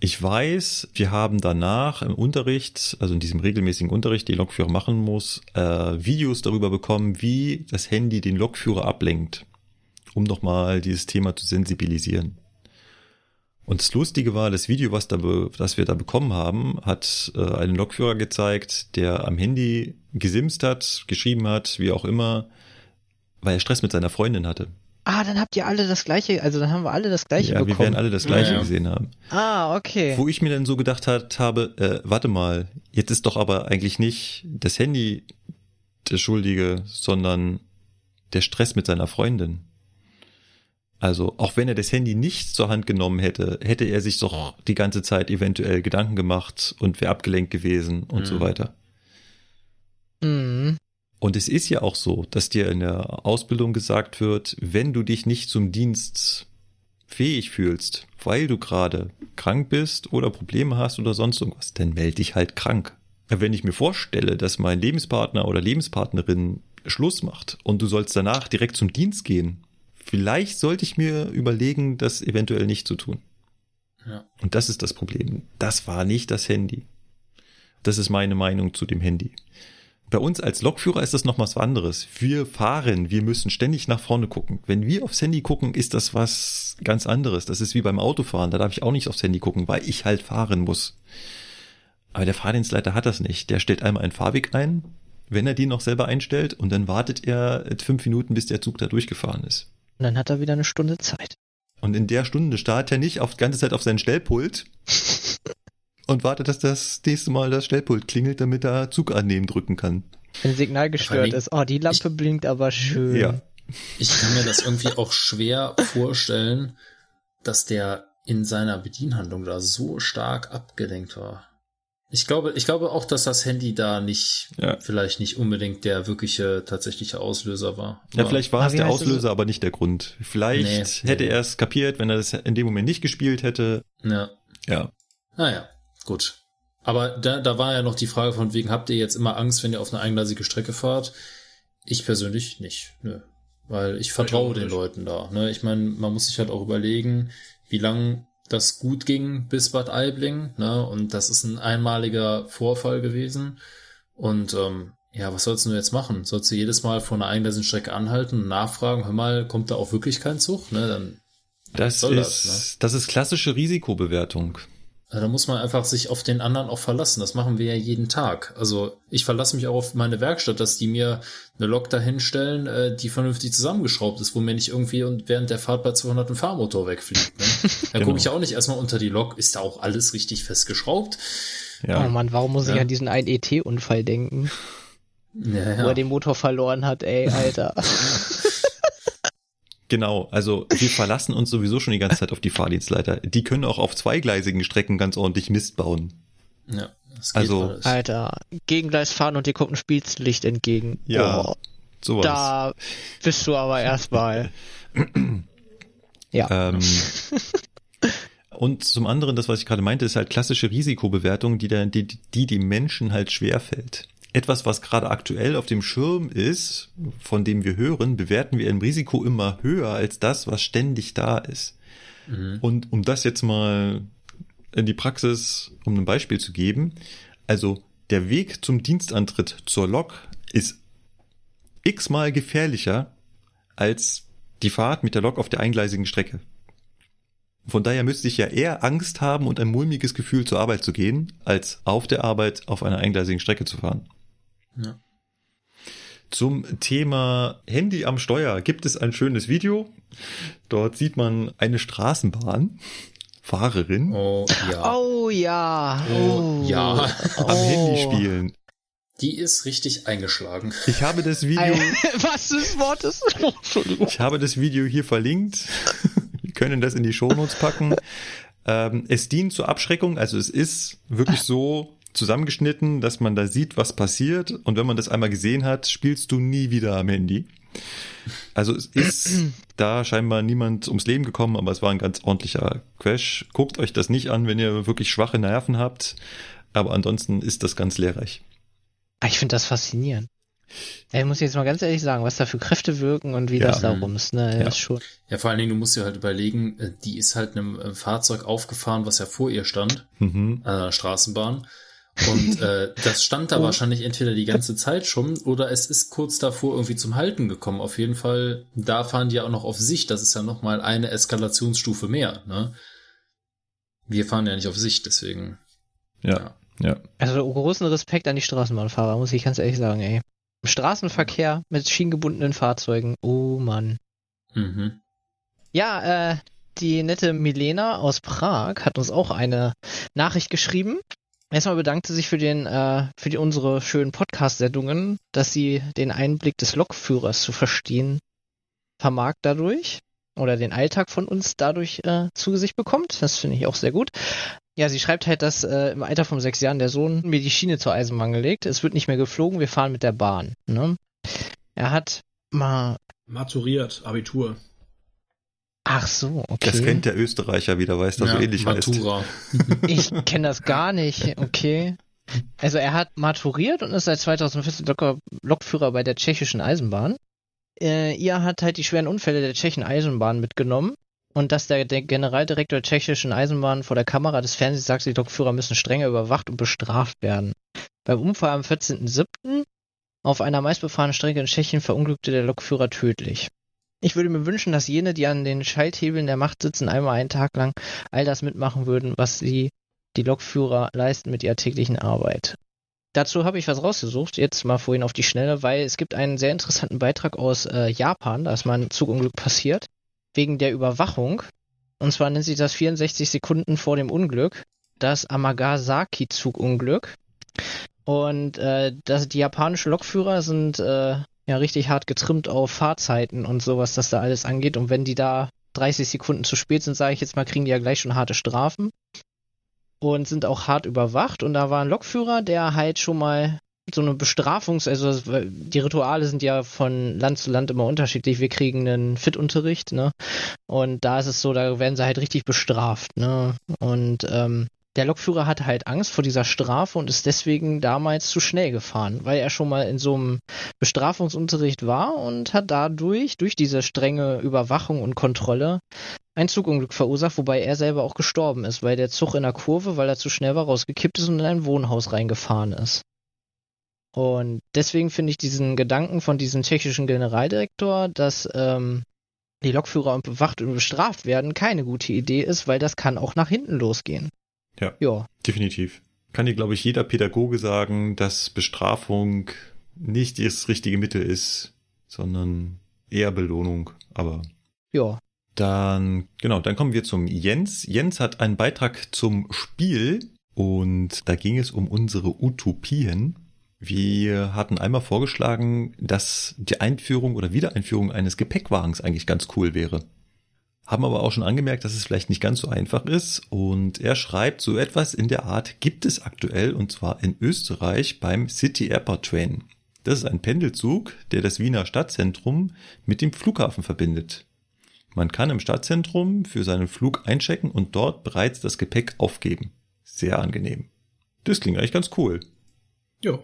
[SPEAKER 1] Ich weiß, wir haben danach im Unterricht, also in diesem regelmäßigen Unterricht, die Lokführer machen muss, äh, Videos darüber bekommen, wie das Handy den Lokführer ablenkt, um nochmal dieses Thema zu sensibilisieren. Und das Lustige war, das Video, was da, das wir da bekommen haben, hat äh, einen Lokführer gezeigt, der am Handy gesimst hat, geschrieben hat, wie auch immer, weil er Stress mit seiner Freundin hatte.
[SPEAKER 4] Ah, dann habt ihr alle das gleiche, also dann haben wir alle das gleiche
[SPEAKER 1] ja,
[SPEAKER 4] bekommen.
[SPEAKER 1] wir werden alle das gleiche
[SPEAKER 2] Ja, ja.
[SPEAKER 1] gesehen haben.
[SPEAKER 4] ah, okay.
[SPEAKER 1] Wo ich mir dann so gedacht hat, habe, äh, warte mal, jetzt ist doch aber eigentlich nicht das Handy der Schuldige, sondern der Stress mit seiner Freundin. Also, auch wenn er das Handy nicht zur Hand genommen hätte, hätte er sich doch die ganze Zeit eventuell Gedanken gemacht und wäre abgelenkt gewesen und
[SPEAKER 2] Mhm.
[SPEAKER 1] so weiter.
[SPEAKER 4] Mhm.
[SPEAKER 1] Und es ist ja auch so, dass dir in der Ausbildung gesagt wird, wenn du dich nicht zum Dienst fähig fühlst, weil du gerade krank bist oder Probleme hast oder sonst irgendwas, dann melde dich halt krank. Wenn ich mir vorstelle, dass mein Lebenspartner oder Lebenspartnerin Schluss macht und du sollst danach direkt zum Dienst gehen, vielleicht sollte ich mir überlegen, das eventuell nicht zu tun.
[SPEAKER 2] Ja.
[SPEAKER 1] Und das ist das Problem. Das war nicht das Handy. Das ist meine Meinung zu dem Handy. Bei uns als Lokführer ist das noch was anderes. Wir fahren, wir müssen ständig nach vorne gucken. Wenn wir aufs Handy gucken, ist das was ganz anderes. Das ist wie beim Autofahren. Da darf ich auch nicht aufs Handy gucken, weil ich halt fahren muss. Aber der Fahrdienstleiter hat das nicht. Der stellt einmal einen Fahrweg ein, wenn er den noch selber einstellt, und dann wartet er fünf Minuten, bis der Zug da durchgefahren ist.
[SPEAKER 4] Und dann hat er wieder eine Stunde Zeit.
[SPEAKER 1] Und in der Stunde starrt er nicht auf die ganze Zeit auf sein Stellpult und wartet, dass das nächste Mal das Stellpult klingelt, damit er Zug annehmen drücken kann.
[SPEAKER 4] Wenn Signal gestört ist. Oh, die Lampe blinkt aber schön.
[SPEAKER 1] Ja.
[SPEAKER 2] Ich kann mir das irgendwie auch schwer vorstellen, dass der in seiner Bedienhandlung da so stark abgelenkt war. Ich glaube, ich glaube auch, dass das Handy da nicht,
[SPEAKER 1] Ja.
[SPEAKER 2] vielleicht nicht unbedingt der wirkliche, tatsächliche Auslöser war.
[SPEAKER 1] Ja, vielleicht war
[SPEAKER 4] Aber
[SPEAKER 1] es der? Auslöser, aber nicht der Grund. Vielleicht
[SPEAKER 2] Nee,
[SPEAKER 1] hätte
[SPEAKER 2] nee.
[SPEAKER 1] er es kapiert, wenn er das in dem Moment nicht gespielt hätte.
[SPEAKER 2] Ja.
[SPEAKER 1] Ja.
[SPEAKER 2] Naja, gut. Aber da, da war ja noch die Frage von wegen, habt ihr jetzt immer Angst, wenn ihr auf eine eingleisige Strecke fahrt? Ich persönlich nicht. Nö. Weil ich vertraue
[SPEAKER 3] auch
[SPEAKER 2] den
[SPEAKER 3] nicht.
[SPEAKER 2] Leuten da. Ne? Ich meine, man muss sich halt auch überlegen, wie lang das gut ging bis Bad Aibling. Ne? Und das ist ein einmaliger Vorfall gewesen. Und ähm, ja, was sollst du jetzt machen? Sollst du jedes Mal vor einer eingleisigen Strecke anhalten und nachfragen, hör mal, kommt da auch wirklich kein Zug? Ne? Dann
[SPEAKER 1] Das
[SPEAKER 2] soll
[SPEAKER 1] ist,
[SPEAKER 2] das,
[SPEAKER 1] das, ist klassische Risikobewertung.
[SPEAKER 2] Ja, Da muss man einfach sich auf den anderen auch verlassen. Das machen wir ja jeden Tag. Also ich verlasse mich auch auf meine Werkstatt, dass die mir eine Lok dahinstellen, äh, die vernünftig zusammengeschraubt ist, wo mir nicht irgendwie und während der Fahrt bei 200 ein Fahrmotor wegfliegt. Ne? Da
[SPEAKER 1] Genau.
[SPEAKER 2] gucke ich ja auch nicht erstmal unter die Lok, ist da auch alles richtig festgeschraubt?
[SPEAKER 1] Ja.
[SPEAKER 4] Oh Mann, warum muss ich
[SPEAKER 2] Ja.
[SPEAKER 4] an diesen einen ET-Unfall denken,
[SPEAKER 2] Ja,
[SPEAKER 4] wo er den Motor verloren hat, ey, Alter.
[SPEAKER 1] Genau, also wir verlassen uns sowieso schon die ganze Zeit auf die Fahrdienstleiter. Die können auch auf zweigleisigen Strecken ganz ordentlich Mist bauen.
[SPEAKER 2] ja das geht
[SPEAKER 1] Also-
[SPEAKER 2] alles.
[SPEAKER 4] Alter, Gegengleis fahren und dir kommt ein Spiellicht entgegen.
[SPEAKER 1] Ja,
[SPEAKER 4] Oh,
[SPEAKER 1] sowas.
[SPEAKER 4] da bist du aber erstmal. ja.
[SPEAKER 1] Ähm, und zum anderen, das, was ich gerade meinte, ist halt klassische Risikobewertung, die, der, die, die dem Menschen halt schwerfällt. Etwas, was gerade aktuell auf dem Schirm ist, von dem wir hören, bewerten wir im Risiko immer höher als das, was ständig da ist.
[SPEAKER 2] Mhm.
[SPEAKER 1] Und um das jetzt mal in die Praxis, um ein Beispiel zu geben, also der Weg zum Dienstantritt zur Lok ist x-mal gefährlicher als die Fahrt mit der Lok auf der eingleisigen Strecke. Von daher müsste ich ja eher Angst haben und ein mulmiges Gefühl zur Arbeit zu gehen, als auf der Arbeit auf einer eingleisigen Strecke zu fahren.
[SPEAKER 2] Ja.
[SPEAKER 1] Zum Thema Handy am Steuer gibt es ein schönes Video. Dort sieht man eine Straßenbahn, Fahrerin,
[SPEAKER 2] Oh ja.
[SPEAKER 4] Oh ja.
[SPEAKER 2] Oh, ja.
[SPEAKER 1] am Handy spielen.
[SPEAKER 2] Die ist richtig eingeschlagen.
[SPEAKER 1] Ich habe das Video,
[SPEAKER 4] Was des Wortes? Entschuldigung.
[SPEAKER 1] ich habe das Video hier verlinkt. Wir können das in die Shownotes packen. Ähm, es dient zur Abschreckung, also es ist wirklich so zusammengeschnitten, dass man da sieht, was passiert. Und wenn man das einmal gesehen hat, spielst du nie wieder am Handy. Also es ist da scheinbar niemand ums Leben gekommen, aber es war ein ganz ordentlicher Crash. Guckt euch das nicht an, wenn ihr wirklich schwache Nerven habt. Aber ansonsten ist das ganz lehrreich.
[SPEAKER 4] Ah, Ich finde das faszinierend. Ich muss jetzt mal ganz ehrlich sagen, was da für Kräfte wirken und wie
[SPEAKER 1] Ja.
[SPEAKER 4] das da rumst, ne?
[SPEAKER 1] Ja.
[SPEAKER 4] Ist schon.
[SPEAKER 2] Ja, vor allen Dingen, du musst dir halt überlegen, äh, die ist halt einem äh, Fahrzeug aufgefahren, was ja vor ihr stand,
[SPEAKER 1] Mhm.
[SPEAKER 2] an der Straßenbahn. Und äh, das stand da wahrscheinlich entweder die ganze Zeit schon oder es ist kurz davor irgendwie zum Halten gekommen. Auf jeden Fall, da fahren die ja auch noch auf Sicht. Das ist ja nochmal eine Eskalationsstufe mehr. Ne? Wir fahren ja nicht auf Sicht, deswegen.
[SPEAKER 1] Ja, ja.
[SPEAKER 4] Also großen Respekt an die Straßenbahnfahrer, muss ich ganz ehrlich sagen, ey. Im Straßenverkehr mit schienengebundenen Fahrzeugen. Oh Mann.
[SPEAKER 2] Mhm.
[SPEAKER 4] Ja, äh, die nette Milena aus Prag hat uns auch eine Nachricht geschrieben. Erstmal bedankte sich für den, äh, für die, unsere schönen Podcast-Sendungen, dass sie den Einblick des Lokführers zu verstehen vermag dadurch oder den Alltag von uns dadurch äh, zu Gesicht bekommt. Das finde ich auch sehr gut. Ja, sie schreibt halt, dass äh, im Alter von sechs Jahren der Sohn mir die Schiene zur Eisenbahn gelegt. Es wird nicht mehr geflogen, wir fahren mit der Bahn. Ne? Er hat mal.
[SPEAKER 3] Maturiert, Abitur.
[SPEAKER 4] Ach so, okay.
[SPEAKER 1] Das kennt der Österreicher wieder, weil es da so ähnlich heißt.
[SPEAKER 2] Matura.
[SPEAKER 4] Ich kenne das gar nicht, okay. Also er hat maturiert und ist seit 2014 Lok Lokführer bei der tschechischen Eisenbahn. Äh, ihr hat halt die schweren Unfälle der tschechischen Eisenbahn mitgenommen und dass der, der Generaldirektor der tschechischen Eisenbahn vor der Kamera des Fernsehens sagt, die Lokführer müssen strenger überwacht und bestraft werden. Beim Unfall am 14.07. auf einer meistbefahrenen Strecke in Tschechien verunglückte der Lokführer tödlich. Ich würde mir wünschen, dass jene, die an den Schalthebeln der Macht sitzen, einmal einen Tag lang all das mitmachen würden, was sie die Lokführer leisten mit ihrer täglichen Arbeit. Dazu habe ich was rausgesucht, jetzt mal vorhin auf die Schnelle, weil es gibt einen sehr interessanten Beitrag aus äh, Japan, da ist mal ein Zugunglück passiert, wegen der Überwachung. Und zwar nennt sich das 64 Sekunden vor dem Unglück, das Amagasaki-Zugunglück. Und äh, das, die japanischen Lokführer sind äh, ja richtig hart getrimmt auf Fahrzeiten und sowas, das da alles angeht. Und wenn die da 30 Sekunden zu spät sind, sage ich jetzt mal, kriegen die ja gleich schon harte Strafen und sind auch hart überwacht. Und da war ein Lokführer, der halt schon mal so eine Bestrafungs-, also die Rituale sind ja von Land zu Land immer unterschiedlich. Wir kriegen einen Fit-Unterricht, ne? Und da ist es so, da werden sie halt richtig bestraft, ne? Und ähm, der Lokführer hatte halt Angst vor dieser Strafe und ist deswegen damals zu schnell gefahren, weil er schon mal in so einem Bestrafungsunterricht war und hat dadurch, durch diese strenge Überwachung und Kontrolle, ein Zugunglück verursacht, wobei er selber auch gestorben ist, weil der Zug in der Kurve, weil er zu schnell war, rausgekippt ist und in ein Wohnhaus reingefahren ist. Und deswegen finde ich diesen Gedanken von diesem tschechischen Generaldirektor, dass ähm, die Lokführer bewacht und bestraft werden, keine gute Idee ist, weil das kann auch nach hinten losgehen.
[SPEAKER 1] Ja,
[SPEAKER 4] Ja,
[SPEAKER 1] definitiv. Kann dir, glaube ich, jeder Pädagoge sagen, dass Bestrafung nicht das richtige Mittel ist, sondern eher Belohnung. Aber
[SPEAKER 4] ja.
[SPEAKER 1] dann, genau, dann kommen wir zum Jens. Jens hat einen Beitrag zum Spiel und da ging es um unsere Utopien. Wir hatten einmal vorgeschlagen, dass die Einführung oder Wiedereinführung eines Gepäckwagens eigentlich ganz cool wäre. Haben aber auch schon angemerkt, dass es vielleicht nicht ganz so einfach ist. Und er schreibt, so etwas in der Art gibt es aktuell und zwar in Österreich beim City Airport Train. Das ist ein Pendelzug, der das Wiener Stadtzentrum mit dem Flughafen verbindet. Man kann im Stadtzentrum für seinen Flug einchecken und dort bereits das Gepäck aufgeben. Sehr angenehm. Das klingt eigentlich ganz cool.
[SPEAKER 3] Ja.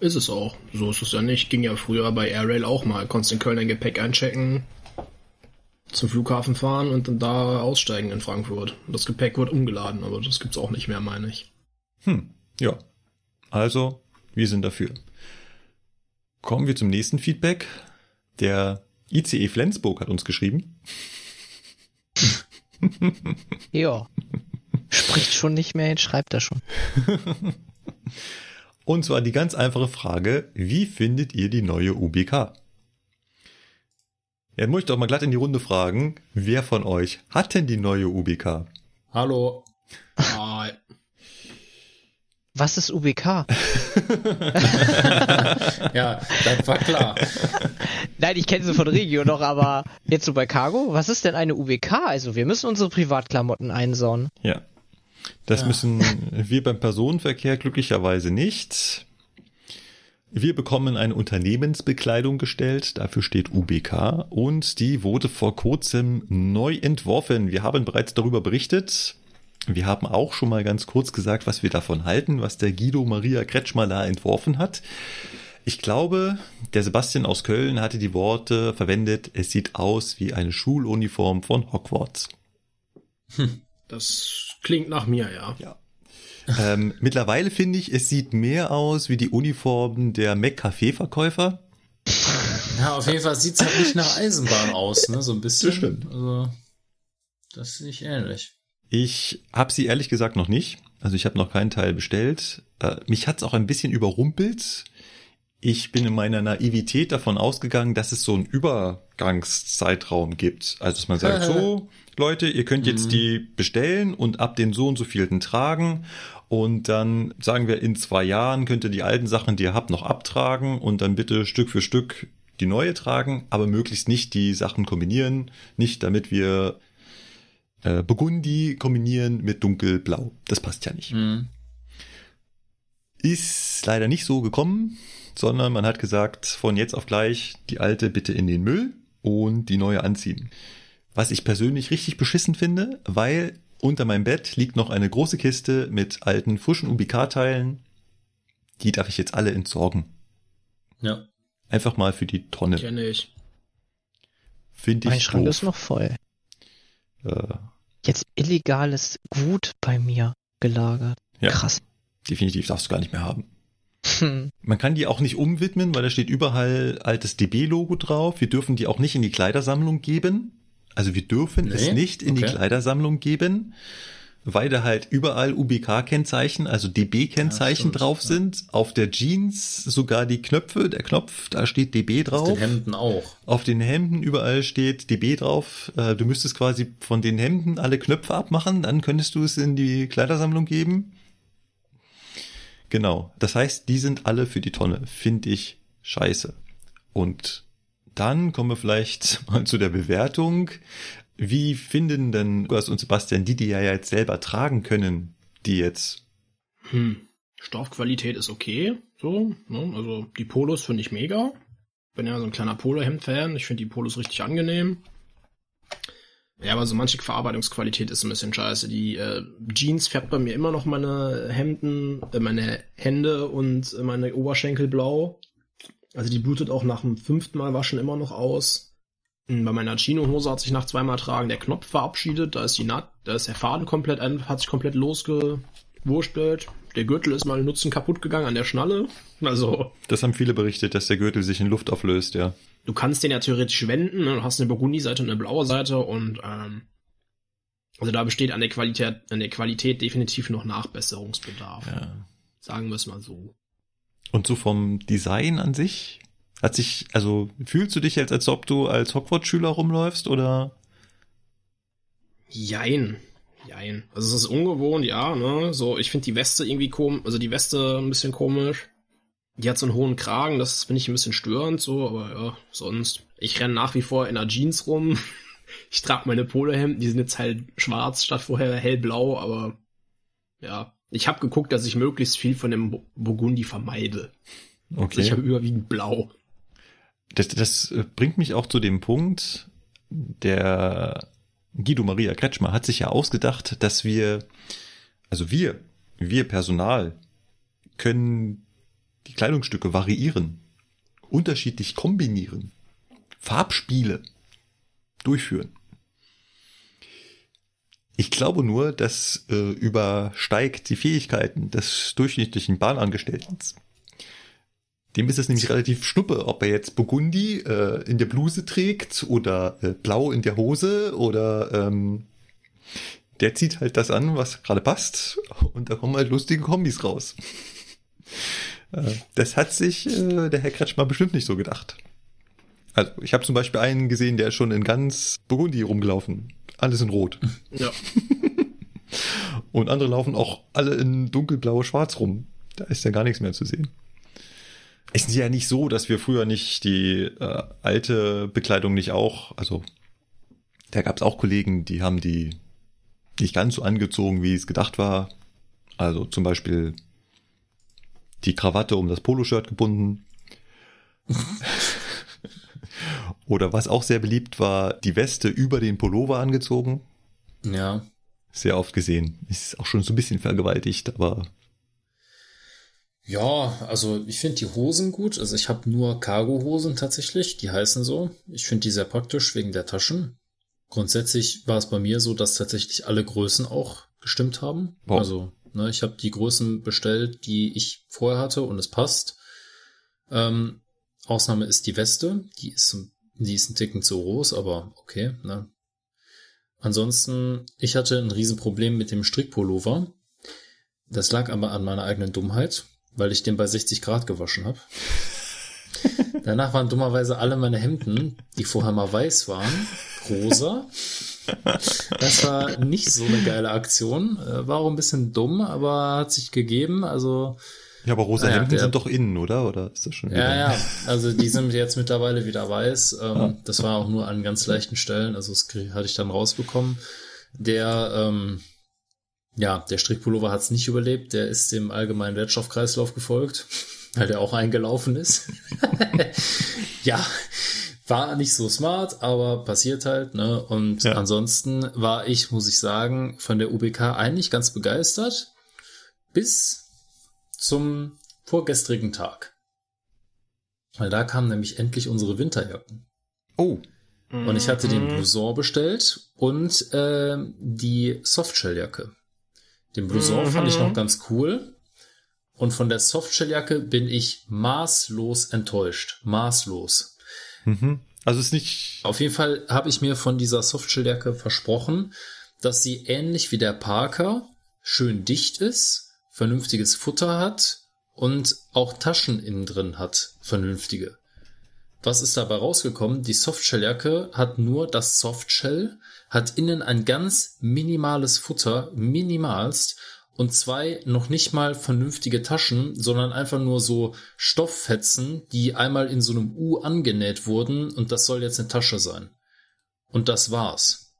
[SPEAKER 3] Ist es auch. So ist es ja nicht. Ging ja früher bei Airrail auch mal. Konntest in Köln dein Gepäck einchecken, zum Flughafen fahren und dann da aussteigen in Frankfurt. Das Gepäck wird umgeladen, aber das gibt's auch nicht mehr, meine ich.
[SPEAKER 1] Hm, ja. Also, wir sind dafür. Kommen wir zum nächsten Feedback. Der ICE Flensburg hat uns geschrieben.
[SPEAKER 4] Ja. Spricht schon nicht mehr, jetzt schreibt er schon.
[SPEAKER 1] Und zwar die ganz einfache Frage, wie findet ihr die neue UBK? Ja, muss ich doch mal glatt in die Runde fragen, wer von euch hat denn die neue UBK?
[SPEAKER 2] Hallo.
[SPEAKER 3] Ah,
[SPEAKER 4] Was ist UBK?
[SPEAKER 2] Ja, das war klar.
[SPEAKER 4] Nein, ich kenne sie von Regio noch, aber jetzt so bei Cargo, was ist denn eine UBK? Also wir müssen unsere Privatklamotten einsauen.
[SPEAKER 1] Ja. Das
[SPEAKER 2] Ja.
[SPEAKER 1] müssen wir beim Personenverkehr glücklicherweise nicht. Wir bekommen eine Unternehmensbekleidung gestellt, dafür steht UBK und die wurde vor kurzem neu entworfen. Wir haben bereits darüber berichtet. Wir haben auch schon mal ganz kurz gesagt, was wir davon halten, was der Guido Maria Kretschmer da entworfen hat. Ich glaube, der Sebastian aus Köln hatte die Worte verwendet, es sieht aus wie eine Schuluniform von Hogwarts.
[SPEAKER 3] das klingt nach mir, ja.
[SPEAKER 1] Ja. Ähm, mittlerweile finde ich, es sieht mehr aus wie die Uniformen der Mac-Café-Verkäufer.
[SPEAKER 2] Ja, auf jeden Fall sieht's halt nicht nach Eisenbahn aus, ne? So ein bisschen.
[SPEAKER 1] Das stimmt.
[SPEAKER 2] Also, das sehe ich ähnlich.
[SPEAKER 1] Ich habe sie ehrlich gesagt noch nicht. Also ich habe noch keinen Teil bestellt. Äh, mich hat's auch ein bisschen überrumpelt. Ich bin in meiner Naivität davon ausgegangen, dass es so einen Übergangszeitraum gibt. Also dass man sagt, so Leute, ihr könnt jetzt die bestellen und ab den so und so vielen tragen. Und dann sagen wir, in zwei Jahren könnt ihr die alten Sachen, die ihr habt, noch abtragen und dann bitte Stück für Stück die neue tragen, aber möglichst nicht die Sachen kombinieren, nicht damit wir äh, Burgundi kombinieren mit dunkelblau. Das passt ja nicht.
[SPEAKER 2] Mhm.
[SPEAKER 1] Ist leider nicht so gekommen, sondern man hat gesagt, von jetzt auf gleich die alte bitte in den Müll und die neue anziehen. Was ich persönlich richtig beschissen finde, weil unter meinem Bett liegt noch eine große Kiste mit alten frischen UBK-Teilen. Die darf ich jetzt alle entsorgen.
[SPEAKER 2] Ja.
[SPEAKER 1] Einfach mal für die Tonne.
[SPEAKER 3] Kenne ich.
[SPEAKER 1] Finde
[SPEAKER 4] Mein
[SPEAKER 1] ich
[SPEAKER 4] Schrank
[SPEAKER 1] doof.
[SPEAKER 4] ist noch voll.
[SPEAKER 1] Äh,
[SPEAKER 4] Jetzt illegales Gut bei mir gelagert.
[SPEAKER 1] Ja.
[SPEAKER 4] Krass.
[SPEAKER 1] definitiv darfst du gar nicht mehr haben.
[SPEAKER 4] Hm.
[SPEAKER 1] Man kann die auch nicht umwidmen, weil da steht überall altes DB-Logo drauf. Wir dürfen die auch nicht in die Kleidersammlung geben. Also wir dürfen es
[SPEAKER 2] Nee?
[SPEAKER 1] nicht in die
[SPEAKER 2] Okay.
[SPEAKER 1] Kleidersammlung geben, weil da halt überall UBK-Kennzeichen, also DB-Kennzeichen
[SPEAKER 2] Ja,
[SPEAKER 1] drauf
[SPEAKER 2] ja.
[SPEAKER 1] sind. Auf der Jeans sogar die Knöpfe, der Knopf, da steht DB
[SPEAKER 2] Auf
[SPEAKER 1] drauf.
[SPEAKER 2] den Hemden auch.
[SPEAKER 1] Auf den Hemden überall steht DB drauf. Äh, Du müsstest quasi von den Hemden alle Knöpfe abmachen, dann könntest du es in die Kleidersammlung geben. Genau. Das heißt, die sind alle für die Tonne. Finde ich scheiße. Und dann kommen wir vielleicht mal zu der Bewertung. Wie finden denn Lukas und Sebastian die, die ja jetzt selber tragen können, die jetzt?
[SPEAKER 3] Hm. Stoffqualität ist okay, so, ne? Also die Polos finde ich mega. Bin ja so ein kleiner Polohemd-Fan. Ich finde die Polos richtig angenehm. Ja, aber so manche Verarbeitungsqualität ist ein bisschen scheiße. Die äh, Jeans färbt bei mir immer noch meine Hemden, äh, meine Hände und äh, meine Oberschenkel blau. Also die blutet auch nach dem fünften Mal waschen immer noch aus. Hm, Bei meiner Chino-Hose hat sich nach zweimal Tragen der Knopf verabschiedet. Da ist die Naht, da ist der Faden komplett, hat sich komplett losgewurstelt. Der Gürtel ist mal nutzen kaputt gegangen an der Schnalle. Also
[SPEAKER 1] Das haben viele berichtet, dass der Gürtel sich in Luft auflöst, ja.
[SPEAKER 3] Du kannst den ja theoretisch wenden. Ne? Du hast eine Burgundi-Seite und eine blaue Seite und ähm, also da besteht an der Qualität, an der Qualität definitiv noch Nachbesserungsbedarf.
[SPEAKER 1] ja.
[SPEAKER 3] Sagen wir es mal so.
[SPEAKER 1] Und so vom Design an sich? Hat sich, also fühlst du dich jetzt, als ob du als Hogwarts-Schüler rumläufst oder?
[SPEAKER 3] Jein. Jein. Also es ist ungewohnt, ja, ne? So, ich finde die Weste irgendwie komisch, also die Weste ein bisschen komisch. Die hat so einen hohen Kragen, das finde ich ein bisschen störend, so, aber ja, sonst. Ich renne nach wie vor in einer Jeans rum. Ich trage meine Polohemden, die sind jetzt halt schwarz statt vorher hellblau, aber ja. Ich habe geguckt, dass ich möglichst viel von dem Bu- Burgundi vermeide. Also ich habe überwiegend blau.
[SPEAKER 1] Das, das äh, bringt mich auch zu dem Punkt, der Guido Maria Kretschmer hat sich ja ausgedacht, dass wir, also wir, wir Personal, können die Kleidungsstücke variieren, unterschiedlich kombinieren, Farbspiele durchführen. Ich glaube nur, das äh, übersteigt die Fähigkeiten des durchschnittlichen Bahnangestellten. Dem ist es nämlich relativ schnuppe, ob er jetzt Burgundi äh, in der Bluse trägt oder äh, blau in der Hose oder ähm, der zieht halt das an, was gerade passt und da kommen halt lustige Kombis raus. Äh, das hat sich äh, der Herr Kretschmer bestimmt nicht so gedacht. Also ich habe zum Beispiel einen gesehen, der ist schon in ganz Burgundi rumgelaufen. Alles in Rot.
[SPEAKER 3] Ja.
[SPEAKER 1] Und andere laufen auch alle in dunkelblau schwarz rum. Da ist ja gar nichts mehr zu sehen. Es ist ja nicht so, dass wir früher nicht die äh, alte Bekleidung nicht auch, also da gab es auch Kollegen, die haben die nicht ganz so angezogen, wie es gedacht war. Also zum Beispiel die Krawatte um das Poloshirt gebunden. Oder was auch sehr beliebt war, die Weste über den Pullover angezogen.
[SPEAKER 2] Ja.
[SPEAKER 1] Sehr oft gesehen. Ist auch schon so ein bisschen vergewaltigt, aber
[SPEAKER 2] Ja, also ich finde die Hosen gut. Also ich habe nur Cargo-Hosen tatsächlich, die heißen so. Ich finde die sehr praktisch wegen der Taschen. Grundsätzlich war es bei mir so, dass tatsächlich alle Größen auch gestimmt haben.
[SPEAKER 1] Wow.
[SPEAKER 2] Also ne, ich habe die Größen bestellt, die ich vorher hatte und es passt. Ähm, Ausnahme ist die Weste, die ist, die ist ein Ticken zu groß, aber okay. Ne? Ansonsten, ich hatte ein Riesenproblem mit dem Strickpullover. Das lag aber an meiner eigenen Dummheit, weil ich den bei 60 Grad gewaschen habe. Danach waren dummerweise alle meine Hemden, die vorher mal weiß waren, rosa. Das war nicht so eine geile Aktion. Äh, War auch ein bisschen dumm, aber hat sich gegeben. Also
[SPEAKER 1] ja, aber rosa
[SPEAKER 2] Naja,
[SPEAKER 1] Hemden
[SPEAKER 2] der-
[SPEAKER 1] sind doch innen, oder? Oder ist das schon
[SPEAKER 2] ja,
[SPEAKER 1] wieder?
[SPEAKER 2] ja, also die sind jetzt mittlerweile wieder weiß. Ähm,
[SPEAKER 1] Ja.
[SPEAKER 2] Das war auch nur an ganz leichten Stellen, also das hatte ich dann rausbekommen. Der, ähm, ja, der Strickpullover hat es nicht überlebt, der ist dem allgemeinen Wertstoffkreislauf gefolgt, weil der auch eingelaufen ist. ja, war nicht so smart, aber passiert halt, ne? Und
[SPEAKER 1] Ja.
[SPEAKER 2] ansonsten war ich, muss ich sagen, von der UBK eigentlich ganz begeistert. Bis zum vorgestrigen Tag. Weil da kamen nämlich endlich unsere Winterjacken.
[SPEAKER 1] Oh,
[SPEAKER 2] Und ich hatte den
[SPEAKER 3] Mhm.
[SPEAKER 2] Blouson bestellt und äh, die Softshelljacke. Den Blouson fand ich
[SPEAKER 3] Mhm.
[SPEAKER 2] noch ganz cool. Und von der Softshelljacke bin ich maßlos enttäuscht. Maßlos.
[SPEAKER 1] Mhm. also ist nicht.
[SPEAKER 2] Auf jeden Fall habe ich mir von dieser Softshelljacke versprochen, dass sie ähnlich wie der Parker schön dicht ist, vernünftiges Futter hat und auch Taschen innen drin hat, vernünftige. Was ist dabei rausgekommen? Die Softshelljacke hat nur das Softshell, hat innen ein ganz minimales Futter, minimalst, und zwei noch nicht mal vernünftige Taschen, sondern einfach nur so Stofffetzen, die einmal in so einem U angenäht wurden und das soll jetzt eine Tasche sein. Und das war's.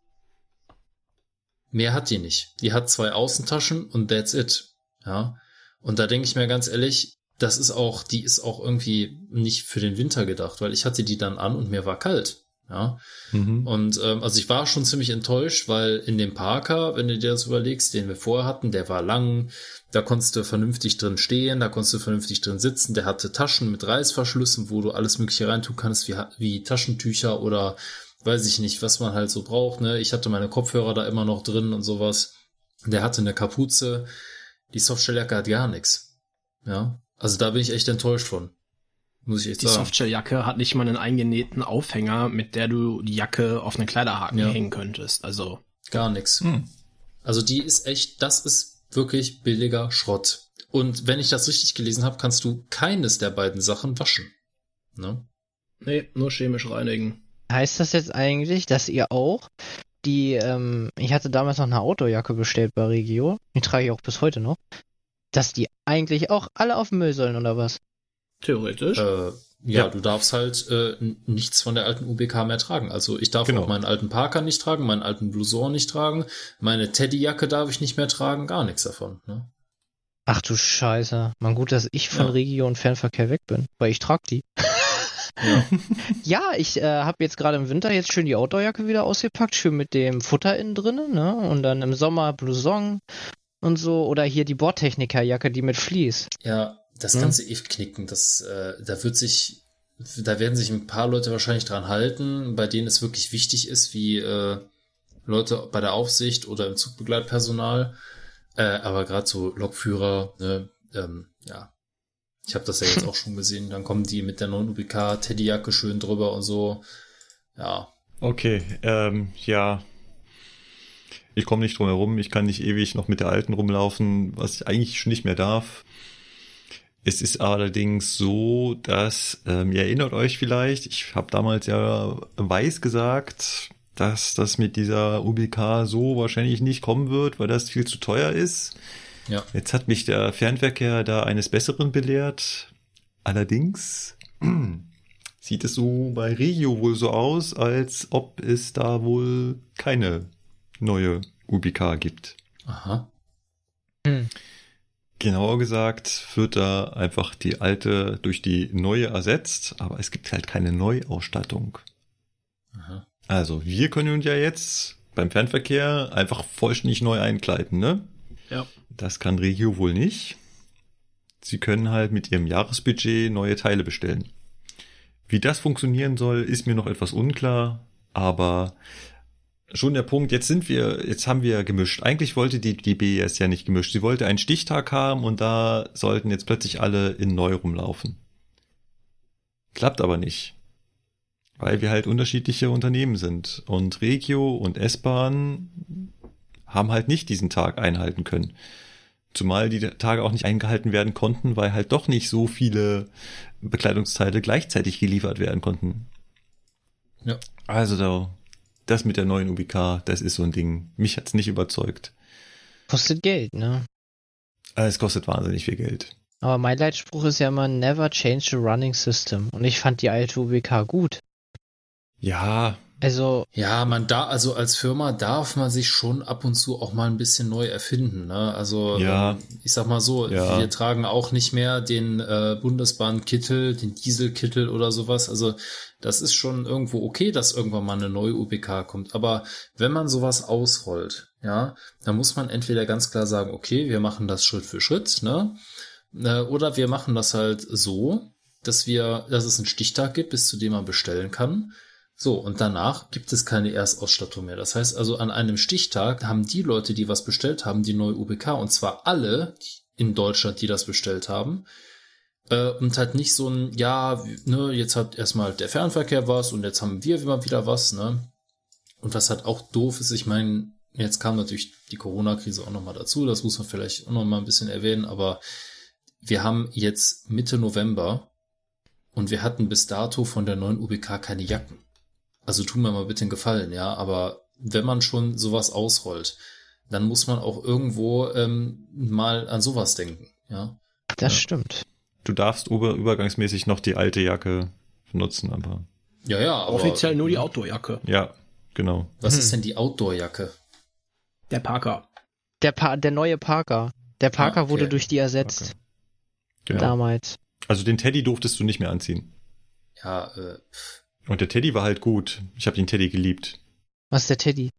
[SPEAKER 2] Mehr hat die nicht. Die hat zwei Außentaschen und that's it. Ja. Und da denke ich mir ganz ehrlich, das ist auch, die ist auch irgendwie nicht für den Winter gedacht, weil ich hatte die dann an und mir war kalt. Ja.
[SPEAKER 1] Mhm.
[SPEAKER 2] Und ähm, also ich war schon ziemlich enttäuscht, weil in dem Parker, wenn du dir das überlegst, den wir vorher hatten, der war lang, da konntest du vernünftig drin stehen, da konntest du vernünftig drin sitzen, der hatte Taschen mit Reißverschlüssen, wo du alles mögliche reintun kannst, wie, wie Taschentücher oder weiß ich nicht, was man halt so braucht. Ne? Ich hatte meine Kopfhörer da immer noch drin und sowas. Der hatte eine Kapuze. Die Softshelljacke hat gar nichts. Ja, also da bin ich echt enttäuscht von. Muss ich echt
[SPEAKER 3] Die
[SPEAKER 2] sagen.
[SPEAKER 3] Softshelljacke hat nicht mal einen eingenähten Aufhänger, mit der du die Jacke auf einen Kleiderhaken
[SPEAKER 2] Ja.
[SPEAKER 3] hängen könntest. Also,
[SPEAKER 2] Gar nichts.
[SPEAKER 1] Hm.
[SPEAKER 2] Also die ist echt, das ist wirklich billiger Schrott. Und wenn ich das richtig gelesen habe, kannst du keines der beiden Sachen waschen. Ne?
[SPEAKER 3] nee, nur chemisch reinigen.
[SPEAKER 4] Heißt das jetzt eigentlich, dass ihr auch die, ähm, ich hatte damals noch eine Outdoorjacke bestellt bei Regio, die trage ich auch bis heute noch, dass die eigentlich auch alle auf den Müll sollen oder was?
[SPEAKER 3] Theoretisch.
[SPEAKER 2] Äh, ja,
[SPEAKER 1] Ja.
[SPEAKER 2] du darfst halt äh, nichts von der alten UBK mehr tragen. Also ich darf
[SPEAKER 1] Genau.
[SPEAKER 2] auch meinen alten Parker nicht tragen, meinen alten Blouson nicht tragen, meine Teddyjacke darf ich nicht mehr tragen, gar nichts davon. Ne?
[SPEAKER 4] Ach du Scheiße. Man gut, dass ich von
[SPEAKER 2] Ja.
[SPEAKER 4] Regio und Fernverkehr weg bin, weil ich trage die.
[SPEAKER 2] Ja.
[SPEAKER 4] Ja, ich äh, habe jetzt gerade im Winter jetzt schön die Outdoorjacke wieder ausgepackt, schön mit dem Futter innen drinnen, ne? Und dann im Sommer Blouson und so oder hier die Bordtechnikerjacke, die mit Vlies.
[SPEAKER 2] Ja, das
[SPEAKER 4] Hm.
[SPEAKER 2] kannst du eh knicken. Das, äh, da wird sich, da werden sich ein paar Leute wahrscheinlich dran halten, bei denen es wirklich wichtig ist, wie äh, Leute bei der Aufsicht oder im Zugbegleitpersonal. Äh, aber gerade so Lokführer, ne, ähm, ja. Ich habe das ja jetzt auch schon gesehen. Dann kommen die mit der neuen UBK Teddyjacke schön drüber und so. Ja,
[SPEAKER 1] Okay, ähm, ja. Ich komme nicht drum herum. Ich kann nicht ewig noch mit der alten rumlaufen, was ich eigentlich schon nicht mehr darf. Es ist allerdings so, dass, ähm, ihr erinnert euch vielleicht, ich habe damals ja weiß gesagt, dass das mit dieser UBK so wahrscheinlich nicht kommen wird, weil das viel zu teuer ist.
[SPEAKER 2] ja.
[SPEAKER 1] Jetzt hat mich der Fernverkehr da eines Besseren belehrt. Allerdings sieht es so bei Regio wohl so aus, als ob es da wohl keine neue UBK gibt.
[SPEAKER 2] Aha.
[SPEAKER 1] Genauer gesagt wird da einfach die alte durch die neue ersetzt, aber es gibt halt keine Neuausstattung.
[SPEAKER 2] Aha.
[SPEAKER 1] Also wir können uns ja jetzt beim Fernverkehr einfach vollständig neu einkleiden, ne?
[SPEAKER 3] Ja.
[SPEAKER 1] Das kann Regio wohl nicht. Sie können halt mit ihrem Jahresbudget neue Teile bestellen. Wie das funktionieren soll, ist mir noch etwas unklar, aber schon der Punkt, jetzt sind wir, jetzt haben wir gemischt. Eigentlich wollte die, die BES ja nicht gemischt. Sie wollte einen Stichtag haben und da sollten jetzt plötzlich alle in neu rumlaufen. Klappt aber nicht. Weil wir halt unterschiedliche Unternehmen sind. Und Regio und S-Bahn haben halt nicht diesen Tag einhalten können. Zumal die Tage auch nicht eingehalten werden konnten, weil halt doch nicht so viele Bekleidungsteile gleichzeitig geliefert werden konnten.
[SPEAKER 2] Ja.
[SPEAKER 1] Also da, das mit der neuen UBK, das ist so ein Ding. Mich hat's nicht überzeugt.
[SPEAKER 4] Kostet Geld, ne?
[SPEAKER 1] Aber es kostet wahnsinnig viel Geld.
[SPEAKER 4] Aber mein Leitspruch ist ja immer never change the running system. Und ich fand die alte UBK gut.
[SPEAKER 1] Ja,
[SPEAKER 4] Also,
[SPEAKER 2] Ja, man da, also als Firma darf man sich schon ab und zu auch mal ein bisschen neu erfinden. Ne? Also
[SPEAKER 1] Ja.
[SPEAKER 2] ähm, ich sag mal so,
[SPEAKER 1] Ja.
[SPEAKER 2] wir tragen auch nicht mehr den äh, Bundesbahn-Kittel, den Dieselkittel oder sowas. Also das ist schon irgendwo okay, dass irgendwann mal eine neue UBK kommt. Aber wenn man sowas ausrollt, ja, dann muss man entweder ganz klar sagen, okay, wir machen das Schritt für Schritt, ne? Äh, Oder wir machen das halt so, dass wir, dass es einen Stichtag gibt, bis zu dem man bestellen kann. So, und danach gibt es keine Erstausstattung mehr. Das heißt also, an einem Stichtag haben die Leute, die was bestellt haben, die neue UBK, und zwar alle in Deutschland, die das bestellt haben. Äh, und halt nicht so ein, ja, ne, jetzt hat erstmal der Fernverkehr was und jetzt haben wir immer wieder was, ne? Und was halt auch doof ist, ich meine, jetzt kam natürlich die Corona-Krise auch nochmal dazu, das muss man vielleicht auch nochmal ein bisschen erwähnen, aber wir haben jetzt Mitte November und wir hatten bis dato von der neuen UBK keine Jacken. Also tun mir mal bitte einen Gefallen, ja, aber wenn man schon sowas ausrollt, dann muss man auch irgendwo ähm, mal an sowas denken, ja.
[SPEAKER 4] das
[SPEAKER 1] Ja.
[SPEAKER 4] stimmt.
[SPEAKER 1] du darfst über, übergangsmäßig noch die alte Jacke benutzen, aber
[SPEAKER 2] Ja, ja, aber
[SPEAKER 3] Offiziell nur die Outdoorjacke.
[SPEAKER 1] ja, genau.
[SPEAKER 2] was
[SPEAKER 4] Hm.
[SPEAKER 2] ist denn die Outdoor-Jacke?
[SPEAKER 3] Der Parker.
[SPEAKER 4] Der, pa der neue Parker. Der Parker
[SPEAKER 2] Ah, okay.
[SPEAKER 4] wurde durch die ersetzt.
[SPEAKER 1] Parker. Genau.
[SPEAKER 4] Damals.
[SPEAKER 1] Also den Teddy durftest du nicht mehr anziehen.
[SPEAKER 2] Ja, äh, pff.
[SPEAKER 1] Und der Teddy war halt gut. Ich habe den Teddy geliebt.
[SPEAKER 4] Was ist der Teddy?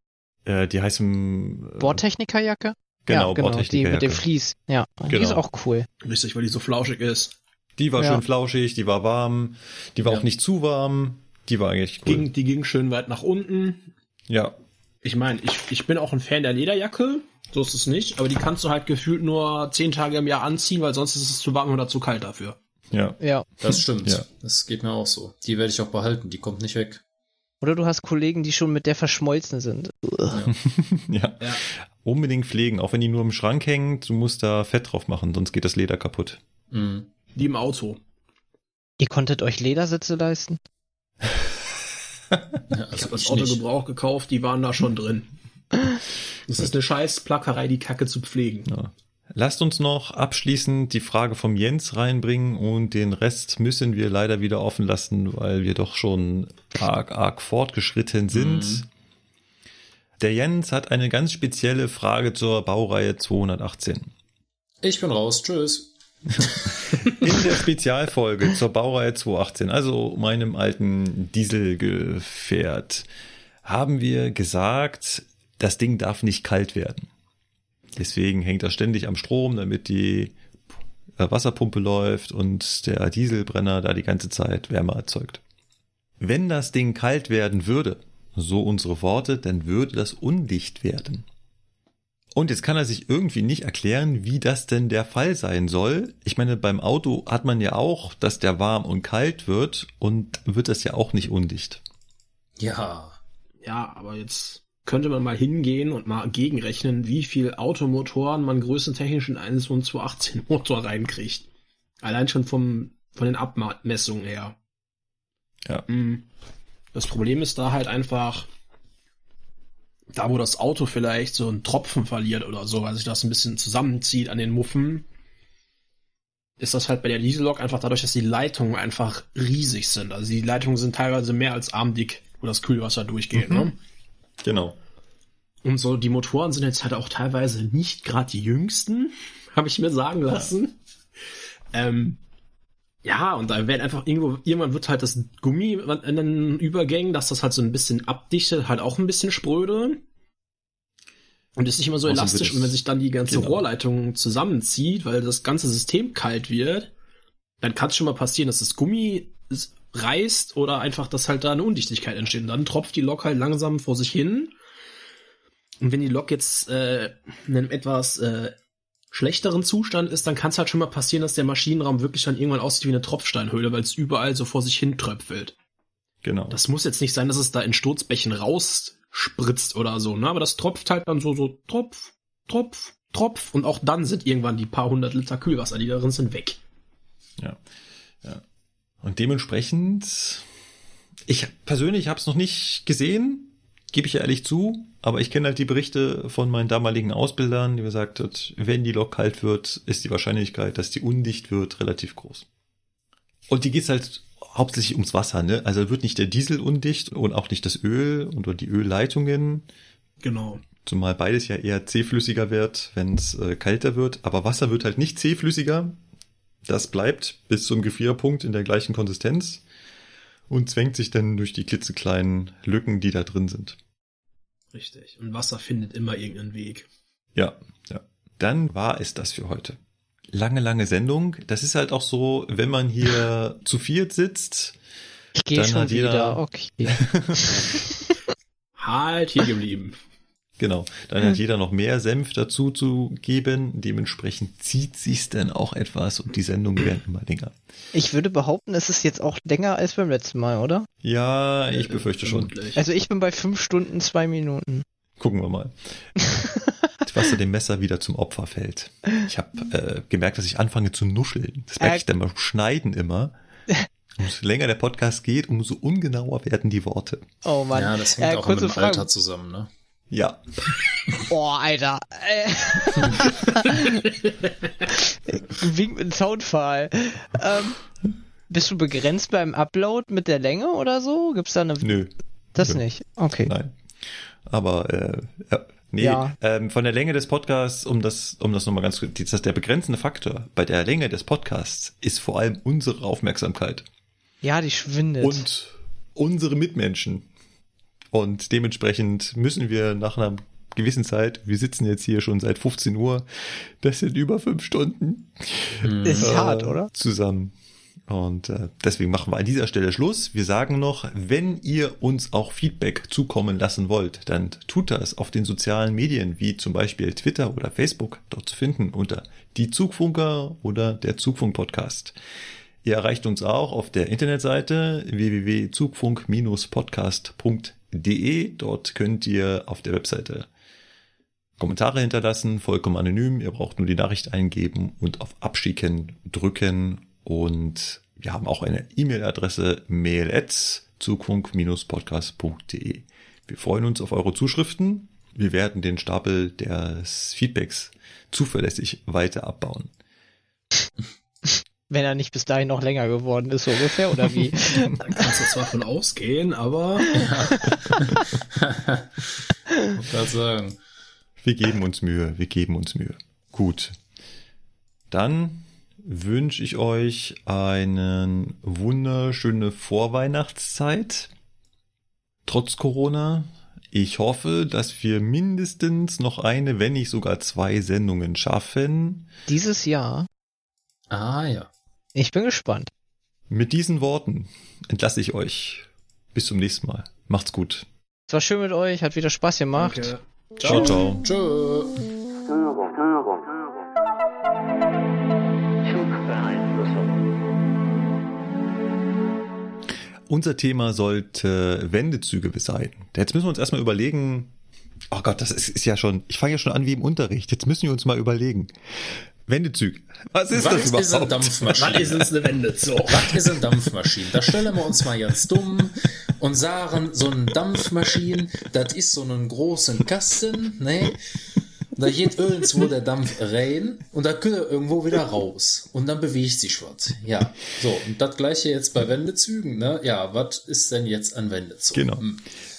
[SPEAKER 1] Äh, die heißen äh,
[SPEAKER 4] Bordtechnikerjacke?
[SPEAKER 1] Genau,
[SPEAKER 4] ja, genau die
[SPEAKER 1] Bordtechnikerjacke.
[SPEAKER 4] mit dem Vlies. Ja, die
[SPEAKER 1] Genau.
[SPEAKER 4] ist auch cool.
[SPEAKER 3] Richtig, weil die so flauschig ist.
[SPEAKER 1] Die war
[SPEAKER 4] Ja.
[SPEAKER 1] schön flauschig, die war warm, die war
[SPEAKER 2] Ja.
[SPEAKER 1] auch nicht zu warm, die war eigentlich cool.
[SPEAKER 3] Ging, die ging schön weit nach unten.
[SPEAKER 1] ja,
[SPEAKER 3] Ich meine, ich, ich bin auch ein Fan der Lederjacke. So ist es nicht. Aber die kannst du halt gefühlt nur zehn Tage im Jahr anziehen, weil sonst ist es zu warm oder zu kalt dafür.
[SPEAKER 1] Ja.
[SPEAKER 4] Ja.
[SPEAKER 2] das stimmt.
[SPEAKER 1] Ja.
[SPEAKER 2] Das geht mir auch so. Die werde ich auch behalten, die kommt nicht weg.
[SPEAKER 4] Oder du hast Kollegen, die schon mit der verschmolzen sind.
[SPEAKER 1] ja.
[SPEAKER 3] Ja.
[SPEAKER 1] Unbedingt pflegen, auch wenn die nur im Schrank hängt, du musst da Fett drauf machen, sonst geht das Leder kaputt.
[SPEAKER 2] Mhm.
[SPEAKER 3] Die im Auto.
[SPEAKER 4] Ihr konntet euch Ledersitze leisten?
[SPEAKER 2] Ja,
[SPEAKER 3] Ich
[SPEAKER 2] also
[SPEAKER 3] habe das
[SPEAKER 2] ich
[SPEAKER 3] Auto
[SPEAKER 2] nicht.
[SPEAKER 3] Gebrauch gekauft, die waren da schon drin. Das ist eine scheiß Plackerei, die Kacke zu pflegen.
[SPEAKER 1] Ja. Lasst uns noch abschließend die Frage vom Jens reinbringen und den Rest müssen wir leider wieder offen lassen, weil wir doch schon arg, arg fortgeschritten sind.
[SPEAKER 2] Mhm.
[SPEAKER 1] Der Jens hat eine ganz spezielle Frage zur Baureihe 218.
[SPEAKER 2] Ich bin raus. Tschüss.
[SPEAKER 1] In der Spezialfolge zur Baureihe 218, also meinem alten Dieselgefährt, haben wir gesagt, das Ding darf nicht kalt werden. Deswegen hängt er ständig am Strom, damit die äh, Wasserpumpe läuft und der Dieselbrenner da die ganze Zeit Wärme erzeugt. Wenn das Ding kalt werden würde, so unsere Worte, dann würde das undicht werden. Und jetzt kann er sich irgendwie nicht erklären, wie das denn der Fall sein soll. Ich meine, beim Auto hat man ja auch, dass der warm und kalt wird und wird das ja auch nicht undicht.
[SPEAKER 2] Ja.
[SPEAKER 3] Ja, aber jetzt könnte man mal hingehen und mal gegenrechnen, wie viel Automotoren man größentechnisch in einen so einen 218 Motor reinkriegt. Allein schon vom, von den Abmessungen her.
[SPEAKER 1] Ja.
[SPEAKER 3] Mm. Das Problem ist da halt einfach, da wo das Auto vielleicht so einen Tropfen verliert oder so, weil sich das ein bisschen zusammenzieht an den Muffen, ist das halt bei der Diesellok einfach dadurch, dass die Leitungen einfach riesig sind. Also die Leitungen sind teilweise mehr als armdick, wo das Kühlwasser durchgeht.
[SPEAKER 1] Mhm.
[SPEAKER 3] Ne?
[SPEAKER 1] Genau.
[SPEAKER 3] Und so, die Motoren sind jetzt halt auch teilweise nicht gerade die jüngsten, habe ich mir sagen lassen. Ähm, ja, und da werden einfach irgendwo, irgendwann wird halt das Gummi in den Übergängen, dass das halt so ein bisschen abdichtet, halt auch ein bisschen spröde. Und ist nicht immer so
[SPEAKER 1] Außerdem
[SPEAKER 3] elastisch. Und wenn sich dann die ganze
[SPEAKER 1] genau.
[SPEAKER 3] Rohrleitung zusammenzieht, weil das ganze System kalt wird, dann kann es schon mal passieren, dass das Gummi reißt oder einfach, dass halt da eine Undichtigkeit entsteht. Und dann tropft die Lok halt langsam vor sich hin. Und wenn die Lok jetzt äh, in einem etwas äh, schlechteren Zustand ist, dann kann es halt schon mal passieren, dass der Maschinenraum wirklich dann irgendwann aussieht wie eine Tropfsteinhöhle, weil es überall so vor sich hin tröpfelt.
[SPEAKER 1] Genau.
[SPEAKER 3] Das muss jetzt nicht sein, dass es da in Sturzbächen rausspritzt oder so, ne? Aber das tropft halt dann so, so Tropf, Tropf, Tropf. Und auch dann sind irgendwann die paar hundert Liter Kühlwasser, die darin sind, weg.
[SPEAKER 1] Ja. ja. Und dementsprechend, ich persönlich habe es noch nicht gesehen, gebe ich ja ehrlich zu, aber ich kenne halt die Berichte von meinen damaligen Ausbildern, die gesagt hat, wenn die Lok kalt wird, ist die Wahrscheinlichkeit, dass die undicht wird, relativ groß. Und die geht halt hauptsächlich ums Wasser, ne? Also wird nicht der Diesel undicht und auch nicht das Öl und oder die Ölleitungen,
[SPEAKER 3] Genau.
[SPEAKER 1] zumal beides ja eher zähflüssiger wird, wenn es äh, kälter wird. Aber Wasser wird halt nicht zähflüssiger. Das bleibt bis zum Gefrierpunkt in der gleichen Konsistenz und zwängt sich dann durch die klitzekleinen Lücken, die da drin sind.
[SPEAKER 3] Richtig. Und Wasser findet immer irgendeinen Weg.
[SPEAKER 1] Ja, ja. Dann war es das für heute. Lange, lange Sendung. Das ist halt auch so, wenn man hier zu viert sitzt.
[SPEAKER 4] Ich gehe
[SPEAKER 1] Dann
[SPEAKER 4] schon
[SPEAKER 1] hat jeder-
[SPEAKER 4] wieder. Okay.
[SPEAKER 3] Halt hier geblieben.
[SPEAKER 1] Genau, dann hat jeder noch mehr Senf dazu zu geben. Dementsprechend zieht sich's dann auch etwas und die Sendungen werden immer länger.
[SPEAKER 4] Ich würde behaupten, es ist jetzt auch länger als beim letzten Mal, oder?
[SPEAKER 1] Ja, ich befürchte schon.
[SPEAKER 4] Also ich bin bei fünf Stunden, zwei Minuten.
[SPEAKER 1] Gucken wir mal. Was da dem Messer wieder zum Opfer fällt. Ich habe äh, gemerkt, dass ich anfange zu nuscheln. Das merke
[SPEAKER 4] Äh,
[SPEAKER 1] ich dann beim Schneiden immer. Umso länger der Podcast geht, umso ungenauer werden die Worte.
[SPEAKER 4] Oh Mann.
[SPEAKER 2] Ja, das hängt
[SPEAKER 4] Äh,
[SPEAKER 2] auch mit dem
[SPEAKER 4] Frage.
[SPEAKER 2] Alter zusammen, ne?
[SPEAKER 1] Ja,
[SPEAKER 4] Oh, Alter. Äh. Wink mit Soundfall. Ähm, bist du begrenzt beim Upload mit der Länge oder so? Gibt's da eine...
[SPEAKER 1] nö,
[SPEAKER 4] Das
[SPEAKER 1] nö.
[SPEAKER 4] nicht. Okay.
[SPEAKER 1] nein. Aber äh, ja, Nee,
[SPEAKER 4] Ja.
[SPEAKER 1] ähm, von der Länge des Podcasts, um das, um das nochmal ganz kurz, das der begrenzende Faktor bei der Länge des Podcasts ist vor allem unsere Aufmerksamkeit
[SPEAKER 4] Ja, die schwindet.
[SPEAKER 1] und unsere Mitmenschen. Und dementsprechend müssen wir nach einer gewissen Zeit, wir sitzen jetzt hier schon seit 15 Uhr, das sind über fünf Stunden
[SPEAKER 4] ist
[SPEAKER 1] äh,
[SPEAKER 4] hart, oder?
[SPEAKER 1] Zusammen. Und äh, deswegen machen wir an dieser Stelle Schluss. Wir sagen noch, wenn ihr uns auch Feedback zukommen lassen wollt, dann tut das auf den sozialen Medien, wie zum Beispiel Twitter oder Facebook, dort zu finden unter die Zugfunker oder der Zugfunk Podcast. Ihr erreicht uns auch auf der Internetseite www.zugfunk-podcast.de. Dort könnt ihr auf der Webseite Kommentare hinterlassen, vollkommen anonym. Ihr braucht nur die Nachricht eingeben und auf Abschicken drücken. Und wir haben auch eine E-Mail-Adresse mail at zugfunk-podcast.de. Wir freuen uns auf eure Zuschriften. Wir werden den Stapel des Feedbacks zuverlässig weiter abbauen.
[SPEAKER 4] Wenn er nicht bis dahin noch länger geworden ist, so ungefähr, oder wie?
[SPEAKER 3] Da kannst du zwar von ausgehen, aber
[SPEAKER 2] Ich gerade sagen.
[SPEAKER 1] Wir geben uns Mühe, wir geben uns Mühe. Gut. Dann wünsche ich euch eine wunderschöne Vorweihnachtszeit. Trotz Corona. Ich hoffe, dass wir mindestens noch eine, wenn nicht sogar zwei Sendungen schaffen.
[SPEAKER 4] Dieses Jahr.
[SPEAKER 2] Ah ja.
[SPEAKER 4] Ich bin gespannt.
[SPEAKER 1] Mit diesen Worten entlasse ich euch. Bis zum nächsten Mal. Macht's gut.
[SPEAKER 4] Es war schön mit euch, hat wieder Spaß gemacht.
[SPEAKER 3] Danke.
[SPEAKER 1] Ciao, ciao.
[SPEAKER 2] Tschö.
[SPEAKER 1] Unser Thema sollte Wendezüge sein. Jetzt müssen wir uns erstmal überlegen, oh Gott, das ist, ist ja schon, ich fange ja schon an wie im Unterricht. Jetzt müssen wir uns mal überlegen. Wendezüge. Was ist
[SPEAKER 2] Was
[SPEAKER 1] das
[SPEAKER 2] ist eine
[SPEAKER 1] überhaupt?
[SPEAKER 2] Dampfmaschine?
[SPEAKER 3] Wann ist eine Wende so?
[SPEAKER 2] Was ist eine Dampfmaschine? Da stellen wir uns mal ganz dumm und sagen, so eine Dampfmaschine, das ist so einen großen Kasten, ne? Da geht irgendwo der Dampf rein und da kommt er irgendwo wieder raus. Und dann bewegt sich was. Ja. So, und das gleiche jetzt bei Wendezügen, ne? Ja, was ist denn jetzt ein Wendezug?
[SPEAKER 1] Genau.
[SPEAKER 2] Hm.